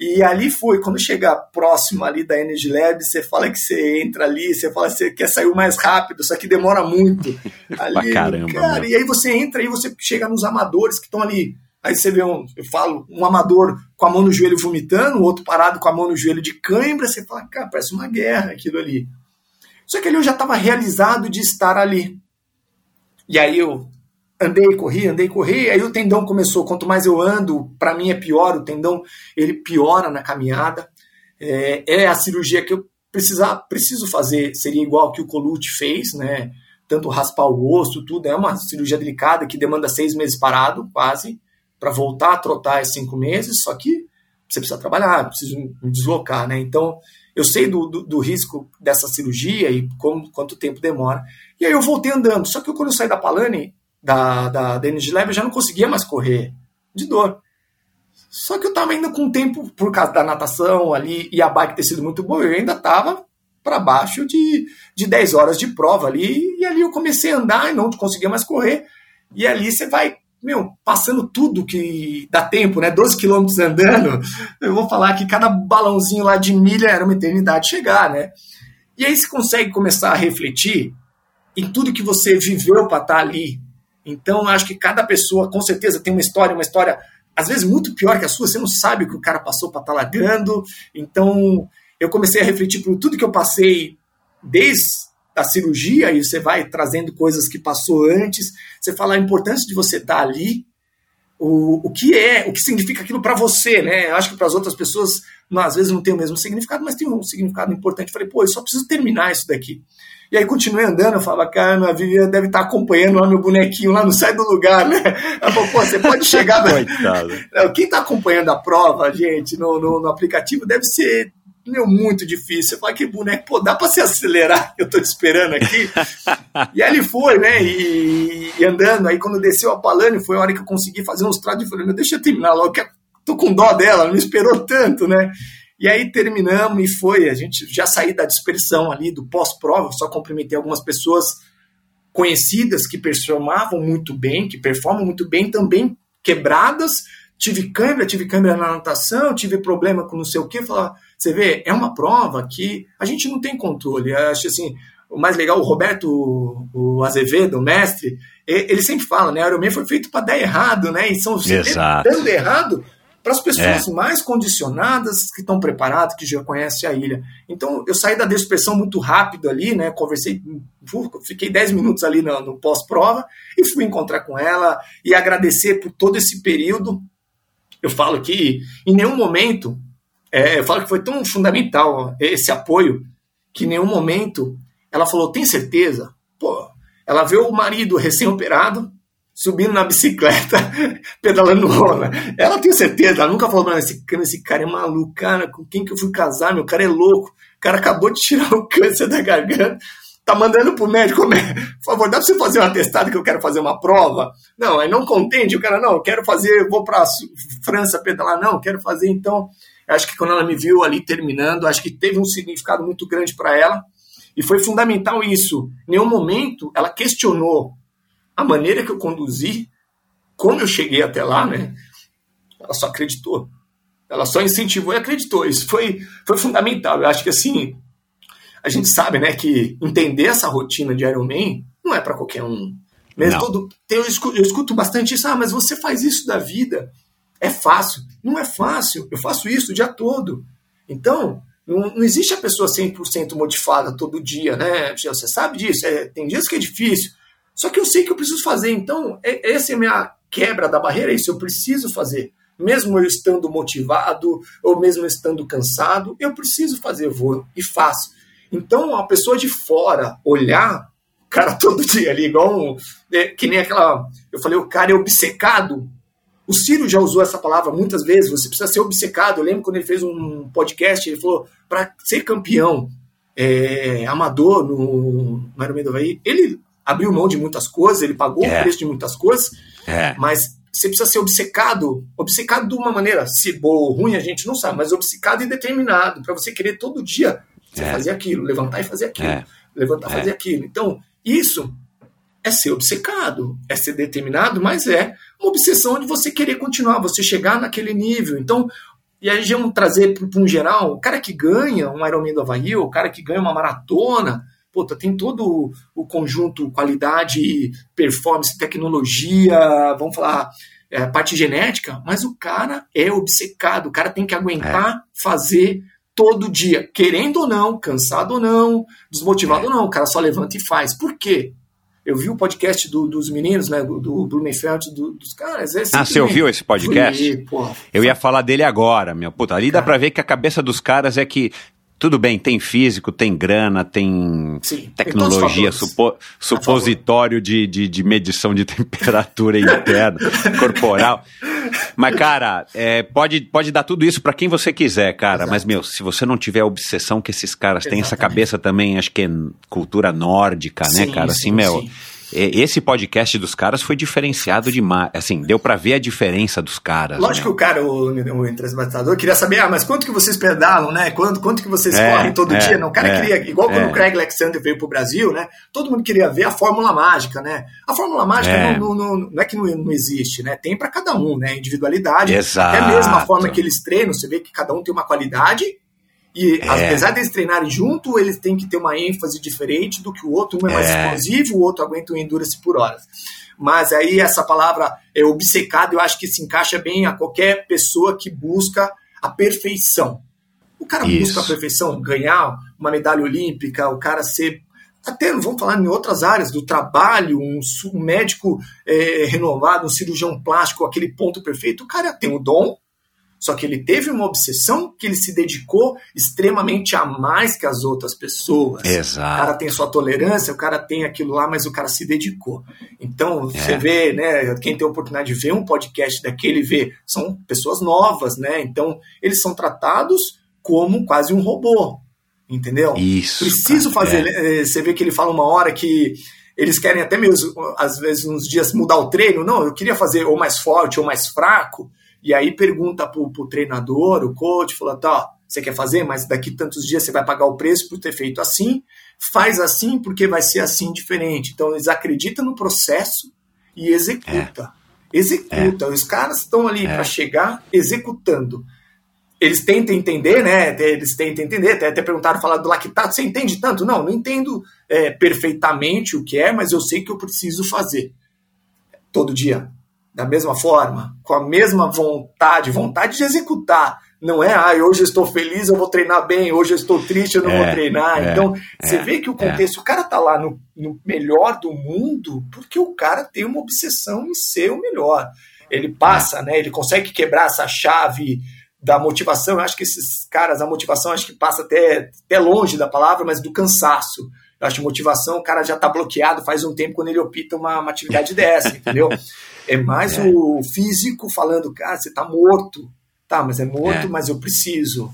E ali foi, quando chega próximo ali da Energy Lab, você fala que você entra ali, você fala que você quer sair mais rápido, só que demora muito. Ali, caramba, cara, e aí você entra e você chega nos amadores que estão ali. Aí você vê um, eu falo, um amador com a mão no joelho vomitando, o outro parado com a mão no joelho de cãibra, você fala, cara, parece uma guerra aquilo ali. Só que ali eu já estava realizado de estar ali. E aí eu andei, corri, andei, corri, aí o tendão começou, quanto mais eu ando, para mim é pior, o tendão ele piora na caminhada. É, é a cirurgia que eu precisar, preciso fazer, seria igual que o Colucci fez, né? Tanto raspar o osso, tudo, é uma cirurgia delicada que demanda seis meses parado, quase, para voltar a trotar é cinco meses, só que você precisa trabalhar, preciso me deslocar, né? Então, eu sei do, do, do, risco dessa cirurgia e como, quanto tempo demora. E aí eu voltei andando. Só que quando eu saí da Palane, da, da, da Energy Lab, eu já não conseguia mais correr de dor. Só que eu estava ainda com tempo, por causa da natação ali e a bike ter sido muito boa, eu ainda estava para baixo de, de 10 horas de prova ali. E ali eu comecei a andar e não conseguia mais correr. E ali você vai meu, passando tudo que dá tempo, né? 12 quilômetros andando, eu vou falar que cada balãozinho lá de milha era uma eternidade chegar, né? E aí você consegue começar a refletir em tudo que você viveu para estar tá ali. Então, acho que cada pessoa, com certeza, tem uma história, uma história, às vezes, muito pior que a sua, você não sabe o que o cara passou para estar tá largando. Então, eu comecei a refletir por tudo que eu passei desde da cirurgia e você vai trazendo coisas que passou antes. Você fala a importância de você estar ali, o, o que é, o que significa aquilo para você, né? Eu acho que para as outras pessoas, às vezes não tem o mesmo significado, mas tem um significado importante. Eu falei, pô, eu só preciso terminar isso daqui. E aí continuei andando, eu falava, cara, a Vivian deve estar acompanhando lá meu bonequinho, lá não sai do lugar, né? Ela falou, pô, você pode chegar. Coitado. Quem está acompanhando a prova, gente, no, no, no aplicativo, deve ser meu, muito difícil. Eu falei, que boneco, pô, dá pra se acelerar? Eu tô esperando aqui. e aí ele foi, né? E, e, andando, aí quando desceu a Palane, foi a hora que eu consegui fazer uns trados e falei, meu, deixa eu terminar logo, que tô com dó dela, não esperou tanto, né? E aí terminamos e foi, a gente já saí da dispersão ali, do pós-prova, só cumprimentei algumas pessoas conhecidas que performavam muito bem, que performam muito bem, também quebradas, tive câimbra, tive câimbra na natação, tive problema com não sei o que, falar, você vê, é uma prova que a gente não tem controle. Eu acho assim, o mais legal, o Roberto o Azevedo, o mestre, ele sempre fala, né? Ironman foi feito para dar errado, né? E são Exato. dando errado para as pessoas é. mais condicionadas que estão preparadas, que já conhecem a ilha. Então, eu saí da dispersão muito rápido ali, né? Conversei, fiquei 10 minutos ali no, no pós-prova e fui encontrar com ela e agradecer por todo esse período. Eu falo que em nenhum momento, é, eu falo que foi tão fundamental esse apoio, que em nenhum momento ela falou: tem certeza? Pô, ela vê o marido recém-operado, subindo na bicicleta, pedalando rola. Ela tem certeza, ela nunca falou, não, esse, esse cara é maluco, cara, com quem que eu fui casar, meu cara é louco, o cara acabou de tirar o câncer da garganta, tá mandando pro médico, por favor, dá pra você fazer um atestado que eu quero fazer uma prova? Não, aí não contente, o cara, não, eu quero fazer, vou pra França pedalar, não, quero fazer, então, acho que quando ela me viu ali terminando, acho que teve um significado muito grande para ela, e foi fundamental isso. Em nenhum momento ela questionou a maneira que eu conduzi, como eu cheguei até lá, né? Ela só acreditou. Ela só incentivou e acreditou. Isso foi, foi fundamental. Eu acho que assim, a gente sabe, né, que entender essa rotina de Iron Man não é para qualquer um. Mesmo todo, eu, escuto, eu escuto bastante isso, ah, mas você faz isso da vida. É fácil. Não é fácil. Eu faço isso o dia todo. Então, não, não existe a pessoa 100% modificada todo dia, né? Você sabe disso. É, tem dias que é difícil. Só que eu sei que eu preciso fazer, então é, essa é a minha quebra da barreira, é isso, eu preciso fazer. Mesmo eu estando motivado, ou mesmo estando cansado, eu preciso fazer, eu vou e faço. Então, a pessoa de fora olhar, cara, todo dia ali, igual um, é, que nem aquela. Eu falei, o cara é obcecado. O Ciro já usou essa palavra muitas vezes, você precisa ser obcecado. Eu lembro quando ele fez um podcast, ele falou, para ser campeão é, amador no, no Ironman do Havaí, ele abriu mão de muitas coisas, ele pagou é. o preço de muitas coisas, é. mas você precisa ser obcecado, obcecado de uma maneira, se boa ou ruim a gente não sabe, mas obcecado e determinado, para você querer todo dia você é. fazer aquilo, levantar e fazer aquilo, é. levantar e fazer é. aquilo. Então, isso é ser obcecado, é ser determinado, mas é uma obsessão de você querer continuar, você chegar naquele nível. Então, e aí vamos trazer para um geral, o cara que ganha um Ironman do Havaí, o cara que ganha uma maratona, puta, tem todo o conjunto qualidade, performance, tecnologia, vamos falar, é, parte genética, mas o cara é obcecado, o cara tem que aguentar é. fazer todo dia, querendo ou não, cansado ou não, desmotivado ou não, o cara só levanta e faz. Por quê? Eu vi o podcast do, dos meninos, né? Do, do Blumenfeld, do, dos caras. É ah, você ouviu esse podcast? Fui, eu ia falar dele agora, meu. Puta, ali cara. dá pra ver que a cabeça dos caras é que tudo bem, tem físico, tem grana, tem Sim, tecnologia, tem supo, supositório de, de, de, medição de temperatura interna, corporal. Mas, cara, é, pode, pode dar tudo isso para quem você quiser, cara. Exato. Mas, meu, se você não tiver a obsessão que esses caras têm, essa cabeça também, acho que é cultura nórdica, né, cara? Assim, sim, meu. Sim esse podcast dos caras foi diferenciado demais. Assim, deu para ver a diferença dos caras. Lógico né? que o cara, o, o entrevistador, queria saber, ah, mas quanto que vocês pedalam, né? Quanto, quanto que vocês é, correm todo é, dia? Não, o cara é, queria, igual quando é. o Craig Alexander veio pro Brasil, né? Todo mundo queria ver a fórmula mágica, né? A fórmula mágica é. não, não, não, não, é que não, não existe, né? Tem para cada um, né? Individualidade. Exato. Até mesmo a forma que eles treinam, você vê que cada um tem uma qualidade e é. apesar deles treinarem junto, eles têm que ter uma ênfase diferente do que o outro. Um é mais é. explosivo, o outro aguenta um endurance por horas. Mas aí essa palavra é obcecado, eu acho que se encaixa bem a qualquer pessoa que busca a perfeição. O cara Isso. busca a perfeição, ganhar uma medalha olímpica, o cara ser até vamos falar em outras áreas do trabalho, um, um médico é, renovado, um cirurgião plástico, aquele ponto perfeito, o cara tem o dom, só que ele teve uma obsessão que ele se dedicou extremamente a mais que as outras pessoas. Exato. O cara tem sua tolerância, o cara tem aquilo lá, mas o cara se dedicou. Então, é. você vê, né? Quem tem a oportunidade de ver um podcast daquele, vê, são pessoas novas, né? Então, eles são tratados como quase um robô, entendeu? Isso. Preciso cara, fazer. é. eh, Você vê que ele fala uma hora que eles querem até mesmo, às vezes, uns dias mudar o treino. Não, eu queria fazer ou mais forte ou mais fraco. E aí pergunta pro, pro treinador, o coach, fala, tá, você quer fazer, mas daqui tantos dias você vai pagar o preço por ter feito assim. Faz assim porque vai ser assim diferente. Então eles acreditam no processo e executa. Executa. Os caras estão ali É. para chegar executando. Eles tentam entender, né? Eles tentam entender. Até, até perguntaram, falar do lactato. Você entende tanto? Não, não entendo é, perfeitamente o que é, mas eu sei que eu preciso fazer todo dia, da mesma forma, com a mesma vontade, vontade de executar. Não é, ah, hoje eu estou feliz, eu vou treinar bem, hoje eu estou triste, eu não É, vou treinar. é, então, você é, vê que o contexto, o cara tá lá no, no melhor do mundo porque o cara tem uma obsessão em ser o melhor. Ele passa, né? Ele consegue quebrar essa chave da motivação. Eu acho que esses caras, a motivação acho que passa até, até longe da palavra, mas do cansaço. Eu acho que motivação, o cara já está bloqueado faz um tempo quando ele opta uma, uma atividade dessa, entendeu? É mais É. o físico falando, cara, você está morto. Tá, mas é morto, É. mas eu preciso.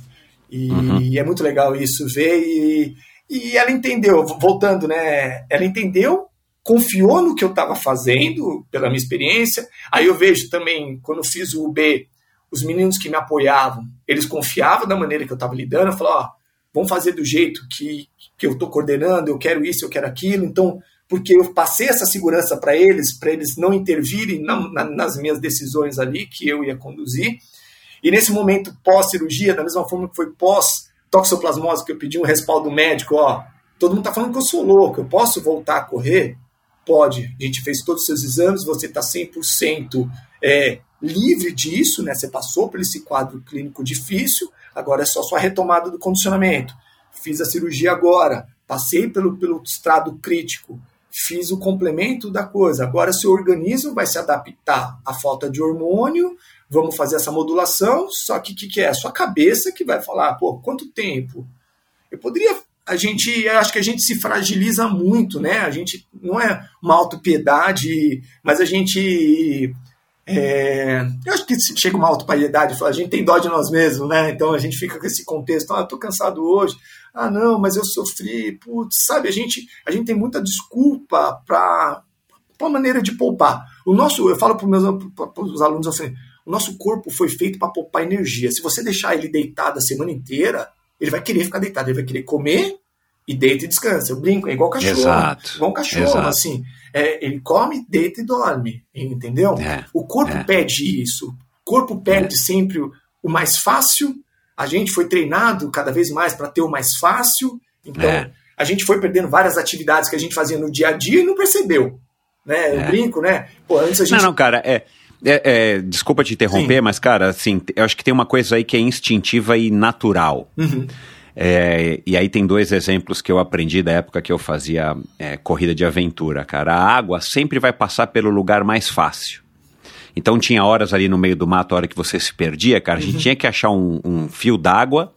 E Uhum. é muito legal isso, ver. E, e ela entendeu, voltando, né? Ela entendeu, confiou no que eu estava fazendo, pela minha experiência. Aí eu vejo também, quando eu fiz o UB, os meninos que me apoiavam, eles confiavam da maneira que eu estava lidando. Eu falei, ó, vamos fazer do jeito que, que eu estou coordenando, eu quero isso, eu quero aquilo. Então, porque eu passei essa segurança para eles, para eles não intervirem na- na- nas minhas decisões ali que eu ia conduzir. E nesse momento pós-cirurgia, da mesma forma que foi pós-toxoplasmose, que eu pedi um respaldo médico, ó, todo mundo tá falando que eu sou louco, eu posso voltar a correr? Pode. A gente fez todos os seus exames, você está 100% é, livre disso, né? Você passou por esse quadro clínico difícil, agora é só sua retomada do condicionamento. Fiz a cirurgia agora, passei pelo, pelo estrado crítico, fiz o complemento da coisa. Agora seu organismo vai se adaptar à falta de hormônio, vamos fazer essa modulação, só que o que, que é? Sua cabeça que vai falar, pô, quanto tempo? Eu poderia. A gente, acho que a gente se fragiliza muito, né? A gente não é uma autopiedade, mas a gente. É, eu acho que chega uma autopiedade, a gente tem dó de nós mesmos, né? Então a gente fica com esse contexto, ah, tô cansado hoje, ah, não, mas eu sofri, putz, sabe? A gente, a gente tem muita desculpa para uma maneira de poupar. O nosso, eu falo para os pros alunos assim, o nosso corpo foi feito para poupar energia. Se você deixar ele deitado a semana inteira, ele vai querer ficar deitado, ele vai querer comer e deita e descansa. Eu brinco, é igual cachorro. Exato. Igual um cachorro, Exato. assim. É, ele come, deita e dorme, entendeu? É, O corpo é. pede isso. O corpo pede sempre o, o mais fácil. A gente foi treinado cada vez mais para ter o mais fácil. Então, É. a gente foi perdendo várias atividades que a gente fazia no dia a dia e não percebeu. Né? Eu É. brinco, né? Pô, antes a gente. Não, não, cara, é. é- é, desculpa te interromper, Sim. mas, cara, assim, eu acho que tem uma coisa aí que é instintiva e natural. Uhum. É, e aí tem dois exemplos que eu aprendi da época que eu fazia é, corrida de aventura, cara. A água sempre vai passar pelo lugar mais fácil. Então tinha horas ali no meio do mato, a hora que você se perdia, cara, a Uhum. gente tinha que achar um, um fio d'água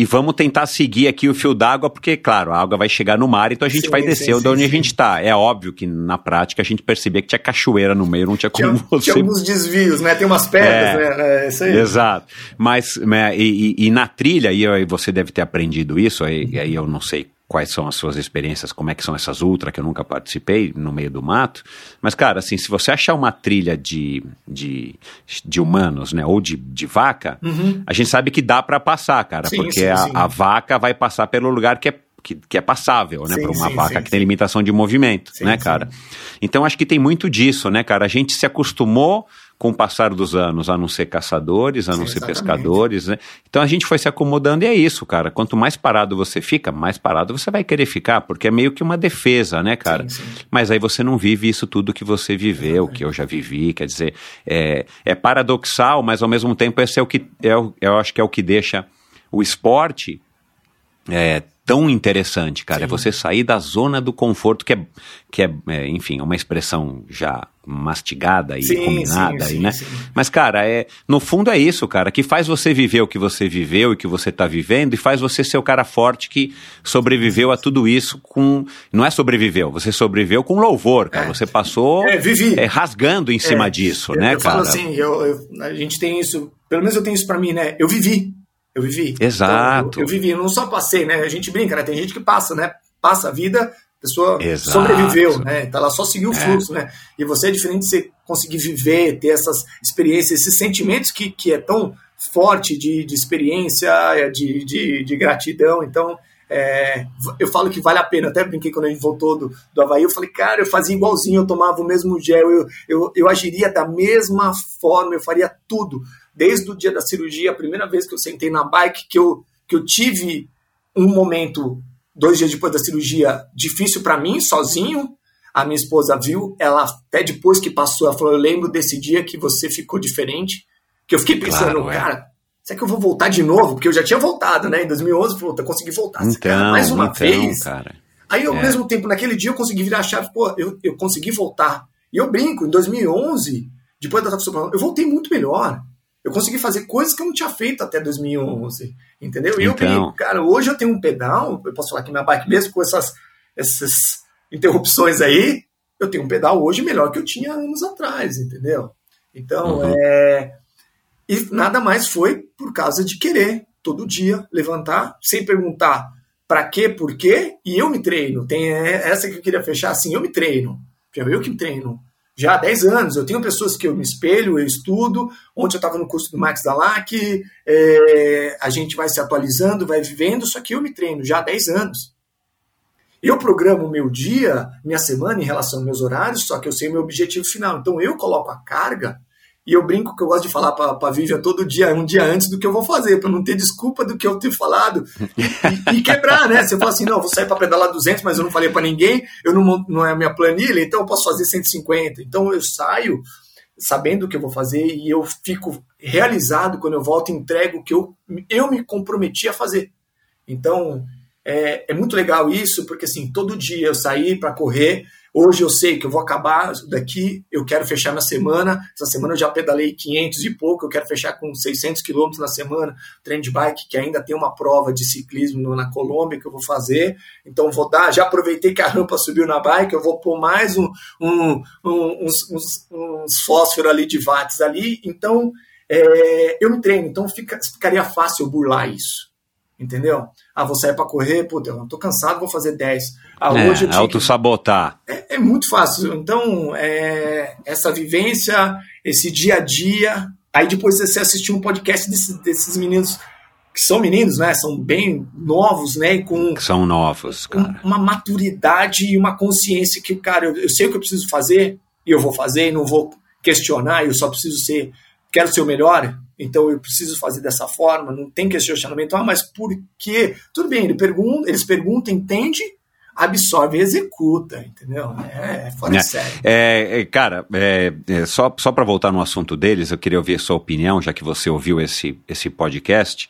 e vamos tentar seguir aqui o fio d'água, porque, claro, a água vai chegar no mar, então a gente Sim, vai descer sim, de onde a sim. gente tá. É óbvio que na prática a gente percebia que tinha cachoeira no meio, não tinha Tinha, como você tinha alguns desvios, né? Tem umas pedras, É. né? É isso aí. Exato. Mas né, e, e- e na trilha, e aí você deve ter aprendido isso, aí, e aí eu não sei quais são as suas experiências, como é que são essas ultra, que eu nunca participei no meio do mato. Mas, cara, assim, se você achar uma trilha de, de, de humanos, né, ou de, de vaca, a gente sabe que dá para passar, cara, Sim, porque sim, a, sim. a vaca vai passar pelo lugar que é que, que é passável, né, para uma vaca que tem limitação de movimento, né, cara? Então acho que tem muito disso, né, cara? A gente se acostumou com o passar dos anos a não ser caçadores, a não Sim, ser exatamente. pescadores, né? Então a gente foi se acomodando e é isso, cara. Quanto mais parado você fica, mais parado você vai querer ficar, porque é meio que uma defesa, né, cara? Sim, sim. Mas aí você não vive isso tudo que você viveu, que eu já vivi, quer dizer, é, é paradoxal, mas ao mesmo tempo esse é o que é, eu acho que é o que deixa o esporte é tão interessante, cara. É você sair da zona do conforto, que é, que é, é, enfim, uma expressão já mastigada e Sim, combinada, sim, né? sim. Mas, cara, é, no fundo é isso, cara, que faz você viver o que você viveu e que você tá vivendo e faz você ser o cara forte que sobreviveu a tudo isso com. Não é sobreviveu, você sobreviveu com louvor, cara. É. Você passou É, é, rasgando em cima É, disso, eu, né, eu cara? falo assim, eu, eu- a gente tem isso, pelo menos eu tenho isso pra mim, né? Eu vivi. Eu vivi. Exato. Então, eu, eu, vivi, eu não só passei, né? A gente brinca, né? Tem gente que passa, né? Passa a vida, a pessoa Exato. sobreviveu, né? Então ela só seguiu o é. fluxo, né? E você é diferente de você conseguir viver, ter essas experiências, esses sentimentos que, que é tão forte de, de experiência, de, de, de gratidão. Então, é, eu falo que vale a pena. Até brinquei quando a gente voltou do, do Havaí. Eu falei, cara, eu fazia igualzinho, eu tomava o mesmo gel, eu, eu, eu agiria da mesma forma, eu faria tudo. Desde o dia da cirurgia, a primeira vez que eu sentei na bike, que eu, que eu tive um momento, dois dias depois da cirurgia, difícil para mim, sozinho. A minha esposa viu, ela até depois que passou, ela falou: Eu lembro desse dia que você ficou diferente. Que eu fiquei pensando, claro, é. cara, será que eu vou voltar de novo? Porque eu já tinha voltado, né? Em 2011, falou, eu consegui voltar. Então, cara, mais uma então, vez. Cara. Aí, ao é. mesmo tempo, naquele dia, eu consegui virar a chave, pô, eu, eu consegui voltar. E eu brinco, em 2011, depois da Taxa eu voltei muito melhor. Eu consegui fazer coisas que eu não tinha feito até 2011, entendeu? E então. eu brinco, cara, hoje eu tenho um pedal, eu posso falar que minha bike, mesmo com essas, essas interrupções aí, eu tenho um pedal hoje melhor que eu tinha anos atrás, entendeu? Então, uhum. é e nada mais foi por causa de querer todo dia levantar, sem perguntar para quê, por quê, e eu me treino. Tem essa que eu queria fechar assim, eu me treino. Eu que me treino. Já há 10 anos, eu tenho pessoas que eu me espelho, eu estudo. Ontem eu estava no curso do Max Dalac, é, a gente vai se atualizando, vai vivendo, só que eu me treino já há 10 anos. Eu programo meu dia, minha semana em relação aos meus horários, só que eu sei o meu objetivo final. Então eu coloco a carga e eu brinco que eu gosto de falar para a Vivian todo dia, um dia antes do que eu vou fazer, para não ter desculpa do que eu ter falado e, e quebrar, né? Você fala assim, não, vou sair para pedalar 200, mas eu não falei para ninguém, eu não, não é a minha planilha, então eu posso fazer 150. Então eu saio sabendo o que eu vou fazer e eu fico realizado quando eu volto e entrego o que eu, eu me comprometi a fazer. Então, é, é muito legal isso, porque assim, todo dia eu saí para correr, Hoje eu sei que eu vou acabar daqui, eu quero fechar na semana. Essa semana eu já pedalei 500 e pouco, eu quero fechar com 600 quilômetros na semana. Treino de bike, que ainda tem uma prova de ciclismo na Colômbia que eu vou fazer. Então vou dar, já aproveitei que a rampa subiu na bike, eu vou pôr mais um, um, um uns, uns, uns fósforos ali de watts ali. Então é, eu me treino, então fica, ficaria fácil burlar isso. Entendeu? Ah, vou sair para correr, puta, eu tô cansado, vou fazer 10 ah, é, hoje auto-sabotar. É, é, muito fácil. Então, é, essa vivência, esse dia a dia. Aí depois você assistir um podcast desses, desses meninos que são meninos, né? São bem novos, né? E com são novos, cara. Uma maturidade e uma consciência que, cara, eu, eu, sei o que eu preciso fazer e eu vou fazer e não vou questionar. Eu só preciso ser, quero ser o melhor. Então eu preciso fazer dessa forma. Não tem questionamento. Ah, mas por quê? Tudo bem. Ele pergunta, eles perguntam, entende absorve e executa, entendeu? É, é fora é, sério. É, é, cara, é, é, só, só para voltar no assunto deles, eu queria ouvir a sua opinião, já que você ouviu esse, esse podcast,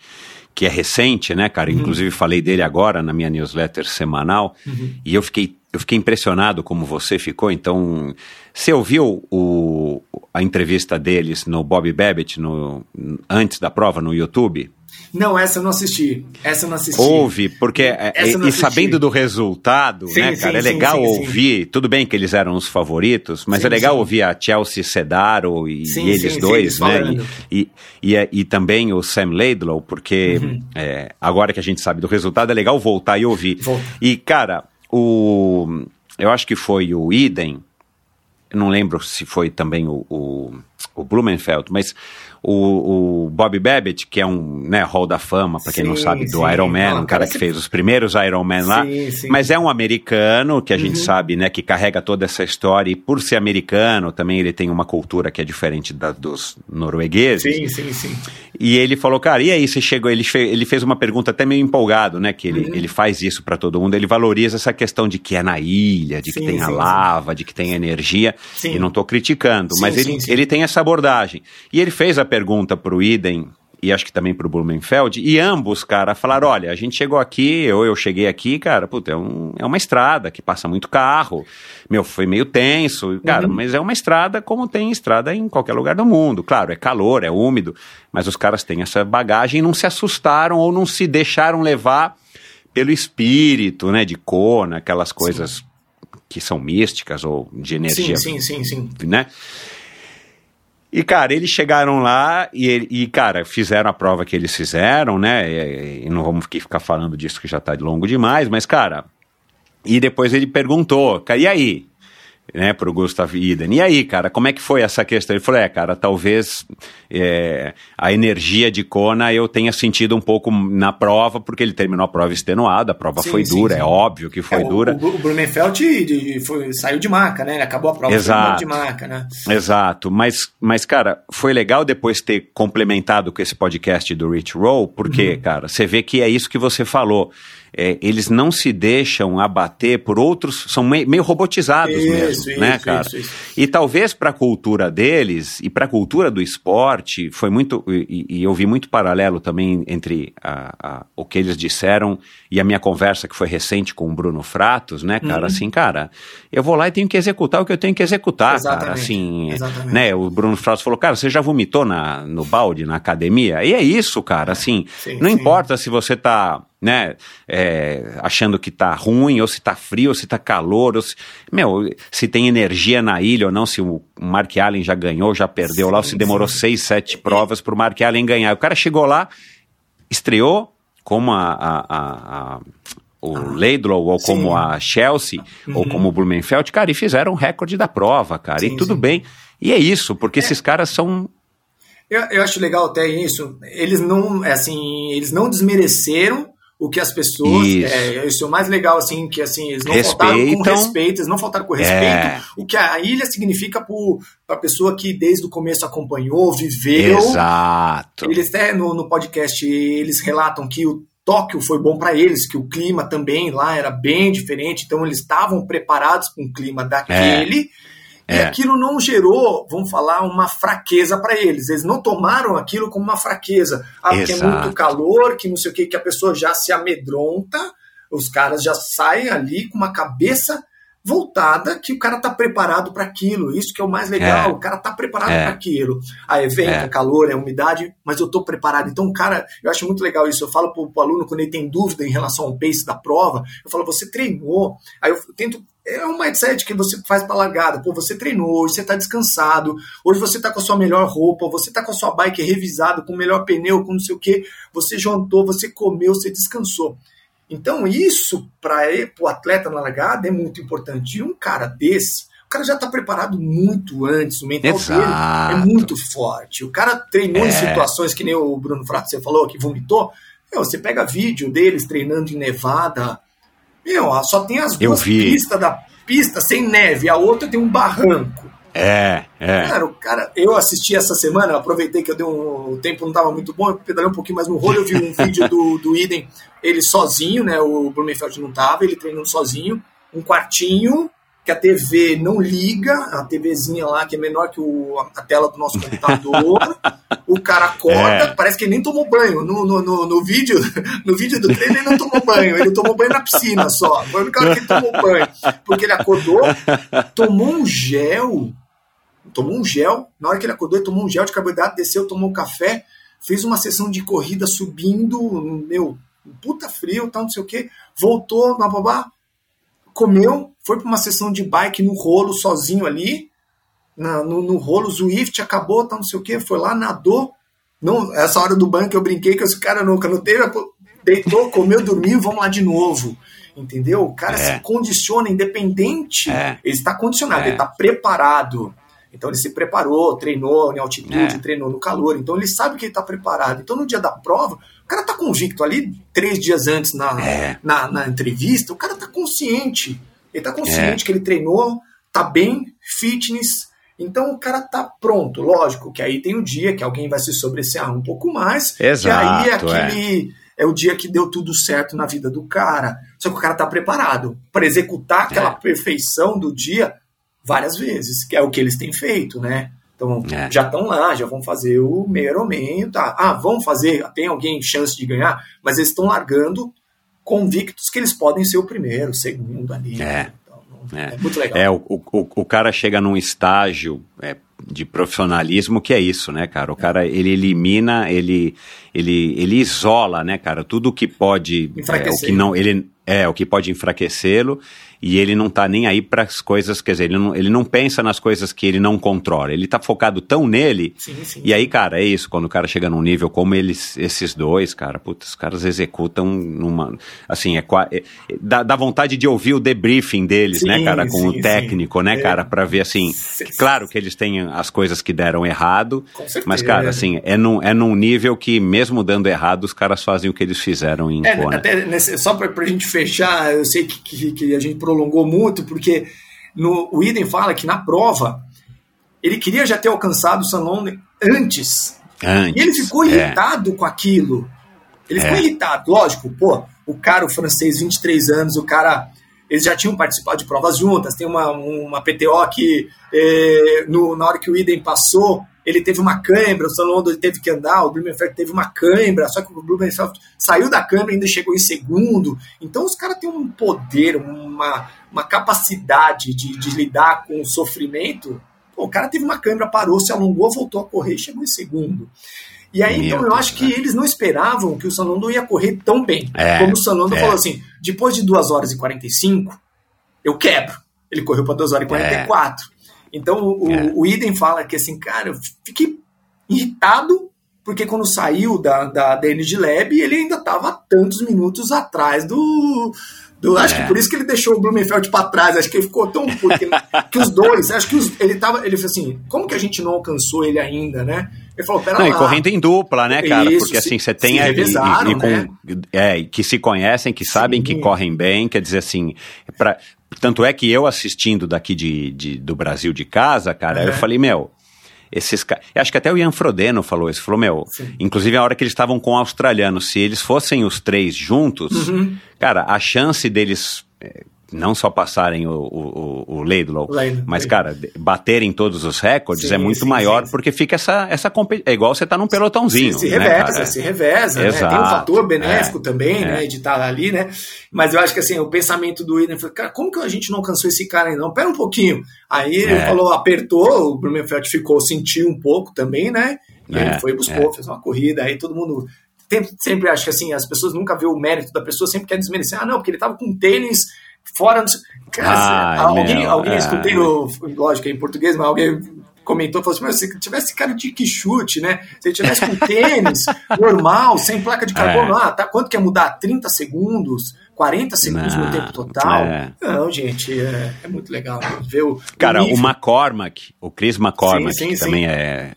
que é recente, né, cara? Uhum. Inclusive falei dele agora na minha newsletter semanal, uhum. e eu fiquei, eu fiquei impressionado como você ficou, então... Você ouviu o, a entrevista deles no Bob Babbitt no, antes da prova no YouTube? Não, essa eu não assisti. Essa eu não assisti. Ouve, porque é, e, sabendo do resultado, sim, né, cara, sim, é legal ouvir. Tudo bem que eles eram os favoritos, mas é legal ouvir a Chelsea Sedaro e, e eles dois, né? E, e, e, também o Sam Laidlow, porque uhum. é, agora que a gente sabe do resultado, é legal voltar e ouvir. Volta. E, cara, o. Eu acho que foi o Idem, não lembro se foi também o, o, o Blumenfeld, mas o, o Bob Babbitt, que é um né, Hall da Fama, para quem sim, não sabe, do sim. Iron Man, um cara que fez os primeiros Iron Man lá, sim, mas é um americano que a uhum. gente sabe, né, que carrega toda essa história e por ser americano também ele tem uma cultura que é diferente da dos noruegueses. Sim, sim, sim. E ele falou, cara, e aí você chegou, ele, fez, ele fez uma pergunta até meio empolgado, né, que ele, uhum. ele faz isso para todo mundo, ele valoriza essa questão de que é na ilha, de que tem a lava, de que tem energia, e não estou criticando, mas ele, ele tem essa abordagem. E ele fez a pergunta para o Idem e acho que também para o Blumenfeld, e ambos, cara, falaram: olha, a gente chegou aqui, ou eu cheguei aqui, cara, puta, é, um, é uma estrada que passa muito carro. Meu, foi meio tenso, cara, uhum. mas é uma estrada como tem estrada em qualquer lugar do mundo. Claro, é calor, é úmido, mas os caras têm essa bagagem e não se assustaram ou não se deixaram levar pelo espírito, né, de Kona, aquelas coisas sim. que são místicas ou de energia. Sim, sim, sim, sim. Né? E, cara, eles chegaram lá e, e, cara, fizeram a prova que eles fizeram, né? E, e não vamos ficar falando disso que já tá longo demais, mas, cara. E depois ele perguntou, e aí? Né, pro Gustav Iden. E aí, cara, como é que foi essa questão? Ele falou, é, cara, talvez é, a energia de Kona eu tenha sentido um pouco na prova, porque ele terminou a prova extenuada, a prova sim, foi sim, dura, sim. é óbvio que foi é, dura. O, o Blumenfeld foi, saiu de maca, né, acabou a prova Exato. de maca, né. Exato, mas, mas, cara, foi legal depois ter complementado com esse podcast do Rich Roll, porque, uhum. cara, você vê que é isso que você falou, é, eles não se deixam abater por outros, são meio, meio robotizados isso, mesmo, isso, né, cara? Isso, e talvez para a cultura deles e para a cultura do esporte, foi muito, e, e, eu vi muito paralelo também entre a, a, o que eles disseram e a minha conversa que foi recente com o Bruno Fratos, né, cara? Uhum. Assim, cara, eu vou lá e tenho que executar o que eu tenho que executar, Exatamente. cara. Assim, Exatamente. né? O Bruno Fratos falou, cara, você já vomitou na, no balde, na academia? E é isso, cara, assim, sim, não sim. importa se você tá né? É, achando que tá ruim, ou se tá frio, ou se tá calor, ou se, meu, se tem energia na ilha ou não, se o Mark Allen já ganhou, já perdeu sim, lá, ou se demorou sim. seis, sete provas pro Mark Allen ganhar. O cara chegou lá, estreou como a, a, a, a o ah, Laidlaw, ou sim. como a Chelsea, uhum. ou como o Blumenfeld, cara, e fizeram um recorde da prova, cara, e tudo bem. E é isso, porque é. esses caras são eu, eu, acho legal até isso. Eles não, assim, eles não desmereceram o que as pessoas. Isso. É, isso é o mais legal, assim, que assim, eles não Respeitam. faltaram com respeito, eles não faltaram com respeito. É. O que a ilha significa para a pessoa que desde o começo acompanhou, viveu. Exato. Eles até no, no podcast eles relatam que o Tóquio foi bom para eles, que o clima também lá era bem diferente, então eles estavam preparados com o clima daquele. É e é. aquilo não gerou, vamos falar, uma fraqueza para eles. Eles não tomaram aquilo como uma fraqueza. Ah, porque é muito calor, que não sei o que, que a pessoa já se amedronta, os caras já saem ali com uma cabeça voltada que o cara tá preparado para aquilo. Isso que é o mais legal, é. o cara tá preparado é. para aquilo. É vento, é. é calor, é umidade, mas eu tô preparado. Então, cara, eu acho muito legal isso. Eu falo pro, pro aluno quando ele tem dúvida em relação ao pace da prova, eu falo, você treinou. Aí eu tento é um mindset que você faz para largada. Pô, você treinou, hoje você está descansado, hoje você está com a sua melhor roupa, você está com a sua bike revisada, com o melhor pneu, com não sei o que, você jantou, você comeu, você descansou. Então, isso para o atleta na largada é muito importante. E um cara desse, o cara já está preparado muito antes, o mental Exato. dele é muito forte. O cara treinou é. em situações que nem o Bruno Frato você falou, que vomitou. Meu, você pega vídeo deles treinando em Nevada, meu, só tem as duas pistas da pista sem neve, a outra tem um barranco. É, é. Cara, o cara, eu assisti essa semana, aproveitei que eu dei um. O tempo não estava muito bom, eu pedalei um pouquinho mais no rolo, eu vi um vídeo do, do Iden, ele sozinho, né? O Blumenfeld não tava, ele treinando sozinho, um quartinho, que a TV não liga, a TVzinha lá que é menor que o, a tela do nosso computador, o cara acorda, é. parece que ele nem tomou banho. No, no, no, no, vídeo, no vídeo do treino ele não tomou banho, ele tomou banho na piscina só. Foi a única hora que ele tomou banho. Porque ele acordou, tomou um gel, tomou um gel, na hora que ele acordou, ele tomou um gel de carboidrato, desceu, tomou um café, fez uma sessão de corrida subindo, meu, puta frio, tal, não sei o que, voltou, blá, comeu, foi para uma sessão de bike no rolo, sozinho ali, na, no, no, rolo, Zwift acabou, tá, não sei o que, foi lá, nadou. Não, essa hora do banco eu brinquei que esse cara nunca não teve, deitou, comeu, dormiu, vamos lá de novo. Entendeu? O cara é. se condiciona, independente. É. Ele está condicionado, é. ele está preparado. Então ele se preparou, treinou em altitude, é. treinou no calor. Então ele sabe que ele está preparado. Então no dia da prova, o cara está convicto ali, três dias antes na, é. na, na, entrevista, o cara está consciente. Ele está consciente é. que ele treinou, tá bem, fitness. Então o cara tá pronto. Lógico que aí tem o dia que alguém vai se sobressair um pouco mais. Exato, e aí é aquele. É. o dia que deu tudo certo na vida do cara. Só que o cara tá preparado para executar aquela perfeição do dia várias vezes, que é o que eles têm feito, né? Então, é. já estão lá, já vão fazer o meio Ironman, tá? Ah, vão fazer, tem alguém chance de ganhar, mas eles estão largando convictos que eles podem ser o primeiro, o segundo ali. É. Então, é. é. muito legal. É, o, o, o cara chega num estágio é, de profissionalismo que é isso, né, cara? O cara, ele elimina, ele, ele, ele isola, né, cara? Tudo que pode... É, o que não... Ele, é, o que pode enfraquecê-lo e ele não tá nem aí para as coisas, quer dizer, ele não, ele não pensa nas coisas que ele não controla. Ele tá focado tão nele. Sim, sim. E aí, cara, é isso, quando o cara chega num nível como eles, esses dois, cara, putz, os caras executam numa, assim, é, é dá, dá vontade de ouvir o debriefing deles, né, Sim, cara, com sim, o técnico, sim. né, É. cara, para ver assim, claro que eles têm as coisas que deram errado, mas cara, assim, é num, é num nível que mesmo dando errado, os caras fazem o que eles fizeram em É, Kona. até nesse- só para a gente fechar, eu sei que, que, que a gente prolongou muito, porque no, o Idem fala que na prova ele queria já ter alcançado o Salão antes. Antes, E ele ficou é. irritado com aquilo. Ele ficou É. irritado, lógico, pô, o cara, o francês, 23 anos, o cara. Eles já tinham participado de provas juntas. Tem uma, uma PTO que, eh, no- na hora que o Idem passou, ele teve uma câimbra, o Salondo teve que andar, o Blumenfeld teve uma câimbra, só que o Blumenfeld saiu da câimbra e ainda chegou em segundo. Então os caras têm um poder, uma, uma capacidade de, de lidar com o sofrimento. Pô, o cara teve uma câimbra, parou, se alongou, voltou a correr e chegou em segundo. E aí, Meu então, eu Deus, acho que eles não esperavam que o Sanondo ia correr tão bem. É, como o Sanondo é. falou assim: depois de 2 horas e 45, eu quebro. Ele correu para 2 horas e 44. Então, o, É. o Idem fala que, assim, cara, eu fiquei irritado, porque quando saiu da, da, da Energy Lab, ele ainda estava tantos minutos atrás do. do acho É. que por isso que ele deixou o Blumenfeld para trás. Acho que ele ficou tão. Porque, que os dois, acho que os- ele tava. Ele falou assim: como que a gente não alcançou ele ainda, né? Ele falou: pera Não, lá. e correndo em dupla, né, cara? Isso, Porque se- assim, você tem aí- e- e, com, né? é, que se conhecem, que sabem que Sim. correm bem, quer dizer assim, pra, tanto é que eu assistindo daqui de, de- do Brasil de casa, cara, eu É. falei, meu, esses caras. Acho que até o Ian Frodeno falou isso, falou, meu, Sim. inclusive a hora que eles estavam com o australiano, se eles fossem os três juntos, Uhum. cara, a chance deles. Não só passarem o, o, o, Laidlaw, Laidlaw, mas, cara, baterem todos os recordes Sim, é muito sim, maior, sim. porque fica essa, essa competição. É igual você tá num pelotãozinho. Se, se né, reveza, cara? se reveza, né? Tem um fator benéfico é, também, é. né? De estar ali, né? Mas eu acho que assim, o pensamento do Eden foi, cara, como que a gente não alcançou esse cara ainda? Não, pera um pouquinho. Aí ele É. falou, apertou, o Blumenfeld ficou, sentiu um pouco também, né? E É, ele foi, buscou, fez uma corrida, aí todo mundo. tem- sempre acho que assim, as pessoas nunca vê o mérito da pessoa, sempre quer desmerecer. Ah, não, porque ele tava com tênis fora. Cara, Ai, alguém, meu, alguém é. escutei, no, lógico, é em português, mas alguém comentou, falou assim, mas se tivesse cara de que chute, né? Se tivesse com tênis normal, sem placa de carbono, É. ah, tá, quanto que ia mudar? 30 segundos? 40 segundos Não, no tempo total? é. Não, gente, é, é muito legal ver o. Cara, nível. o McCormack, o Chris McCormack, Sim, sim, que sim. também é.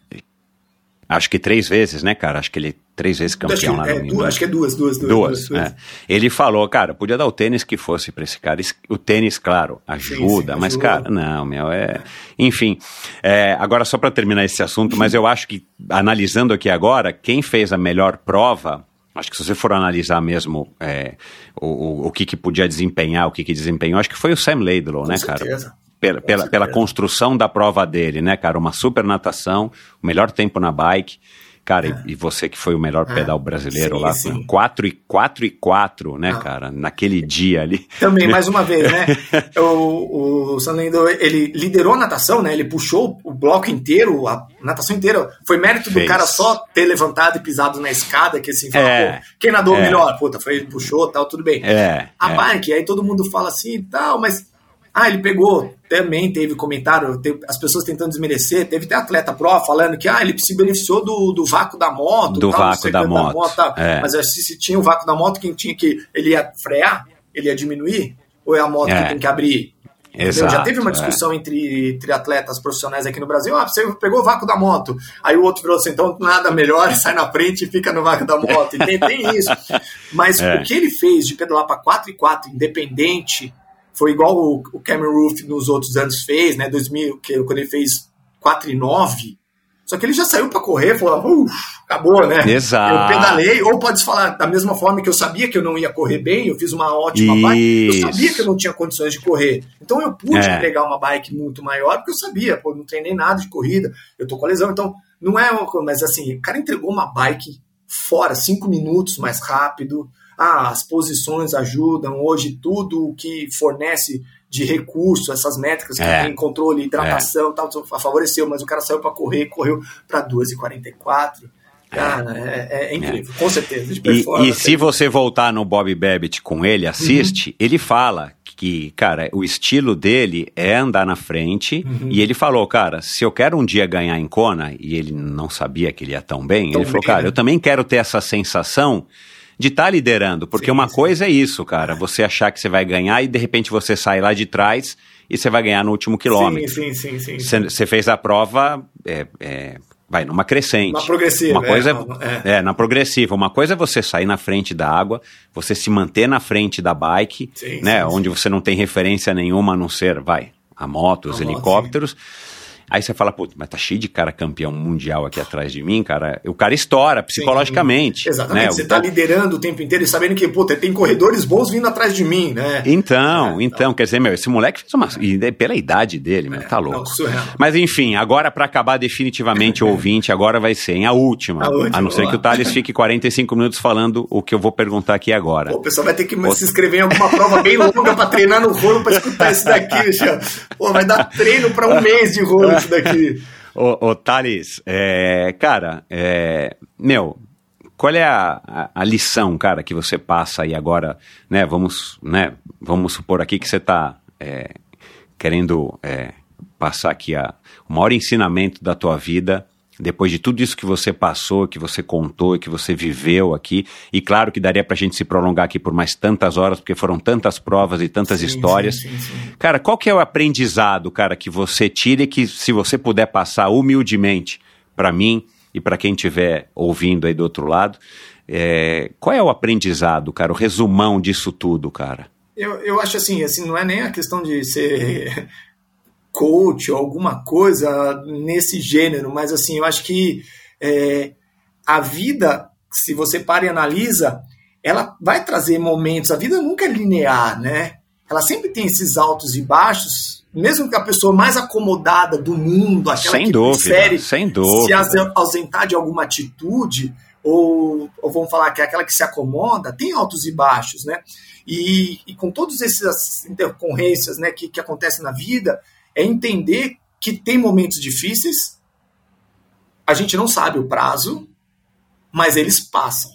Acho que três vezes, né, cara? Acho que ele três vezes acho, campeão lá que, no é, Milan. duas, acho que é duas, duas, duas. Duas, duas. é. Ele falou, cara, podia dar o tênis que fosse pra esse cara. O tênis, claro, ajuda, sim, mas, ajuda. cara, não, meu, é. Enfim, é, agora só pra terminar esse assunto, mas eu acho que, analisando aqui agora, quem fez a melhor prova. Acho que se você for analisar mesmo é, o, o, o que, que podia desempenhar, o que, que desempenhou, acho que foi o Sam Laidlaw, né, cara? Pela, pela, pela construção da prova dele, né, cara? Uma super natação, o melhor tempo na bike. Cara, e, e você que foi o melhor pedal brasileiro. Sim, lá, sim. 4 e 4 e 4, né, Ah. cara? Naquele dia ali. Também, mais uma vez, né? O, o Sanlendo, ele liderou a natação, né? Ele puxou o bloco inteiro, a natação inteira. Foi mérito do Fez. cara só ter levantado e pisado na escada, que assim, fala, É. pô, quem nadou É. melhor? Puta, foi, ele puxou tal, tudo bem. É. A é. bike, aí todo mundo fala assim e tal, mas. Ah, ele pegou. Também teve comentário, teve as pessoas tentando desmerecer. Teve até atleta pró falando que ah, ele se beneficiou do, do vácuo da moto. Do tal, vácuo da moto, tal. é. Mas se, se tinha o vácuo da moto, quem tinha que. Ele ia frear? Ele ia diminuir? Ou é a moto É. que tem que abrir? Exato, Já teve uma é. discussão entre, entre atletas profissionais aqui no Brasil. Ah, você pegou o vácuo da moto. Aí o outro virou assim, então nada melhor, sai na frente e fica no vácuo da moto. E tem, tem isso. Mas É. o que ele fez de pedalar para 4 e 4 independente foi igual o, o Cameron Roof nos outros anos fez, né? 2000, que, quando ele fez 4 e 9. Só que ele já saiu para correr, falou, acabou, né? Exato. Eu pedalei, ou pode falar da mesma forma que eu sabia que eu não ia correr bem, eu fiz uma ótima bike, eu sabia Isso. que eu não tinha condições de correr. Então eu pude É. pegar uma bike muito maior, porque eu sabia, pô, não treinei nada de corrida, eu tô com a lesão, então não é uma coisa, mas assim, o cara entregou uma bike fora, cinco minutos mais rápido, ah, as posições ajudam, hoje tudo o que fornece de recurso, essas métricas que É. tem controle, hidratação, tal, favoreceu, mas o cara saiu para correr, correu para 2h44. Cara, é, é, é incrível, é. com certeza. e, e se você voltar no Bob Babbitt com ele, assiste, uhum. ele fala que, cara, o estilo dele é andar na frente. Uhum. E ele falou, cara, se eu quero um dia ganhar em Kona, e ele não sabia que ele ia tão bem, tão ele falou, cara, né? eu também quero ter essa sensação de estar tá liderando. Porque sim, uma sim. coisa é isso, cara, você achar que você vai ganhar e de repente você sai lá de trás e você vai ganhar no último quilômetro. Sim, sim, sim. Você fez a prova. É, é, vai numa crescente. Na progressiva. Uma coisa é, é, é, na progressiva. Uma coisa é você sair na frente da água, você se manter na frente da bike, sim, né, sim, onde sim. você não tem referência nenhuma a não ser, vai, a moto, os a helicópteros. Moto, Aí você fala, pô, mas tá cheio de cara campeão mundial aqui atrás de mim, cara. O cara estoura psicologicamente. Sim, exatamente. Né? Você tá liderando o tempo inteiro e sabendo que, pô, tem corredores bons vindo atrás de mim, né? Então, é, então, então, quer dizer, meu, esse moleque fez uma. Pela idade dele, meu, é, tá louco. Não, mas enfim, agora para acabar definitivamente o ouvinte, agora vai ser em a última. A, última, a não ser que o Thales fique 45 minutos falando o que eu vou perguntar aqui agora. Pô, o pessoal vai ter que se inscrever em alguma prova bem longa pra treinar no rolo pra escutar isso daqui. Pô, vai dar treino pra um mês de rolo isso daqui. Ô, ô Thales, é, cara, é, meu, qual é a, a, a, lição, cara, que você passa aí agora, né, vamos, né, vamos supor aqui que você está é, querendo é, passar aqui a, o maior ensinamento da tua vida depois de tudo isso que você passou, que você contou, que você viveu aqui, e claro que daria para a gente se prolongar aqui por mais tantas horas, porque foram tantas provas e tantas sim, histórias. Sim, sim, cara, qual que é o aprendizado, cara, que você tira e que se você puder passar humildemente para mim e para quem estiver ouvindo aí do outro lado, é, qual é o aprendizado, cara, o resumão disso tudo, cara? Eu, eu acho assim, assim, não é nem a questão de ser coach ou alguma coisa nesse gênero, mas assim, eu acho que é, a vida, se você para e analisa, ela vai trazer momentos, a vida nunca é linear, né? Ela sempre tem esses altos e baixos, mesmo que a pessoa mais acomodada do mundo, aquela sem que dúvida, prefere sem dúvida. se ausentar de alguma atitude, ou, ou vamos falar que é aquela que se acomoda, tem altos e baixos, né? E, e com todas essas intercorrências né, que, que acontecem na vida, é entender que tem momentos difíceis, a gente não sabe o prazo, mas eles passam.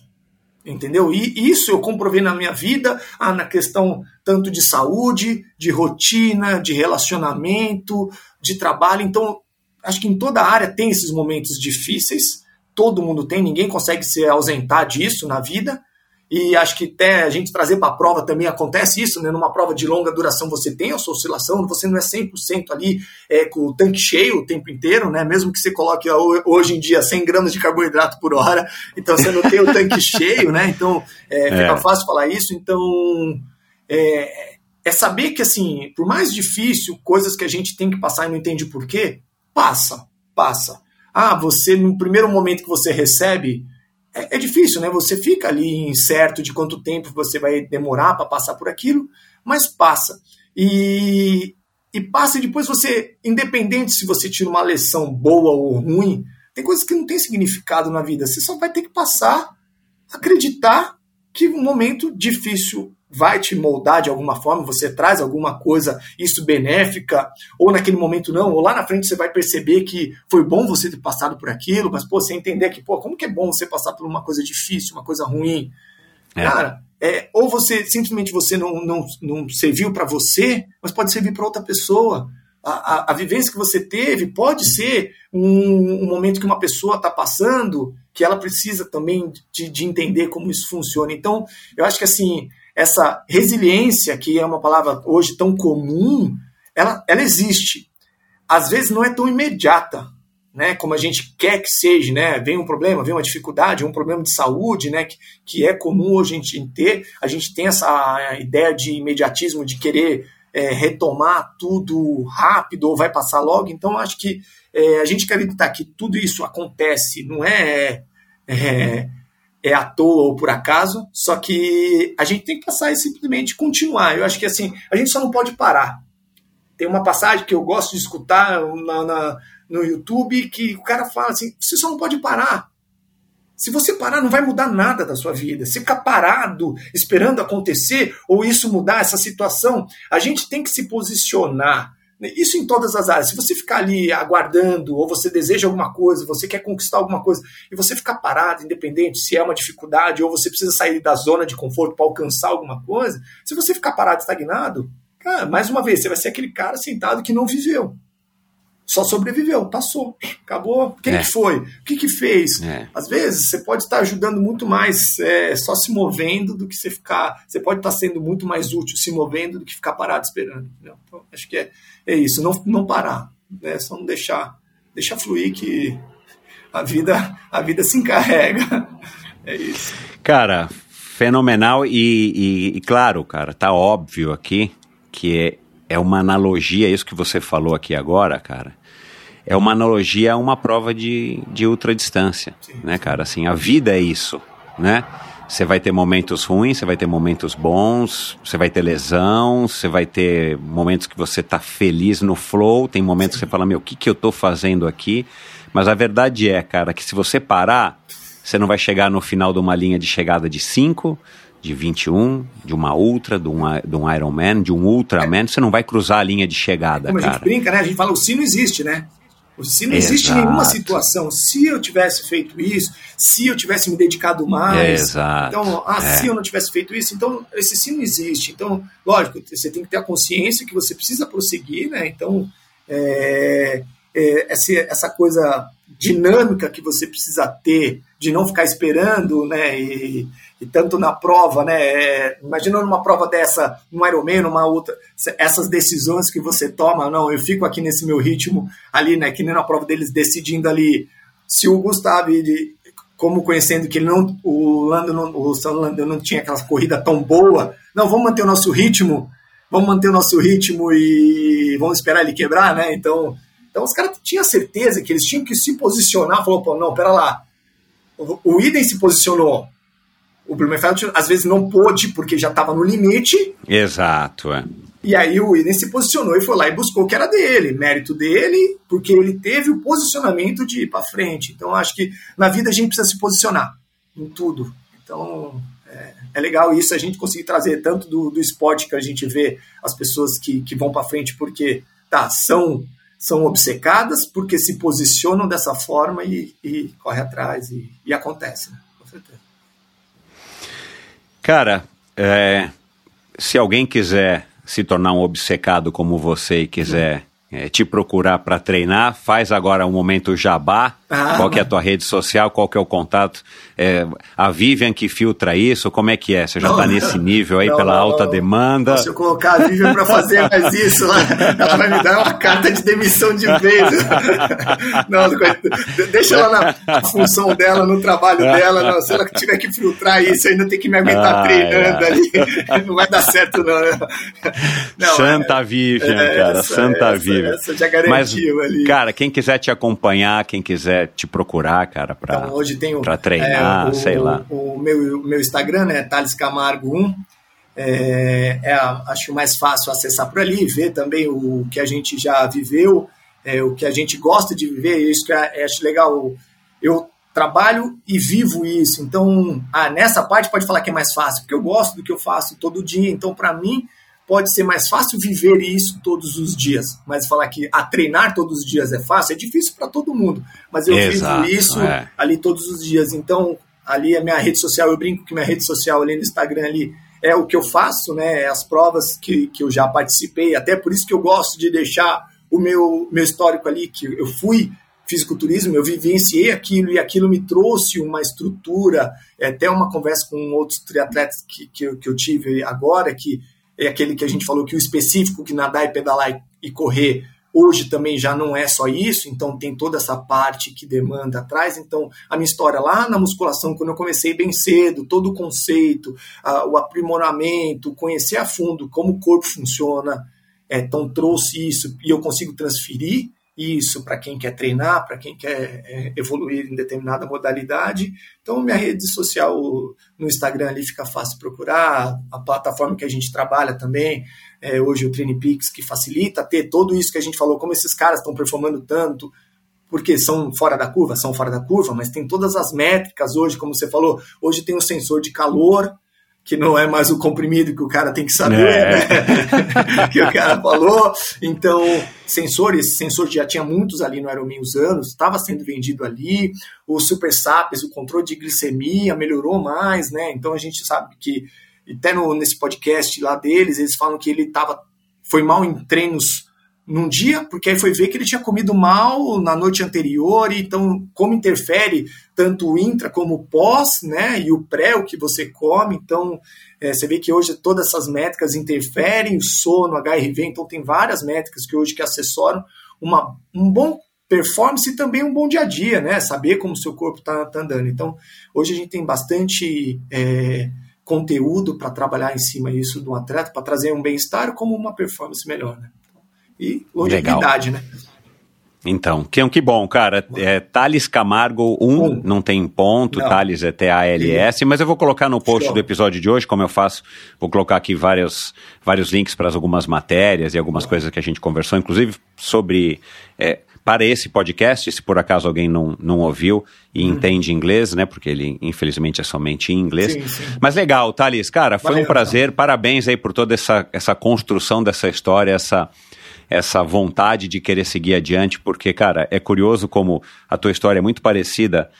Entendeu? E isso eu comprovei na minha vida, ah, na questão tanto de saúde, de rotina, de relacionamento, de trabalho. Então, acho que em toda área tem esses momentos difíceis, todo mundo tem, ninguém consegue se ausentar disso na vida, e acho que até a gente trazer para a prova também acontece isso, né? Numa prova de longa duração você tem a sua oscilação, você não é 100% ali é, com o tanque cheio o tempo inteiro, né? Mesmo que você coloque hoje em dia 100 gramas de carboidrato por hora, então você não tem o tanque cheio, né? Então é, fica é. fácil falar isso. Então é, é saber que, assim, por mais difícil, coisas que a gente tem que passar e não entende por quê, passa, passa. Ah, você, no primeiro momento que você recebe é, é difícil, né? Você fica ali incerto de quanto tempo você vai demorar para passar por aquilo, mas passa. E, e passa e depois você, independente se você tira uma lição boa ou ruim, tem coisas que não tem significado na vida. Você só vai ter que passar, acreditar que um momento difícil vai te moldar de alguma forma, você traz alguma coisa, isso benéfica, ou naquele momento não, ou lá na frente você vai perceber que foi bom você ter passado por aquilo, mas pô, você entender que, pô, como que é bom você passar por uma coisa difícil, uma coisa ruim. É. Cara, é, ou você simplesmente você não, não, não serviu para você, mas pode servir para outra pessoa. A, a, a, vivência que você teve pode ser um, um momento que uma pessoa está passando, que ela precisa também de, de entender como isso funciona. Então, eu acho que assim, essa resiliência, que é uma palavra hoje tão comum, ela, ela existe. Às vezes não é tão imediata, né, como a gente quer que seja, né, vem um problema, vem uma dificuldade, um problema de saúde, né, que, que é comum hoje a gente ter, a gente tem essa ideia de imediatismo, de querer é, retomar tudo rápido ou vai passar logo, então acho que é, a gente acreditar que tudo isso acontece, não é, é é à toa ou por acaso, só que a gente tem que passar e simplesmente continuar. Eu acho que assim, a gente só não pode parar. Tem uma passagem que eu gosto de escutar na, na, no YouTube que o cara fala assim: você só não pode parar. Se você parar, não vai mudar nada da sua vida. Se ficar parado, esperando acontecer, ou isso mudar, essa situação, a gente tem que se posicionar Isso em todas as áreas. Se você ficar ali aguardando, ou você deseja alguma coisa, você quer conquistar alguma coisa, e você ficar parado, independente se é uma dificuldade, ou você precisa sair da zona de conforto para alcançar alguma coisa, se você ficar parado, estagnado, cara, mais uma vez, você vai ser aquele cara sentado que não viveu só sobreviveu, passou, acabou. Quem é. que foi? O que que fez? É. Às vezes você pode estar ajudando muito mais é, só se movendo do que você ficar. Você pode estar sendo muito mais útil se movendo do que ficar parado esperando. Então, acho que é, é isso, não, não parar, né? Só não deixar, deixar fluir que a vida, a vida se encarrega. É isso. Cara, fenomenal e, e, e claro, cara, tá óbvio aqui que é é uma analogia, isso que você falou aqui agora, cara, é uma analogia a uma prova de, de ultradistância, né, cara? Assim, a vida é isso, né? Você vai ter momentos ruins, você vai ter momentos bons, você vai ter lesão, você vai ter momentos que você tá feliz no flow, tem momentos Sim. que você fala, meu, o que, que eu tô fazendo aqui? Mas a verdade é, cara, que se você parar, você não vai chegar no final de uma linha de chegada de 5, de 21, de uma Ultra, de um, de um Ironman, de um Ultraman, você não vai cruzar a linha de chegada, Como cara. a gente brinca, né? A gente fala, o sino existe, né? Sino não existe em nenhuma situação. Se eu tivesse feito isso, se eu tivesse me dedicado mais. Exato. Então, ah, é. se eu não tivesse feito isso, então esse sino existe. Então, lógico, você tem que ter a consciência que você precisa prosseguir, né? Então, é, é, essa, essa coisa dinâmica que você precisa ter de não ficar esperando, né? E, e tanto na prova, né? É, numa prova dessa, num Ironman, numa outra, essas decisões que você toma, não, eu fico aqui nesse meu ritmo ali, né? Que nem na prova deles decidindo ali se o Gustavo, ele, como conhecendo que ele não, o Lando, não, o Lando não tinha aquela corrida tão boa, não, vamos manter o nosso ritmo, vamos manter o nosso ritmo e vamos esperar ele quebrar, né? Então, então os caras tinham certeza que eles tinham que se posicionar, falou, pô, não, pera lá, o, Idem se posicionou, o Blumenfeld às vezes não pôde porque já estava no limite. Exato, é. E aí o Iden se posicionou e foi lá e buscou o que era dele, mérito dele, porque ele teve o posicionamento de ir para frente. Então acho que na vida a gente precisa se posicionar em tudo. Então é, é legal isso a gente conseguir trazer tanto do, do esporte que a gente vê as pessoas que, que vão para frente porque tá são são obcecadas porque se posicionam dessa forma e, e corre atrás e, e acontece. Né? Com certeza. Cara, é, se alguém quiser se tornar um obcecado como você e quiser é, te procurar para treinar, faz agora um momento jabá. Ah, qual que é a tua rede social? Qual que é o contato? É, a Vivian que filtra isso? Como é que é? Você já está nesse nível aí não, pela não, alta não. demanda? Se eu colocar a Vivian para fazer mais isso, lá, ela vai me dar uma carta de demissão de vez. não, deixa ela na função dela, no trabalho dela. se ela tiver que filtrar isso, ainda tem que me aguentar ah, treinando é. ali. Não vai dar certo, não. Santa é, Vivian, é, cara. Essa, Santa essa, Vivian. Essa já garantiu Mas, ali. Cara, quem quiser te acompanhar, quem quiser te procurar, cara, pra, então, hoje tenho, pra treinar, é, o, sei lá. O meu, meu Instagram, né, Thales Camargo 1. É, é, acho mais fácil acessar por ali, ver também o que a gente já viveu, é, o que a gente gosta de viver, isso que é, acho legal. Eu trabalho e vivo isso, então ah, nessa parte pode falar que é mais fácil, porque eu gosto do que eu faço todo dia, então para mim pode ser mais fácil viver isso todos os dias, mas falar que a treinar todos os dias é fácil é difícil para todo mundo, mas eu Exato, vivo isso é. ali todos os dias. Então, ali a minha rede social, eu brinco que minha rede social ali no Instagram ali é o que eu faço, né? É as provas que, que eu já participei, até por isso que eu gosto de deixar o meu, meu histórico ali, que eu fui fisiculturismo, eu vivenciei aquilo e aquilo me trouxe uma estrutura, é, até uma conversa com outros triatletas que, que, eu, que eu tive agora, que é aquele que a gente falou que o específico, que nadar e pedalar e, correr, hoje também já não é só isso, então tem toda essa parte que demanda atrás. Então, a minha história lá na musculação, quando eu comecei bem cedo, todo o conceito, a, o aprimoramento, conhecer a fundo como o corpo funciona, é, então trouxe isso e eu consigo transferir isso para quem quer treinar, para quem quer é, evoluir em determinada modalidade. Então, minha rede social no Instagram ali fica fácil procurar, a plataforma que a gente trabalha também, é, hoje o TrainePix, que facilita ter tudo isso que a gente falou, como esses caras estão performando tanto, porque são fora da curva, são fora da curva, mas tem todas as métricas hoje, como você falou, hoje tem o sensor de calor, que não é mais o comprimido que o cara tem que saber, é. né? que o cara falou. Então, sensores, sensor já tinha muitos ali no Aeromin anos, estava sendo vendido ali. O Super Sapiens, o controle de glicemia melhorou mais, né? Então a gente sabe que até no, nesse podcast lá deles, eles falam que ele tava, foi mal em treinos num dia, porque aí foi ver que ele tinha comido mal na noite anterior, então como interfere tanto o intra como o pós, né, e o pré, o que você come, então é, você vê que hoje todas essas métricas interferem, o sono, HRV, então tem várias métricas que hoje que assessoram uma, um bom performance e também um bom dia a dia, né, saber como o seu corpo está tá andando. Então, hoje a gente tem bastante é, conteúdo para trabalhar em cima disso do atleta, para trazer um bem-estar como uma performance melhor, né e longevidade, Legal. né? Então, que, que bom, cara. É, Thales Camargo 1, um, não tem ponto, não. Thales é T-A-L-S, mas eu vou colocar no post Show. do episódio de hoje, como eu faço, vou colocar aqui vários, vários links para algumas matérias e algumas coisas que a gente conversou, inclusive sobre é, para esse podcast, se por acaso alguém não, não ouviu e uhum. entende inglês, né? Porque ele, infelizmente, é somente em inglês. Sim, sim. Mas legal, Thales, cara, foi Valeu, um prazer. Então. Parabéns aí por toda essa, essa construção dessa história, essa, essa vontade de querer seguir adiante, porque, cara, é curioso como a tua história é muito parecida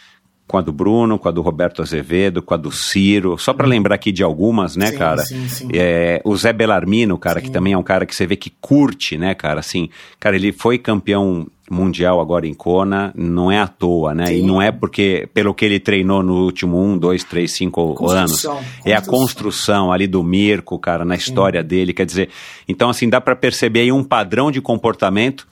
com a do Bruno, com a do Roberto Azevedo, com a do Ciro, só para lembrar aqui de algumas, né, sim, cara? Sim, sim. É, o Zé Belarmino, cara, que também é um cara que você vê que curte, né, cara? Assim, cara, ele foi campeão mundial agora em Kona, não é à toa, né? E não é porque, pelo que ele treinou no último um, dois, três, cinco anos. É a construção ali do Mirko, cara, na história dele. Quer dizer, então, assim, dá para perceber aí um padrão de comportamento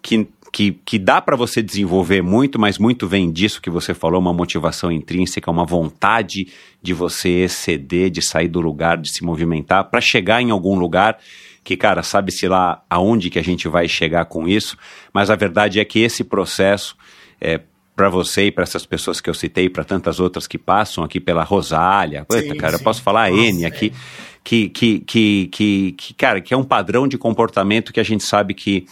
que que, que dá para você desenvolver muito, mas muito vem disso que você falou, uma motivação intrínseca, uma vontade de você exceder, de sair do lugar, de se movimentar, para chegar em algum lugar que, cara, sabe-se lá aonde que a gente vai chegar com isso, mas a verdade é que esse processo, é, para você e para essas pessoas que eu citei, para tantas outras que passam aqui pela Rosália, sim, Eita, cara, sim. eu posso falar Nossa, N aqui, é. que, que, que, que, que, cara, que é um padrão de comportamento que a gente sabe que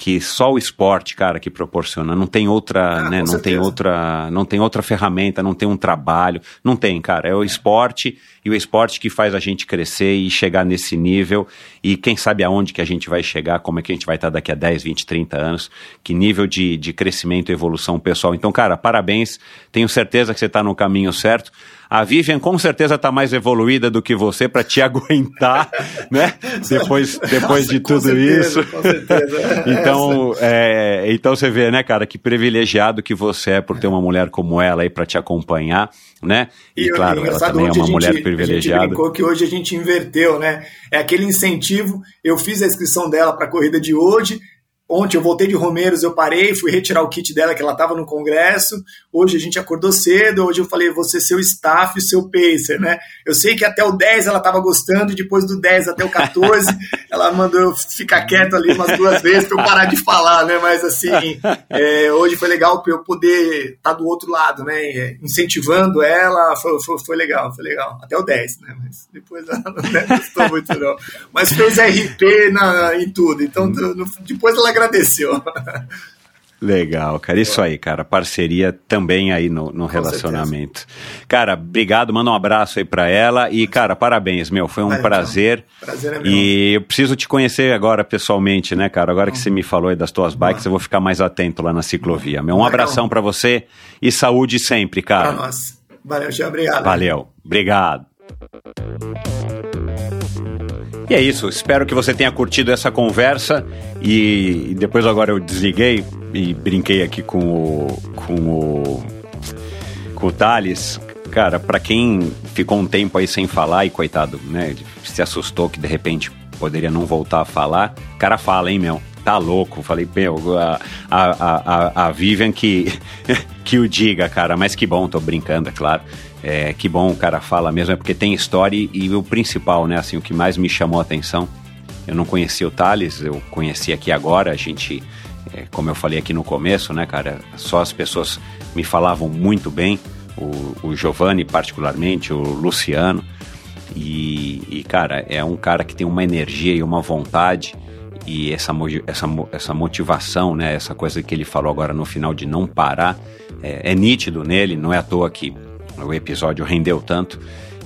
que só o esporte, cara, que proporciona. Não tem outra, ah, né? Não certeza. tem outra, não tem outra ferramenta, não tem um trabalho, não tem, cara. É o esporte e o esporte que faz a gente crescer e chegar nesse nível e quem sabe aonde que a gente vai chegar, como é que a gente vai estar daqui a 10, 20, 30 anos, que nível de, de crescimento e evolução pessoal. Então, cara, parabéns. Tenho certeza que você está no caminho certo. A Vivian com certeza está mais evoluída do que você para te aguentar, né? Depois, depois Nossa, de tudo certeza, isso. Com certeza. então, é, então você vê, né, cara, que privilegiado que você é por ter uma mulher como ela aí para te acompanhar, né? E, e claro, ela também é uma gente, mulher privilegiada. A gente brincou que hoje a gente inverteu, né? É aquele incentivo. Eu fiz a inscrição dela para a corrida de hoje Ontem eu voltei de Romeiros, eu parei, fui retirar o kit dela, que ela estava no congresso. Hoje a gente acordou cedo, hoje eu falei, você seu staff e seu pacer, né? Eu sei que até o 10 ela estava gostando, depois do 10 até o 14, ela mandou eu ficar quieto ali umas duas vezes para eu parar de falar, né? Mas assim, é, hoje foi legal para eu poder estar tá do outro lado, né? É, incentivando ela, foi, foi, foi, legal, foi legal. Até o 10, né? Mas depois ela não gostou muito, não. Mas fez RP na, em tudo, então no, depois ela agradeceu. Legal, cara. Isso aí, cara. Parceria também aí no, no relacionamento. Certeza. Cara, obrigado. Manda um abraço aí pra ela. E, cara, parabéns, meu. Foi um prazer. Então. Prazer é meu. E eu preciso te conhecer agora pessoalmente, né, cara? Agora que você me falou aí das tuas bikes, eu vou ficar mais atento lá na ciclovia. Meu, um abração para você e saúde sempre, cara. Pra nós. Valeu, Gê. Obrigado. Valeu. Obrigado. E é isso, espero que você tenha curtido essa conversa e depois agora eu desliguei e brinquei aqui com o com o com o Thales. Cara, para quem ficou um tempo aí sem falar e coitado, né, se assustou que de repente poderia não voltar a falar, cara fala, hein, meu? Tá louco. Falei, meu, a, a, a, a Vivian que, que o diga, cara, mas que bom, tô brincando, é claro. É, que bom o cara fala mesmo, é porque tem história e, e o principal, né? Assim, o que mais me chamou a atenção. Eu não conhecia o Thales, eu conheci aqui agora, a gente, é, como eu falei aqui no começo, né, cara? Só as pessoas me falavam muito bem, o, o Giovanni particularmente, o Luciano. E, e, cara, é um cara que tem uma energia e uma vontade e essa, essa, essa motivação, né? Essa coisa que ele falou agora no final de não parar, é, é nítido nele, não é à toa que o episódio rendeu tanto.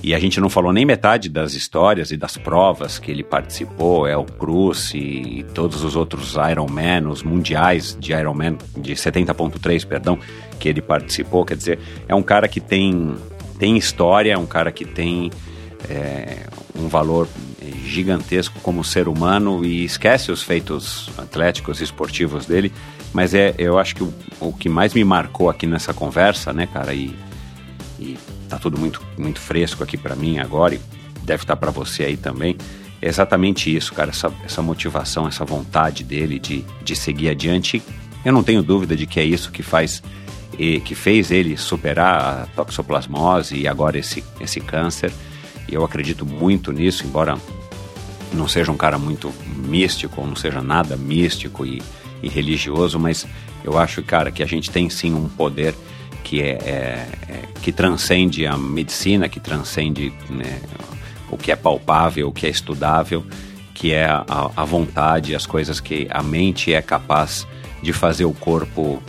E a gente não falou nem metade das histórias e das provas que ele participou, é o Cruz e todos os outros Ironman, os mundiais de Ironman de 70.3, perdão, que ele participou. Quer dizer, é um cara que tem, tem história, é um cara que tem é, um valor gigantesco como ser humano e esquece os feitos atléticos e esportivos dele. Mas é, eu acho que o, o que mais me marcou aqui nessa conversa, né, cara, e, e tá tudo muito, muito fresco aqui para mim agora e deve estar tá para você aí também. É exatamente isso, cara, essa, essa motivação, essa vontade dele de, de seguir adiante. Eu não tenho dúvida de que é isso que faz e que fez ele superar a toxoplasmose e agora esse, esse câncer. E eu acredito muito nisso, embora não seja um cara muito místico, ou não seja nada místico e, e religioso, mas eu acho, cara, que a gente tem sim um poder que é, é, é que transcende a medicina, que transcende né, o que é palpável, o que é estudável, que é a, a, vontade, as coisas que a mente é capaz de fazer o corpo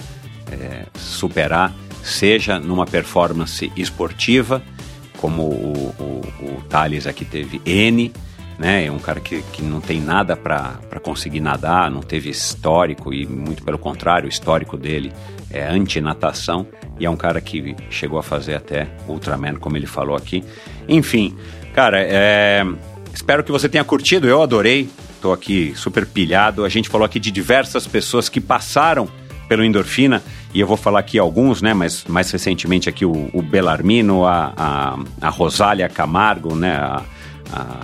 é, superar, seja numa performance esportiva, como o, o, o Thales aqui teve N, né? É um cara que, que não tem nada para conseguir nadar, não teve histórico e muito pelo contrário, o histórico dele é anti-natação e é um cara que chegou a fazer até Ultraman, como ele falou aqui. Enfim, cara, é... espero que você tenha curtido, eu adorei, tô aqui super pilhado. A gente falou aqui de diversas pessoas que passaram pelo Endorfina, e eu vou falar aqui alguns, né, mas mais recentemente aqui o, o Belarmino, a, a, a Rosália Camargo, né, a, a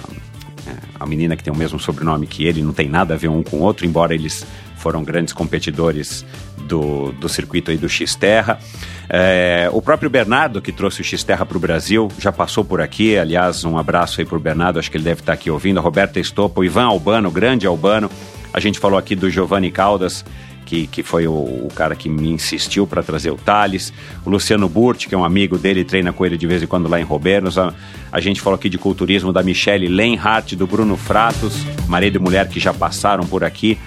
a menina que tem o mesmo sobrenome que ele, não tem nada a ver um com o outro, embora eles foram grandes competidores do, do circuito aí do X-Terra. É, o próprio Bernardo, que trouxe o X-Terra para o Brasil, já passou por aqui. Aliás, um abraço aí para o Bernardo, acho que ele deve estar aqui ouvindo. A Roberta Estopa, o Ivan Albano, grande Albano. A gente falou aqui do Giovanni Caldas, que, foi o, o cara que me insistiu para trazer o Thales, o Luciano Burti, que é um amigo dele, treina com ele de vez em quando lá em Robernos. A, a gente falou aqui de culturismo da Michelle Lenhart, do Bruno Fratos, marido e mulher que já passaram por aqui.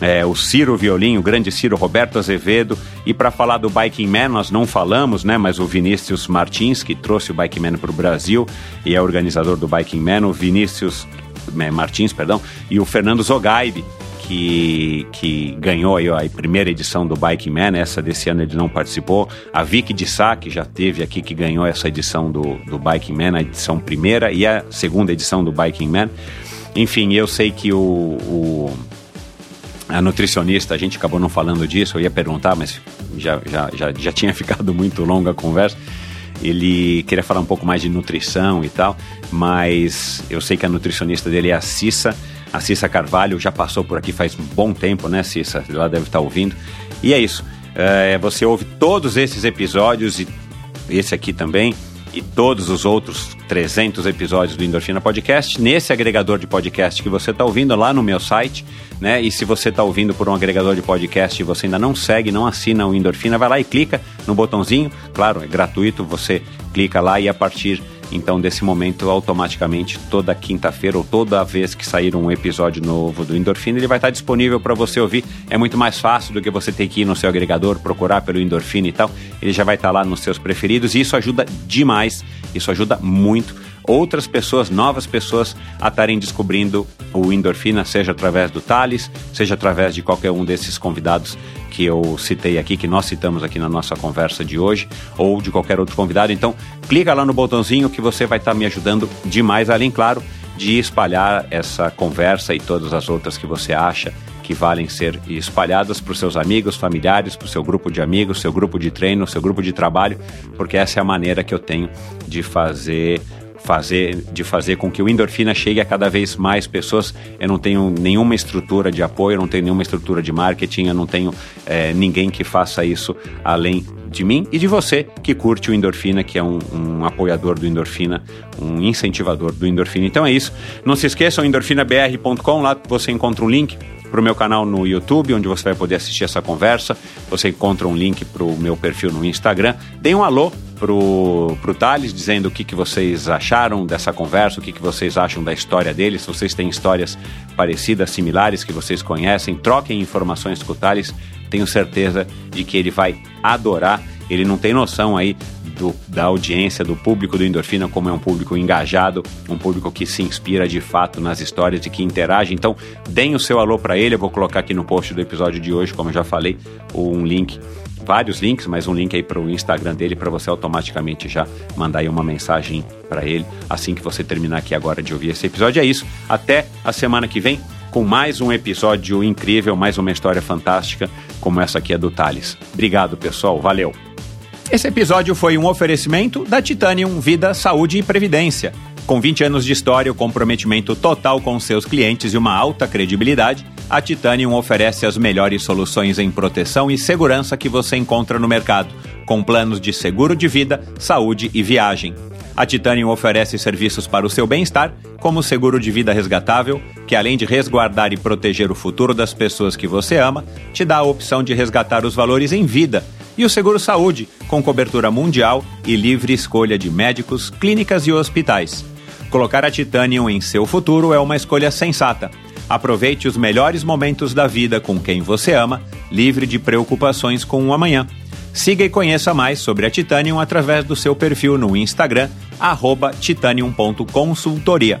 É, o Ciro Violim, o grande Ciro Roberto Azevedo. E para falar do Biking Man, nós não falamos, né? Mas o Vinícius Martins, que trouxe o Biking Man para o Brasil e é organizador do Biking Man, o Vinícius é, Martins, perdão, e o Fernando Zogaib, que, que ganhou a primeira edição do Bike Man, essa desse ano ele não participou. A Vicky de Sá, que já teve aqui, que ganhou essa edição do, do Bike Man, a edição primeira e a segunda edição do Biking Man. Enfim, eu sei que o, o, a nutricionista, a gente acabou não falando disso, eu ia perguntar, mas já, já, já, já tinha ficado muito longa a conversa. Ele queria falar um pouco mais de nutrição e tal, mas eu sei que a nutricionista dele é a Cissa a Cissa Carvalho já passou por aqui faz um bom tempo, né, Cissa? Ela deve estar ouvindo. E é isso. É, você ouve todos esses episódios e esse aqui também e todos os outros 300 episódios do Endorfina Podcast nesse agregador de podcast que você está ouvindo lá no meu site, né? E se você está ouvindo por um agregador de podcast e você ainda não segue, não assina o Endorfina, vai lá e clica no botãozinho. Claro, é gratuito, você clica lá e a partir então, desse momento, automaticamente, toda quinta-feira ou toda vez que sair um episódio novo do Endorfina, ele vai estar disponível para você ouvir. É muito mais fácil do que você ter que ir no seu agregador, procurar pelo Endorfina e tal. Ele já vai estar lá nos seus preferidos e isso ajuda demais, isso ajuda muito outras pessoas, novas pessoas, a estarem descobrindo o endorfina, seja através do Thales, seja através de qualquer um desses convidados que eu citei aqui, que nós citamos aqui na nossa conversa de hoje, ou de qualquer outro convidado. Então, clica lá no botãozinho que você vai estar me ajudando demais, além, claro, de espalhar essa conversa e todas as outras que você acha que valem ser espalhadas para os seus amigos, familiares, para o seu grupo de amigos, seu grupo de treino, seu grupo de trabalho, porque essa é a maneira que eu tenho de fazer fazer, de fazer com que o endorfina chegue a cada vez mais pessoas. Eu não tenho nenhuma estrutura de apoio, eu não tenho nenhuma estrutura de marketing, eu não tenho é, ninguém que faça isso além de mim e de você que curte o Endorfina, que é um, um, apoiador do Endorfina, um incentivador do Endorfina. Então é isso. Não se esqueçam, endorfinabr.com, lá você encontra um link para o meu canal no YouTube, onde você vai poder assistir essa conversa. Você encontra um link para o meu perfil no Instagram. Dê um alô pro, pro Thales, dizendo o que, que vocês acharam dessa conversa, o que, que vocês acham da história dele, se vocês têm histórias parecidas, similares, que vocês conhecem, troquem informações com o Thales, tenho certeza de que ele vai adorar. Ele não tem noção aí do, da audiência, do público do Endorfina, como é um público engajado, um público que se inspira de fato nas histórias e que interage. Então, deem o seu alô para ele. Eu vou colocar aqui no post do episódio de hoje, como eu já falei, um link vários links, mas um link aí para o Instagram dele para você automaticamente já mandar aí uma mensagem para ele assim que você terminar aqui agora de ouvir esse episódio. É isso. Até a semana que vem com mais um episódio incrível, mais uma história fantástica como essa aqui é do Thales. Obrigado, pessoal. Valeu. Esse episódio foi um oferecimento da Titanium Vida, Saúde e Previdência. Com 20 anos de história, o comprometimento total com seus clientes e uma alta credibilidade, a Titanium oferece as melhores soluções em proteção e segurança que você encontra no mercado, com planos de seguro de vida, saúde e viagem. A Titanium oferece serviços para o seu bem-estar, como seguro de vida resgatável, que além de resguardar e proteger o futuro das pessoas que você ama, te dá a opção de resgatar os valores em vida, e o seguro saúde, com cobertura mundial e livre escolha de médicos, clínicas e hospitais. Colocar a Titanium em seu futuro é uma escolha sensata. Aproveite os melhores momentos da vida com quem você ama, livre de preocupações com o amanhã. Siga e conheça mais sobre a Titanium através do seu perfil no Instagram, titanium.consultoria.